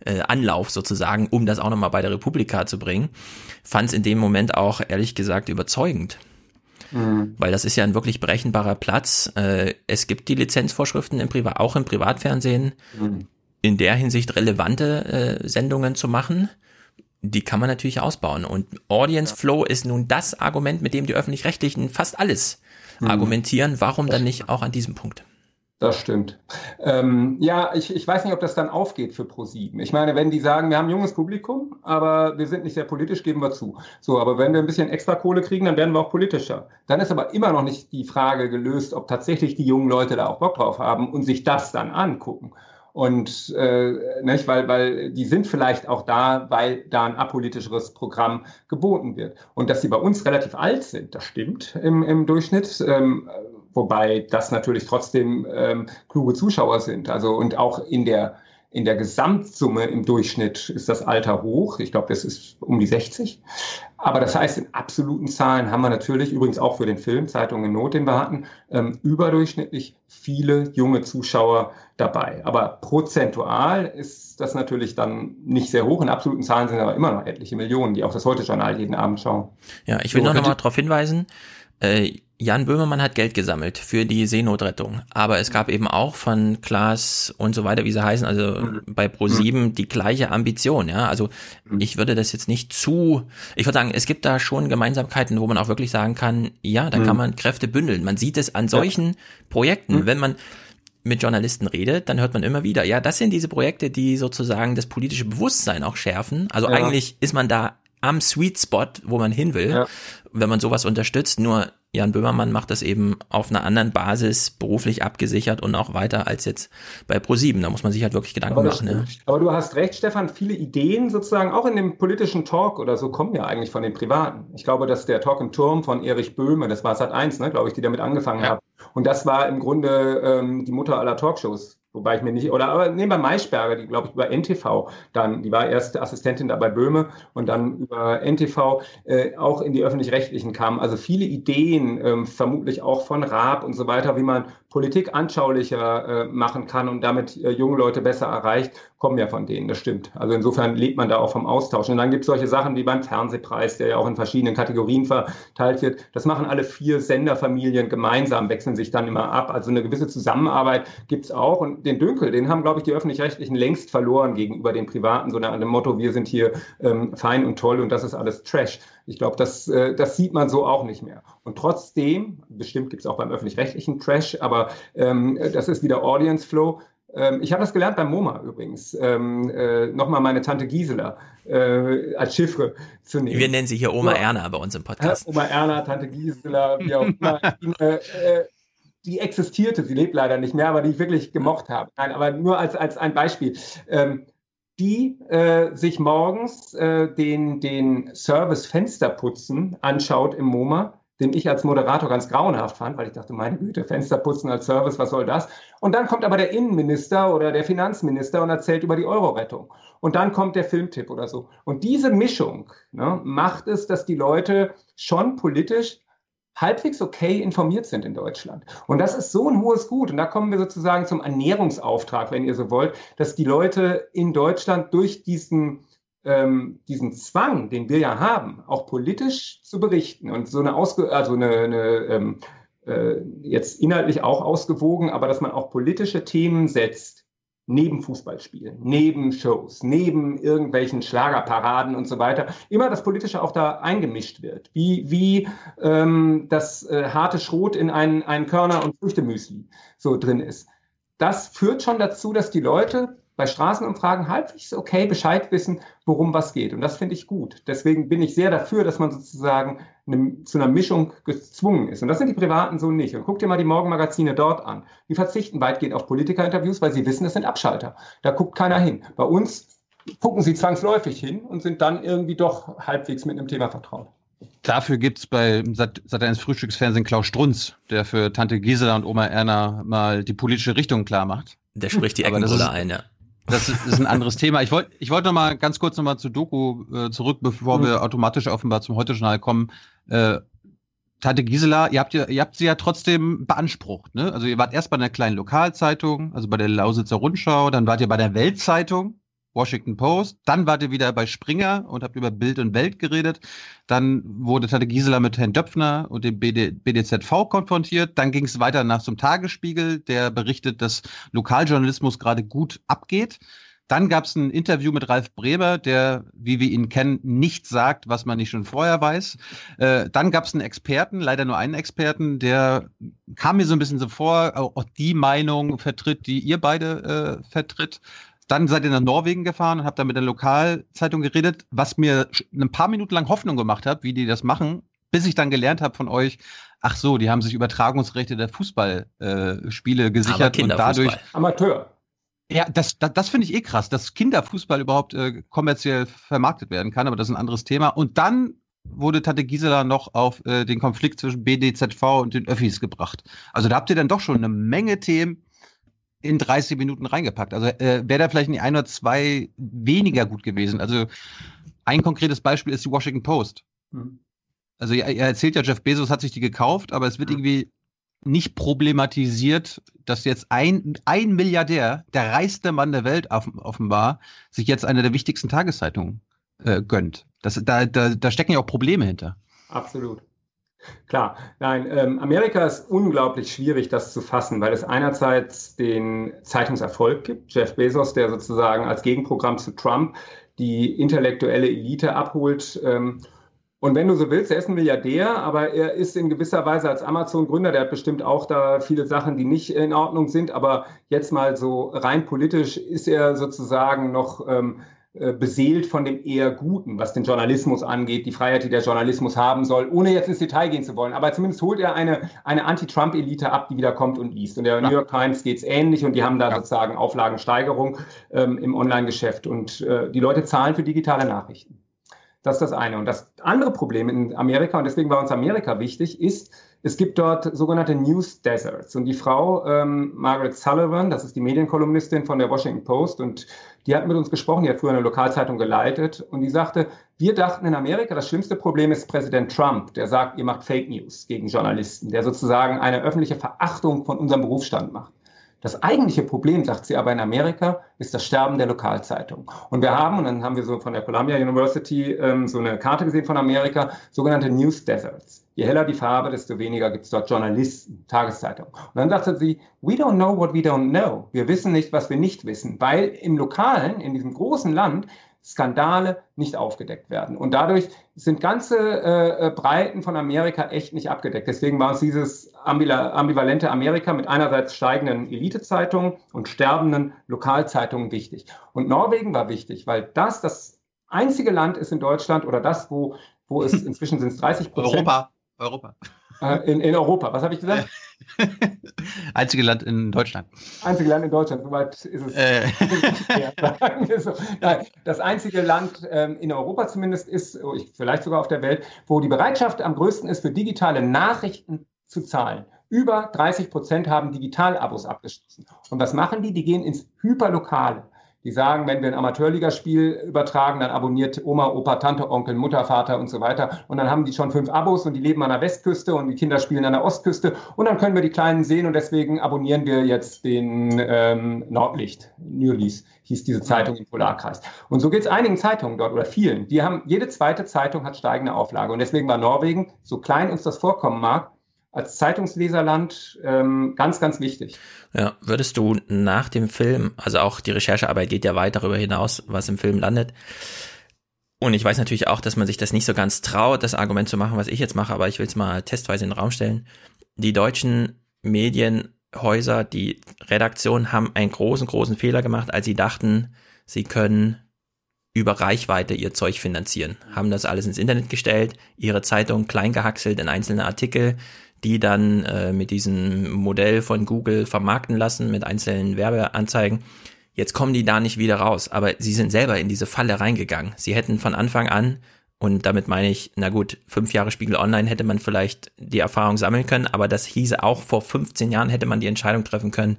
äh, Anlauf sozusagen, um das auch nochmal bei der Republika zu bringen. Fand es in dem Moment auch ehrlich gesagt überzeugend. Mhm. Weil das ist ja ein wirklich berechenbarer Platz. Äh, es gibt die Lizenzvorschriften im Privat, auch im Privatfernsehen, mhm. in der Hinsicht relevante äh, Sendungen zu machen. Die kann man natürlich ausbauen. Und Audience Flow ist nun das Argument, mit dem die öffentlich-rechtlichen fast alles mhm. argumentieren. Warum dann nicht auch an diesem Punkt? Das stimmt. Ähm, ja, ich, ich weiß nicht, ob das dann aufgeht für ProSieben. Ich meine, wenn die sagen, wir haben ein junges Publikum, aber wir sind nicht sehr politisch, geben wir zu. So, aber wenn wir ein bisschen extra Kohle kriegen, dann werden wir auch politischer. Dann ist aber immer noch nicht die Frage gelöst, ob tatsächlich die jungen Leute da auch Bock drauf haben und sich das dann angucken. Und äh, nicht, weil, weil die sind vielleicht auch da, weil da ein apolitischeres Programm geboten wird. Und dass sie bei uns relativ alt sind, das stimmt im, im Durchschnitt. Ähm, wobei das natürlich trotzdem ähm, kluge Zuschauer sind. Also und auch in der in der Gesamtsumme im Durchschnitt ist das Alter hoch. Ich glaube, das ist um die 60. Aber das heißt, in absoluten Zahlen haben wir natürlich, übrigens auch für den Film Zeitung in Not, den wir hatten, ähm, überdurchschnittlich viele junge Zuschauer dabei. Aber prozentual ist das natürlich dann nicht sehr hoch. In absoluten Zahlen sind aber immer noch etliche Millionen, die auch das Heute-Journal jeden Abend schauen. Ja, ich will so, noch, noch mal darauf hinweisen, äh, Jan Böhmermann hat Geld gesammelt für die Seenotrettung, aber es gab eben auch von Klaas und so weiter, wie sie heißen, also mhm. bei Pro7 mhm. die gleiche Ambition, ja. Also mhm. ich würde das jetzt nicht zu, ich würde sagen, es gibt da schon Gemeinsamkeiten, wo man auch wirklich sagen kann, ja, da kann man Kräfte bündeln. Man sieht es an solchen Projekten, wenn man mit Journalisten redet, dann hört man immer wieder, ja, das sind diese Projekte, die sozusagen das politische Bewusstsein auch schärfen. Also ja. eigentlich ist man da am Sweet Spot, wo man hin will, ja. wenn man sowas unterstützt. Nur Jan Böhmermann macht das eben auf einer anderen Basis beruflich abgesichert und auch weiter als jetzt bei ProSieben. Da muss man sich halt wirklich Gedanken aber machen. Ja. Aber du hast recht, Stefan, viele Ideen sozusagen auch in dem politischen Talk oder so kommen ja eigentlich von den Privaten. Ich glaube, dass der Talk im Turm von Erich Böhme, das war Sat 1, ne, glaube ich, die damit angefangen ja. haben. Und das war im Grunde ähm, die Mutter aller Talkshows Wobei ich mir nicht, oder aber nehmen wir Maischberger, die glaube ich über NTV dann, die war erst Assistentin da bei Böhme und dann über NTV äh, auch in die öffentlich-rechtlichen kam. Also viele Ideen, ähm, vermutlich auch von Raab und so weiter, wie man Politik anschaulicher äh, machen kann und damit äh, junge Leute besser erreicht, kommen ja von denen, das stimmt. Also insofern lebt man da auch vom Austausch. Und dann gibt es solche Sachen wie beim Fernsehpreis, der ja auch in verschiedenen Kategorien verteilt wird. Das machen alle vier Senderfamilien gemeinsam, wechseln sich dann immer ab. Also eine gewisse Zusammenarbeit gibt es auch. Und den Dünkel, den haben, glaube ich, die Öffentlich-Rechtlichen längst verloren gegenüber den Privaten, so nach dem Motto, wir sind hier ähm, fein und toll und das ist alles Trash. Ich glaube, das, äh, das sieht man so auch nicht mehr. Und trotzdem, bestimmt gibt es auch beim öffentlich-rechtlichen Trash, aber ähm, das ist wieder Audience Flow. Ähm, ich habe das gelernt beim MoMA übrigens. Ähm, äh, Nochmal meine Tante Gisela äh, als Chiffre zu nehmen. Wir nennen sie hier Oma ja. Erna bei uns im Podcast. Oma Erna, Tante Gisela, wie auch immer. Äh, äh, die existierte, sie lebt leider nicht mehr, aber die ich wirklich gemocht habe. Nein, aber nur als, als ein Beispiel. Ähm, die äh, sich morgens äh, den, den Service Fensterputzen anschaut im MoMA, den ich als Moderator ganz grauenhaft fand, weil ich dachte, meine Güte, Fensterputzen als Service, was soll das? Und dann kommt aber der Innenminister oder der Finanzminister und erzählt über die Euro-Rettung. Und dann kommt der Filmtipp oder so. Und diese Mischung ne, macht es, dass die Leute schon politisch halbwegs okay informiert sind in Deutschland. Und das ist so ein hohes Gut. Und da kommen wir sozusagen zum Ernährungsauftrag, wenn ihr so wollt, dass die Leute in Deutschland durch diesen, ähm, diesen Zwang, den wir ja haben, auch politisch zu berichten und so eine, Ausge also eine, eine ähm, äh, jetzt inhaltlich auch ausgewogen, aber dass man auch politische Themen setzt, neben Fußballspielen, neben Shows, neben irgendwelchen Schlagerparaden und so weiter, immer das Politische auch da eingemischt wird. Wie, wie ähm, das äh, harte Schrot in ein, ein Körner- und Früchtemüsli so drin ist. Das führt schon dazu, dass die Leute bei Straßenumfragen halbwegs okay Bescheid wissen, worum was geht. Und das finde ich gut. Deswegen bin ich sehr dafür, dass man sozusagen eine, zu einer Mischung gezwungen ist. Und das sind die Privaten so nicht. Und guck dir mal die Morgenmagazine dort an. Die verzichten weitgehend auf Politikerinterviews, weil sie wissen, es sind Abschalter. Da guckt keiner hin. Bei uns gucken sie zwangsläufig hin und sind dann irgendwie doch halbwegs mit einem Thema vertraut. Dafür gibt es bei Sat. 1 Frühstücksfernsehen Klaus Strunz, der für Tante Gisela und Oma Erna mal die politische Richtung klar macht. Der spricht die Eckenrolle ein, ja. Das ist ein anderes Thema. Ich wollte ich wollte noch mal ganz kurz noch mal zu Doku äh, zurück, bevor mhm. wir automatisch offenbar zum Heute-Journal kommen. Äh, Tante Gisela, ihr habt, ihr, ihr habt sie ja trotzdem beansprucht. Ne? Also ihr wart erst bei einer kleinen Lokalzeitung, also bei der Lausitzer Rundschau, dann wart ihr bei der Weltzeitung, Washington Post. Dann wart ihr wieder bei Springer und habt über Bild und Welt geredet. Dann wurde Tante Gisela mit Herrn Döpfner und dem BD, BDZV konfrontiert. Dann ging es weiter nach zum Tagesspiegel, der berichtet, dass Lokaljournalismus gerade gut abgeht. Dann gab es ein Interview mit Ralf Bremer, der, wie wir ihn kennen, nichts sagt, was man nicht schon vorher weiß. Äh, dann gab es einen Experten, leider nur einen Experten, der kam mir so ein bisschen so vor, auch die Meinung vertritt, die ihr beide äh, vertritt. Dann seid ihr nach Norwegen gefahren und habt da mit der Lokalzeitung geredet, was mir ein paar Minuten lang Hoffnung gemacht hat, wie die das machen, bis ich dann gelernt habe von euch, ach so, die haben sich Übertragungsrechte der Fußballspiele äh, gesichert und dadurch. Amateur. Ja, das, das, das finde ich eh krass, dass Kinderfußball überhaupt äh, kommerziell vermarktet werden kann, aber das ist ein anderes Thema. Und dann wurde Tante Gisela noch auf äh, den Konflikt zwischen BDZV und den Öffis gebracht. Also da habt ihr dann doch schon eine Menge Themen, in 30 Minuten reingepackt. Also äh, wäre da vielleicht ein oder zwei weniger gut gewesen. Also ein konkretes Beispiel ist die Washington Post. Mhm. Also er, er, erzählt ja, Jeff Bezos hat sich die gekauft, aber es wird mhm. irgendwie nicht problematisiert, dass jetzt ein, ein Milliardär, der reichste Mann der Welt offenbar, sich jetzt eine der wichtigsten Tageszeitungen äh, gönnt. Das, da, da, da stecken ja auch Probleme hinter. Absolut. Klar, nein, ähm, Amerika ist unglaublich schwierig, das zu fassen, weil es einerseits den Zeitungserfolg gibt, Jeff Bezos, der sozusagen als Gegenprogramm zu Trump die intellektuelle Elite abholt. Ähm, und wenn du so willst, er ist ein Milliardär, aber er ist in gewisser Weise als Amazon-Gründer, der hat bestimmt auch da viele Sachen, die nicht in Ordnung sind, aber jetzt mal so rein politisch ist er sozusagen noch ähm, äh, beseelt von dem eher Guten, was den Journalismus angeht, die Freiheit, die der Journalismus haben soll, ohne jetzt ins Detail gehen zu wollen. Aber zumindest holt er eine, eine Anti-Trump-Elite ab, die wieder kommt und liest. Und der ja. New York Times geht es ähnlich und die haben da ja. sozusagen Auflagensteigerung ähm, im Online-Geschäft. Und äh, die Leute zahlen für digitale Nachrichten. Das ist das eine. Und das andere Problem in Amerika, und deswegen war uns Amerika wichtig, ist, es gibt dort sogenannte News Deserts. Und die Frau ähm, Margaret Sullivan, das ist die Medienkolumnistin von der Washington Post, und die hat mit uns gesprochen, die hat früher eine Lokalzeitung geleitet, und die sagte, wir dachten in Amerika, das schlimmste Problem ist Präsident Trump, der sagt, ihr macht Fake News gegen Journalisten, der sozusagen eine öffentliche Verachtung von unserem Berufsstand macht. Das eigentliche Problem, sagt sie aber in Amerika, ist das Sterben der Lokalzeitung. Und wir haben, und dann haben wir so von der Columbia University ähm, so eine Karte gesehen von Amerika, sogenannte News Deserts. Je heller die Farbe, desto weniger gibt es dort Journalisten, Tageszeitungen. Und dann sagte sie, we don't know what we don't know. Wir wissen nicht, was wir nicht wissen, weil im Lokalen, in diesem großen Land, Skandale nicht aufgedeckt werden. Und dadurch sind ganze äh, äh, Breiten von Amerika echt nicht abgedeckt. Deswegen war uns dieses ambivalente Amerika mit einerseits steigenden Elitezeitungen und sterbenden Lokalzeitungen wichtig. Und Norwegen war wichtig, weil das das einzige Land ist in Deutschland oder das, wo, wo es inzwischen sind es 30 Prozent. Europa. Europa. Äh, in, in Europa. Was habe ich gesagt? Einzige Land in Deutschland. Einzige Land in Deutschland, soweit ist es. Äh. das einzige Land ähm, in Europa zumindest ist, oh, vielleicht sogar auf der Welt, wo die Bereitschaft am größten ist, für digitale Nachrichten zu zahlen. Über 30 Prozent haben Digitalabos abgeschlossen. Und was machen die? Die gehen ins Hyperlokale. Die sagen, wenn wir ein Amateurligaspiel übertragen, dann abonniert Oma, Opa, Tante, Onkel, Mutter, Vater und so weiter. Und dann haben die schon fünf Abos und die leben an der Westküste und die Kinder spielen an der Ostküste. Und dann können wir die Kleinen sehen und deswegen abonnieren wir jetzt den ähm, Nordlicht. Nürlis hieß diese Zeitung im Polarkreis. Und so geht es einigen Zeitungen dort oder vielen. Die haben, jede zweite Zeitung hat steigende Auflage. Und deswegen war Norwegen, so klein uns das vorkommen mag, als Zeitungsleserland ähm, ganz, ganz wichtig. Ja, würdest du nach dem Film, also auch die Recherchearbeit geht ja weit darüber hinaus, was im Film landet. Und ich weiß natürlich auch, dass man sich das nicht so ganz traut, das Argument zu machen, was ich jetzt mache, aber ich will es mal testweise in den Raum stellen. Die deutschen Medienhäuser, die Redaktion haben einen großen, großen Fehler gemacht, als sie dachten, sie können über Reichweite ihr Zeug finanzieren. Haben das alles ins Internet gestellt, ihre Zeitung klein gehackselt in einzelne Artikel, die dann äh, mit diesem Modell von Google vermarkten lassen mit einzelnen Werbeanzeigen. Jetzt kommen die da nicht wieder raus, aber sie sind selber in diese Falle reingegangen. Sie hätten von Anfang an, und damit meine ich, na gut, fünf Jahre Spiegel Online hätte man vielleicht die Erfahrung sammeln können, aber das hieße auch vor 15 Jahren hätte man die Entscheidung treffen können.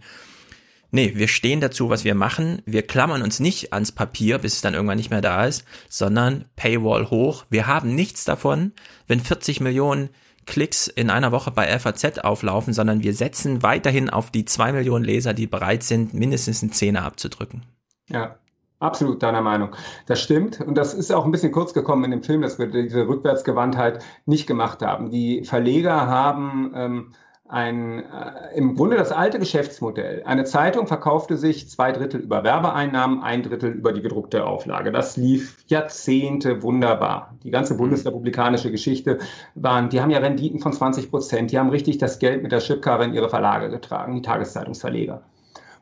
Nee, wir stehen dazu, was wir machen. Wir klammern uns nicht ans Papier, bis es dann irgendwann nicht mehr da ist, sondern Paywall hoch. Wir haben nichts davon, wenn 40 Millionen Klicks in einer Woche bei FAZ auflaufen, sondern wir setzen weiterhin auf die zwei Millionen Leser, die bereit sind, mindestens einen Zehner abzudrücken. Ja, Absolut deiner Meinung. Das stimmt. Und das ist auch ein bisschen kurz gekommen in dem Film, dass wir diese Rückwärtsgewandtheit nicht gemacht haben. Die Verleger haben ähm, ein, äh, im Grunde das alte Geschäftsmodell. Eine Zeitung verkaufte sich zwei Drittel über Werbeeinnahmen, ein Drittel über die gedruckte Auflage. Das lief Jahrzehnte wunderbar. Die ganze bundesrepublikanische Geschichte waren, die haben ja Renditen von 20 Prozent. Die haben richtig das Geld mit der Schipkarre in ihre Verlage getragen, die Tageszeitungsverleger.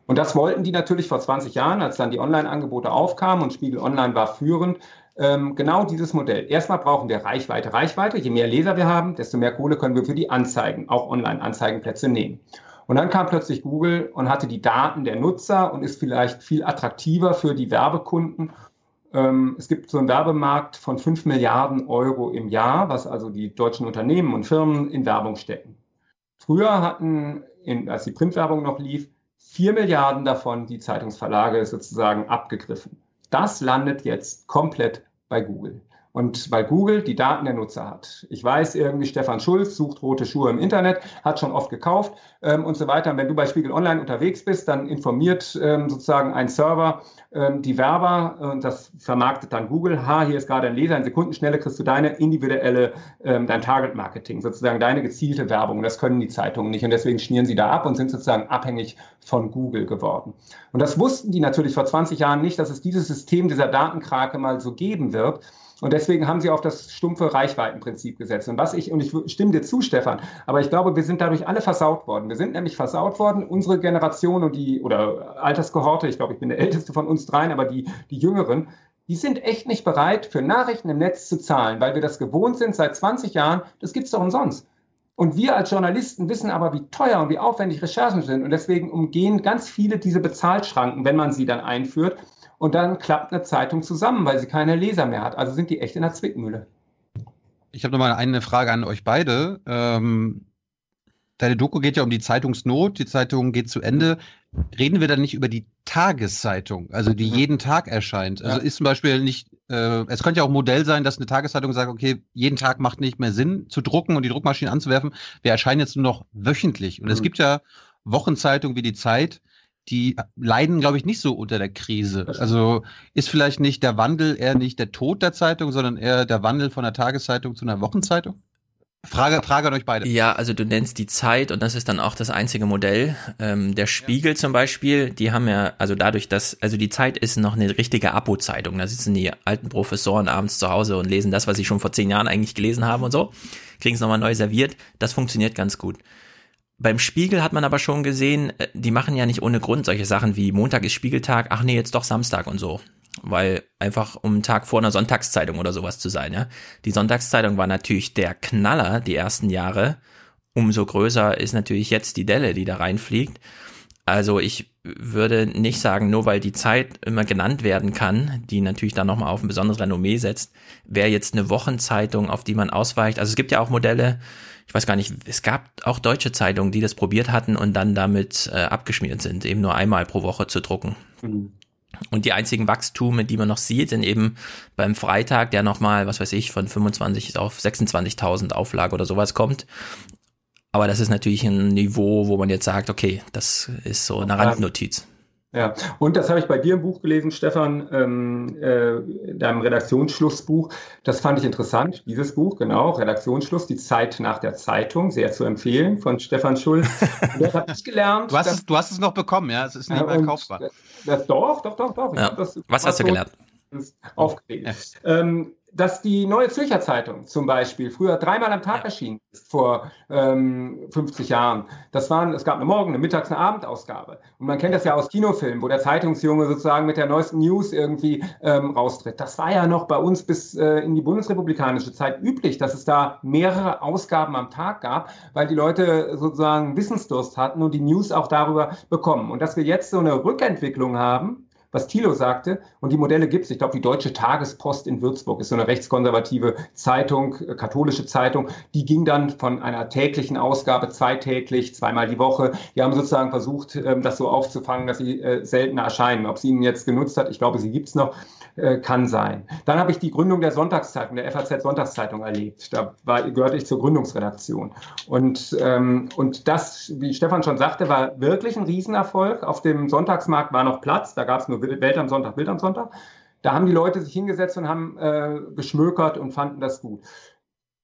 Und das wollten die natürlich vor 20 Jahren, als dann die Online-Angebote aufkamen und Spiegel Online war führend, ähm, genau dieses Modell. Erstmal brauchen wir Reichweite. Reichweite, je mehr Leser wir haben, desto mehr Kohle können wir für die Anzeigen, auch Online-Anzeigenplätze nehmen. Und dann kam plötzlich Google und hatte die Daten der Nutzer und ist vielleicht viel attraktiver für die Werbekunden. Ähm, es gibt so einen Werbemarkt von 5 Milliarden Euro im Jahr, was also die deutschen Unternehmen und Firmen in Werbung stecken. Früher hatten, in, als die Printwerbung noch lief, 4 Milliarden davon die Zeitungsverlage sozusagen abgegriffen. Das landet jetzt komplett bei Google. Und weil Google die Daten der Nutzer hat. Ich weiß irgendwie, Stefan Schulz sucht rote Schuhe im Internet, hat schon oft gekauft ähm, und so weiter. Und wenn du bei Spiegel Online unterwegs bist, dann informiert ähm, sozusagen ein Server ähm, die Werber und das vermarktet dann Google. Ha, hier ist gerade ein Leser, in Sekundenschnelle kriegst du deine individuelle, ähm, dein Target-Marketing, sozusagen deine gezielte Werbung. Das können die Zeitungen nicht und deswegen schnieren sie da ab und sind sozusagen abhängig von Google geworden. Und das wussten die natürlich vor 20 Jahren nicht, dass es dieses System dieser Datenkrake mal so geben wird. Und deswegen haben sie auf das stumpfe Reichweitenprinzip gesetzt. Und was ich, und ich stimme dir zu, Stefan, aber ich glaube, wir sind dadurch alle versaut worden. Wir sind nämlich versaut worden, unsere Generation und die, oder Alterskohorte, ich glaube, ich bin der älteste von uns dreien, aber die, die Jüngeren, die sind echt nicht bereit, für Nachrichten im Netz zu zahlen, weil wir das gewohnt sind seit 20 Jahren. Das gibt es doch umsonst. Und wir als Journalisten wissen aber, wie teuer und wie aufwendig Recherchen sind. Und deswegen umgehen ganz viele diese Bezahlschranken, wenn man sie dann einführt. Und dann klappt eine Zeitung zusammen, weil sie keine Leser mehr hat. Also sind die echt in der Zwickmühle. Ich habe nochmal eine Frage an euch beide. Ähm, deine Doku geht ja um die Zeitungsnot, die Zeitung geht zu Ende. Reden wir dann nicht über die Tageszeitung, also die mhm. jeden Tag erscheint? Also ja. ist zum Beispiel nicht, äh, es könnte ja auch ein Modell sein, dass eine Tageszeitung sagt, okay, jeden Tag macht nicht mehr Sinn zu drucken und die Druckmaschine anzuwerfen. Wir erscheinen jetzt nur noch wöchentlich. Und mhm. es gibt ja Wochenzeitungen wie die Zeit, die leiden, glaube ich, nicht so unter der Krise. Also ist vielleicht nicht der Wandel eher nicht der Tod der Zeitung, sondern eher der Wandel von der Tageszeitung zu einer Wochenzeitung? Frage, Frage an euch beide. Ja, also du nennst die Zeit und das ist dann auch das einzige Modell. Ähm, der Spiegel ja. zum Beispiel, die haben ja, also dadurch, dass, also die Zeit ist noch eine richtige Abo-Zeitung. Da sitzen die alten Professoren abends zu Hause und lesen das, was sie schon vor zehn Jahren eigentlich gelesen haben und so. Kriegen es nochmal neu serviert. Das funktioniert ganz gut. Beim Spiegel hat man aber schon gesehen, äh, die machen ja nicht ohne Grund solche Sachen wie Montag ist Spiegeltag, ach nee, jetzt doch Samstag und so. Weil einfach um einen Tag vor einer Sonntagszeitung oder sowas zu sein, ja. Die Sonntagszeitung war natürlich der Knaller die ersten Jahre. Umso größer ist natürlich jetzt die Delle, die da reinfliegt. Also ich würde nicht sagen, nur weil die Zeit immer genannt werden kann, die natürlich dann nochmal auf ein besonderes Renommee setzt, wäre jetzt eine Wochenzeitung, auf die man ausweicht. Also es gibt ja auch Modelle, ich weiß gar nicht, es gab auch deutsche Zeitungen, die das probiert hatten und dann damit äh, abgeschmiert sind, eben nur einmal pro Woche zu drucken. Mhm. Und die einzigen Wachstume, die man noch sieht, sind eben beim Freitag, der nochmal, was weiß ich, von 25 auf 26.000 Auflage oder sowas kommt. Aber das ist natürlich ein Niveau, wo man jetzt sagt, okay, das ist so eine Randnotiz. Ja, und das habe ich bei dir im Buch gelesen, Stefan, ähm, äh, deinem Redaktionsschlussbuch. Das fand ich interessant, dieses Buch, genau, Redaktionsschluss, die Zeit nach der Zeitung, sehr zu empfehlen, von Stefan Schulz. Und das habe ich gelernt. Du hast, dass, es, du hast es noch bekommen, ja, es ist nicht mehr kaufbar. Das, das, doch, doch, doch, doch. Ja. Das, Was hast du gelernt? Aufgeregt. Ja. Ähm, dass die Neue Zürcher Zeitung zum Beispiel früher dreimal am Tag ja. erschien vor ähm, 50 Jahren. Das waren, es gab eine Morgen-, eine Mittags-, eine Abendausgabe. Und man kennt das ja aus Kinofilmen, wo der Zeitungsjunge sozusagen mit der neuesten News irgendwie ähm, raustritt. Das war ja noch bei uns bis äh, in die bundesrepublikanische Zeit üblich, dass es da mehrere Ausgaben am Tag gab, weil die Leute sozusagen Wissensdurst hatten und die News auch darüber bekommen. Und dass wir jetzt so eine Rückentwicklung haben, was Thilo sagte. Und die Modelle gibt es. Ich glaube, die Deutsche Tagespost in Würzburg ist so eine rechtskonservative Zeitung, äh, katholische Zeitung. Die ging dann von einer täglichen Ausgabe zweitäglich, zweimal die Woche. Die haben sozusagen versucht, ähm, das so aufzufangen, dass sie äh, seltener erscheinen. Ob sie ihnen jetzt genutzt hat, ich glaube, sie gibt es noch. Äh, kann sein. Dann habe ich die Gründung der Sonntagszeitung, der FAZ Sonntagszeitung erlebt. Da war, gehörte ich zur Gründungsredaktion. Und, ähm, und das, wie Stefan schon sagte, war wirklich ein Riesenerfolg. Auf dem Sonntagsmarkt war noch Platz. Da gab es nur Welt am Sonntag, Bild am Sonntag. Da haben die Leute sich hingesetzt und haben äh, geschmökert und fanden das gut.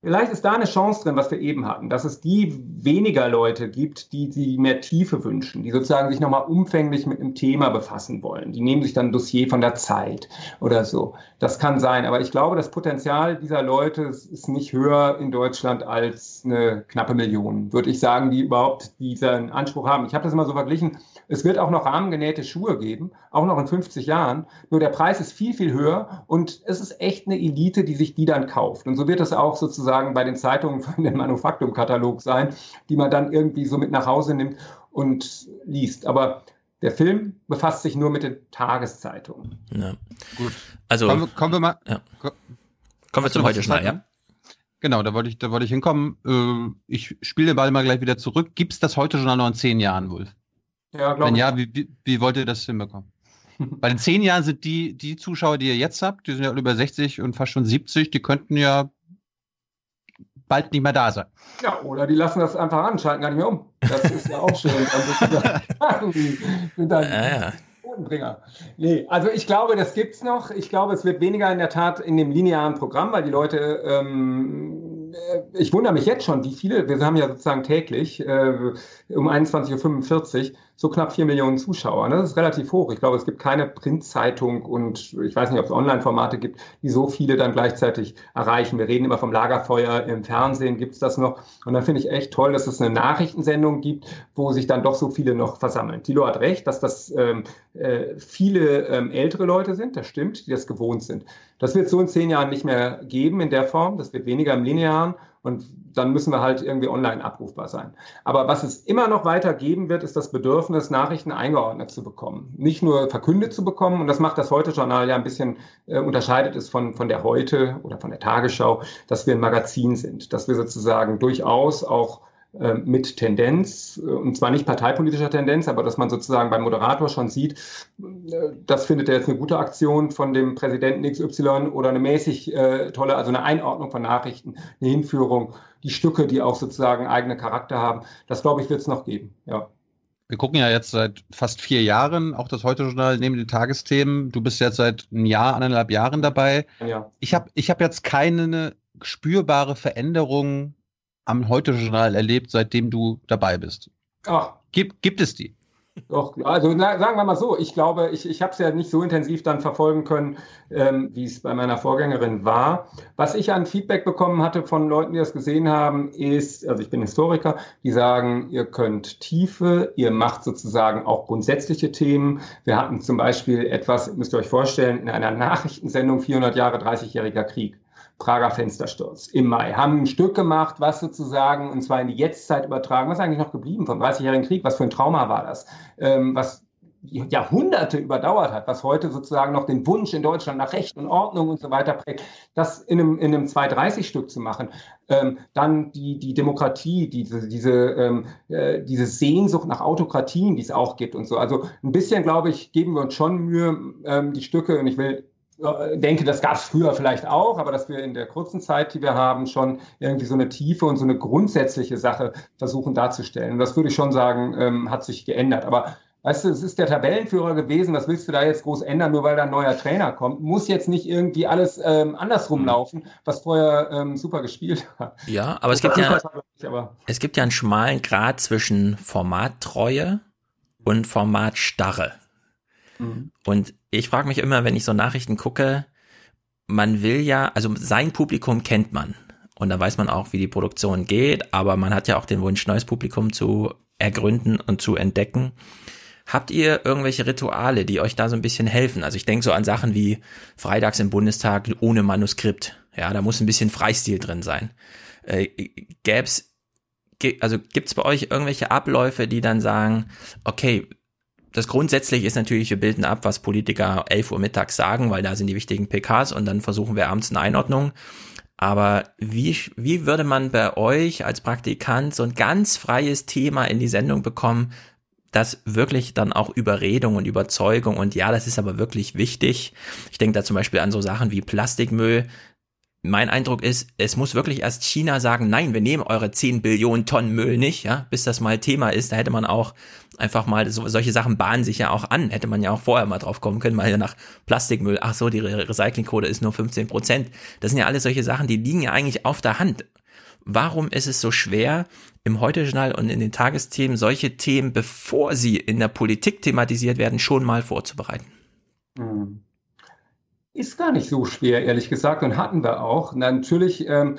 Vielleicht ist da eine Chance drin, was wir eben hatten, dass es die weniger Leute gibt, die, die mehr Tiefe wünschen, die sozusagen sich nochmal umfänglich mit einem Thema befassen wollen. Die nehmen sich dann ein Dossier von der Zeit oder so. Das kann sein. Aber ich glaube, das Potenzial dieser Leute ist nicht höher in Deutschland als eine knappe Million, würde ich sagen, die überhaupt diesen Anspruch haben. Ich habe das immer so verglichen. Es wird auch noch rahmengenähte Schuhe geben, auch noch in 50 Jahren. Nur der Preis ist viel, viel höher und es ist echt eine Elite, die sich die dann kauft. Und so wird es auch sozusagen bei den Zeitungen von dem Manufaktumkatalog sein, die man dann irgendwie so mit nach Hause nimmt und liest. Aber der Film befasst sich nur mit den Tageszeitungen. Ja. Gut. Also kommen, kommen wir mal. Ja. Kommen wir zum heute schnell, ja? Genau, da wollte ich, da wollte ich hinkommen. Äh, ich spiele den Ball mal gleich wieder zurück. Gibt es das heute schon noch in zehn Jahren, Wolf? Ja, glaube Wenn ja, wie, wie, wie wollt ihr das hinbekommen? Bei den zehn Jahren sind die, die Zuschauer, die ihr jetzt habt, die sind ja über 60 und fast schon 70, die könnten ja bald nicht mehr da sein. Ja, oder die lassen das einfach an, schalten gar nicht mehr um. Das ist ja auch schön. Also, die sind dann ja, ja. Bodenbringer. Nee, also ich glaube, das gibt es noch. Ich glaube, es wird weniger in der Tat in dem linearen Programm, weil die Leute ähm, äh, ich wundere mich jetzt schon, wie viele, wir haben ja sozusagen täglich äh, um 21.45 Uhr so knapp vier Millionen Zuschauer. Das ist relativ hoch. Ich glaube, es gibt keine Printzeitung und ich weiß nicht, ob es Online-Formate gibt, die so viele dann gleichzeitig erreichen. Wir reden immer vom Lagerfeuer im Fernsehen, gibt es das noch. Und dann finde ich echt toll, dass es eine Nachrichtensendung gibt, wo sich dann doch so viele noch versammeln. Tilo hat recht, dass das ähm, äh, viele ähm, ältere Leute sind, das stimmt, die das gewohnt sind. Das wird so in zehn Jahren nicht mehr geben in der Form. Das wird weniger im Linearen. Und dann müssen wir halt irgendwie online abrufbar sein. Aber was es immer noch weiter geben wird, ist das Bedürfnis, Nachrichten eingeordnet zu bekommen. Nicht nur verkündet zu bekommen. Und das macht das Heute-Journal ja ein bisschen, äh, unterscheidet es von, von der Heute oder von der Tagesschau, dass wir ein Magazin sind. Dass wir sozusagen durchaus auch mit Tendenz, äh, und zwar nicht parteipolitischer Tendenz, aber dass man sozusagen beim Moderator schon sieht, äh, das findet er jetzt eine gute Aktion von dem Präsidenten XY oder eine mäßig äh, tolle, also eine Einordnung von Nachrichten, eine Hinführung, die Stücke, die auch sozusagen eigene Charakter haben. Das glaube ich, wird es noch geben, ja. Wir gucken ja jetzt seit fast vier Jahren auch das Heute-Journal neben den Tagesthemen. Du bist jetzt seit einem Jahr, anderthalb Jahren dabei. Ja. Ich habe ich hab jetzt keine spürbare Veränderung am Heute-Journal erlebt, seitdem du dabei bist? Ach. Gibt, gibt es die? Doch, also na, sagen wir mal so, ich glaube, ich, ich habe es ja nicht so intensiv dann verfolgen können, ähm, wie es bei meiner Vorgängerin war. Was ich an Feedback bekommen hatte von Leuten, die das gesehen haben, ist, also ich bin Historiker, die sagen, ihr könnt Tiefe, ihr macht sozusagen auch grundsätzliche Themen. Wir hatten zum Beispiel etwas, müsst ihr euch vorstellen, in einer Nachrichtensendung 400 Jahre 30-jähriger Krieg. Prager Fenstersturz im Mai, haben ein Stück gemacht, was sozusagen, und zwar in die Jetztzeit übertragen, was ist eigentlich noch geblieben vom 30-jährigen Krieg, was für ein Trauma war das, ähm, was Jahrhunderte überdauert hat, was heute sozusagen noch den Wunsch in Deutschland nach Recht und Ordnung und so weiter prägt, das in einem, in einem 230-Stück zu machen. Ähm, dann die, die Demokratie, diese, diese, ähm, äh, diese Sehnsucht nach Autokratien, die es auch gibt und so. Also ein bisschen, glaube ich, geben wir uns schon Mühe, ähm, die Stücke, und ich will denke, das gab es früher vielleicht auch, aber dass wir in der kurzen Zeit, die wir haben, schon irgendwie so eine tiefe und so eine grundsätzliche Sache versuchen darzustellen. Und das würde ich schon sagen, ähm, hat sich geändert. Aber weißt du, es ist der Tabellenführer gewesen, was willst du da jetzt groß ändern, nur weil da ein neuer Trainer kommt? Muss jetzt nicht irgendwie alles ähm, andersrum mhm. laufen, was vorher ähm, super gespielt hat. Ja, aber es gibt ja, es gibt ja einen schmalen Grad zwischen Formattreue und Formatstarre. Mhm. Und ich frage mich immer, wenn ich so Nachrichten gucke, man will ja, also sein Publikum kennt man. Und da weiß man auch, wie die Produktion geht, aber man hat ja auch den Wunsch, neues Publikum zu ergründen und zu entdecken. Habt ihr irgendwelche Rituale, die euch da so ein bisschen helfen? Also ich denke so an Sachen wie Freitags im Bundestag ohne Manuskript. Ja, da muss ein bisschen Freistil drin sein. Äh, gäb's, also gibt's bei euch irgendwelche Abläufe, die dann sagen, okay, das grundsätzlich ist natürlich, wir bilden ab, was Politiker 11 Uhr mittags sagen, weil da sind die wichtigen PKs und dann versuchen wir abends eine Einordnung. Aber wie, wie würde man bei euch als Praktikant so ein ganz freies Thema in die Sendung bekommen, das wirklich dann auch Überredung und Überzeugung und ja, das ist aber wirklich wichtig. Ich denke da zum Beispiel an so Sachen wie Plastikmüll mein Eindruck ist, es muss wirklich erst China sagen, nein, wir nehmen eure 10 Billionen Tonnen Müll nicht, ja, bis das mal Thema ist. Da hätte man auch einfach mal, so, solche Sachen bahnen sich ja auch an, hätte man ja auch vorher mal drauf kommen können, mal hier nach Plastikmüll, ach so, die Recyclingquote ist nur 15 Prozent. Das sind ja alles solche Sachen, die liegen ja eigentlich auf der Hand. Warum ist es so schwer, im Heute-Journal und in den Tagesthemen solche Themen, bevor sie in der Politik thematisiert werden, schon mal vorzubereiten? Mhm. Ist gar nicht so schwer, ehrlich gesagt, und hatten wir auch. Natürlich ähm,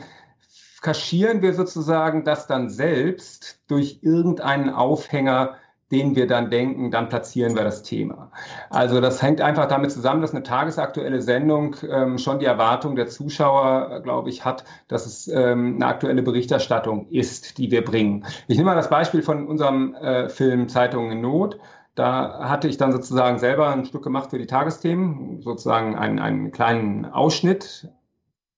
kaschieren wir sozusagen das dann selbst durch irgendeinen Aufhänger, den wir dann denken, dann platzieren wir das Thema. Also das hängt einfach damit zusammen, dass eine tagesaktuelle Sendung ähm, schon die Erwartung der Zuschauer, glaube ich, hat, dass es ähm, eine aktuelle Berichterstattung ist, die wir bringen. Ich nehme mal das Beispiel von unserem äh, Film Zeitungen in Not. Da hatte ich dann sozusagen selber ein Stück gemacht für die Tagesthemen, sozusagen einen, einen kleinen Ausschnitt,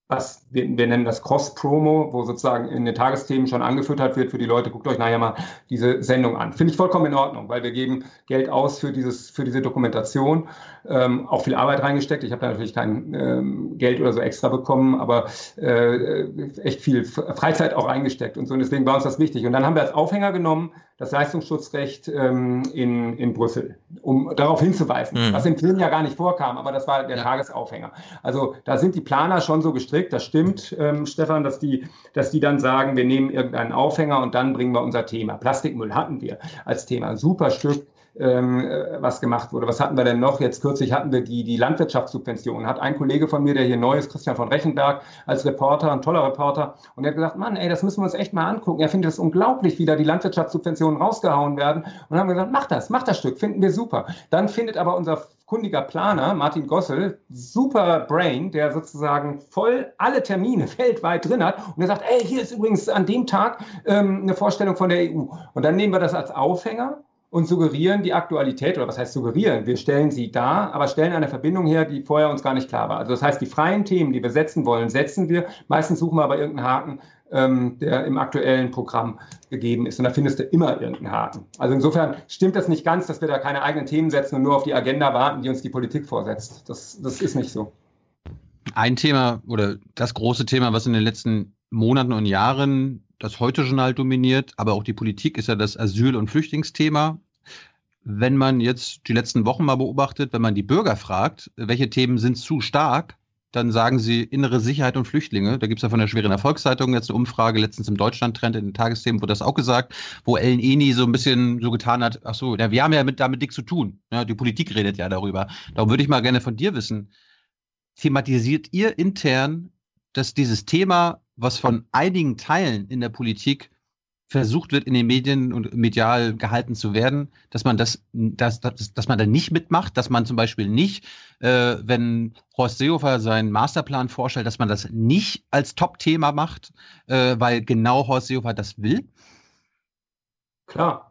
was wir, wir nennen das Cross-Promo, wo sozusagen in den Tagesthemen schon angefüttert wird für die Leute, guckt euch nachher mal diese Sendung an. Finde ich vollkommen in Ordnung, weil wir geben Geld aus für, dieses, für diese Dokumentation, ähm, auch viel Arbeit reingesteckt. Ich habe da natürlich kein ähm, Geld oder so extra bekommen, aber äh, echt viel Freizeit auch reingesteckt und so. Und deswegen war uns das wichtig. Und dann haben wir als Aufhänger genommen, das Leistungsschutzrecht ähm, in, in Brüssel, um darauf hinzuweisen, mhm. was im Film ja gar nicht vorkam, aber das war der ja. Tagesaufhänger. Also da sind die Planer schon so gestrickt, das stimmt, ähm, Stefan, dass die, dass die dann sagen, wir nehmen irgendeinen Aufhänger und dann bringen wir unser Thema. Plastikmüll hatten wir als Thema. Super Stück ähm, äh, was gemacht wurde. Was hatten wir denn noch? Jetzt kürzlich hatten wir die, die Landwirtschaftssubventionen. Hat ein Kollege von mir, der hier neu ist, Christian von Rechenberg, als Reporter, ein toller Reporter, und er hat gesagt, Mann, ey, das müssen wir uns echt mal angucken. Er findet es unglaublich, wie da die Landwirtschaftssubventionen rausgehauen werden. Und dann haben wir gesagt, mach das, mach das Stück, finden wir super. Dann findet aber unser kundiger Planer, Martin Gossel, super Brain, der sozusagen voll alle Termine weltweit drin hat. Und er sagt, ey, hier ist übrigens an dem Tag ähm, eine Vorstellung von der EU. Und dann nehmen wir das als Aufhänger und suggerieren die Aktualität, oder was heißt suggerieren? Wir stellen sie dar, aber stellen eine Verbindung her, die vorher uns gar nicht klar war. Also das heißt, die freien Themen, die wir setzen wollen, setzen wir. Meistens suchen wir aber irgendeinen Haken, ähm, der im aktuellen Programm gegeben ist. Und da findest du immer irgendeinen Haken. Also insofern stimmt das nicht ganz, dass wir da keine eigenen Themen setzen und nur auf die Agenda warten, die uns die Politik vorsetzt. Das, das ist nicht so. Ein Thema oder das große Thema, was in den letzten Monaten und Jahren das Heute-Journal dominiert, aber auch die Politik ist ja das Asyl- und Flüchtlingsthema. Wenn man jetzt die letzten Wochen mal beobachtet, wenn man die Bürger fragt, welche Themen sind zu stark, dann sagen sie innere Sicherheit und Flüchtlinge. Da gibt es ja von der Schweren Erfolgszeitung jetzt eine Umfrage, letztens im Deutschland-Trend in den Tagesthemen wurde das auch gesagt, wo Ellen Eni so ein bisschen so getan hat, ach so, ja, wir haben ja mit, damit nichts zu tun. Ja, die Politik redet ja darüber. Darum würde ich mal gerne von dir wissen, thematisiert ihr intern, dass dieses Thema was von einigen Teilen in der Politik versucht wird, in den Medien und medial gehalten zu werden, dass man das, dass, dass, dass man da nicht mitmacht, dass man zum Beispiel nicht, äh, wenn Horst Seehofer seinen Masterplan vorstellt, dass man das nicht als Top-Thema macht, äh, weil genau Horst Seehofer das will? Klar,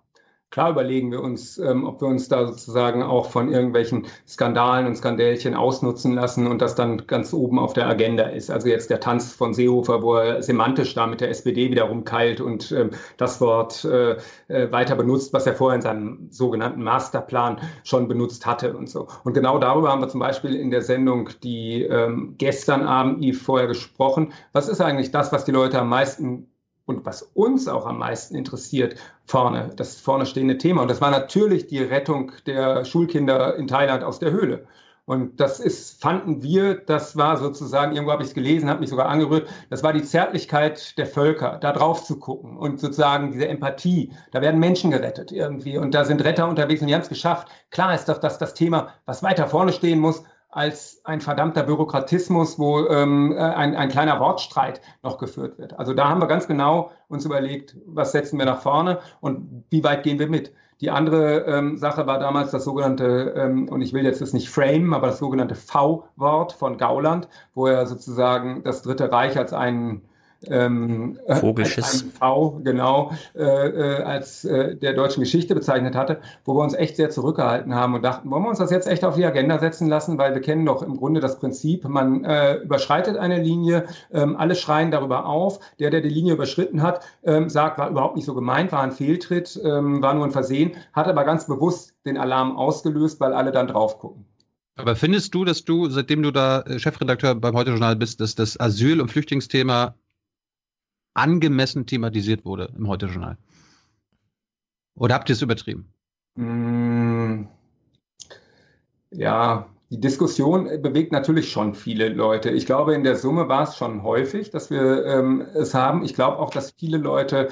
Klar überlegen wir uns, ähm, ob wir uns da sozusagen auch von irgendwelchen Skandalen und Skandälchen ausnutzen lassen und das dann ganz oben auf der Agenda ist. Also jetzt der Tanz von Seehofer, wo er semantisch da mit der SPD wieder rumkeilt und ähm, das Wort äh, äh, weiter benutzt, was er vorher in seinem sogenannten Masterplan schon benutzt hatte und so. Und genau darüber haben wir zum Beispiel in der Sendung, die ähm, gestern Abend Yves vorher gesprochen. Was ist eigentlich das, was die Leute am meisten und was uns auch am meisten interessiert, vorne, das vorne stehende Thema. Und das war natürlich die Rettung der Schulkinder in Thailand aus der Höhle. Und das ist, fanden wir, das war sozusagen, irgendwo habe ich es gelesen, hat mich sogar angerührt, das war die Zärtlichkeit der Völker, da drauf zu gucken und sozusagen diese Empathie. Da werden Menschen gerettet irgendwie und da sind Retter unterwegs und die haben es geschafft. Klar ist doch, dass das Thema, was weiter vorne stehen muss, als ein verdammter Bürokratismus, wo ähm, äh, ein, ein kleiner Wortstreit noch geführt wird. Also da haben wir ganz genau uns überlegt, was setzen wir nach vorne und wie weit gehen wir mit. Die andere ähm, Sache war damals das sogenannte, ähm, und ich will jetzt das nicht frame, aber das sogenannte V-Wort von Gauland, wo er sozusagen das Dritte Reich als einen ähm, Vogelschiss. Ein v, genau, äh, äh, als äh, der deutschen Geschichte bezeichnet hatte, wo wir uns echt sehr zurückgehalten haben und dachten, wollen wir uns das jetzt echt auf die Agenda setzen lassen, weil wir kennen doch im Grunde das Prinzip, man äh, überschreitet eine Linie, ähm, alle schreien darüber auf, der, der die Linie überschritten hat, ähm, sagt, war überhaupt nicht so gemeint, war ein Fehltritt, ähm, war nur ein Versehen, hat aber ganz bewusst den Alarm ausgelöst, weil alle dann drauf gucken. Aber findest du, dass du, seitdem du da äh, Chefredakteur beim Heute-Journal bist, dass das Asyl- und Flüchtlingsthema angemessen thematisiert wurde im Heute-Journal? Oder habt ihr es übertrieben? Mm, ja, die Diskussion bewegt natürlich schon viele Leute. Ich glaube, in der Summe war es schon häufig, dass wir ähm, es haben. Ich glaube auch, dass viele Leute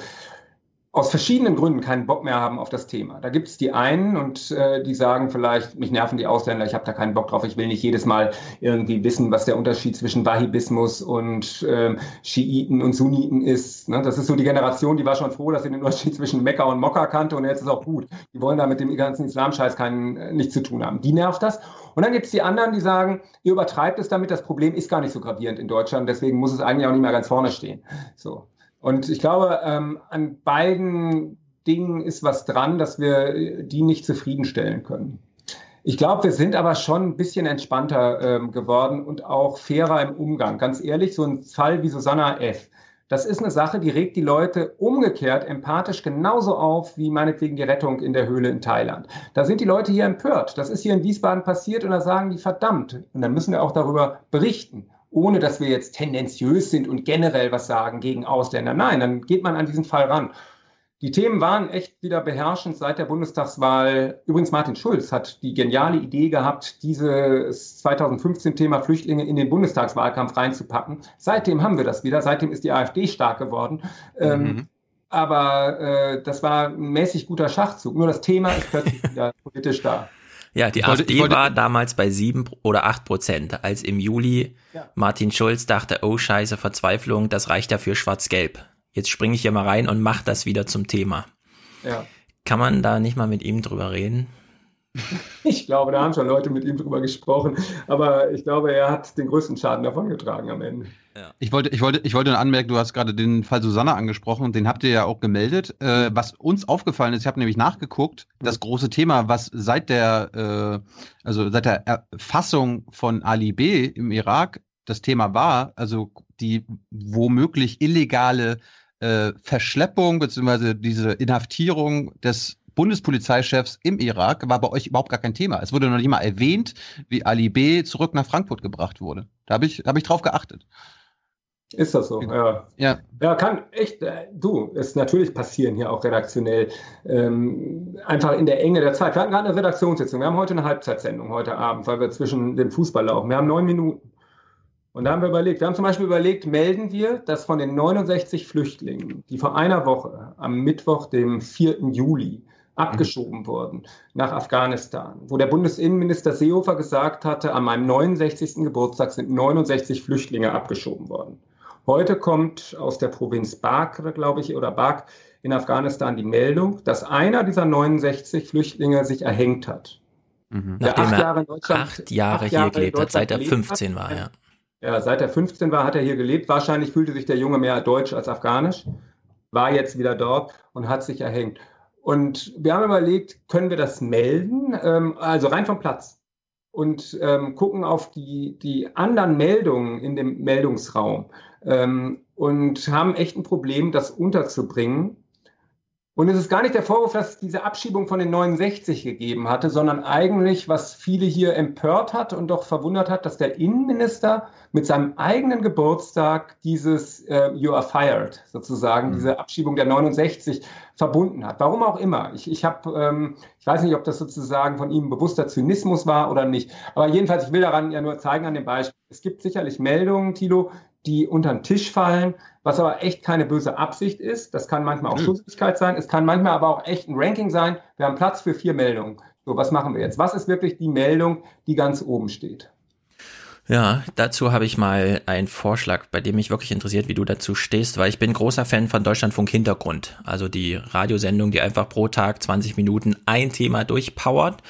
aus verschiedenen Gründen keinen Bock mehr haben auf das Thema. Da gibt es die einen und äh, die sagen vielleicht, mich nerven die Ausländer, ich habe da keinen Bock drauf, ich will nicht jedes Mal irgendwie wissen, was der Unterschied zwischen Wahhabismus und ähm, Schiiten und Sunniten ist. Ne? Das ist so die Generation, die war schon froh, dass sie den Unterschied zwischen Mekka und Mokka kannte und jetzt ist auch gut. Die wollen da mit dem ganzen Islamscheiß keinen äh, nichts zu tun haben. Die nervt das. Und dann gibt es die anderen, die sagen, ihr übertreibt es damit, das Problem ist gar nicht so gravierend in Deutschland, deswegen muss es eigentlich auch nicht mehr ganz vorne stehen. So. Und ich glaube, ähm, an beiden Dingen ist was dran, dass wir die nicht zufriedenstellen können. Ich glaube, wir sind aber schon ein bisschen entspannter ähm, geworden und auch fairer im Umgang. Ganz ehrlich, so ein Fall wie Susanna F., das ist eine Sache, die regt die Leute umgekehrt empathisch genauso auf wie meinetwegen die Rettung in der Höhle in Thailand. Da sind die Leute hier empört. Das ist hier in Wiesbaden passiert und da sagen die verdammt. Und dann müssen wir auch darüber berichten ohne dass wir jetzt tendenziös sind und generell was sagen gegen Ausländer. Nein, dann geht man an diesen Fall ran. die Themen waren echt wieder beherrschend seit der Bundestagswahl. Übrigens, Martin Schulz hat die geniale Idee gehabt, dieses 2015-Thema Flüchtlinge in den Bundestagswahlkampf reinzupacken. Seitdem haben wir das wieder. Seitdem ist die AfD stark geworden. Ähm, mhm. Ähm, aber äh, das war ein mäßig guter Schachzug. Nur das Thema ist plötzlich wieder politisch da. Ja, die wollte, AfD wollte, war damals bei sieben oder acht Prozent, als im Juli ja. Martin Schulz dachte, oh scheiße, Verzweiflung, das reicht ja für Schwarz-Gelb jetzt springe ich hier mal rein und mache das wieder zum Thema. Ja. Kann man da nicht mal mit ihm drüber reden? Ich glaube, da haben schon Leute mit ihm drüber gesprochen, aber ich glaube, er hat den größten Schaden davon getragen am Ende. Ja. Ich wollte, ich wollte, ich wollte anmerken, du hast gerade den Fall Susanne angesprochen, den habt ihr ja auch gemeldet. Äh, was uns aufgefallen ist, ich habe nämlich nachgeguckt, das große Thema, was seit der, äh, also seit der Erfassung von Ali B im Irak das Thema war, also die womöglich illegale äh, Verschleppung bzw. diese Inhaftierung des Bundespolizeichefs im Irak war bei euch überhaupt gar kein Thema. Es wurde noch nicht mal erwähnt, wie Ali B. zurück nach Frankfurt gebracht wurde. Da habe ich, hab ich drauf geachtet. Ist das so? Ja. Ja, ja kann echt, äh, du, ist natürlich passieren hier auch redaktionell. Ähm, einfach in der Enge der Zeit. Wir hatten gerade eine Redaktionssitzung. Wir haben heute eine Halbzeitsendung heute Abend, weil wir zwischen dem Fußball laufen. Wir haben neun Minuten. Und da haben wir überlegt, wir haben zum Beispiel überlegt, melden wir, dass von den 69 Flüchtlingen, die vor einer Woche am Mittwoch, dem 4. Juli, abgeschoben mhm. wurden nach Afghanistan, wo der Bundesinnenminister Seehofer gesagt hatte, an meinem 69. Geburtstag sind 69 Flüchtlinge abgeschoben worden. Heute kommt aus der Provinz Bakr, glaube ich, oder Bak in Afghanistan die Meldung, dass einer dieser 69 Flüchtlinge sich erhängt hat. Mhm. Nachdem acht Jahre, acht Jahre, acht Jahre hier gelebt hat, seit er 15 war, ja. Ja, seit er 15 war, hat er hier gelebt. Wahrscheinlich fühlte sich der Junge mehr deutsch als afghanisch, war jetzt wieder dort und hat sich erhängt. Und wir haben überlegt, können wir das melden? Ähm, also rein vom Platz und ähm, gucken auf die, die anderen Meldungen in dem Meldungsraum ähm, und haben echt ein Problem, das unterzubringen. Und es ist gar nicht der Vorwurf, dass es diese Abschiebung von den 69 gegeben hatte, sondern eigentlich, was viele hier empört hat und doch verwundert hat, dass der Innenminister mit seinem eigenen Geburtstag dieses äh, You are fired sozusagen, mhm. diese Abschiebung der 69 verbunden hat. Warum auch immer. Ich, ich habe, ähm, ich weiß nicht, ob das sozusagen von ihm bewusster Zynismus war oder nicht. Aber jedenfalls, ich will daran ja nur zeigen an dem Beispiel. Es gibt sicherlich Meldungen, Tilo, die unter den Tisch fallen, was aber echt keine böse Absicht ist. Das kann manchmal auch mhm. Schussigkeit sein. Es kann manchmal aber auch echt ein Ranking sein. Wir haben Platz für vier Meldungen. So, was machen wir jetzt? Was ist wirklich die Meldung, die ganz oben steht? Ja, dazu habe ich mal einen Vorschlag, bei dem mich wirklich interessiert, wie du dazu stehst, weil ich bin großer Fan von Deutschlandfunk Hintergrund, also die Radiosendung, die einfach pro Tag 20 Minuten ein Thema durchpowert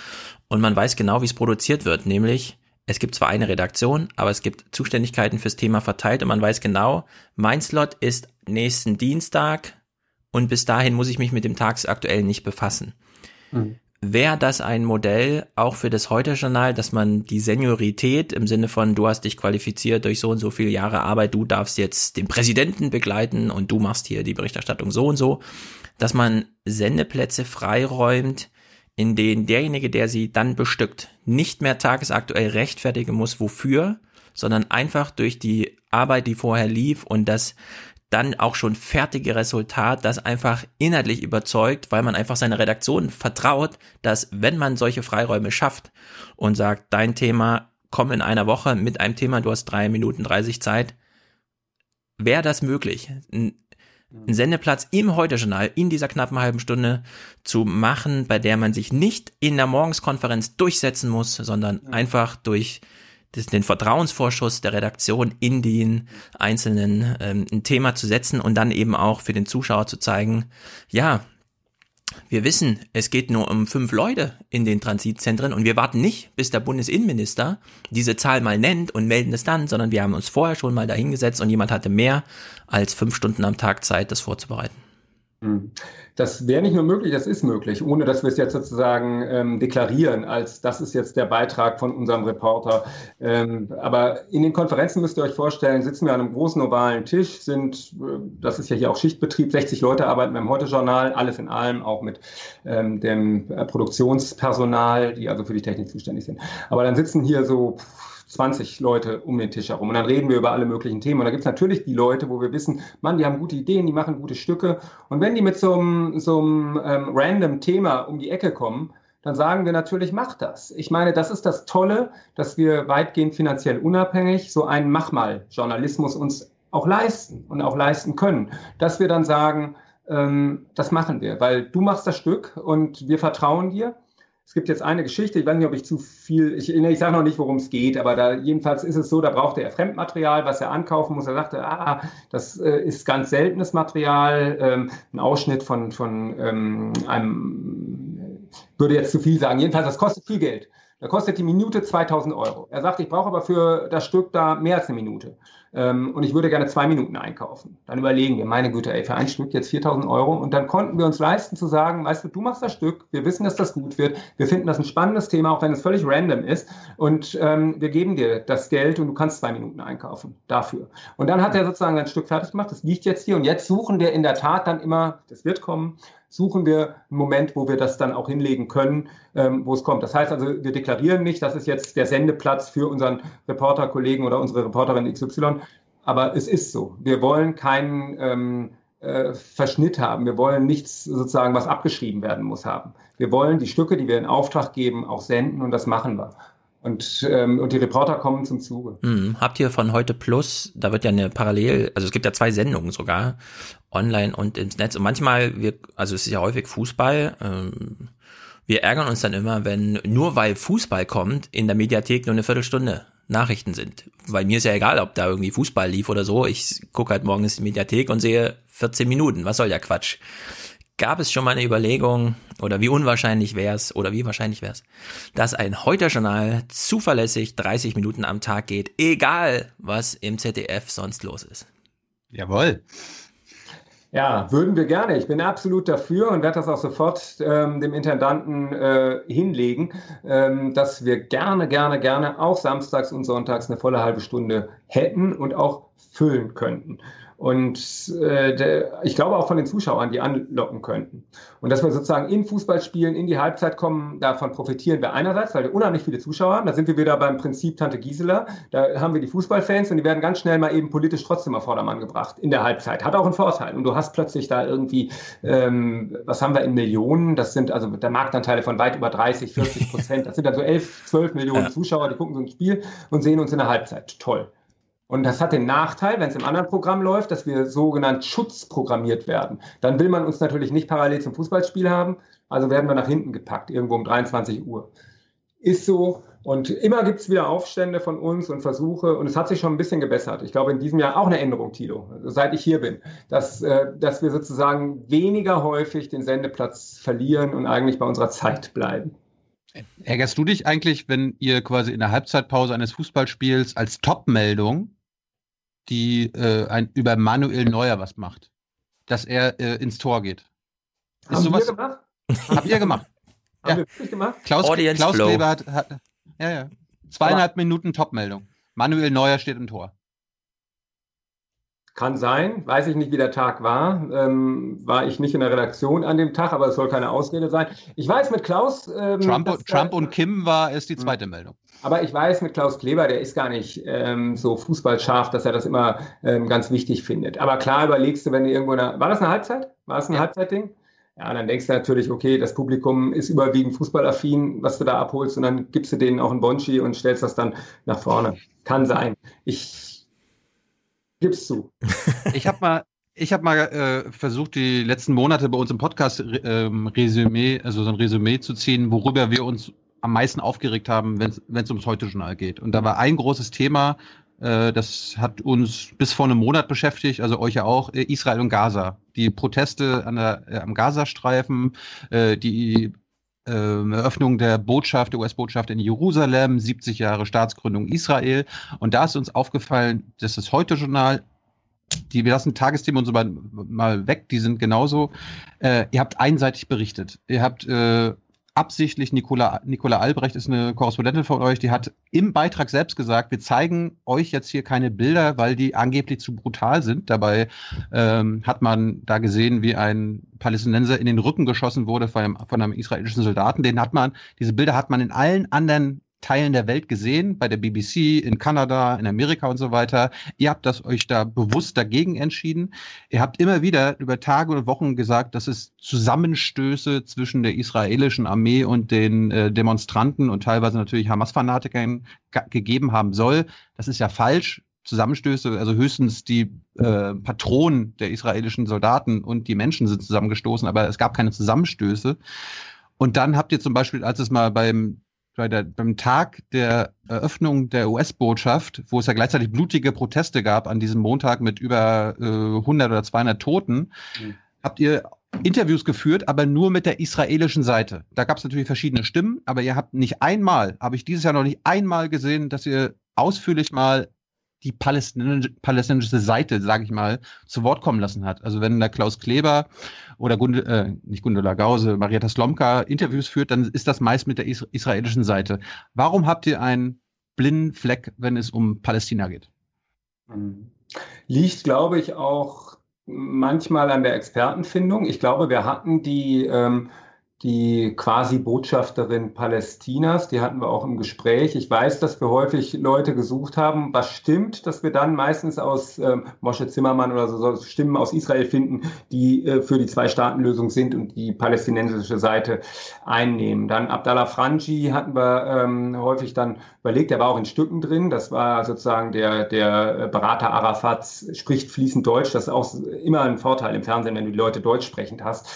und man weiß genau, wie es produziert wird, nämlich es gibt zwar eine Redaktion, aber es gibt Zuständigkeiten fürs Thema verteilt und man weiß genau, mein Slot ist nächsten Dienstag und bis dahin muss ich mich mit dem tagsaktuellen nicht befassen. Mhm. Wäre das ein Modell auch für das Heute-Journal, dass man die Seniorität im Sinne von, du hast dich qualifiziert durch so und so viele Jahre Arbeit, du darfst jetzt den Präsidenten begleiten und du machst hier die Berichterstattung so und so, dass man Sendeplätze freiräumt, in denen derjenige, der sie dann bestückt, nicht mehr tagesaktuell rechtfertigen muss, wofür, sondern einfach durch die Arbeit, die vorher lief und das dann auch schon fertige Resultat, das einfach inhaltlich überzeugt, weil man einfach seiner Redaktion vertraut, dass wenn man solche Freiräume schafft und sagt, dein Thema, komm in einer Woche mit einem Thema, du hast drei Minuten 30 Zeit, wäre das möglich. Einen Sendeplatz im Heute-Journal in dieser knappen halben Stunde zu machen, bei der man sich nicht in der Morgenskonferenz durchsetzen muss, sondern einfach durch den Vertrauensvorschuss der Redaktion in den einzelnen ähm, ein Thema zu setzen und dann eben auch für den Zuschauer zu zeigen, ja, wir wissen, es geht nur um fünf Leute in den Transitzentren und wir warten nicht, bis der Bundesinnenminister diese Zahl mal nennt und melden es dann, sondern wir haben uns vorher schon mal dahingesetzt und jemand hatte mehr als fünf Stunden am Tag Zeit, das vorzubereiten. Hm. Das wäre nicht nur möglich, das ist möglich, ohne dass wir es jetzt sozusagen ähm, deklarieren, als das ist jetzt der Beitrag von unserem Reporter. Ähm, aber in den Konferenzen müsst ihr euch vorstellen, sitzen wir an einem großen ovalen Tisch, sind, äh, das ist ja hier auch Schichtbetrieb, 60 Leute arbeiten beim Heute-Journal, alles in allem, auch mit ähm, dem äh, Produktionspersonal, die also für die Technik zuständig sind. Aber dann sitzen hier so 20 Leute um den Tisch herum und dann reden wir über alle möglichen Themen. Und da gibt es natürlich die Leute, wo wir wissen, Mann, die haben gute Ideen, die machen gute Stücke. Und wenn die mit so einem, so einem ähm, random Thema um die Ecke kommen, dann sagen wir natürlich, mach das. Ich meine, das ist das Tolle, dass wir weitgehend finanziell unabhängig so einen Machmal-Journalismus uns auch leisten und auch leisten können. Dass wir dann sagen, ähm, das machen wir, weil du machst das Stück und wir vertrauen dir. Es gibt jetzt eine Geschichte, ich weiß nicht, ob ich zu viel, ich, ich sage noch nicht, worum es geht, aber da jedenfalls ist es so, da brauchte er Fremdmaterial, was er ankaufen muss. Er sagte, ah, das äh, ist ganz seltenes Material, ähm, ein Ausschnitt von, von ähm, einem, würde jetzt zu viel sagen, jedenfalls, das kostet viel Geld. Da kostet die Minute 2000 Euro. Er sagt, ich brauche aber für das Stück da mehr als eine Minute. Ähm, und ich würde gerne zwei Minuten einkaufen. Dann überlegen wir, meine Güte, ey, für ein Stück jetzt 4000 Euro. Und dann konnten wir uns leisten zu sagen, weißt du, du machst das Stück, wir wissen, dass das gut wird, wir finden das ein spannendes Thema, auch wenn es völlig random ist. Und ähm, wir geben dir das Geld und du kannst zwei Minuten einkaufen dafür. Und dann hat er sozusagen sein Stück fertig gemacht, das liegt jetzt hier. Und jetzt suchen wir in der Tat dann immer, das wird kommen, suchen wir einen Moment, wo wir das dann auch hinlegen können, ähm, wo es kommt. Das heißt also, wir deklarieren nicht, das ist jetzt der Sendeplatz für unseren Reporterkollegen oder unsere Reporterin XY, aber es ist so. Wir wollen keinen ähm, äh, Verschnitt haben. Wir wollen nichts sozusagen, was abgeschrieben werden muss, haben. Wir wollen die Stücke, die wir in Auftrag geben, auch senden und das machen wir. Und, ähm, und die Reporter kommen zum Zuge. Mhm. Habt ihr von heute Plus, da wird ja eine Parallel, also es gibt ja zwei Sendungen sogar, online und ins Netz. Und manchmal, wir, also es ist ja häufig Fußball, ähm, wir ärgern uns dann immer, wenn nur weil Fußball kommt, in der Mediathek nur eine Viertelstunde Nachrichten sind. Weil mir ist ja egal, ob da irgendwie Fußball lief oder so. Ich gucke halt morgens in die Mediathek und sehe 14 Minuten. Was soll der Quatsch? Gab es schon mal eine Überlegung oder wie unwahrscheinlich wäre es oder wie wahrscheinlich wäre es, dass ein Heute-Journal zuverlässig 30 Minuten am Tag geht, egal was im ZDF sonst los ist? Jawohl. Ja, würden wir gerne. Ich bin absolut dafür und werde das auch sofort ähm, dem Intendanten äh, hinlegen, ähm, dass wir gerne, gerne, gerne auch samstags und sonntags eine volle halbe Stunde hätten und auch füllen könnten und äh, der, ich glaube auch von den Zuschauern, die anlocken könnten. Und dass wir sozusagen in Fußballspielen in die Halbzeit kommen, davon profitieren wir einerseits, weil wir unheimlich viele Zuschauer haben. Da sind wir wieder beim Prinzip Tante Gisela. Da haben wir die Fußballfans und die werden ganz schnell mal eben politisch trotzdem auf Vordermann gebracht in der Halbzeit. Hat auch einen Vorteil. Und du hast plötzlich da irgendwie, ähm, was haben wir in Millionen? Das sind also der Marktanteile von weit über 30, 40 Prozent. Das sind also 11, 12 Millionen ja. Zuschauer, die gucken so ein Spiel und sehen uns in der Halbzeit. Toll. Und das hat den Nachteil, wenn es im anderen Programm läuft, dass wir sogenannt schutzprogrammiert werden. Dann will man uns natürlich nicht parallel zum Fußballspiel haben, also werden wir nach hinten gepackt, irgendwo um 23 Uhr. Ist so. Und immer gibt es wieder Aufstände von uns und Versuche. Und es hat sich schon ein bisschen gebessert. Ich glaube, in diesem Jahr auch eine Änderung, Tilo, also seit ich hier bin, dass, äh, dass wir sozusagen weniger häufig den Sendeplatz verlieren und eigentlich bei unserer Zeit bleiben. Ärgerst du dich eigentlich, wenn ihr quasi in der Halbzeitpause eines Fußballspiels als Top-Meldung die äh, ein, über Manuel Neuer was macht. Dass er äh, ins Tor geht. Ist Haben sowas, wir gemacht? Habt ihr gemacht? Haben ja. wir wirklich gemacht? Klaus, Klaus Kleber hat, hat, ja, ja. Zweieinhalb Aber Minuten Topmeldung. Manuel Neuer steht im Tor. Kann sein, weiß ich nicht, wie der Tag war. Ähm, war ich nicht in der Redaktion an dem Tag, aber es soll keine Ausrede sein. Ich weiß mit Klaus. Ähm, Trump, dass, Trump und Kim war ist die hm. zweite Meldung. Aber ich weiß mit Klaus Kleber, der ist gar nicht ähm, so fußballscharf, dass er das immer ähm, ganz wichtig findet. Aber klar überlegst du, wenn du irgendwo eine, war das eine Halbzeit? War das ein ja. Halbzeitding? Ja, dann denkst du natürlich, okay, das Publikum ist überwiegend fußballaffin, was du da abholst, und dann gibst du denen auch einen Bonchi und stellst das dann nach vorne. Kann sein. Ich Gib's zu. ich habe mal, ich habe mal äh, versucht, die letzten Monate bei uns im Podcast ähm, Resümee, also so ein Resümee zu ziehen, worüber wir uns am meisten aufgeregt haben, wenn es ums Heute-Journal geht. Und da war ein großes Thema, äh, das hat uns bis vor einem Monat beschäftigt, also euch ja auch, äh, Israel und Gaza. Die Proteste an der, äh, am Gazastreifen, äh, die äh, Eröffnung der Botschaft, der US-Botschaft in Jerusalem, 70 Jahre Staatsgründung Israel. Und da ist uns aufgefallen, dass das Heute-Journal, die, wir lassen Tagesthemen und so mal weg, die sind genauso. Äh, ihr habt einseitig berichtet. Ihr habt äh, absichtlich, Nicola, Nicola Albrecht ist eine Korrespondentin von euch, die hat im Beitrag selbst gesagt, wir zeigen euch jetzt hier keine Bilder, weil die angeblich zu brutal sind. Dabei ähm, hat man da gesehen, wie ein Palästinenser in den Rücken geschossen wurde von einem, von einem israelischen Soldaten. Den hat man, diese Bilder hat man in allen anderen Teilen der Welt gesehen, bei der BBC, in Kanada, in Amerika und so weiter. Ihr habt das euch da bewusst dagegen entschieden. Ihr habt immer wieder über Tage und Wochen gesagt, dass es Zusammenstöße zwischen der israelischen Armee und den äh, Demonstranten und teilweise natürlich Hamas-Fanatikern gegeben haben soll. Das ist ja falsch. Zusammenstöße, also höchstens die äh, Patronen der israelischen Soldaten und die Menschen sind zusammengestoßen, aber es gab keine Zusammenstöße. Und dann habt ihr zum Beispiel, als es mal beim bei der, beim Tag der Eröffnung der US-Botschaft, wo es ja gleichzeitig blutige Proteste gab an diesem Montag mit über äh, 100 oder 200 Toten, mhm. habt ihr Interviews geführt, aber nur mit der israelischen Seite. Da gab es natürlich verschiedene Stimmen, aber ihr habt nicht einmal, habe ich dieses Jahr noch nicht einmal gesehen, dass ihr ausführlich mal die palästinensische, Seite, sage ich mal, zu Wort kommen lassen hat. Also wenn da Klaus Kleber oder Gund äh, nicht Gundula Gause, Marietta Slomka Interviews führt, dann ist das meist mit der is israelischen Seite. Warum habt ihr einen blinden Fleck, wenn es um Palästina geht? Hm. Liegt, glaube ich, auch manchmal an der Expertenfindung. Ich glaube, wir hatten die ähm, die quasi Botschafterin Palästinas, die hatten wir auch im Gespräch. Ich weiß, dass wir häufig Leute gesucht haben. Was stimmt, dass wir dann meistens aus ähm, Moshe Zimmermann oder so, so Stimmen aus Israel finden, die äh, für die Zwei-Staaten-Lösung sind und die palästinensische Seite einnehmen. Dann Abdallah Franji hatten wir ähm, häufig dann überlegt, der war auch in Stücken drin. Das war sozusagen der, der Berater Arafats, spricht fließend Deutsch. Das ist auch immer ein Vorteil im Fernsehen, wenn du die Leute deutsch sprechend hast.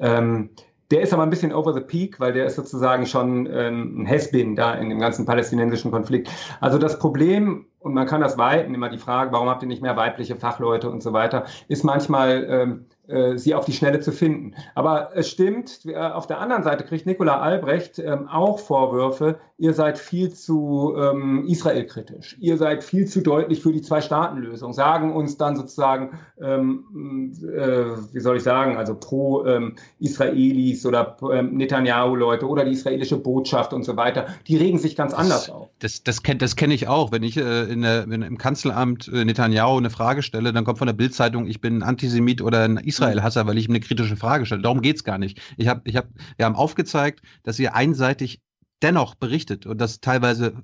Ähm, der ist aber ein bisschen over the peak, weil der ist sozusagen schon ähm, ein Has-Been da in dem ganzen palästinensischen Konflikt. Also das Problem, und man kann das weiten, immer die Frage, warum habt ihr nicht mehr weibliche Fachleute und so weiter, ist manchmal ähm, äh, sie auf die Schnelle zu finden. Aber es stimmt, äh, auf der anderen Seite kriegt Nicola Albrecht ähm, auch Vorwürfe, ihr seid viel zu ähm, israelkritisch, ihr seid viel zu deutlich für die Zwei-Staaten-Lösung, sagen uns dann sozusagen, ähm, äh, wie soll ich sagen, also pro ähm, Israelis oder ähm, Netanyahu-Leute oder die israelische Botschaft und so weiter, die regen sich ganz das, anders auf. Das, das kenne kenn ich auch. Wenn ich äh, in der, wenn im Kanzleramt äh, Netanyahu eine Frage stelle, dann kommt von der Bildzeitung, ich bin Antisemit oder ein Israel-Hasser, weil ich ihm eine kritische Frage stelle. Darum geht's gar nicht. Ich hab, ich hab, wir haben aufgezeigt, dass ihr einseitig dennoch berichtet und dass teilweise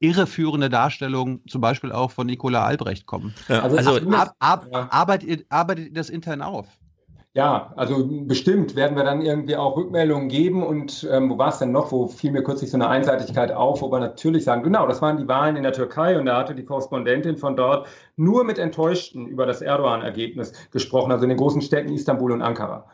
irreführende Darstellungen zum Beispiel auch von Nicola Albrecht kommen. Ja, also, also ab, ab, ja. arbeitet, arbeitet ihr das intern auf? Ja, also bestimmt werden wir dann irgendwie auch Rückmeldungen geben. Und ähm, wo war es denn noch? Wo fiel mir kürzlich so eine Einseitigkeit auf, wo wir natürlich sagen, genau, das waren die Wahlen in der Türkei und da hatte die Korrespondentin von dort nur mit Enttäuschten über das Erdogan-Ergebnis gesprochen, also in den großen Städten Istanbul und Ankara.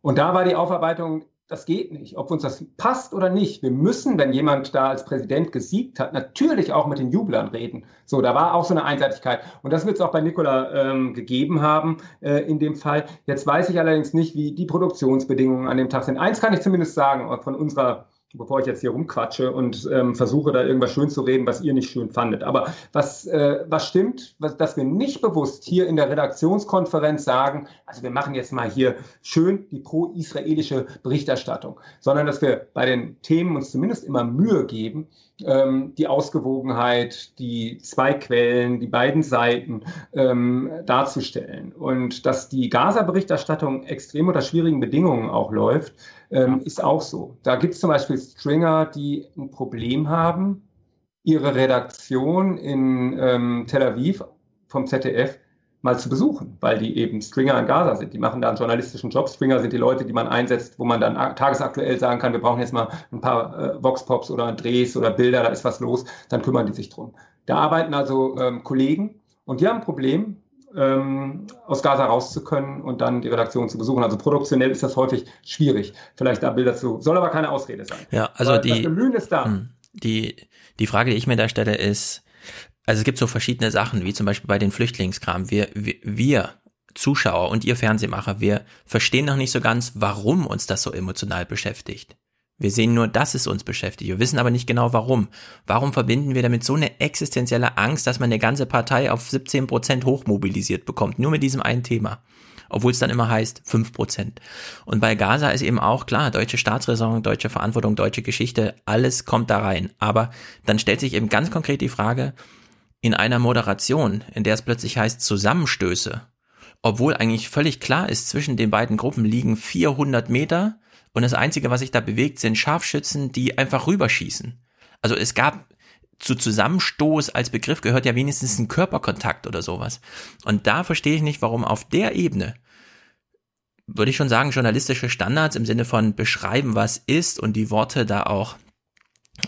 Und da war die Aufarbeitung das geht nicht. Ob uns das passt oder nicht. Wir müssen, wenn jemand da als Präsident gesiegt hat, natürlich auch mit den Jublern reden. So, da war auch so eine Einseitigkeit. Und das wird es auch bei Nikola ähm, gegeben haben äh, in dem Fall. Jetzt weiß ich allerdings nicht, wie die Produktionsbedingungen an dem Tag sind. Eins kann ich zumindest sagen von unserer bevor ich jetzt hier rumquatsche und ähm, versuche da irgendwas schön zu reden, was ihr nicht schön fandet. Aber was, äh, was stimmt, was, dass wir nicht bewusst hier in der Redaktionskonferenz sagen, also wir machen jetzt mal hier schön die pro-israelische Berichterstattung, sondern dass wir bei den Themen uns zumindest immer Mühe geben, ähm, die Ausgewogenheit, die zwei Quellen, die beiden Seiten ähm, darzustellen. Und dass die Gaza-Berichterstattung extrem unter schwierigen Bedingungen auch läuft, ähm, ist auch so. Da gibt es zum Beispiel Stringer, die ein Problem haben, ihre Redaktion in ähm, Tel Aviv vom ZDF mal zu besuchen, weil die eben Stringer in Gaza sind. Die machen da einen journalistischen Job. Stringer sind die Leute, die man einsetzt, wo man dann tagesaktuell sagen kann, wir brauchen jetzt mal ein paar äh, Vox-Pops oder Drehs oder Bilder, da ist was los, dann kümmern die sich drum. Da arbeiten also ähm, Kollegen und die haben ein Problem, ähm, aus Gaza raus zu können und dann die Redaktion zu besuchen. Also produktionell ist das häufig schwierig, vielleicht da Bilder zu. Soll aber keine Ausrede sein. Ja, also die, das Bemühen ist da. Hm, die, die Frage, die ich mir da stelle, ist, also es gibt so verschiedene Sachen, wie zum Beispiel bei den Flüchtlingskram. Wir, wir, wir Zuschauer und ihr Fernsehmacher, wir verstehen noch nicht so ganz, warum uns das so emotional beschäftigt. Wir sehen nur, dass es uns beschäftigt. Wir wissen aber nicht genau warum. Warum verbinden wir damit so eine existenzielle Angst, dass man eine ganze Partei auf 17 Prozent hochmobilisiert bekommt? Nur mit diesem einen Thema. Obwohl es dann immer heißt 5 Prozent. Und bei Gaza ist eben auch klar, deutsche Staatsräson, deutsche Verantwortung, deutsche Geschichte, alles kommt da rein. Aber dann stellt sich eben ganz konkret die Frage, in einer Moderation, in der es plötzlich heißt Zusammenstöße, obwohl eigentlich völlig klar ist, zwischen den beiden Gruppen liegen 400 Meter, und das Einzige, was sich da bewegt, sind Scharfschützen, die einfach rüberschießen. Also es gab zu Zusammenstoß als Begriff gehört ja wenigstens ein Körperkontakt oder sowas. Und da verstehe ich nicht, warum auf der Ebene würde ich schon sagen, journalistische Standards im Sinne von beschreiben, was ist und die Worte da auch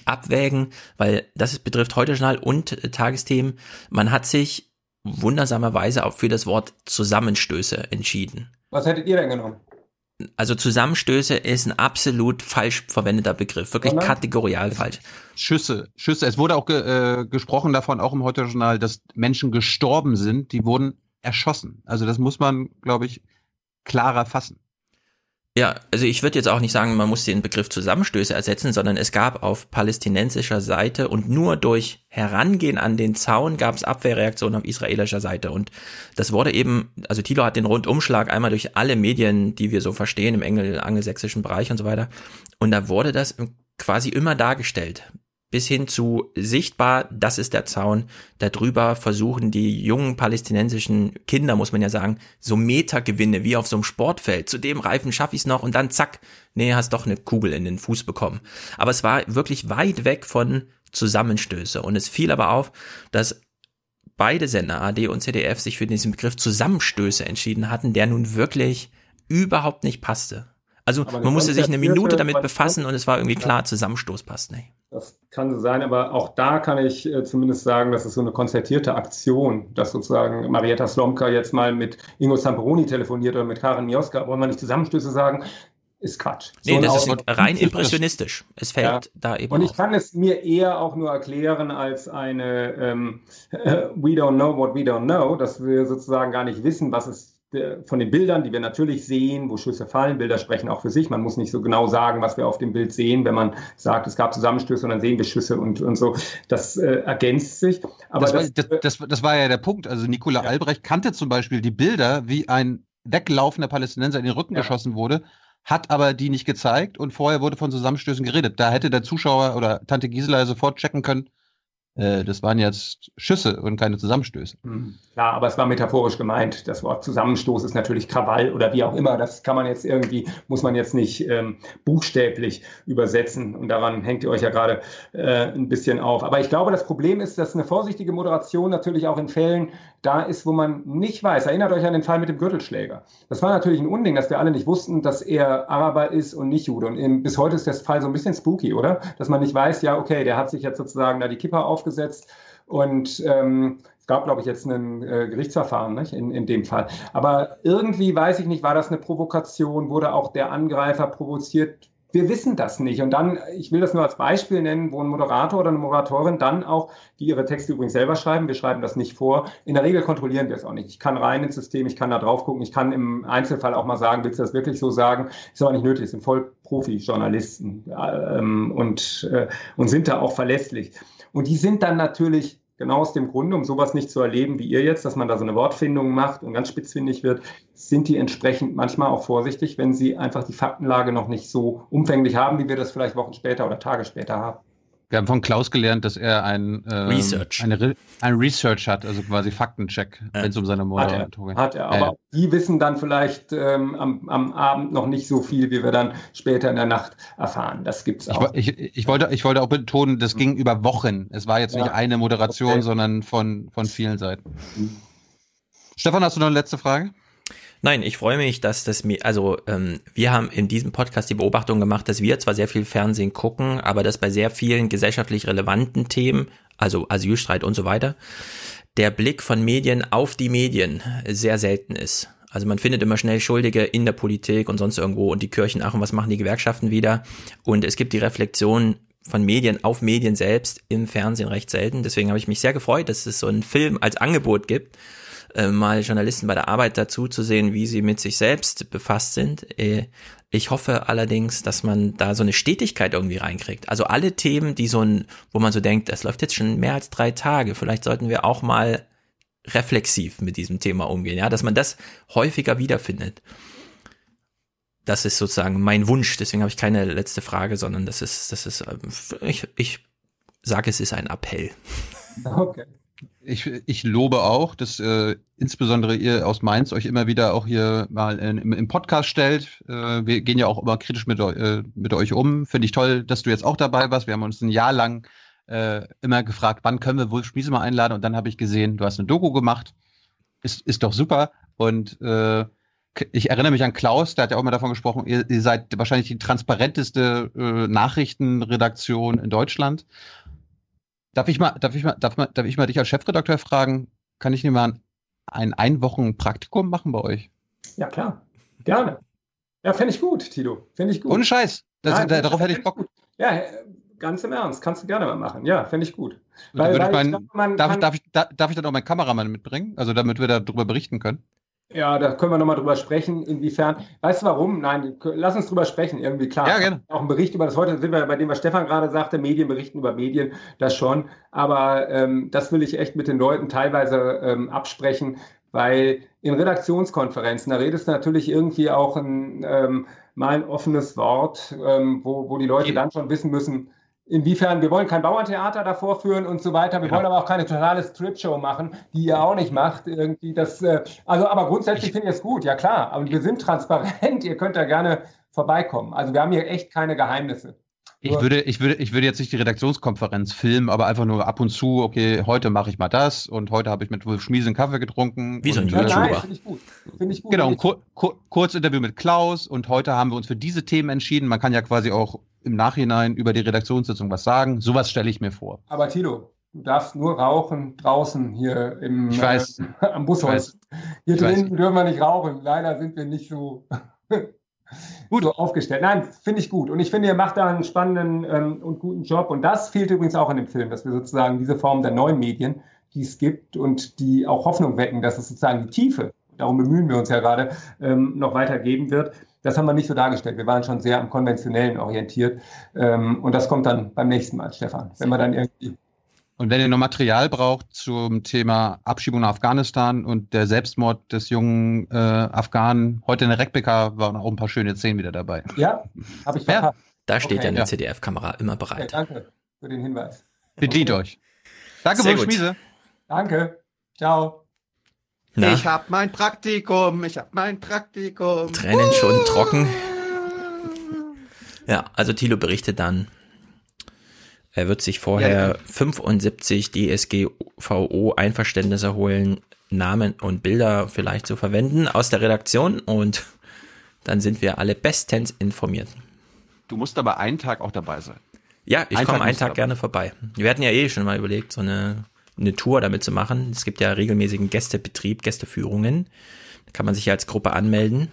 abwägen, weil das betrifft heute Journal und äh, Tagesthemen. Man hat sich wundersamerweise auch für das Wort Zusammenstöße entschieden. Was hättet ihr denn genommen? Also Zusammenstöße ist ein absolut falsch verwendeter Begriff, wirklich Sondern? kategorial falsch. Schüsse, Schüsse. Es wurde auch ge äh, gesprochen davon, auch im Heute-Journal, dass Menschen gestorben sind, die wurden erschossen. Also das muss man, glaube ich, klarer fassen. Ja, also ich würde jetzt auch nicht sagen, man muss den Begriff Zusammenstöße ersetzen, sondern es gab auf palästinensischer Seite und nur durch Herangehen an den Zaun gab es Abwehrreaktionen auf israelischer Seite. Und das wurde eben, also Thilo hat den Rundumschlag einmal durch alle Medien, die wir so verstehen, im engel angelsächsischen Bereich und so weiter. Und da wurde das quasi immer dargestellt bis hin zu sichtbar, das ist der Zaun. Darüber versuchen die jungen palästinensischen Kinder, muss man ja sagen, so Metergewinne wie auf so einem Sportfeld. Zu dem Reifen schaffe ich es noch und dann zack, nee, hast doch eine Kugel in den Fuß bekommen. Aber es war wirklich weit weg von Zusammenstöße. Und es fiel aber auf, dass beide Sender, AD und ZDF, sich für diesen Begriff Zusammenstöße entschieden hatten, der nun wirklich überhaupt nicht passte. Also man musste sich eine Minute damit befassen und es war irgendwie klar, Zusammenstoß passt nicht. Das kann so sein, aber auch da kann ich äh, zumindest sagen, dass es so eine konzertierte Aktion, dass sozusagen Marietta Slomka jetzt mal mit Ingo Zamperoni telefoniert oder mit Karin Mioska, wollen wir nicht Zusammenstöße sagen, ist Quatsch. Nee, so das ist rein impressionistisch. Es fällt ja. da eben. Und ich auf. kann es mir eher auch nur erklären als eine ähm, We don't know what we don't know, dass wir sozusagen gar nicht wissen, was es von den Bildern, die wir natürlich sehen, wo Schüsse fallen, Bilder sprechen auch für sich. Man muss nicht so genau sagen, was wir auf dem Bild sehen, wenn man sagt, es gab Zusammenstöße und dann sehen wir Schüsse und, und so. Das äh, ergänzt sich. Aber das, das, war, das, das, war ja der Punkt. Also Nikola ja. Albrecht kannte zum Beispiel die Bilder, wie ein weglaufender Palästinenser in den Rücken ja. geschossen wurde, hat aber die nicht gezeigt und vorher wurde von Zusammenstößen geredet. Da hätte der Zuschauer oder Tante Gisela sofort checken können, äh, das waren jetzt Schüsse und keine Zusammenstöße. Hm. Klar, aber es war metaphorisch gemeint. Das Wort Zusammenstoß ist natürlich Krawall oder wie auch immer. Das kann man jetzt irgendwie, muss man jetzt nicht ähm, buchstäblich übersetzen. Und daran hängt ihr euch ja gerade äh, ein bisschen auf. Aber ich glaube, das Problem ist, dass eine vorsichtige Moderation natürlich auch in Fällen da ist, wo man nicht weiß. Erinnert euch an den Fall mit dem Gürtelschläger. Das war natürlich ein Unding, dass wir alle nicht wussten, dass er Araber ist und nicht Jude. Und bis heute ist der Fall so ein bisschen spooky, oder? Dass man nicht weiß, ja, okay, der hat sich jetzt sozusagen da die Kippa aufgesetzt und ähm, es gab, glaube ich, jetzt ein äh, Gerichtsverfahren nicht? In, in dem Fall. Aber irgendwie, weiß ich nicht, war das eine Provokation? Wurde auch der Angreifer provoziert? Wir wissen das nicht. Und dann, ich will das nur als Beispiel nennen, wo ein Moderator oder eine Moderatorin dann auch, die ihre Texte übrigens selber schreiben, wir schreiben das nicht vor, in der Regel kontrollieren wir es auch nicht. Ich kann rein ins System, ich kann da drauf gucken, ich kann im Einzelfall auch mal sagen, willst du das wirklich so sagen? Ist aber nicht nötig, es sind voll Profi-Journalisten ähm, und, äh, und sind da auch verlässlich. Und die sind dann natürlich genau aus dem Grunde, um sowas nicht zu erleben wie ihr jetzt, dass man da so eine Wortfindung macht und ganz spitzfindig wird, sind die entsprechend manchmal auch vorsichtig, wenn sie einfach die Faktenlage noch nicht so umfänglich haben, wie wir das vielleicht Wochen später oder Tage später haben. Wir haben von Klaus gelernt, dass er ein, ähm, Research. Eine, ein Research hat, also quasi Faktencheck, ja. wenn es um seine Moderatorin geht. Hat er, aber ja. die wissen dann vielleicht ähm, am, am Abend noch nicht so viel, wie wir dann später in der Nacht erfahren. Das gibt es auch. Ich, ich, ich, wollte, ich wollte auch betonen, das ging über Wochen. Es war jetzt ja. nicht eine Moderation, okay. sondern von, von vielen Seiten. Mhm. Stefan, hast du noch eine letzte Frage? Nein, ich freue mich, dass das mir, also ähm, wir haben in diesem Podcast die Beobachtung gemacht, dass wir zwar sehr viel Fernsehen gucken, aber dass bei sehr vielen gesellschaftlich relevanten Themen, also Asylstreit und so weiter, der Blick von Medien auf die Medien sehr selten ist. Also man findet immer schnell Schuldige in der Politik und sonst irgendwo und die Kirchen, ach und was machen die Gewerkschaften wieder? Und es gibt die Reflexion von Medien auf Medien selbst im Fernsehen recht selten. Deswegen habe ich mich sehr gefreut, dass es so einen Film als Angebot gibt äh, mal Journalisten bei der Arbeit dazu zu sehen, wie sie mit sich selbst befasst sind. Äh, ich hoffe allerdings, dass man da so eine Stetigkeit irgendwie reinkriegt. Also alle Themen, die so ein, wo man so denkt, das läuft jetzt schon mehr als drei Tage, vielleicht sollten wir auch mal reflexiv mit diesem Thema umgehen, ja, dass man das häufiger wiederfindet. Das ist sozusagen mein Wunsch, deswegen habe ich keine letzte Frage, sondern das ist, das ist, ähm, ich, ich sage, es ist ein Appell. Okay. Ich, ich lobe auch, dass äh, insbesondere ihr aus Mainz euch immer wieder auch hier mal in, im, im, Podcast stellt. Äh, wir gehen ja auch immer kritisch mit, äh, mit euch um. Finde ich toll, dass du jetzt auch dabei warst. Wir haben uns ein Jahr lang äh, immer gefragt, wann können wir Wolf Schmiese mal einladen? Und dann habe ich gesehen, du hast eine Doku gemacht. Ist, ist doch super. Und äh, ich erinnere mich an Klaus, der hat ja auch mal davon gesprochen, ihr, ihr seid wahrscheinlich die transparenteste äh, Nachrichtenredaktion in Deutschland. Darf ich mal, darf ich mal, darf, mal, darf ich mal dich als Chefredakteur fragen, kann ich dir mal ein Einwochen Praktikum machen bei euch? Ja, klar. Gerne. Ja, fände ich gut, Tito. Fände ich gut. Ohne Scheiß. Das, Nein, da, darauf hätte ich Bock. Ja, ganz im Ernst. Kannst du gerne mal machen. Ja, fände ich gut. Weil, weil ich mein, ich darf, darf, ich, darf ich dann auch meinen Kameramann mitbringen? Also damit wir darüber berichten können? Ja, da können wir nochmal drüber sprechen, inwiefern. Weißt du warum? Nein, lass uns drüber sprechen, irgendwie klar. Ja, gerne. Auch ein Bericht über das heute sind wir bei dem, was Stefan gerade sagte, Medien berichten über Medien, das schon. Aber ähm, das will ich echt mit den Leuten teilweise ähm, absprechen, weil in Redaktionskonferenzen, da redest du natürlich irgendwie auch ein, ähm, mal ein offenes Wort, ähm, wo, wo die Leute dann schon wissen müssen, Inwiefern, wir wollen kein Bauerntheater davor führen und so weiter. Wir genau. wollen aber auch keine totale Strip-Show machen, die ihr auch nicht macht. Irgendwie das, äh, also, aber grundsätzlich finde ich es gut, ja klar. Aber wir sind transparent, ihr könnt da gerne vorbeikommen. Also wir haben hier echt keine Geheimnisse. Ich würde, ich, würde, ich würde jetzt nicht die Redaktionskonferenz filmen, aber einfach nur ab und zu, okay, heute mache ich mal das und heute habe ich mit Wolf Schmies einen Kaffee getrunken. Wie so ein YouTuber. Nein, finde ich gut. Find ich gut. Genau, ein kur kur Kurzinterview mit Klaus und heute haben wir uns für diese Themen entschieden. Man kann ja quasi auch im Nachhinein über die Redaktionssitzung was sagen. Sowas stelle ich mir vor. Aber Tilo, du darfst nur rauchen draußen hier im, ich weiß. Äh, am Bushaus. Hier ich drin weiß. dürfen wir nicht rauchen. Leider sind wir nicht so gut so aufgestellt. Nein, finde ich gut. Und ich finde, ihr macht da einen spannenden ähm, und guten Job. Und das fehlt übrigens auch in dem Film, dass wir sozusagen diese Form der neuen Medien, die es gibt und die auch Hoffnung wecken, dass es sozusagen die Tiefe, darum bemühen wir uns ja gerade, ähm, noch weitergeben wird. Das haben wir nicht so dargestellt. Wir waren schon sehr am Konventionellen orientiert. Ähm, und das kommt dann beim nächsten Mal, Stefan. Wenn wir dann irgendwie und wenn ihr noch Material braucht zum Thema Abschiebung nach Afghanistan und der Selbstmord des jungen äh, Afghanen, heute in der Rekbeka waren auch ein paar schöne Szenen wieder dabei. Ja, habe ich verpasst. Ja. Da steht okay. ja eine ja. CDF-Kamera immer bereit. Okay, danke für den Hinweis. Bedient okay. euch. Danke, Sehr Schmiese. Danke. Ciao. Na? Ich habe mein Praktikum, ich habe mein Praktikum. Tränen schon trocken. Ja, also Thilo berichtet dann er wird sich vorher ja, 75 DSGVO Einverständnisse holen, Namen und Bilder vielleicht zu verwenden aus der Redaktion und dann sind wir alle bestens informiert. Du musst aber einen Tag auch dabei sein. Ja, ich komme einen Tag gerne vorbei. Wir hatten ja eh schon mal überlegt, so eine, eine Tour damit zu machen. Es gibt ja regelmäßigen Gästebetrieb, Gästeführungen. Da kann man sich ja als Gruppe anmelden.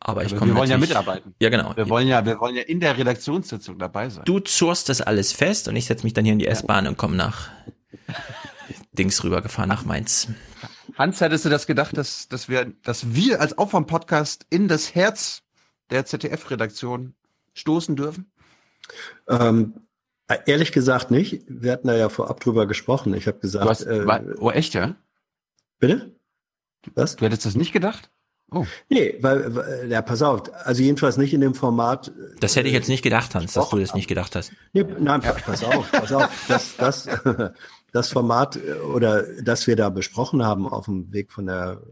Aber ich komme. Wir wollen ja mitarbeiten. Ja, genau. Wir wollen ja, wir wollen ja in der Redaktionssitzung dabei sein. Du zurst das alles fest und ich setze mich dann hier in die S-Bahn und komme nach Dings rübergefahren nach Mainz. Hans, hättest du das gedacht, dass, dass wir, dass wir als Aufwand-Podcast in das Herz der ZDF-Redaktion stoßen dürfen? Ähm, ehrlich gesagt nicht. Wir hatten da ja vorab drüber gesprochen. Ich habe gesagt. Hast, äh, oh, echt, ja? Bitte? Was? Du hättest das nicht gedacht? Oh. Nee, weil, weil, ja, pass auf, also jedenfalls nicht in dem Format. Das hätte ich jetzt nicht gedacht, Hans, dass du das nicht gedacht hast. Nee, nein, pass auf, pass auf. Das, das, das Format äh, oder das wir da besprochen haben auf dem Weg von der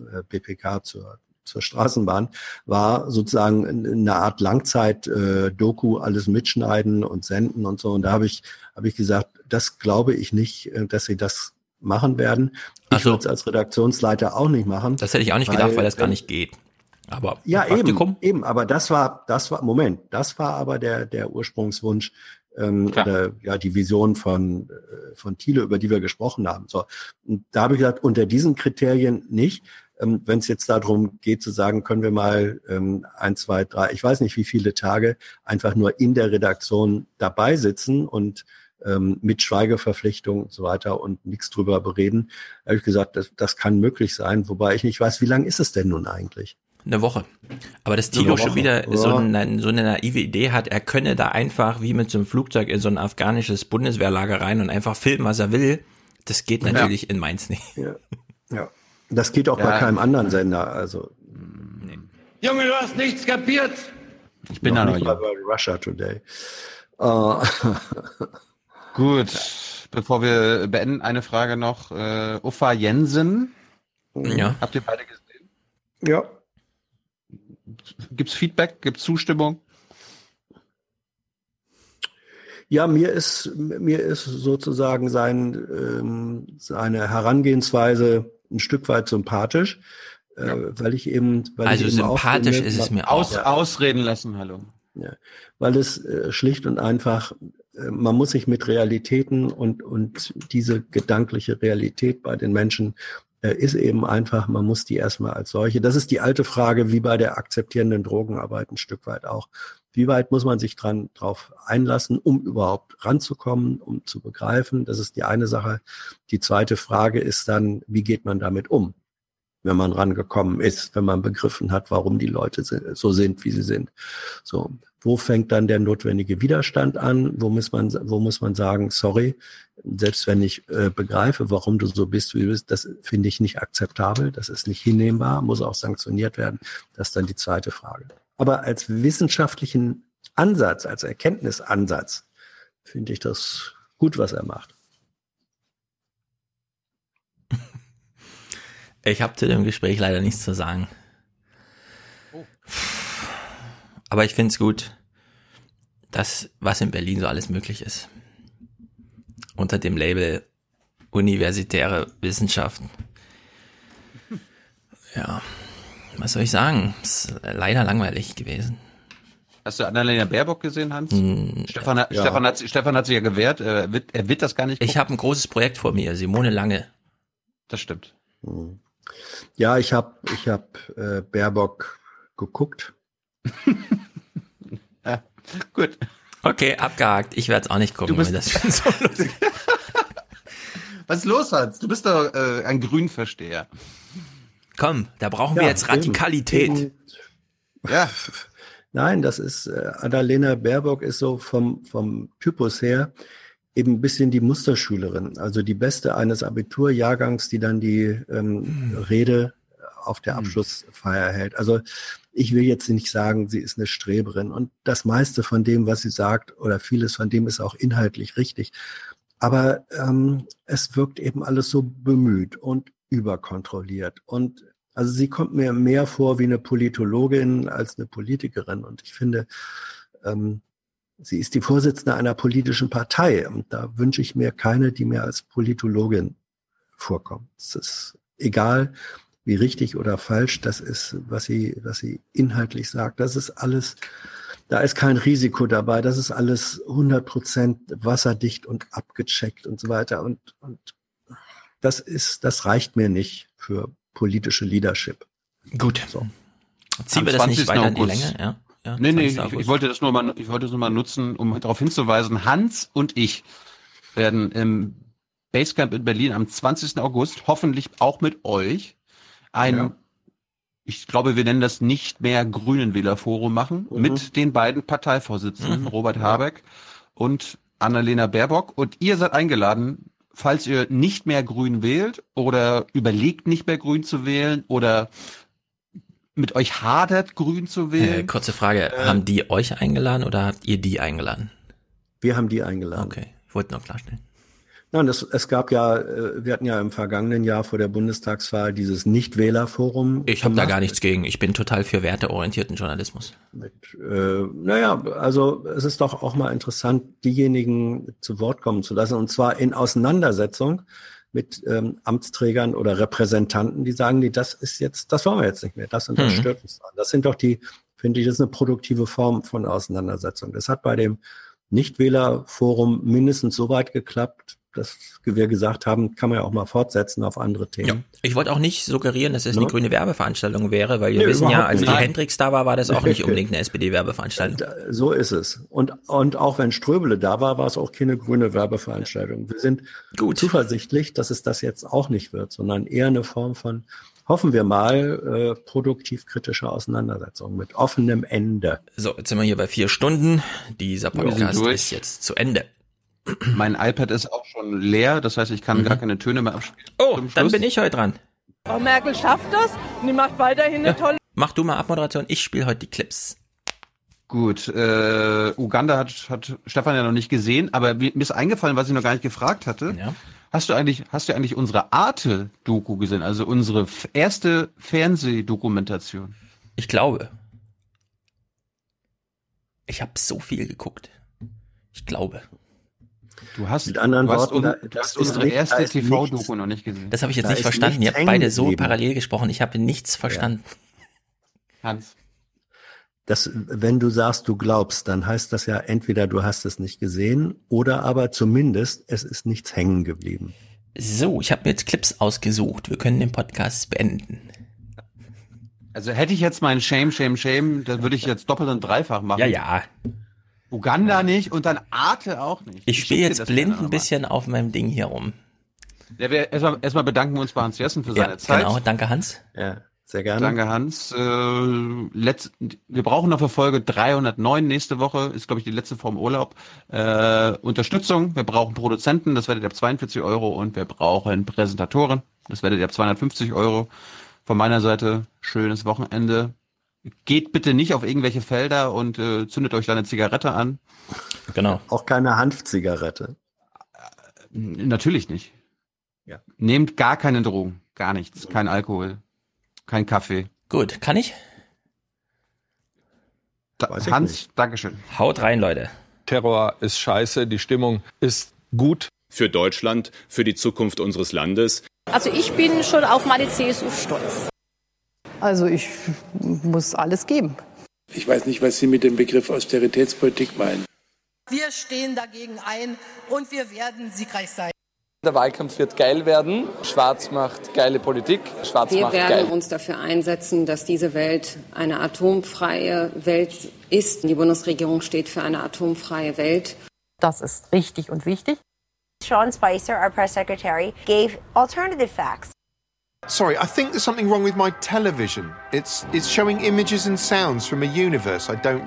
äh, BPK zur, zur Straßenbahn, war sozusagen eine Art Langzeit-Doku, äh, alles mitschneiden und senden und so. Und da habe ich, habe ich gesagt, das glaube ich nicht, dass sie das machen werden. Ich würde es als Redaktionsleiter auch nicht machen. Das hätte ich auch nicht weil, gedacht, weil das gar nicht geht. Aber ja, eben, eben, aber das war, das war, Moment, das war aber der, der Ursprungswunsch ähm, oder ja die Vision von äh, von Thiele, über die wir gesprochen haben. So, und da habe ich gesagt, unter diesen Kriterien nicht. Ähm, Wenn es jetzt darum geht zu sagen, können wir mal ähm, ein, zwei, drei, ich weiß nicht wie viele Tage einfach nur in der Redaktion dabei sitzen und ähm, mit Schweigeverpflichtung und so weiter und nichts drüber bereden. Da habe ich gesagt, das, das kann möglich sein, wobei ich nicht weiß, wie lang ist es denn nun eigentlich? Eine Woche. Aber dass Tilo schon wieder ja. so, eine, so eine naive Idee hat, er könne da einfach wie mit so einem Flugzeug in so ein afghanisches Bundeswehrlager rein und einfach filmen, was er will, das geht natürlich ja. in Mainz nicht. Ja, ja. Das geht auch ja. bei keinem anderen Sender. Also. Nee. Junge, du hast nichts kapiert. Ich bin noch da noch bei Russia Today. Uh, Gut. bevor wir beenden, eine Frage noch. Äh, Uffa Jensen. Ja. Habt ihr beide gesehen? Ja. Gibt's Feedback? Gibt's Zustimmung? Ja, mir ist, mir ist sozusagen sein, ähm, seine Herangehensweise ein Stück weit sympathisch, äh, ja. äh, weil ich eben, weil also ich eben sympathisch finde, ist es mir aus, auch. Ausreden lassen, hallo. Ja, weil es äh, schlicht und einfach, äh, man muss sich mit Realitäten und, und diese gedankliche Realität bei den Menschen äh, ist eben einfach, man muss die erstmal als solche. Das ist die alte Frage, wie bei der akzeptierenden Drogenarbeit ein Stück weit auch. Wie weit muss man sich dran drauf einlassen, um überhaupt ranzukommen, um zu begreifen? Das ist die eine Sache. Die zweite Frage ist dann, wie geht man damit um, wenn man rangekommen ist, wenn man begriffen hat, warum die Leute so sind, wie sie sind. So, wo fängt dann der notwendige Widerstand an? Wo muss man, wo muss man sagen, sorry, selbst wenn ich äh, begreife, warum du so bist, wie du bist, das finde ich nicht akzeptabel, das ist nicht hinnehmbar, muss auch sanktioniert werden. Das ist dann die zweite Frage. Aber als wissenschaftlichen Ansatz, als Erkenntnisansatz, finde ich das gut, was er macht. Ich habe zu dem Gespräch leider nichts zu sagen. Oh. Aber ich finde es gut, dass was in Berlin so alles möglich ist. Unter dem Label universitäre Wissenschaften. Ja was soll ich sagen? Ist leider langweilig gewesen. Hast du Annalena Baerbock gesehen, Hans? Hm, Stefan, hat, ja. Stefan, hat, Stefan hat sich ja gewehrt. Er wird, er wird das gar nicht. Gucken. Ich habe ein großes Projekt vor mir, Simone Lange. Das stimmt. Hm. Ja, ich habe ich hab, äh, Baerbock geguckt. ja, gut. Okay, abgehakt. Ich werde es auch nicht gucken. Du bist das so lustig. Was ist los, Hans? Du bist doch äh, ein Grünversteher. Komm, da brauchen ja, wir jetzt Radikalität. Eben, ja. Nein, das ist, äh, Annalena Baerbock ist so vom, vom Typus her eben ein bisschen die Musterschülerin, also die beste eines Abiturjahrgangs, die dann die ähm, hm. Rede auf der hm. Abschlussfeier hält. Also ich will jetzt nicht sagen, sie ist eine Streberin und das meiste von dem, was sie sagt oder vieles von dem ist auch inhaltlich richtig. Aber ähm, es wirkt eben alles so bemüht und überkontrolliert und also sie kommt mir mehr vor wie eine Politologin als eine Politikerin. Und ich finde, ähm, sie ist die Vorsitzende einer politischen Partei. Und da wünsche ich mir keine, die mir als Politologin vorkommt. Es ist egal, wie richtig oder falsch das ist, was sie, was sie inhaltlich sagt. Das ist alles, da ist kein Risiko dabei. Das ist alles 100 Prozent wasserdicht und abgecheckt und so weiter. Und, und das ist, das reicht mir nicht für politische Leadership. Gut. So. Ziehen wir das nicht weiter in die Länge? Ja. Ja, nee, nee, ich, ich, wollte das nur mal, ich wollte es nur mal nutzen, um darauf hinzuweisen, Hans und ich werden im Basecamp in Berlin am 20. August, hoffentlich auch mit euch, ein, ja. ich glaube, wir nennen das nicht mehr Grünen Wählerforum machen, mhm. mit den beiden Parteivorsitzenden, mhm. Robert Habeck und Annalena Baerbock. Und ihr seid eingeladen, falls ihr nicht mehr grün wählt oder überlegt nicht mehr grün zu wählen oder mit euch hadert, grün zu wählen. Äh, kurze Frage, äh, haben die euch eingeladen oder habt ihr die eingeladen? Wir haben die eingeladen. Okay, ich wollte noch klarstellen. Nein, das, es gab ja, äh, wir hatten ja im vergangenen Jahr vor der Bundestagswahl dieses Nichtwählerforum. Ich habe da gar nichts gegen. Ich bin total für werteorientierten Journalismus. Mit, äh, naja, also es ist doch auch mal interessant, diejenigen zu Wort kommen zu lassen, und zwar in Auseinandersetzung mit ähm, Amtsträgern oder Repräsentanten, die sagen, nee, das ist jetzt, das wollen wir jetzt nicht mehr, das und das mhm. stört uns an. Das sind doch die, finde ich, das ist eine produktive Form von Auseinandersetzung. Das hat bei dem Nichtwählerforum mindestens so weit geklappt, das wir gesagt haben, kann man ja auch mal fortsetzen auf andere Themen. Ja. Ich wollte auch nicht suggerieren, dass es eine grüne Werbeveranstaltung wäre, weil wir nee, wissen ja, als die Hendrix da war, war das auch nicht unbedingt eine SPD-Werbeveranstaltung. So ist es. Und, und auch wenn Ströbele da war, war es auch keine grüne Werbeveranstaltung. Wir sind Gut. zuversichtlich, dass es das jetzt auch nicht wird, sondern eher eine Form von, hoffen wir mal, äh, produktiv-kritischer Auseinandersetzung mit offenem Ende. So, jetzt sind wir hier bei vier Stunden. Dieser Podcast ist jetzt zu Ende. Mein iPad ist auch schon leer, das heißt, ich kann mhm. gar keine Töne mehr abspielen. Oh, dann bin ich heute dran. Frau Merkel schafft das und die macht weiterhin eine ja. tolle. Mach du mal Abmoderation, ich spiele heute die Clips. Gut, äh, Uganda hat, hat Stefan ja noch nicht gesehen, aber mir ist eingefallen, was ich noch gar nicht gefragt hatte. Ja. Hast du eigentlich, hast du eigentlich unsere Arte-Doku gesehen, also unsere erste Fernsehdokumentation? Ich glaube. Ich habe so viel geguckt. Ich glaube. Du hast, Mit anderen du hast, Worten, un, du hast unsere nicht, erste TV-Doku noch nicht gesehen. Das habe ich jetzt da nicht verstanden. Ihr habt beide so parallel gesprochen. Ich habe nichts verstanden. Ja. Hans. Das, wenn du sagst, du glaubst, dann heißt das ja entweder du hast es nicht gesehen oder aber zumindest es ist nichts hängen geblieben. So, ich habe mir jetzt Clips ausgesucht. Wir können den Podcast beenden. Also hätte ich jetzt meinen Shame, Shame, Shame, dann würde ich jetzt doppelt und dreifach machen. Ja, ja. Uganda nicht und dann Arte auch nicht. Ich, ich spiele jetzt blind ein bisschen auf meinem Ding hier rum. Ja, wir erstmal, erstmal bedanken wir uns bei Hans Jessen für seine ja, Zeit. Genau, danke Hans. Ja, sehr gerne. Danke Hans. Äh, letzt, wir brauchen noch für Folge 309 nächste Woche, ist glaube ich die letzte Form Urlaub. Äh, Unterstützung, wir brauchen Produzenten, das werdet ihr ab 42 Euro und wir brauchen Präsentatoren, das werdet ihr ab 250 Euro. Von meiner Seite schönes Wochenende. Geht bitte nicht auf irgendwelche Felder und äh, zündet euch da eine Zigarette an. Genau. Auch keine Hanfzigarette. Äh, natürlich nicht. Ja. Nehmt gar keine Drogen, gar nichts, kein Alkohol, kein Kaffee. Gut, kann ich? Da, Hans, nicht. Dankeschön. Haut rein, Leute. Terror ist scheiße, die Stimmung ist gut. Für Deutschland, für die Zukunft unseres Landes. Also ich bin schon auf meine CSU stolz. Also ich muss alles geben. Ich weiß nicht, was Sie mit dem Begriff Austeritätspolitik meinen. Wir stehen dagegen ein und wir werden siegreich sein. Der Wahlkampf wird geil werden. Schwarz macht geile Politik. Schwarz wir macht geil. Wir werden uns dafür einsetzen, dass diese Welt eine atomfreie Welt ist. Die Bundesregierung steht für eine atomfreie Welt. Das ist richtig und wichtig. Sean Spicer, our press secretary, gave alternative facts. Sorry, I think there's something wrong with my television. It's, it's showing images and sounds from a universe I don't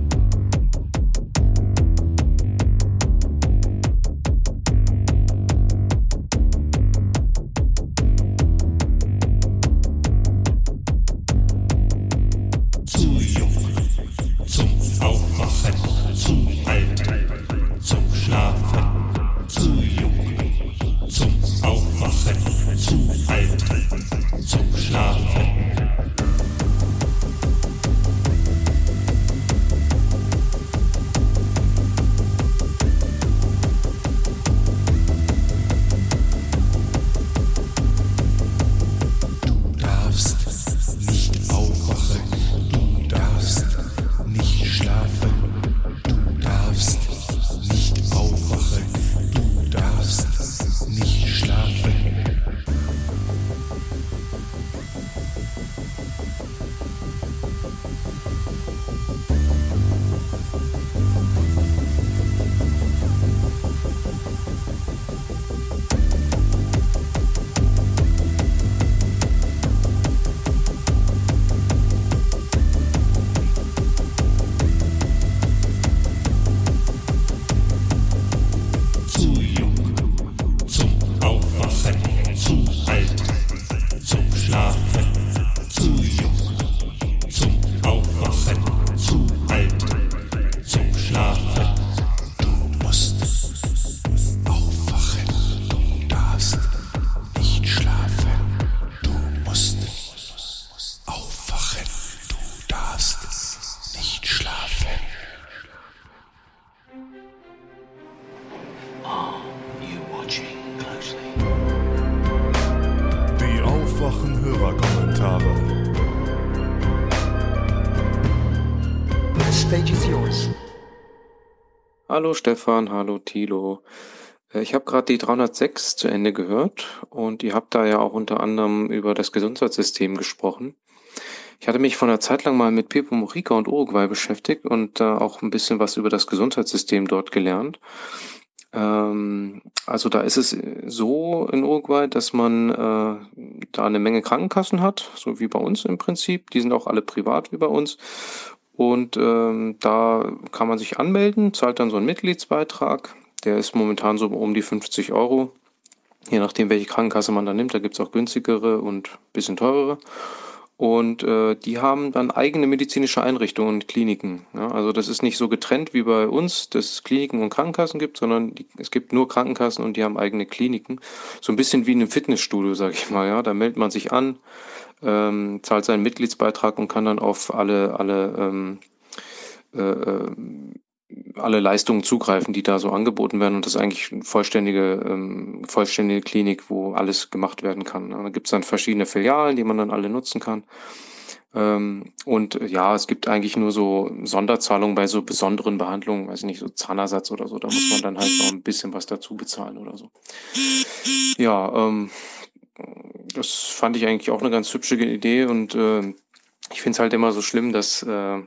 Hallo Stefan, hallo Thilo. Äh, ich habe gerade die 306 zu Ende gehört und ihr habt da ja auch unter anderem über das Gesundheitssystem gesprochen. Ich hatte mich vor einer Zeit lang mal mit Pepo Morica und Uruguay beschäftigt und äh, auch ein bisschen was über das Gesundheitssystem dort gelernt. Ähm, also da ist es so in Uruguay, dass man äh, da eine Menge Krankenkassen hat, so wie bei uns im Prinzip. Die sind auch alle privat wie bei uns. Und ähm, da kann man sich anmelden, zahlt dann so einen Mitgliedsbeitrag. Der ist momentan so um die 50 Euro. Je nachdem, welche Krankenkasse man da nimmt, da gibt's auch günstigere und bisschen teurere. Und äh, die haben dann eigene medizinische Einrichtungen und Kliniken. Ja, also das ist nicht so getrennt wie bei uns, dass es Kliniken und Krankenkassen gibt, sondern die, es gibt nur Krankenkassen und die haben eigene Kliniken. So ein bisschen wie in einem Fitnessstudio, sage ich mal. Ja, da meldet man sich an, ähm, zahlt seinen Mitgliedsbeitrag und kann dann auf alle alle ähm, äh, äh alle Leistungen zugreifen, die da so angeboten werden. Und das ist eigentlich eine vollständige, ähm, vollständige Klinik, wo alles gemacht werden kann. Da gibt es dann verschiedene Filialen, die man dann alle nutzen kann. Ähm, und ja, es gibt eigentlich nur so Sonderzahlungen bei so besonderen Behandlungen, weiß ich nicht, so Zahnersatz oder so. Da muss man dann halt noch ein bisschen was dazu bezahlen oder so. Ja, ähm, das fand ich eigentlich auch eine ganz hübsche Idee und äh, ich finde es halt immer so schlimm, dass äh,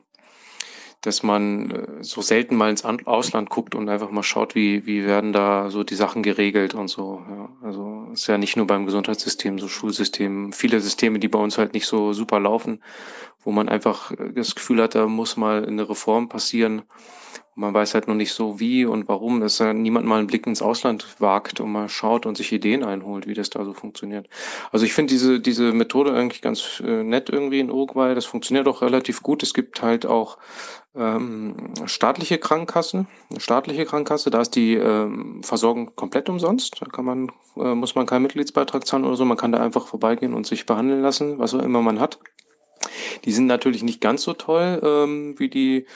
dass man äh, so selten mal ins Ausland guckt und einfach mal schaut, wie, wie werden da so die Sachen geregelt und so. Ja. Also ist ja nicht nur beim Gesundheitssystem, so Schulsystem, viele Systeme, die bei uns halt nicht so super laufen, wo man einfach das Gefühl hat, da muss mal eine Reform passieren man weiß halt noch nicht so wie und warum, dass niemand mal einen Blick ins Ausland wagt und mal schaut und sich Ideen einholt, wie das da so funktioniert. Also ich finde diese, diese Methode eigentlich ganz äh, nett irgendwie in Uruguay. Das funktioniert auch relativ gut. Es gibt halt auch ähm, staatliche Krankenkassen, eine staatliche Krankenkasse, da ist die ähm, Versorgung komplett umsonst. Da kann man, äh, muss man keinen Mitgliedsbeitrag zahlen oder so. Man kann da einfach vorbeigehen und sich behandeln lassen, was auch immer man hat. Die sind natürlich nicht ganz so toll ähm, wie die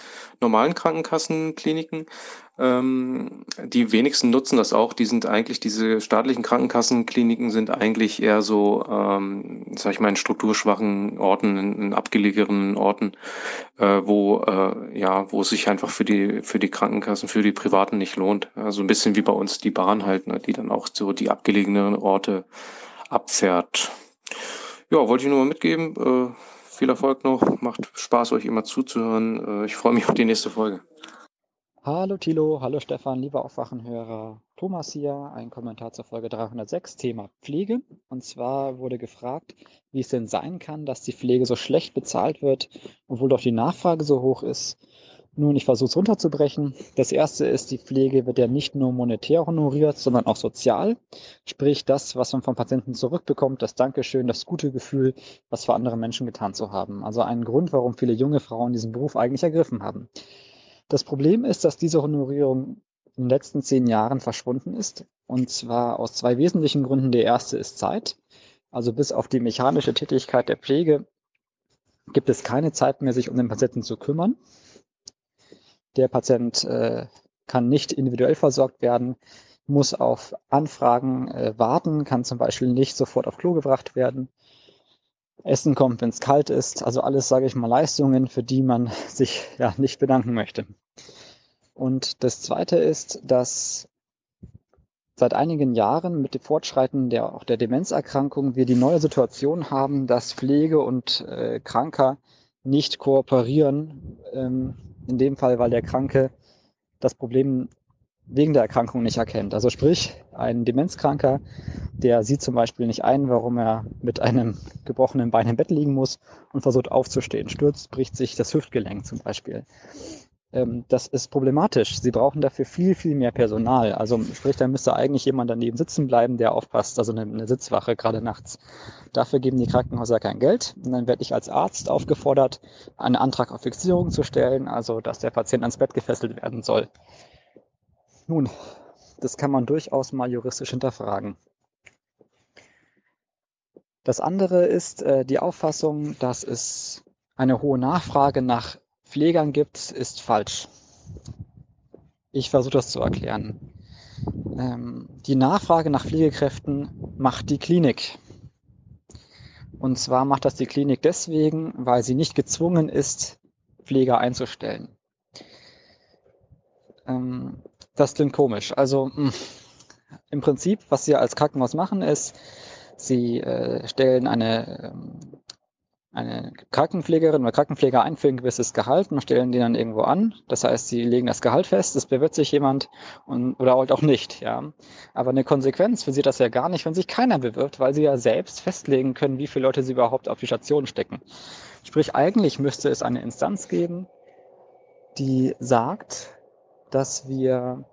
normalen Krankenkassenkliniken. Ähm, die wenigsten nutzen das auch. Die sind eigentlich, diese staatlichen Krankenkassenkliniken sind eigentlich eher so, ähm, sag ich mal, in strukturschwachen Orten, in, in abgelegenen Orten, äh, wo, äh, ja, wo es sich einfach für die, für die Krankenkassen, für die Privaten nicht lohnt. Also ein bisschen wie bei uns die Bahn halt, ne, die dann auch so die abgelegenen Orte abfährt. Ja, wollte ich nur mal mitgeben. Äh, viel Erfolg noch. Macht Spaß, euch immer zuzuhören. Äh, ich freue mich auf die nächste Folge. Hallo Tilo, hallo Stefan, lieber Aufwachenhörer. Thomas hier, ein Kommentar zur Folge 306, Thema Pflege. Und zwar wurde gefragt, wie es denn sein kann, dass die Pflege so schlecht bezahlt wird, obwohl doch die Nachfrage so hoch ist. Nun, ich versuche es runterzubrechen. Das erste ist, die Pflege wird ja nicht nur monetär honoriert, sondern auch sozial. Sprich, das, was man vom Patienten zurückbekommt, das Dankeschön, das gute Gefühl, was für andere Menschen getan zu haben. Also ein Grund, warum viele junge Frauen diesen Beruf eigentlich ergriffen haben. Das Problem ist, dass diese Honorierung in den letzten zehn Jahren verschwunden ist. Und zwar aus zwei wesentlichen Gründen. Der erste ist Zeit. Also bis auf die mechanische Tätigkeit der Pflege gibt es keine Zeit mehr, sich um den Patienten zu kümmern. Der Patient äh, kann nicht individuell versorgt werden, muss auf Anfragen äh, warten, kann zum Beispiel nicht sofort auf Klo gebracht werden. Essen kommt, wenn es kalt ist. Also alles, sage ich mal, Leistungen, für die man sich ja nicht bedanken möchte. Und das Zweite ist, dass seit einigen Jahren mit dem Fortschreiten der auch der Demenzerkrankung wir die neue Situation haben, dass Pflege und äh, Kranker nicht kooperieren. Ähm, in dem Fall, weil der Kranke das Problem wegen der Erkrankung nicht erkennt. Also sprich, ein Demenzkranker, der sieht zum Beispiel nicht ein, warum er mit einem gebrochenen Bein im Bett liegen muss und versucht aufzustehen, stürzt, bricht sich das Hüftgelenk zum Beispiel das ist problematisch. Sie brauchen dafür viel, viel mehr Personal. Also sprich, da müsste eigentlich jemand daneben sitzen bleiben, der aufpasst, also eine, eine Sitzwache gerade nachts. Dafür geben die Krankenhäuser kein Geld. Und dann werde ich als Arzt aufgefordert, einen Antrag auf Fixierung zu stellen, also dass der Patient ans Bett gefesselt werden soll. Nun, das kann man durchaus mal juristisch hinterfragen. Das andere ist äh, die Auffassung, dass es eine hohe Nachfrage nach Pflegern gibt, ist falsch. Ich versuche das zu erklären. Ähm, die Nachfrage nach Pflegekräften macht die Klinik. Und zwar macht das die Klinik deswegen, weil sie nicht gezwungen ist, Pfleger einzustellen. Ähm, das klingt komisch. Also mh, hm, im Prinzip, was sie als Krankenhaus machen, ist, sie äh, stellen eine ähm, eine Krankenpflegerin oder Krankenpfleger ein ein gewisses Gehalt und stellen die dann irgendwo an. Das heißt, sie legen das Gehalt fest, es bewirbt sich jemand und, oder halt auch nicht, ja. Aber eine Konsequenz für sie das ja gar nicht, wenn sich keiner bewirbt, weil sie ja selbst festlegen können, wie viele Leute sie überhaupt auf die Station stecken. Sprich, eigentlich müsste es eine Instanz geben, die sagt, dass wir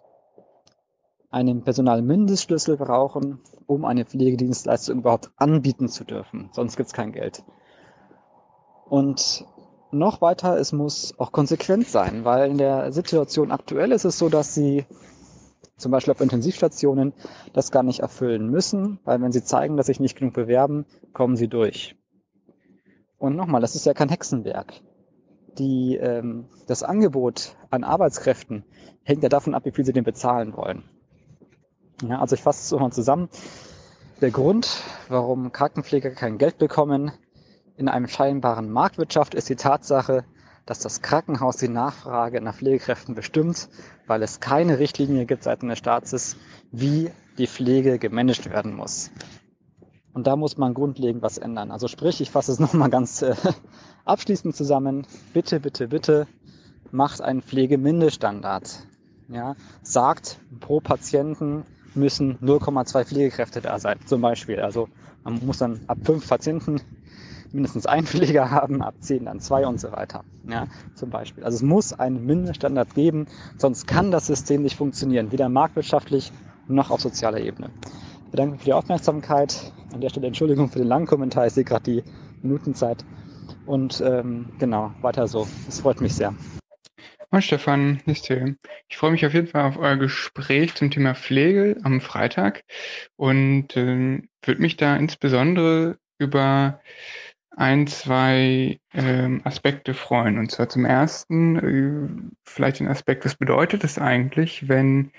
einen Personalmindestschlüssel brauchen, um eine Pflegedienstleistung überhaupt anbieten zu dürfen. Sonst gibt es kein Geld. Und noch weiter, es muss auch konsequent sein, weil in der Situation aktuell ist es so, dass sie zum Beispiel auf Intensivstationen das gar nicht erfüllen müssen, weil wenn sie zeigen, dass sich nicht genug bewerben, kommen sie durch. Und nochmal, das ist ja kein Hexenwerk. Die, ähm, das Angebot an Arbeitskräften hängt ja davon ab, wie viel sie denn bezahlen wollen. Ja, also ich fasse es nochmal zusammen. Der Grund, warum Krankenpfleger kein Geld bekommen, in einem scheinbaren Marktwirtschaft ist die Tatsache, dass das Krankenhaus die Nachfrage nach Pflegekräften bestimmt, weil es keine Richtlinie gibt seitens des Staates, wie die Pflege gemanagt werden muss. Und da muss man grundlegend was ändern. Also sprich, ich fasse es nochmal ganz äh, abschließend zusammen. Bitte, bitte, bitte macht einen Pflegemindeststandard. Ja, sagt, pro Patienten müssen 0,2 Pflegekräfte da sein, zum Beispiel. Also man muss dann ab fünf Patienten mindestens einen Pfleger haben, ab zehn dann zwei und so weiter. Ja, zum Beispiel. Also es muss einen Mindeststandard geben, sonst kann das System nicht funktionieren, weder marktwirtschaftlich noch auf sozialer Ebene. Ich bedanke mich für die Aufmerksamkeit. An der Stelle Entschuldigung für den langen Kommentar. Ich sehe gerade die Minutenzeit. Und ähm, genau, weiter so. Es freut mich sehr. Moin Stefan, Till. Ich freue mich auf jeden Fall auf euer Gespräch zum Thema Pflege am Freitag und äh, würde mich da insbesondere über ein, zwei ähm, Aspekte freuen. Und zwar zum ersten äh, vielleicht den Aspekt, was bedeutet es eigentlich, wenn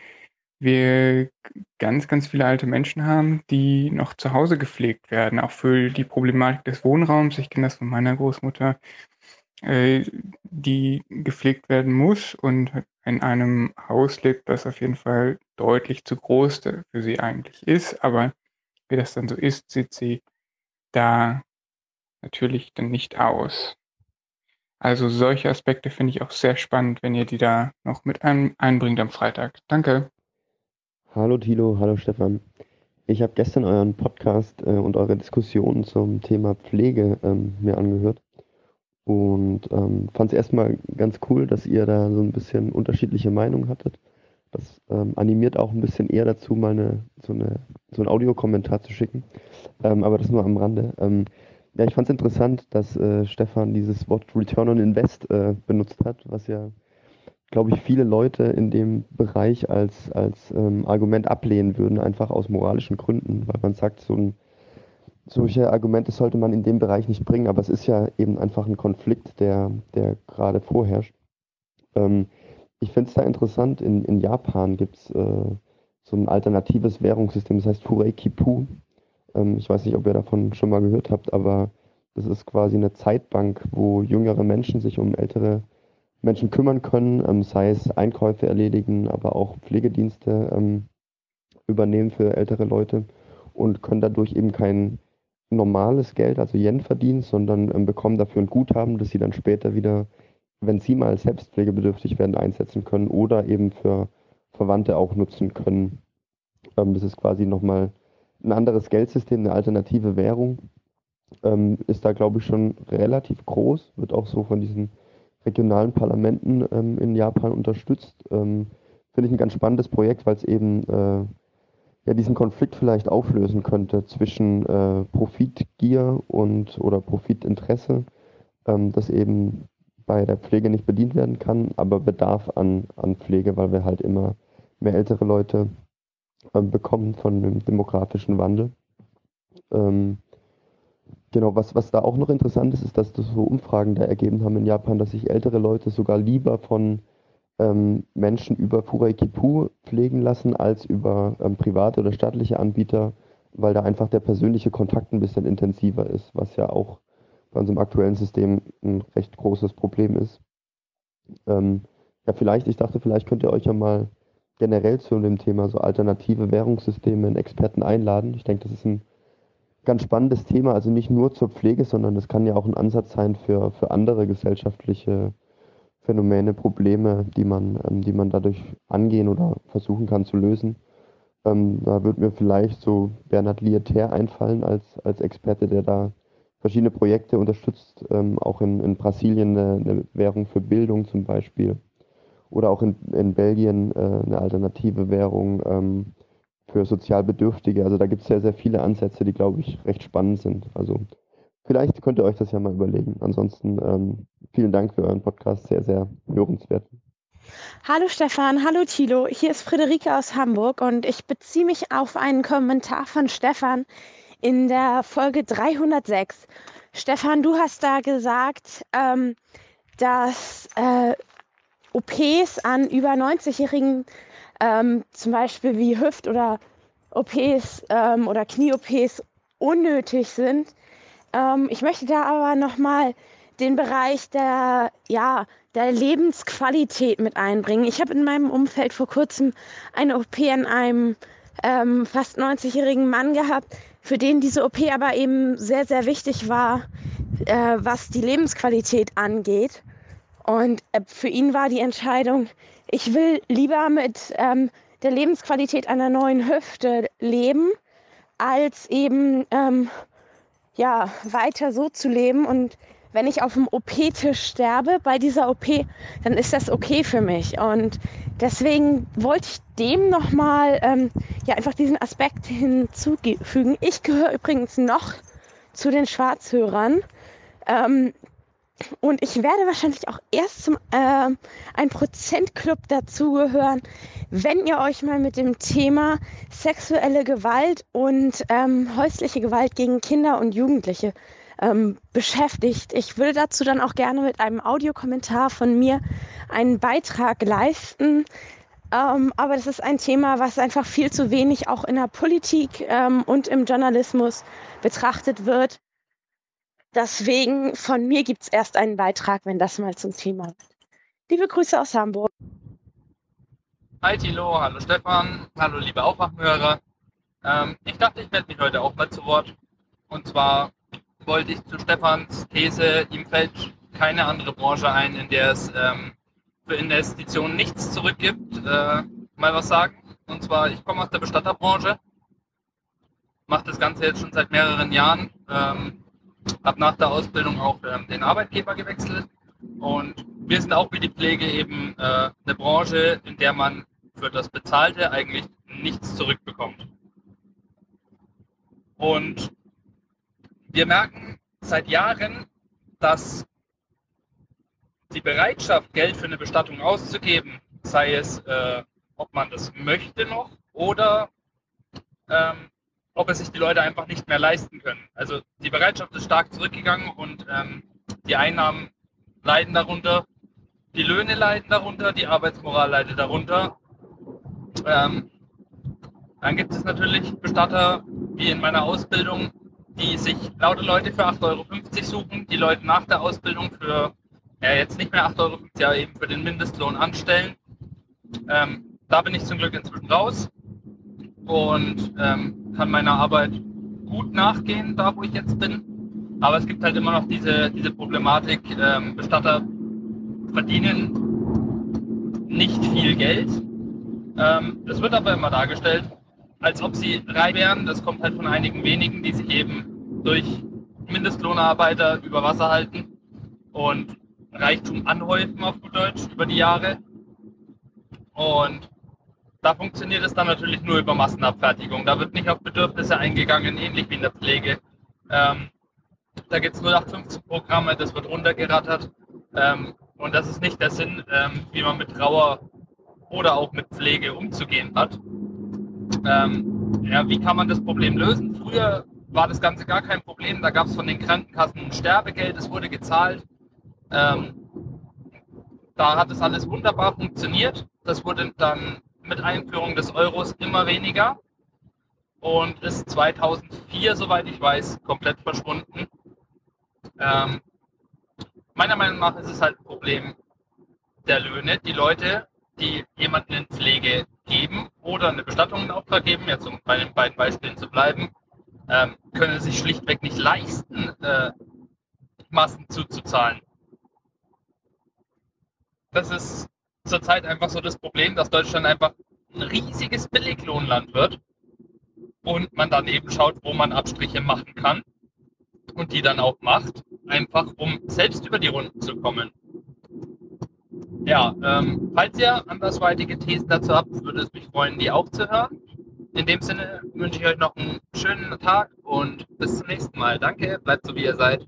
wir ganz, ganz viele alte Menschen haben, die noch zu Hause gepflegt werden, auch für die Problematik des Wohnraums. Ich kenne das von meiner Großmutter, äh, die gepflegt werden muss und in einem Haus lebt, das auf jeden Fall deutlich zu groß für sie eigentlich ist. Aber wie das dann so ist, sieht sie da natürlich dann nicht aus. Also solche Aspekte finde ich auch sehr spannend, wenn ihr die da noch mit ein einbringt am Freitag. Danke. Hallo Thilo, hallo Stefan. Ich habe gestern euren Podcast äh, und eure Diskussion zum Thema Pflege ähm, mir angehört und ähm, fand es erstmal ganz cool, dass ihr da so ein bisschen unterschiedliche Meinungen hattet. Das ähm, animiert auch ein bisschen eher dazu, mal eine, so, eine, so einen Audiokommentar zu schicken. Ähm, aber das nur am Rande. Ja, ich fand es interessant, dass äh, Stefan dieses Wort Return on Invest äh, benutzt hat, was ja, glaube ich, viele Leute in dem Bereich als, als ähm, Argument ablehnen würden, einfach aus moralischen Gründen, weil man sagt, so ein, solche Argumente sollte man in dem Bereich nicht bringen, aber es ist ja eben einfach ein Konflikt, der, der gerade vorherrscht. Ähm, ich finde es da interessant, in, in Japan gibt es äh, so ein alternatives Währungssystem, das heißt Furei Kipu. Ähm, ich weiß nicht, ob ihr davon schon mal gehört habt, aber das ist quasi eine Zeitbank, wo jüngere Menschen sich um ältere Menschen kümmern können, ähm, sei es Einkäufe erledigen, aber auch Pflegedienste ähm, übernehmen für ältere Leute und können dadurch eben kein normales Geld, also Yen verdienen, sondern ähm, bekommen dafür ein Guthaben, das sie dann später wieder, wenn sie mal selbstpflegebedürftig werden, einsetzen können oder eben für Verwandte auch nutzen können. Ähm, das ist quasi nochmal ein anderes Geldsystem, eine alternative Währung, ähm, ist da, glaube ich, schon relativ groß, wird auch so von diesen regionalen Parlamenten ähm, in Japan unterstützt. Ähm, Finde ich ein ganz spannendes Projekt, weil es eben äh, ja diesen Konflikt vielleicht auflösen könnte zwischen äh, Profitgier und oder Profitinteresse, ähm, das eben bei der Pflege nicht bedient werden kann, aber Bedarf an, an Pflege, weil wir halt immer mehr ältere Leute bekommen von dem demografischen Wandel. Ähm, genau, was, was da auch noch interessant ist, ist, dass das so Umfragen da ergeben haben in Japan, dass sich ältere Leute sogar lieber von ähm, Menschen über Furaikipu pflegen lassen als über ähm, private oder staatliche Anbieter, weil da einfach der persönliche Kontakt ein bisschen intensiver ist, was ja auch bei unserem aktuellen System ein recht großes Problem ist. Ähm, ja, vielleicht, ich dachte, vielleicht könnt ihr euch ja mal generell zu dem Thema so alternative Währungssysteme einen Experten einladen. Ich denke, das ist ein ganz spannendes Thema, also nicht nur zur Pflege, sondern es kann ja auch ein Ansatz sein für, für andere gesellschaftliche Phänomene, Probleme, die man, ähm, die man dadurch angehen oder versuchen kann zu lösen. Ähm, da wird mir vielleicht so Bernhard Lietaer einfallen als, als Experte, der da verschiedene Projekte unterstützt, ähm, auch in, in Brasilien eine, eine, Währung für Bildung zum Beispiel oder auch in, in Belgien äh, eine alternative Währung ähm, für Sozialbedürftige. Also da gibt es sehr, sehr viele Ansätze, die, glaube ich, recht spannend sind. Also vielleicht könnt ihr euch das ja mal überlegen. Ansonsten ähm, vielen Dank für euren Podcast, sehr, sehr hörenswert. Hallo Stefan, hallo Thilo, hier ist Friederike aus Hamburg und ich beziehe mich auf einen Kommentar von Stefan in der Folge 306. Stefan, du hast da gesagt, ähm, dass äh, OPs an über 90-Jährigen ähm, zum Beispiel wie Hüft- oder OPs ähm, oder Knie-OPs unnötig sind. Ähm, ich möchte da aber nochmal den Bereich der, ja, der Lebensqualität mit einbringen. Ich habe in meinem Umfeld vor kurzem eine OP an einem ähm, fast 90-jährigen Mann gehabt, für den diese OP aber eben sehr, sehr wichtig war, äh, was die Lebensqualität angeht. Und äh, für ihn war die Entscheidung, ich will lieber mit ähm, der Lebensqualität einer neuen Hüfte leben, als eben ähm, ja, weiter so zu leben. Und wenn ich auf dem OP-Tisch sterbe bei dieser OP, dann ist das okay für mich. Und deswegen wollte ich dem nochmal ähm, ja, einfach diesen Aspekt hinzufügen. Ich gehöre übrigens noch zu den Schwarzhörern. Ähm, und ich werde wahrscheinlich auch erst zum äh, ein Prozentclub dazugehören, wenn ihr euch mal mit dem Thema sexuelle Gewalt und ähm, häusliche Gewalt gegen Kinder und Jugendliche ähm, beschäftigt. Ich würde dazu dann auch gerne mit einem Audiokommentar von mir einen Beitrag leisten. Ähm, aber das ist ein Thema, was einfach viel zu wenig auch in der Politik ähm, und im Journalismus betrachtet wird. Deswegen von mir gibt es erst einen Beitrag, wenn das mal zum Thema wird. Liebe Grüße aus Hamburg. Hi Tilo, hallo Stefan, hallo liebe Aufwachhörer. Ähm, ich dachte, ich melde mich heute auch mal zu Wort. Und zwar wollte ich zu Stefans These, ihm fällt keine andere Branche ein, in der es ähm, für Investitionen nichts zurückgibt, äh, mal was sagen. Und zwar, ich komme aus der Bestatterbranche, mache das Ganze jetzt schon seit mehreren Jahren. Ähm, habe nach der Ausbildung auch ähm, den Arbeitgeber gewechselt und wir sind auch wie die Pflege eben äh, eine Branche, in der man für das Bezahlte eigentlich nichts zurückbekommt. Und wir merken seit Jahren, dass die Bereitschaft, Geld für eine Bestattung auszugeben, sei es, äh, ob man das möchte noch oder ähm, ob es sich die Leute einfach nicht mehr leisten können. Also die Bereitschaft ist stark zurückgegangen und ähm, die Einnahmen leiden darunter, die Löhne leiden darunter, die Arbeitsmoral leidet darunter. Ähm, dann gibt es natürlich Bestatter, wie in meiner Ausbildung, die sich lauter Leute für 8,50 Euro suchen, die Leute nach der Ausbildung für ja, jetzt nicht mehr 8,50 Euro, aber eben für den Mindestlohn anstellen. Ähm, da bin ich zum Glück inzwischen raus und ähm, kann meiner Arbeit gut nachgehen, da wo ich jetzt bin. Aber es gibt halt immer noch diese, diese Problematik, ähm, Bestatter verdienen nicht viel Geld. Ähm, das wird aber immer dargestellt, als ob sie reich wären. Das kommt halt von einigen wenigen, die sich eben durch Mindestlohnarbeiter über Wasser halten und Reichtum anhäufen auf gut Deutsch über die Jahre. Und da funktioniert es dann natürlich nur über Massenabfertigung. Da wird nicht auf Bedürfnisse eingegangen, ähnlich wie in der Pflege. Ähm, da gibt es 0815-Programme, das wird runtergerattert. Ähm, und das ist nicht der Sinn, ähm, wie man mit Trauer oder auch mit Pflege umzugehen hat. Ähm, ja, wie kann man das Problem lösen? Früher war das Ganze gar kein Problem. Da gab es von den Krankenkassen ein Sterbegeld, es wurde gezahlt. Ähm, da hat es alles wunderbar funktioniert. Das wurde dann mit Einführung des Euros immer weniger und ist 2004, soweit ich weiß, komplett verschwunden. Ähm, meiner Meinung nach ist es halt ein Problem der Löhne. Die Leute, die jemanden in Pflege geben oder eine Bestattung in Auftrag geben, jetzt um bei den beiden Beispielen zu bleiben, ähm, können sich schlichtweg nicht leisten, äh, Massen zuzuzahlen. Das ist zurzeit einfach so das Problem, dass Deutschland einfach ein riesiges Billiglohnland wird und man dann eben schaut, wo man Abstriche machen kann und die dann auch macht, einfach um selbst über die Runden zu kommen. Ja, ähm, falls ihr andersweitige Thesen dazu habt, würde es mich freuen, die auch zu hören. In dem Sinne wünsche ich euch noch einen schönen Tag und bis zum nächsten Mal. Danke, bleibt so wie ihr seid.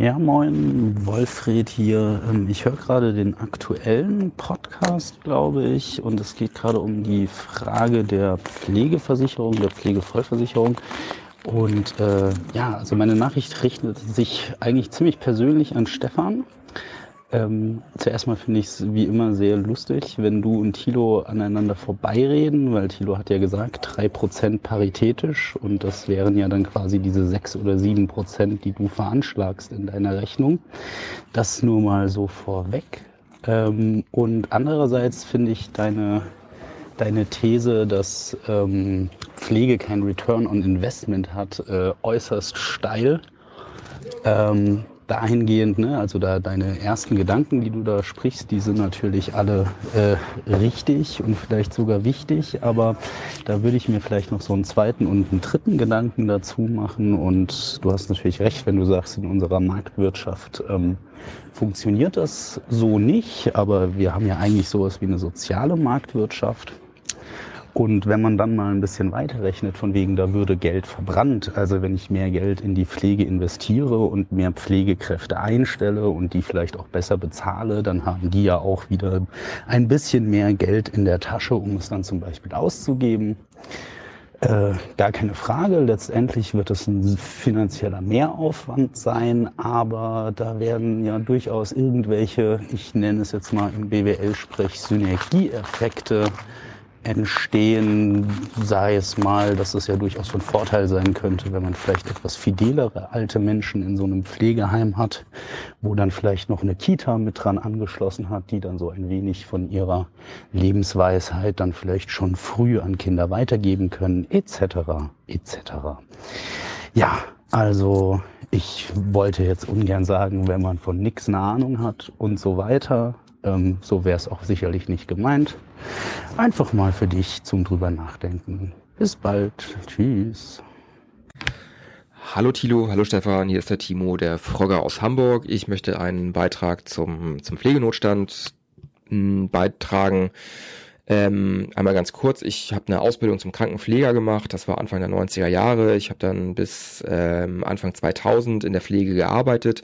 Ja, moin, Wolfred hier. Ähm, ich höre gerade den aktuellen Podcast, glaube ich, und es geht gerade um die Frage der Pflegeversicherung, der Pflegevollversicherung. Und äh, ja, also meine Nachricht richtet sich eigentlich ziemlich persönlich an Stefan. Ähm, zuerst mal finde ich es wie immer sehr lustig, wenn du und Thilo aneinander vorbeireden, weil Thilo hat ja gesagt, drei Prozent paritätisch und das wären ja dann quasi diese sechs oder sieben Prozent, die du veranschlagst in deiner Rechnung. Das nur mal so vorweg. Ähm, und andererseits finde ich deine, deine These, dass ähm, Pflege kein Return on Investment hat, äh, äußerst steil. Ähm, dahingehend, ne, also da deine ersten Gedanken, die du da sprichst, die sind natürlich alle äh, richtig und vielleicht sogar wichtig, aber da würde ich mir vielleicht noch so einen zweiten und einen dritten Gedanken dazu machen und du hast natürlich recht, wenn du sagst, in unserer Marktwirtschaft ähm, funktioniert das so nicht, aber wir haben ja eigentlich sowas wie eine soziale Marktwirtschaft. Und wenn man dann mal ein bisschen weiterrechnet, von wegen, da würde Geld verbrannt, also wenn ich mehr Geld in die Pflege investiere und mehr Pflegekräfte einstelle und die vielleicht auch besser bezahle, dann haben die ja auch wieder ein bisschen mehr Geld in der Tasche, um es dann zum Beispiel auszugeben. Äh, gar keine Frage. Letztendlich wird es ein finanzieller Mehraufwand sein, aber da werden ja durchaus irgendwelche, ich nenne es jetzt mal im BWL-Sprech, Synergieeffekte entstehen, sei es mal, dass es ja durchaus von Vorteil sein könnte, wenn man vielleicht etwas fidelere alte Menschen in so einem Pflegeheim hat, wo dann vielleicht noch eine Kita mit dran angeschlossen hat, die dann so ein wenig von ihrer Lebensweisheit dann vielleicht schon früh an Kinder weitergeben können, etc. etc. Ja, also ich wollte jetzt ungern sagen, wenn man von nichts eine Ahnung hat und so weiter, ähm, so wäre es auch sicherlich nicht gemeint. Einfach mal für dich zum drüber nachdenken. Bis bald. Tschüss. Hallo Thilo, hallo Stefan, hier ist der Timo, der Frogger aus Hamburg. Ich möchte einen Beitrag zum, zum Pflegenotstand hm, beitragen. Ähm, einmal ganz kurz, ich habe eine Ausbildung zum Krankenpfleger gemacht, das war Anfang der 90er Jahre. Ich habe dann bis ähm, Anfang 2000 in der Pflege gearbeitet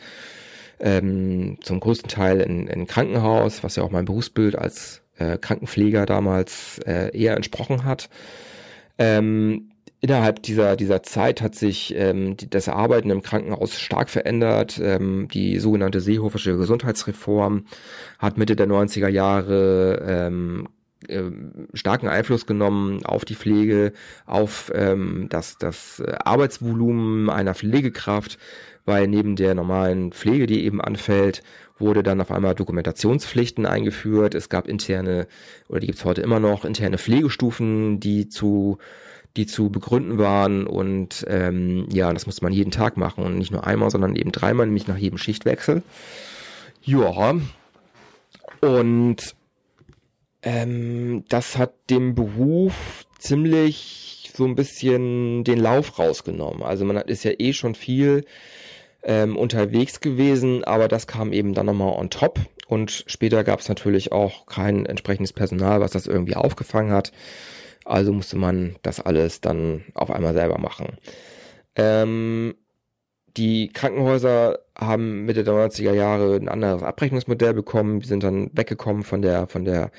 ähm, zum größten Teil in, in Krankenhaus, was ja auch mein Berufsbild als äh, Krankenpfleger damals äh, eher entsprochen hat. Ähm, innerhalb dieser, dieser Zeit hat sich ähm, die, das Arbeiten im Krankenhaus stark verändert. Ähm, die sogenannte Seehofische Gesundheitsreform hat Mitte der 90er Jahre ähm, äh, starken Einfluss genommen auf die Pflege, auf ähm, das, das Arbeitsvolumen einer Pflegekraft, weil neben der normalen Pflege, die eben anfällt, wurde dann auf einmal Dokumentationspflichten eingeführt. Es gab interne, oder die gibt es heute immer noch, interne Pflegestufen, die zu die zu begründen waren und ähm, ja, das musste man jeden Tag machen und nicht nur einmal, sondern eben dreimal, nämlich nach jedem Schichtwechsel. Ja, und ähm, das hat dem Beruf ziemlich so ein bisschen den Lauf rausgenommen. Also man hat, ist ja eh schon viel ähm, unterwegs gewesen, aber das kam eben dann nochmal on top. Und später gab es natürlich auch kein entsprechendes Personal, was das irgendwie aufgefangen hat. Also musste man das alles dann auf einmal selber machen. Ähm, die Krankenhäuser haben Mitte der 90er Jahre ein anderes Abrechnungsmodell bekommen. Wir sind dann weggekommen von der, von der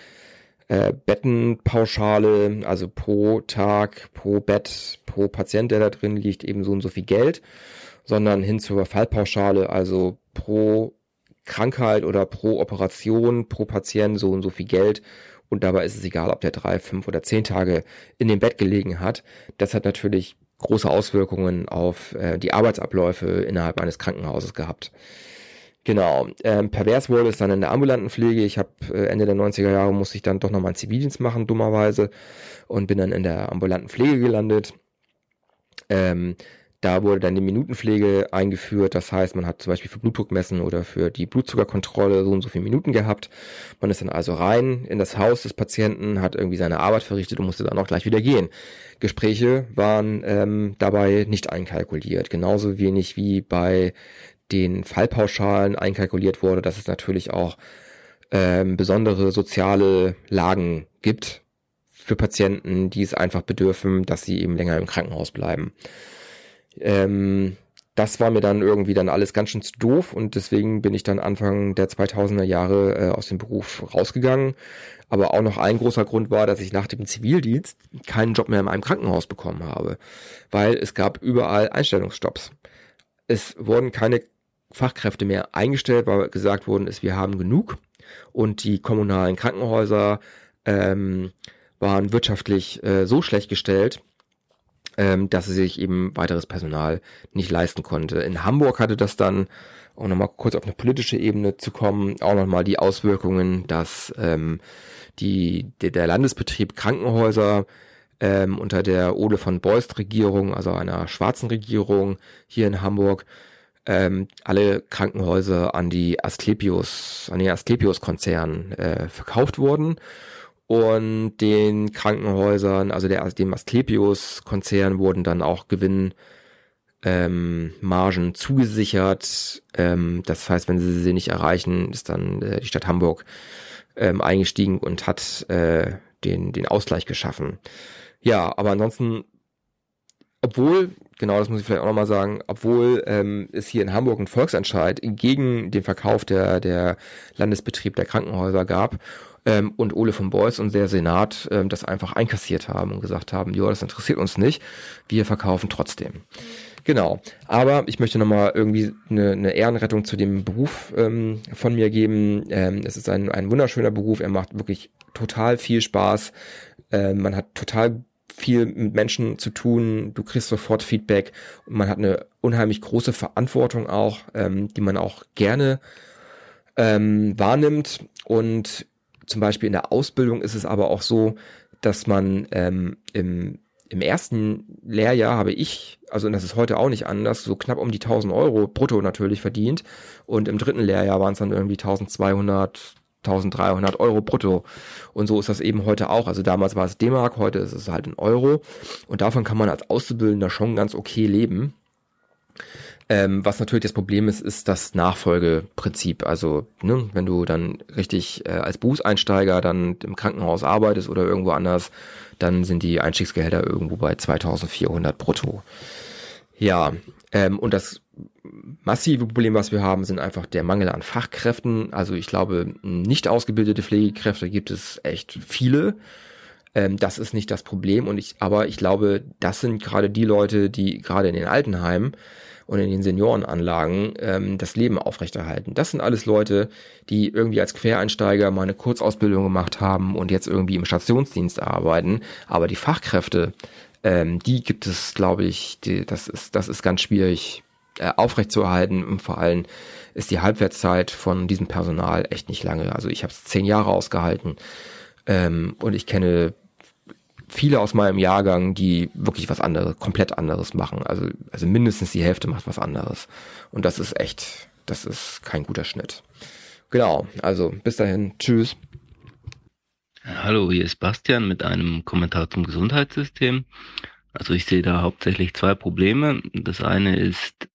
äh, Bettenpauschale, also pro Tag, pro Bett, pro Patient, der da drin liegt, eben so und so viel Geld sondern hin zur Fallpauschale, also pro Krankheit oder pro Operation, pro Patient so und so viel Geld. Und dabei ist es egal, ob der drei, fünf oder zehn Tage in dem Bett gelegen hat. Das hat natürlich große Auswirkungen auf äh, die Arbeitsabläufe innerhalb eines Krankenhauses gehabt. Genau. Ähm, pervers wurde es dann in der ambulanten Pflege. Ich habe äh, Ende der 90er Jahre musste ich dann doch nochmal einen Zivildienst machen, dummerweise, und bin dann in der ambulanten Pflege gelandet. Ähm, da wurde dann die Minutenpflege eingeführt. Das heißt, man hat zum Beispiel für Blutdruckmessen oder für die Blutzuckerkontrolle so und so viele Minuten gehabt. Man ist dann also rein in das Haus des Patienten, hat irgendwie seine Arbeit verrichtet und musste dann auch gleich wieder gehen. Gespräche waren ähm, dabei nicht einkalkuliert. Genauso wenig wie bei den Fallpauschalen einkalkuliert wurde, dass es natürlich auch ähm, besondere soziale Lagen gibt für Patienten, die es einfach bedürfen, dass sie eben länger im Krankenhaus bleiben. Ähm, das war mir dann irgendwie dann alles ganz schön zu doof und deswegen bin ich dann Anfang der 2000er Jahre äh, aus dem Beruf rausgegangen. Aber auch noch ein großer Grund war, dass ich nach dem Zivildienst keinen Job mehr in einem Krankenhaus bekommen habe, weil es gab überall Einstellungsstopps. Es wurden keine Fachkräfte mehr eingestellt, weil gesagt worden ist, wir haben genug und die kommunalen Krankenhäuser ähm, waren wirtschaftlich äh, so schlecht gestellt, ähm, dass sie sich eben weiteres Personal nicht leisten konnte. In Hamburg hatte das dann, um nochmal kurz auf eine politische Ebene zu kommen, auch nochmal die Auswirkungen, dass ähm, die, der, der Landesbetrieb Krankenhäuser ähm, unter der Ole von Beust Regierung, also einer schwarzen Regierung hier in Hamburg, ähm, alle Krankenhäuser an die Asklepios, an den Asklepios-Konzern äh, verkauft wurden und den Krankenhäusern, also der, dem Asklepios-Konzern wurden dann auch Gewinn ähm, Margen zugesichert. Ähm, das heißt, wenn sie sie nicht erreichen, ist dann äh, die Stadt Hamburg ähm, eingestiegen und hat äh, den, den Ausgleich geschaffen. Ja, aber ansonsten, obwohl genau, das muss ich vielleicht auch nochmal sagen, obwohl ähm, es hier in Hamburg einen Volksentscheid gegen den Verkauf der, der Landesbetrieb der Krankenhäuser gab ähm, und Ole von Beuys und der Senat ähm, das einfach einkassiert haben und gesagt haben, ja, das interessiert uns nicht, wir verkaufen trotzdem. Genau, aber ich möchte nochmal irgendwie eine, eine Ehrenrettung zu dem Beruf ähm, von mir geben. Ähm, es ist ein, ein wunderschöner Beruf, er macht wirklich total viel Spaß. Ähm, man hat total viel mit Menschen zu tun, du kriegst sofort Feedback und man hat eine unheimlich große Verantwortung auch, ähm, die man auch gerne ähm, wahrnimmt. Und zum Beispiel in der Ausbildung ist es aber auch so, dass man ähm, im, im ersten Lehrjahr habe ich, also und das ist heute auch nicht anders, so knapp um die 1000 Euro brutto natürlich verdient. Und im dritten Lehrjahr waren es dann irgendwie 1200, 1300 Euro brutto. Und so ist das eben heute auch. Also damals war es D-Mark, heute ist es halt ein Euro. Und davon kann man als Auszubildender schon ganz okay leben. Ähm, was natürlich das Problem ist, ist das Nachfolgeprinzip. Also, ne, wenn du dann richtig äh, als Berufseinsteiger dann im Krankenhaus arbeitest oder irgendwo anders, dann sind die Einstiegsgehälter irgendwo bei 2400 brutto. Ja, ähm, und das massive Problem, was wir haben, sind einfach der Mangel an Fachkräften. Also ich glaube, nicht ausgebildete Pflegekräfte gibt es echt viele. Ähm, das ist nicht das Problem. Und ich, aber ich glaube, das sind gerade die Leute, die gerade in den Altenheimen und in den Seniorenanlagen ähm, das Leben aufrechterhalten. Das sind alles Leute, die irgendwie als Quereinsteiger mal eine Kurzausbildung gemacht haben und jetzt irgendwie im Stationsdienst arbeiten. Aber die Fachkräfte, ähm, die gibt es, glaube ich, die, das ist das ist ganz schwierig äh, aufrechtzuerhalten und vor allem ist die Halbwertszeit von diesem Personal echt nicht lange. Also ich habe es zehn Jahre ausgehalten ähm, und ich kenne viele aus meinem Jahrgang, die wirklich was anderes, komplett anderes machen. Also, also mindestens die Hälfte macht was anderes. Und das ist echt, das ist kein guter Schnitt. Genau, also bis dahin, tschüss. Hallo, hier ist Bastian mit einem Kommentar zum Gesundheitssystem. Also ich sehe da hauptsächlich zwei Probleme. Das eine ist,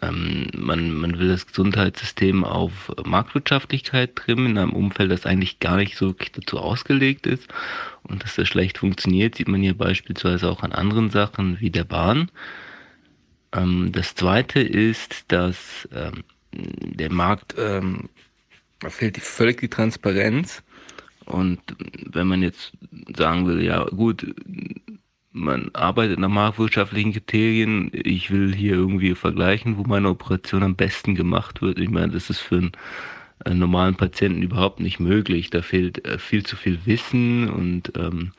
ähm, man, man will das Gesundheitssystem auf Marktwirtschaftlichkeit trimmen, in einem Umfeld, das eigentlich gar nicht so wirklich dazu ausgelegt ist. Und dass das schlecht funktioniert, sieht man hier beispielsweise auch an anderen Sachen wie der Bahn. Ähm, das zweite ist, dass ähm, der Markt, ähm, da fehlt die, völlig die Transparenz. Und wenn man jetzt sagen will, ja gut, man arbeitet nach marktwirtschaftlichen Kriterien. Ich will hier irgendwie vergleichen, wo meine Operation am besten gemacht wird. Ich meine, das ist für einen, einen normalen Patienten überhaupt nicht möglich. Da fehlt äh, viel zu viel Wissen und ähm,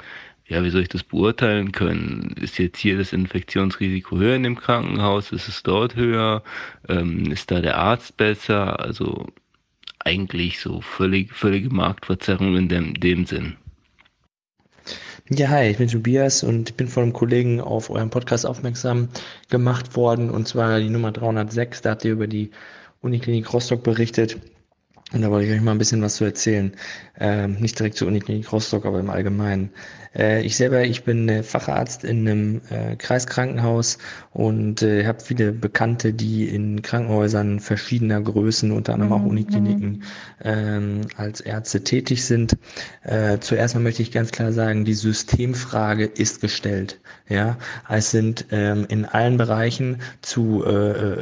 ja, wie soll ich das beurteilen können? Ist jetzt hier das Infektionsrisiko höher in dem Krankenhaus? Ist es dort höher? Ähm, ist da der Arzt besser? Also eigentlich so völlig, völlige Marktverzerrung in dem, dem Sinn. Ja, hi, ich bin Tobias und ich bin von einem Kollegen auf euren Podcast aufmerksam gemacht worden und zwar die Nummer 306. Da habt ihr über die Uniklinik Rostock berichtet und da wollte ich euch mal ein bisschen was zu erzählen. Ähm, nicht direkt zur Uniklinik Rostock, aber im Allgemeinen. Äh, ich selber, ich bin äh, Facharzt in einem äh, Kreiskrankenhaus und habe viele Bekannte, die in Krankenhäusern verschiedener Größen, unter anderem auch mhm, Unikliniken, mhm. ähm, als Ärzte tätig sind. Zuerst mal möchte ich ganz klar sagen, die Systemfrage ist gestellt. Ja, es sind ähm, in allen Bereichen zu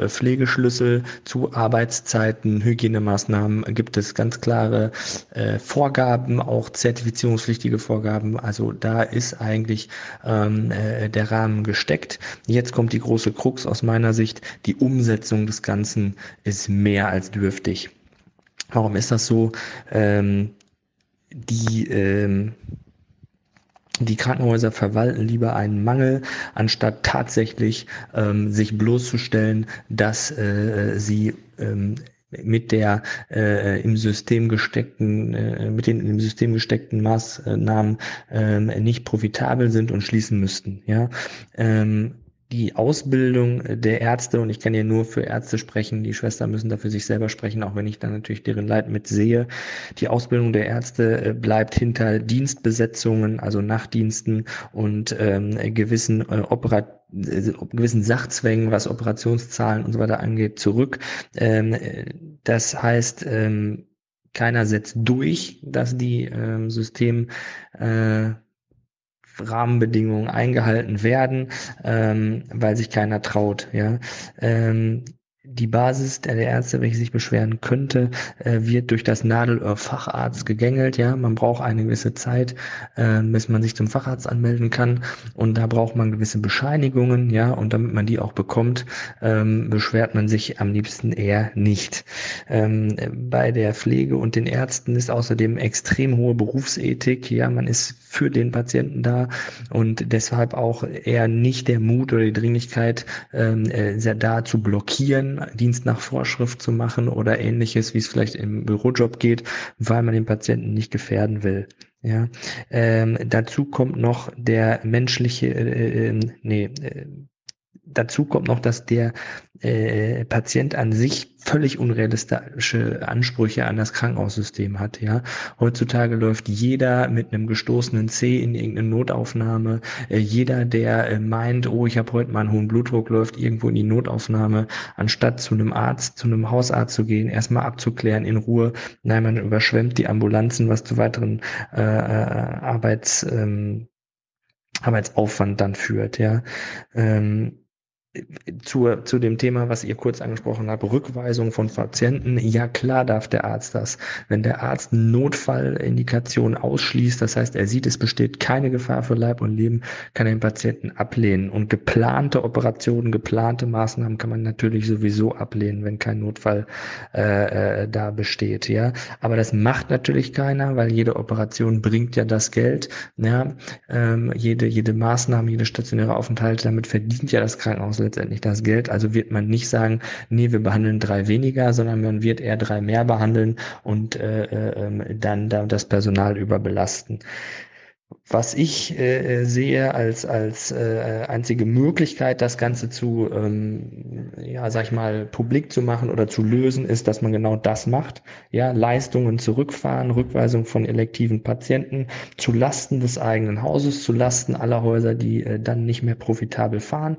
Pflegeschlüssel, zu Arbeitszeiten, Hygienemaßnahmen gibt es ganz klare Vorgaben, auch zertifizierungspflichtige Vorgaben. Also da ist eigentlich ähm, äh, der Rahmen gesteckt. Jetzt kommt die große Krux aus meiner Sicht. Die Umsetzung des Ganzen ist mehr als dürftig. Warum ist das so? Ähm, die ähm, die Krankenhäuser verwalten lieber einen Mangel, anstatt tatsächlich ähm, sich bloßzustellen, dass äh, sie ähm, mit der äh, im System gesteckten, äh, mit den im System gesteckten Maßnahmen äh, nicht profitabel sind und schließen müssten. Ja, ähm, die Ausbildung der Ärzte, und ich kann ja nur für Ärzte sprechen, die Schwestern müssen dafür sich selber sprechen, auch wenn ich dann natürlich deren Leid mitsehe. Die Ausbildung der Ärzte äh, bleibt hinter Dienstbesetzungen, also Nachtdiensten und ähm, gewissen äh, Operat äh, gewissen Sachzwängen, was Operationszahlen und so weiter angeht, zurück. Ähm, das heißt, ähm, keiner setzt durch, dass die ähm, System äh, Rahmenbedingungen eingehalten werden, ähm, weil sich keiner traut. Ja, ähm, die Basis der Ärzte, welche sich beschweren könnte, äh, wird durch das Nadelöhr Facharzt gegängelt. Ja, man braucht eine gewisse Zeit, äh, bis man sich zum Facharzt anmelden kann. Und da braucht man gewisse Bescheinigungen. Ja, und damit man die auch bekommt, ähm, beschwert man sich am liebsten eher nicht. Ähm, bei der Pflege und den Ärzten ist außerdem extrem hohe Berufsethik. Ja, man ist für den Patienten da und deshalb auch eher nicht der Mut oder die Dringlichkeit, ähm, äh, da zu blockieren Dienst nach Vorschrift zu machen oder ähnliches, wie es vielleicht im Bürojob geht, weil man den Patienten nicht gefährden will. Ja, ähm, dazu kommt noch der menschliche, äh, äh, nee, äh, dazu kommt noch, dass der äh, Patient an sich völlig unrealistische Ansprüche an das Krankenhaussystem hat. Ja, heutzutage läuft jeder mit einem gestoßenen C in irgendeine Notaufnahme. Äh, jeder, der äh, meint, oh, ich habe heute mal einen hohen Blutdruck, läuft irgendwo in die Notaufnahme, anstatt zu einem Arzt, zu einem Hausarzt zu gehen, erstmal abzuklären in Ruhe. Nein, man überschwemmt die Ambulanzen, was zu weiteren äh, äh Arbeits ähm, Arbeitsaufwand dann führt. Ja. Ähm, zur, zu dem Thema, was ihr kurz angesprochen habt, Rückweisung von Patienten. Ja, klar darf der Arzt das. Wenn der Arzt Notfallindikation ausschließt, das heißt, er sieht, es besteht keine Gefahr für Leib und Leben, kann er den Patienten ablehnen. Und geplante Operationen, geplante Maßnahmen kann man natürlich sowieso ablehnen, wenn kein Notfall äh, äh, da besteht. Ja, aber das macht natürlich keiner, weil jede Operation bringt ja das Geld. Ja, ähm, jede jede Maßnahme, jede stationäre Aufenthalt, damit verdient ja das Krankenhaus letztendlich das Geld. Also wird man nicht sagen, nee, wir behandeln drei weniger, sondern man wird eher drei mehr behandeln und äh, äh, dann, dann das Personal überbelasten. Was ich äh, sehe als, als äh, einzige Möglichkeit, das Ganze zu, ähm, ja, sag ich mal, publik zu machen oder zu lösen, ist, dass man genau das macht. Ja, Leistungen zurückfahren, Rückweisung von elektiven Patienten zu Lasten des eigenen Hauses, zu Lasten aller Häuser, die äh, dann nicht mehr profitabel fahren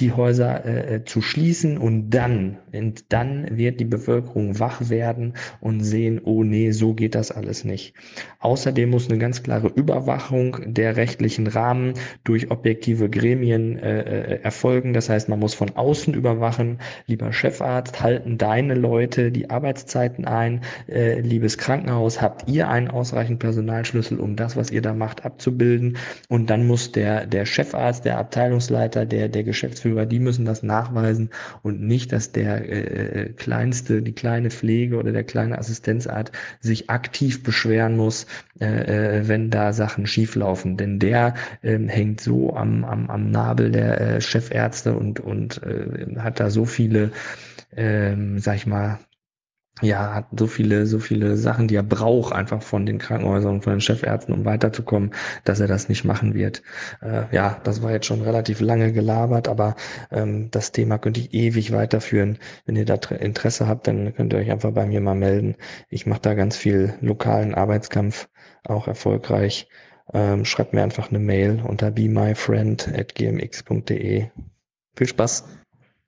die Häuser äh, äh, zu schließen und dann, und dann wird die Bevölkerung wach werden und sehen, oh nee, so geht das alles nicht. Außerdem muss eine ganz klare Überwachung der rechtlichen Rahmen durch objektive Gremien äh, äh, erfolgen. Das heißt, man muss von außen überwachen. Lieber Chefarzt, halten deine Leute die Arbeitszeiten ein. Äh, liebes Krankenhaus, habt ihr einen ausreichend Personalschlüssel, um das, was ihr da macht, abzubilden? Und dann muss der, der Chefarzt, der Abteilungsleiter, der, der Geschäftsführer Geschäftsführer, die müssen das nachweisen und nicht, dass der äh, kleinste, die kleine Pflege oder der kleine Assistenzart sich aktiv beschweren muss, äh, äh wenn da Sachen schieflaufen. Denn der äh, hängt so am, am, am Nabel der äh, Chefärzte und, und äh, hat da so viele, äh, sag ich mal, ja, hat so viele, so viele Sachen, die er braucht, einfach von den Krankenhäusern und von den Chefärzten, um weiterzukommen, dass er das nicht machen wird. Äh, ja, das war jetzt schon relativ lange gelabert, aber ähm, das Thema könnte ich ewig weiterführen. Wenn ihr da Interesse habt, dann könnt ihr euch einfach bei mir mal melden. Ich mache da ganz viel lokalen Arbeitskampf, auch erfolgreich. Ähm, schreibt mir einfach eine Mail unter be my friend at gmx.de. Viel Spaß!